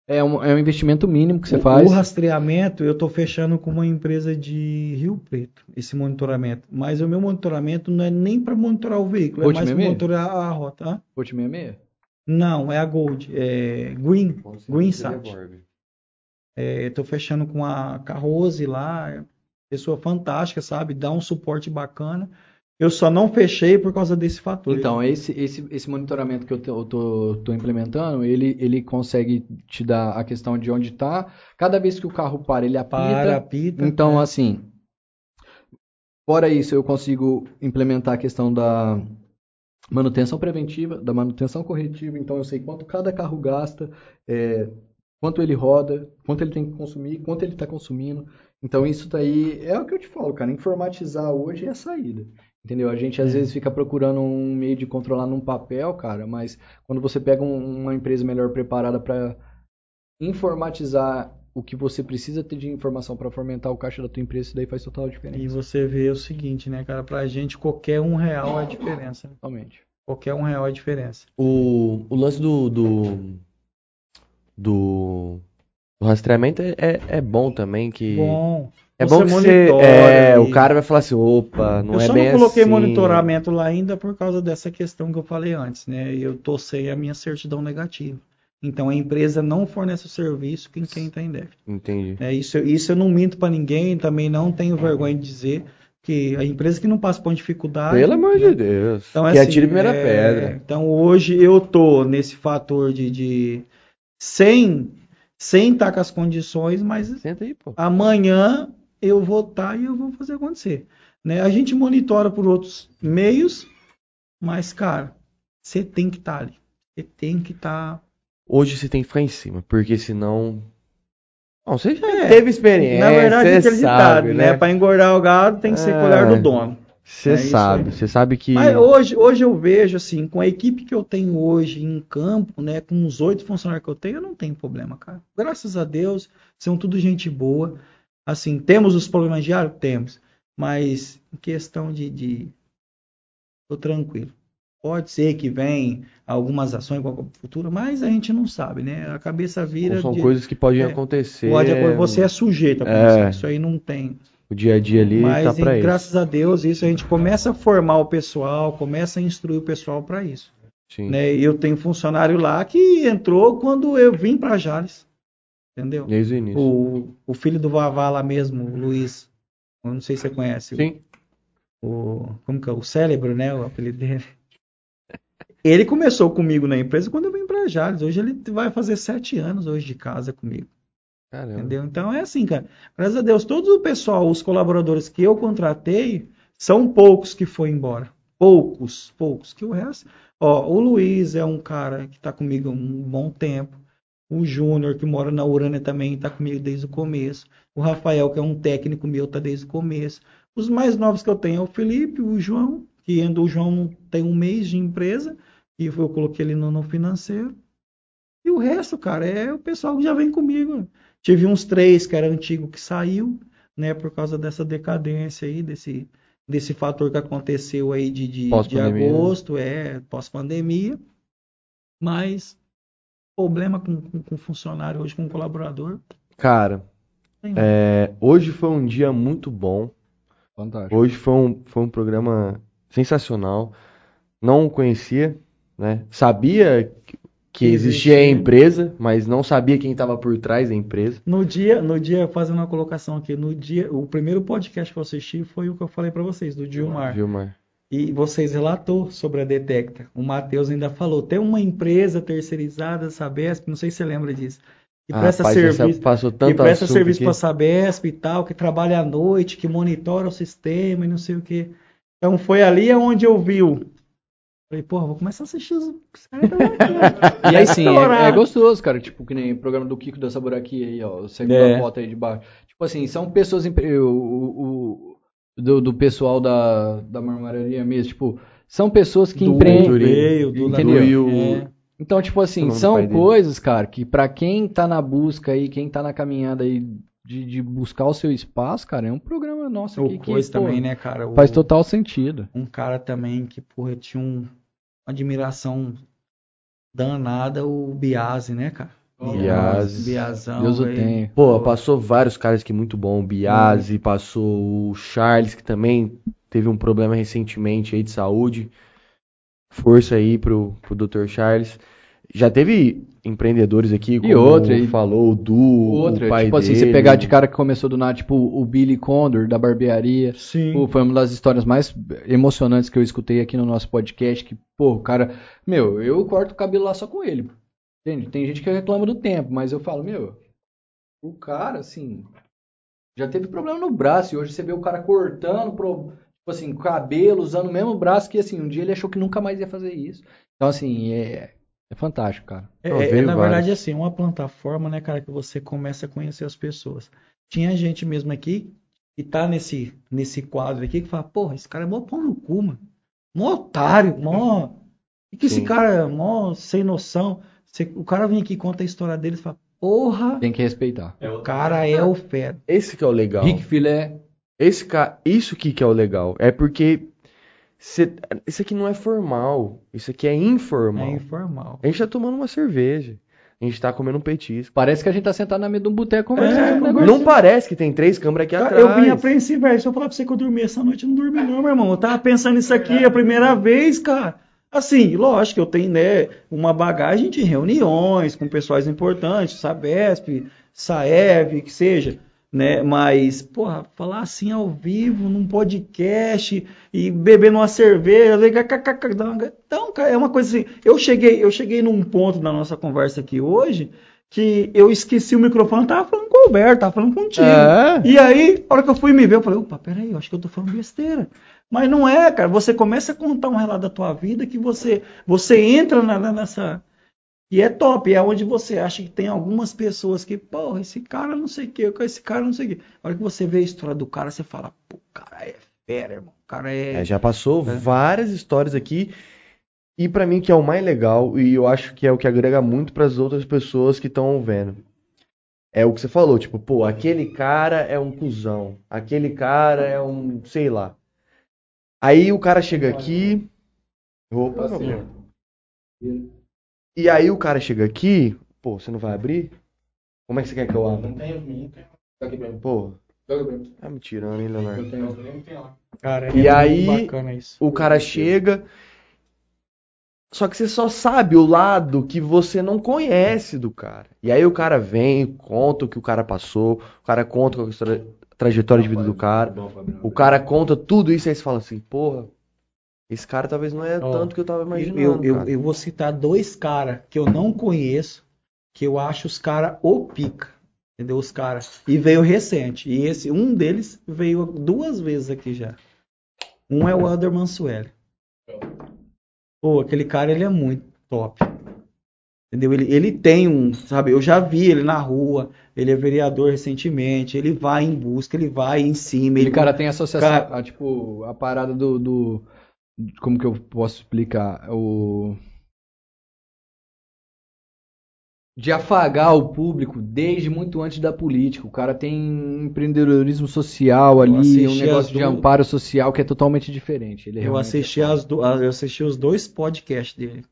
É um, é um investimento mínimo que você O- faz. O rastreamento, eu estou fechando com uma empresa de Rio Preto, esse monitoramento. Mas o meu monitoramento não é nem para monitorar o veículo, Gold é mais para monitorar a rota. Volt 66? Não, é a Gold, é Green, Greensat. Estou fechando com a Carrose lá, é pessoa fantástica, sabe? Dá um suporte bacana. Eu só não fechei por causa desse fator. Então, esse, esse, esse monitoramento que eu tô implementando, ele, ele consegue te dar a questão de onde tá. Cada vez que o carro para, ele apita. para, apita. Então, é. assim, fora isso, eu consigo implementar a questão da manutenção preventiva, da manutenção corretiva. Então, eu sei quanto cada carro gasta, é, quanto ele roda, quanto ele tem que consumir, quanto ele está consumindo. Então, isso daí é o que eu te falo, cara. Informatizar hoje é a saída. Entendeu? A gente às vezes fica procurando um meio de controlar num papel, cara, mas quando você pega um- uma empresa melhor preparada para informatizar o que você precisa ter de informação para fomentar o caixa da tua empresa, isso daí faz total diferença. E você vê o seguinte, né, cara? Pra gente, qualquer um real é a diferença. né? Totalmente. Qualquer um real é a diferença. O, o lance do, do, do, do rastreamento é, é, é bom também, que Bom. é você bom que você, é, e- o cara vai falar assim, opa, não eu é só bem não coloquei assim. monitoramento lá ainda por causa dessa questão que eu falei antes, né? Eu sem a minha certidão negativa. Então a empresa não fornece o serviço quem quem está em débito. Entendi. É, isso, isso eu não minto para ninguém, também não tenho vergonha de dizer que a empresa que não passa por dificuldade. Pelo amor né? de Deus. Então, que assim, atire a primeira é, pedra. Então hoje eu tô nesse fator de, de sem sem estar com as condições, mas aí, amanhã eu vou estar e eu vou fazer acontecer. Né? A gente monitora por outros meios, mas cara, você tem que estar ali. Você tem que estar. Hoje você tem que ficar em cima, porque senão. Não, você já É, teve experiência, Na verdade, é ditado, sabe, né? né? Para engordar o gado tem que ser É. colher do dono. Você É sabe, você sabe que. Mas hoje, hoje eu vejo assim, com a equipe que eu tenho hoje em campo, né, com os oito funcionários que eu tenho, eu não tenho problema, cara. Graças a Deus, são tudo gente boa. Assim, temos os problemas diários? Temos. Mas em questão de, de... tô tranquilo. Pode ser que venha algumas ações com a futura, mas a gente não sabe, né? A cabeça vira. são de- coisas que podem é, acontecer. Pode, você é sujeito a É. pensar. Isso aí não tem. O dia a dia ali Mas tá em- isso. graças a Deus, isso a gente começa a formar o pessoal, começa a instruir o pessoal para isso. Sim. Né? Eu tenho funcionário lá que entrou quando eu vim para Jales. Entendeu? Desde o início. O, o filho do Vavá lá mesmo, o Luiz. Eu não sei se você conhece. Sim. O, como que é? O cérebro, né? O apelido dele. Ele começou comigo na empresa quando eu vim para Jales. Hoje ele vai fazer sete anos hoje de casa comigo. Caramba. Entendeu? Então é assim, cara. Graças a Deus, todo o pessoal, os colaboradores que eu contratei, são poucos que foi embora. Poucos, poucos. Que o resto. Ó, o Luiz é um cara que está comigo há um bom tempo. O Júnior, que mora na Urânia também, tá comigo desde o começo. O Rafael, que é um técnico meu, tá desde o começo. Os mais novos que eu tenho é o Felipe, o João, que ainda o João tem um mês de empresa, e eu coloquei ele no, no financeiro. E o resto, cara, é o pessoal que já vem comigo. Tive uns três que era antigo que saiu, né, por causa dessa decadência aí, desse, desse fator que aconteceu aí de, de, de né? agosto, é, pós-pandemia. Mas problema com, com, com funcionário hoje, com colaborador. Cara, é, hoje foi um dia muito bom. Fantástico. Hoje foi um, foi um programa sensacional. Não o conhecia, né? Sabia que- que Que existia a empresa, mas não sabia quem estava por trás da empresa. No dia, no dia, fazendo uma colocação aqui, no dia, o primeiro podcast que eu assisti foi o que eu falei para vocês, do Dilmar. Vilmar. E vocês relatou sobre a Detecta. O Matheus ainda falou, tem uma empresa terceirizada, Sabesp, não sei se você lembra disso, que Ah, presta rapaz, serviço, passou tanto presta assunto serviço para Sabesp e tal, que trabalha à noite, que monitora o sistema e não sei o quê. Então foi ali onde eu vi o Falei, porra, vou começar a assistir os. E aí sim, é, é gostoso, cara. Tipo, que nem o programa do Kiko da Saburaki aí, ó. A segunda É. foto aí de baixo. Tipo assim, são pessoas. empre- O, o- o- do, do pessoal da, da marmoraria mesmo, tipo, são pessoas que Do empreendem. do Entendeu? E o- É. Então, tipo assim, do são coisas, cara, que pra quem tá na busca aí, quem tá na caminhada aí de, de buscar o seu espaço, cara, é um programa nosso aqui O que, coisa pô, também, né, cara? O- faz total sentido. um cara também que, porra, tinha um- uma admiração danada, o Biase, né, cara? Biase. Biazão. Deus o tenha. Pô, passou vários caras aqui muito bom. O Biase, passou o Charles, que também teve um problema recentemente aí de saúde. Força aí pro, pro Dr. Charles. Já teve empreendedores aqui, como outra aí. falou o Du, Outra, o pai tipo assim, dele. você pegar de cara que começou do nada, tipo o Billy Condor da barbearia. Sim. Pô, foi uma das histórias mais emocionantes que eu escutei aqui no nosso podcast. Que, pô, o cara. Meu, eu corto o cabelo lá só com ele. Entende? Tem gente que reclama do tempo, mas eu falo, meu, o cara, assim. Já teve problema no braço e hoje você vê o cara cortando, pro, tipo assim, cabelo, usando o mesmo braço que, assim, um dia ele achou que nunca mais ia fazer isso. Então, assim, é, é fantástico, cara. É, é, na vários. verdade, assim, uma plataforma, né, cara, que você começa a conhecer as pessoas. Tinha gente mesmo aqui que tá nesse, nesse quadro aqui que fala, porra, esse cara é mó pau no cu, mano. Mó otário, mó. E que esse Sim. cara é mó sem noção. Você- o cara vem aqui e conta a história dele e fala, porra, Tem que respeitar. o cara é o fera. Esse que é o legal. Rick Filé, Esse ca... Isso aqui que é o legal. É porque cê- isso aqui não é formal. Isso aqui é informal. É informal. A gente tá tomando uma cerveja. A gente tá comendo um petisco. parece que a gente tá sentado na mesa de um boteco conversando É, com um negócio. Não parece que tem três câmeras aqui atrás. Eu vim apreensivo, velho. Se eu falar pra você que eu dormi essa noite, eu não dormi, não, meu irmão. Eu tava pensando nisso aqui a primeira vez, cara. Assim, lógico que eu tenho, né, uma bagagem de reuniões com pessoas importantes, Sabesp, Saev, que seja, né? Mas, porra, falar assim ao vivo, num podcast e bebendo uma cerveja, então, cara, é uma coisa assim. Eu cheguei, eu cheguei num ponto da nossa conversa aqui hoje que eu esqueci o microfone, tava falando com o Alberto, tava falando contigo. É. E aí, a hora que eu fui me ver, eu falei, opa, peraí, eu acho que eu tô falando besteira. Mas não é, cara. Você começa a contar um relato da tua vida que você, você entra na- na- nessa. E é top, é onde você acha que tem algumas pessoas que, porra, esse cara não sei o que, esse cara não sei o que. A hora que você vê a história do cara, você fala, pô, o cara é fera, irmão. O cara é. É, já passou várias histórias aqui. E pra mim que é o mais legal e eu acho que é o que agrega muito pras outras pessoas que estão vendo. É o que você falou, tipo, pô, aquele cara é um cuzão, aquele cara é um, sei lá. Aí o cara chega aqui, opa, meu amor. E aí o cara chega aqui, pô, você não vai abrir? Como é que você quer que eu abra? Pô, tá me tirando, hein, Leonardo? Cara, E é aí, muito bacana isso. O cara chega. Só que você só sabe o lado que você não conhece do cara. E aí o cara vem, conta o que o cara passou, o cara conta é a história- trajetória de vida do cara, o cara conta tudo isso, aí você fala assim, porra, esse cara talvez não é Ó, tanto que eu tava imaginando, Eu, eu, cara. eu vou citar dois caras que eu não conheço, que eu acho os caras o pica. Entendeu? Os caras. E veio recente. E esse, um deles veio duas vezes aqui já. Um é o Elder Mansueli. Pô, aquele cara, ele é muito top. Entendeu? Ele, ele tem um, sabe? Eu já vi ele na rua, ele é vereador recentemente, ele vai em busca, ele vai em cima. Ele, Ele, cara, tem associação, Cara- a, tipo, a parada do, do- Como que eu posso explicar? O... De afagar o público desde muito antes da política. O cara tem empreendedorismo social ali, um negócio de amparo social que é totalmente diferente. Eu realmente assisti é as do, eu assisti os dois podcasts dele.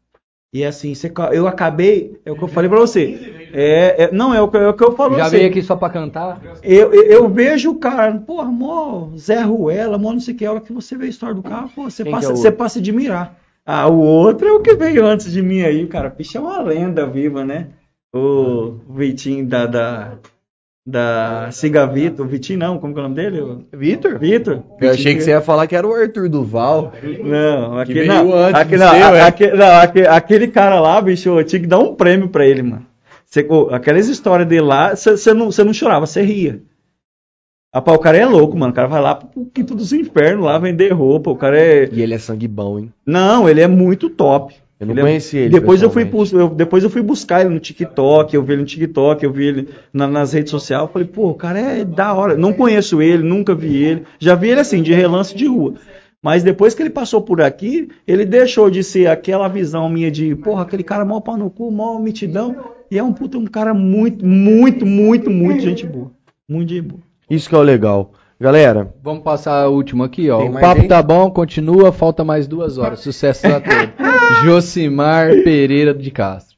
E assim, você eu acabei, é o que eu falei pra você. É, é- não, é o, que- é o que eu falo Já você. veio aqui só pra cantar? Eu, eu, eu vejo o cara, porra, mó Zé Ruela, mó não sei o que, a hora que você vê a história do cara, pô, você Quem passa, é você passa a admirar. Ah, o outro é o que veio antes de mim aí, cara. Picha é uma lenda viva, né? O Vitinho da, da, da Cigavito, o Vitinho não, como que é o nome dele? Vitor? Vitor? Eu achei que você ia falar que era o Arthur Duval. Não, aquele, não, aquele, do não, seu, a- aquele, não, aquele, aquele cara lá, bicho, eu tinha que dar um prêmio pra ele, mano. Ô, aquelas histórias dele lá, você não, cê não chorava, você ria. Rapaz, o cara é louco, mano. O cara vai lá pro quinto dos infernos lá vender roupa. O cara é. E ele é sangue bom, hein? Não, ele é muito top. Eu não Ele é- conheci ele. Depois eu, fui, eu- depois eu fui buscar ele no TikTok, eu vi ele no TikTok, eu vi ele na- nas redes sociais. Eu falei, pô, o cara é da hora. Não conheço ele, nunca vi ele. Já vi ele assim, de relance de rua. Mas depois que ele passou por aqui, ele deixou de ser aquela visão minha de, porra, aquele cara mó pau no cu, mó mitidão. E é um puta, um cara muito, muito, muito, muito gente boa. Muito gente boa. Isso que é o legal. Galera, Vamos passar a última aqui, ó. Tem O papo gente? tá bom, continua, falta mais duas horas. Sucesso a todos. Josimar Pereira de Castro.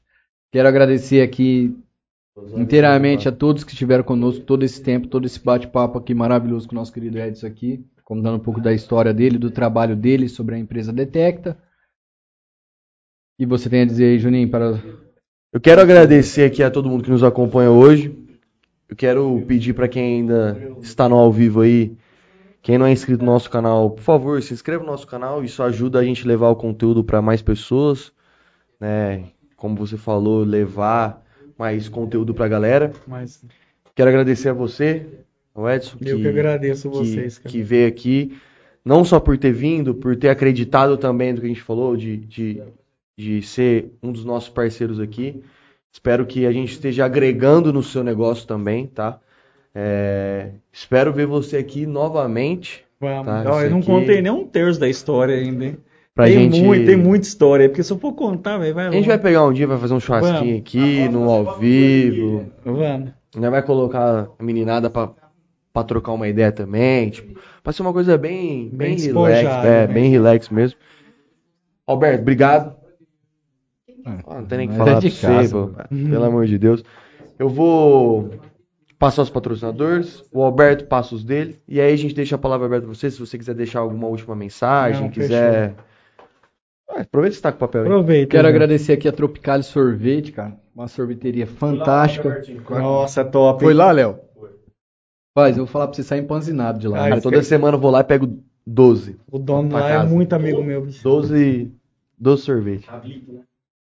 Quero agradecer aqui inteiramente a todos que estiveram conosco todo esse tempo, todo esse bate-papo aqui maravilhoso com o nosso querido Edson aqui, contando um pouco da história dele, do trabalho dele sobre a empresa Detecta. E você tem a dizer aí, Juninho, para eu quero agradecer aqui a todo mundo que nos acompanha hoje. Eu quero pedir para quem ainda está no ao vivo aí, quem não é inscrito no nosso canal, por favor, se inscreva no nosso canal. Isso ajuda a gente a levar o conteúdo para mais pessoas, né? Como você falou, levar mais conteúdo para a galera. Mas Quero agradecer a você, o Edson, eu que agradeço vocês, que, cara. que veio aqui, não só por ter vindo, por ter acreditado também no que a gente falou, de, de, de ser um dos nossos parceiros aqui. Espero que a gente esteja agregando no seu negócio também, tá? É, espero ver você aqui novamente. Vamos. Tá, Ó, eu não aqui- contei nem um terço da história ainda, hein? Pra tem, gente... muito, tem muita história, porque se eu for contar, velho, vai A gente vai pegar um dia, vai fazer um churrasquinho Vamos. aqui, no ao vivo. Vamos. Ainda vai colocar a meninada pra, pra trocar uma ideia também. Tipo, pra ser uma coisa bem, Bem bem, relax. É, né? bem relax mesmo. Alberto, obrigado. Ah, não tem nem o que Mas falar é de pra você, casa, pô. Pelo amor de Deus. Eu vou passar os patrocinadores, o Alberto passa os dele, e aí a gente deixa a palavra aberta pra você, se você quiser deixar alguma última mensagem, Não, quiser... Ah, aproveita que você tá com o papel aí. Aproveita. Quero né? agradecer aqui a Tropicale Sorvete, cara. Uma sorveteria fantástica. Nossa, top. Foi lá, Léo? Faz, eu vou falar pra você sair empanzinado de lá. Cara, toda semana eu vou lá e pego 12. O dono lá é casa. muito amigo meu. bicho. 12, 12 sorvete.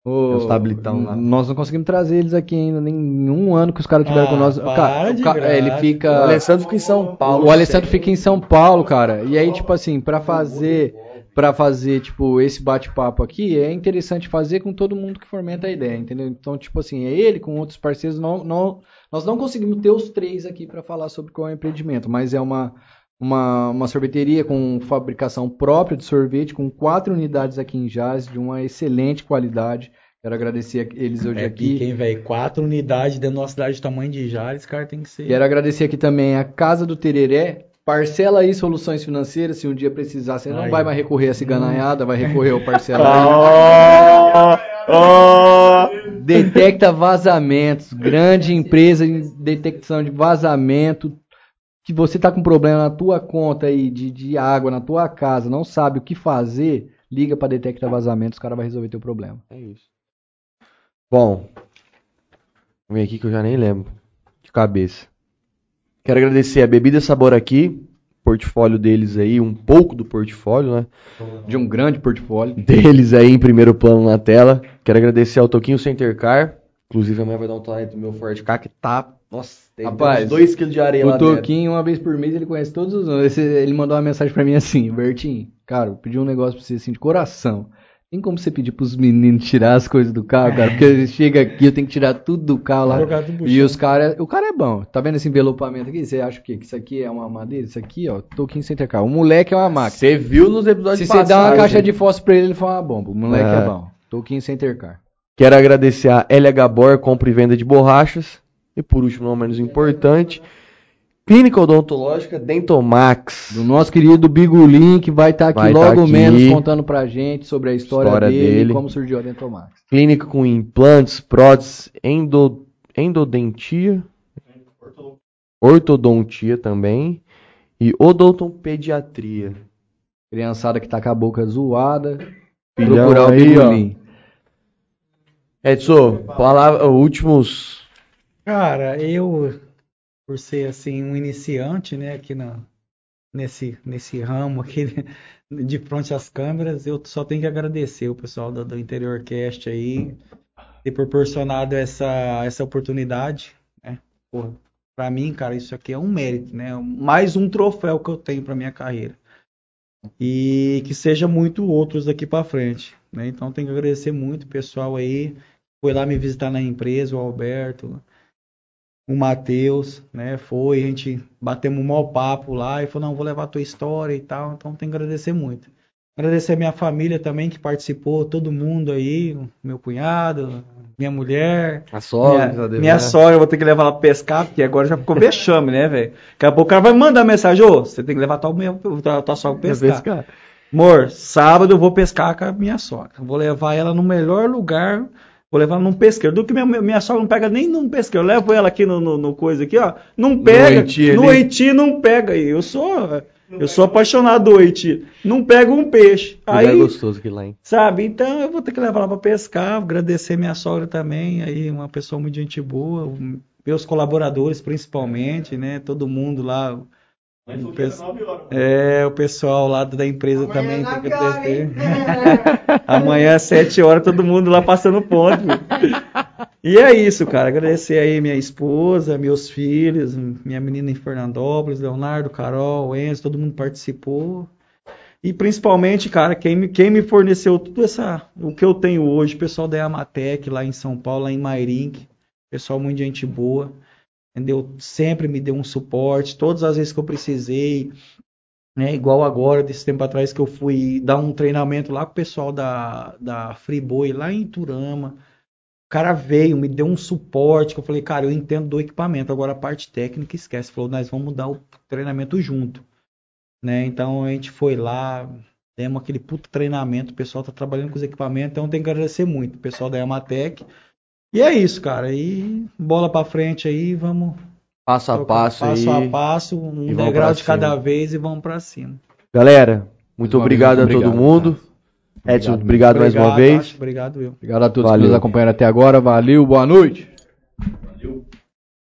Ô, Os tablitão lá. Nós não conseguimos trazer eles aqui ainda, nem em um ano que os caras tiveram Ah, com nós. para Cara, o ca- é, ele O fica. Alessandro fica em São Paulo. O Alessandro fica em São Paulo, cara. E aí, tipo assim, pra fazer, para fazer, tipo, esse bate-papo aqui, é interessante fazer com todo mundo que fomenta a ideia, entendeu? Então, tipo assim, é ele com outros parceiros, não, não, nós não conseguimos ter os três aqui pra falar sobre qual é o empreendimento, mas é uma, uma, uma sorveteria com fabricação própria de sorvete, com quatro unidades aqui em Jazz, de uma excelente qualidade. Quero agradecer a eles hoje É aqui. hein, velho? Quatro unidades dentro de uma cidade do tamanho de Jales, cara, tem que ser. Quero agradecer aqui também a Casa do Tereré. Parcela aí soluções financeiras, se um dia precisar, você não Aí. vai mais recorrer a ciganaiada, vai recorrer ao Ah. parcela aí. Detecta vazamentos, grande empresa em detecção de vazamento. Que você tá com problema na tua conta aí de, de água na tua casa, não sabe o que fazer, liga para Detecta Vazamentos, os cara vai resolver teu problema. É isso. Bom, vem aqui que eu já nem lembro. De cabeça. Quero agradecer a Bebida Sabor aqui. Portfólio deles aí, um pouco do portfólio, né? De um grande portfólio. Deles aí em primeiro plano na tela. Quero agradecer ao Toquinho Center Car. Inclusive amanhã vai dar um talento do meu Ford K que tá. Nossa, tem Rapaz, 2 kg de areia lá O dentro. Toquinho, uma vez por mês, ele conhece todos os nomes. Ele mandou uma mensagem pra mim assim, Bertinho, cara, eu pedi um negócio pra você assim, de coração. Tem como você pedir pros meninos tirar as coisas do carro, cara? Porque chega aqui, eu tenho que tirar tudo do carro lá. E os caras. O cara é bom. Tá vendo esse envelopamento aqui? Você acha o quê? Que isso aqui é uma madeira? Isso aqui, ó, Toquinho Center Car. O moleque é uma máquina. Você viu nos episódios Se você dá uma passados, caixa de fósforo pra ele, ele fala uma bomba. O moleque é, É. bom. Toquinho Center Car. Quero agradecer a LH Bor, compra e venda de borrachas. E por último, não menos importante, Clínica Odontológica Dentomax. Do nosso querido Bigulin, que vai estar aqui Vai tá logo aqui. menos contando pra gente sobre a história, História dele, dele. e como surgiu a Dentomax. Clínica com implantes, próteses, endo, endodentia, ortodontia também e odontopediatria. Criançada que tá com a boca zoada, Filhão procurar o aí. Edson, palavra, últimos. Cara, eu, por ser assim um iniciante, né, aqui na, nesse, nesse ramo aqui, de frente às câmeras, eu só tenho que agradecer o pessoal do, do Interior Cast aí, ter proporcionado essa, essa oportunidade, né? Porra, pra mim, cara, isso aqui é um mérito, né? Mais um troféu que eu tenho pra minha carreira. E que seja muito outros daqui pra frente, né? Então tenho que agradecer muito o pessoal aí, foi lá me visitar na empresa, o Alberto, o Matheus, né? Foi, a gente batemos um mau papo lá e falou, não, vou levar a tua história e tal. Então tenho que agradecer muito. Agradecer a minha família também que participou, todo mundo aí, meu cunhado, minha mulher, A sogra, minha, né? minha sogra, eu vou ter que levar ela pra pescar, porque agora já ficou vexame, né, velho? Daqui a pouco o cara vai mandar mensagem, ô, você tem que levar tua, minha- tua, tua sogra pra pescar. Amor, sábado eu vou pescar com a minha sogra. Vou levar ela no melhor lugar. Vou levar ela num pesqueiro. Do que minha, minha sogra não pega nem num pesqueiro. Eu levo ela aqui no, no, no coisa aqui, ó. Não pega. No. Haiti não pega. E Eu sou, eu sou apaixonado do Haiti. Não pega um peixe. Aí, gostoso aqui lá, hein? sabe? Então eu vou ter que levar ela para pescar. Agradecer minha sogra também. Aí, uma pessoa muito gente boa. Meus colaboradores, principalmente, né? Todo mundo lá. O É, o pessoal lá da empresa também tem que agradecer. Amanhã às 7 horas, todo mundo lá passando ponto. E é isso, cara. Agradecer aí minha esposa, meus filhos, minha menina em Fernandópolis, Leonardo, Carol, Enzo, todo mundo participou. E principalmente, cara, quem me, quem me forneceu tudo essa, o que eu tenho hoje, o pessoal da Amatec lá em São Paulo, lá em Mairink, pessoal muito gente boa, entendeu? Sempre me deu um suporte, todas as vezes que eu precisei, né? Igual agora, desse tempo atrás que eu fui dar um treinamento lá com o pessoal da, da Friboi, lá em Turama. O cara veio, me deu um suporte, que eu falei, cara, eu entendo do equipamento, agora a parte técnica esquece. Falou, nós vamos dar o treinamento junto. Né? Então a gente foi lá, demos aquele puto treinamento, o pessoal tá trabalhando com os equipamentos, então tem que agradecer muito o pessoal da Yamatec. E é isso, cara. E bola pra frente aí, vamos Passo a passo, passo aí. a passo, um degrau de cada vez e vamos pra cima. Galera, muito obrigado a todo obrigado, mundo. cara. Edson, obrigado, mais uma Obrigado, vez. Acho, obrigado eu. Obrigado a todos Valeu. que nos acompanharam até agora. Valeu, boa noite.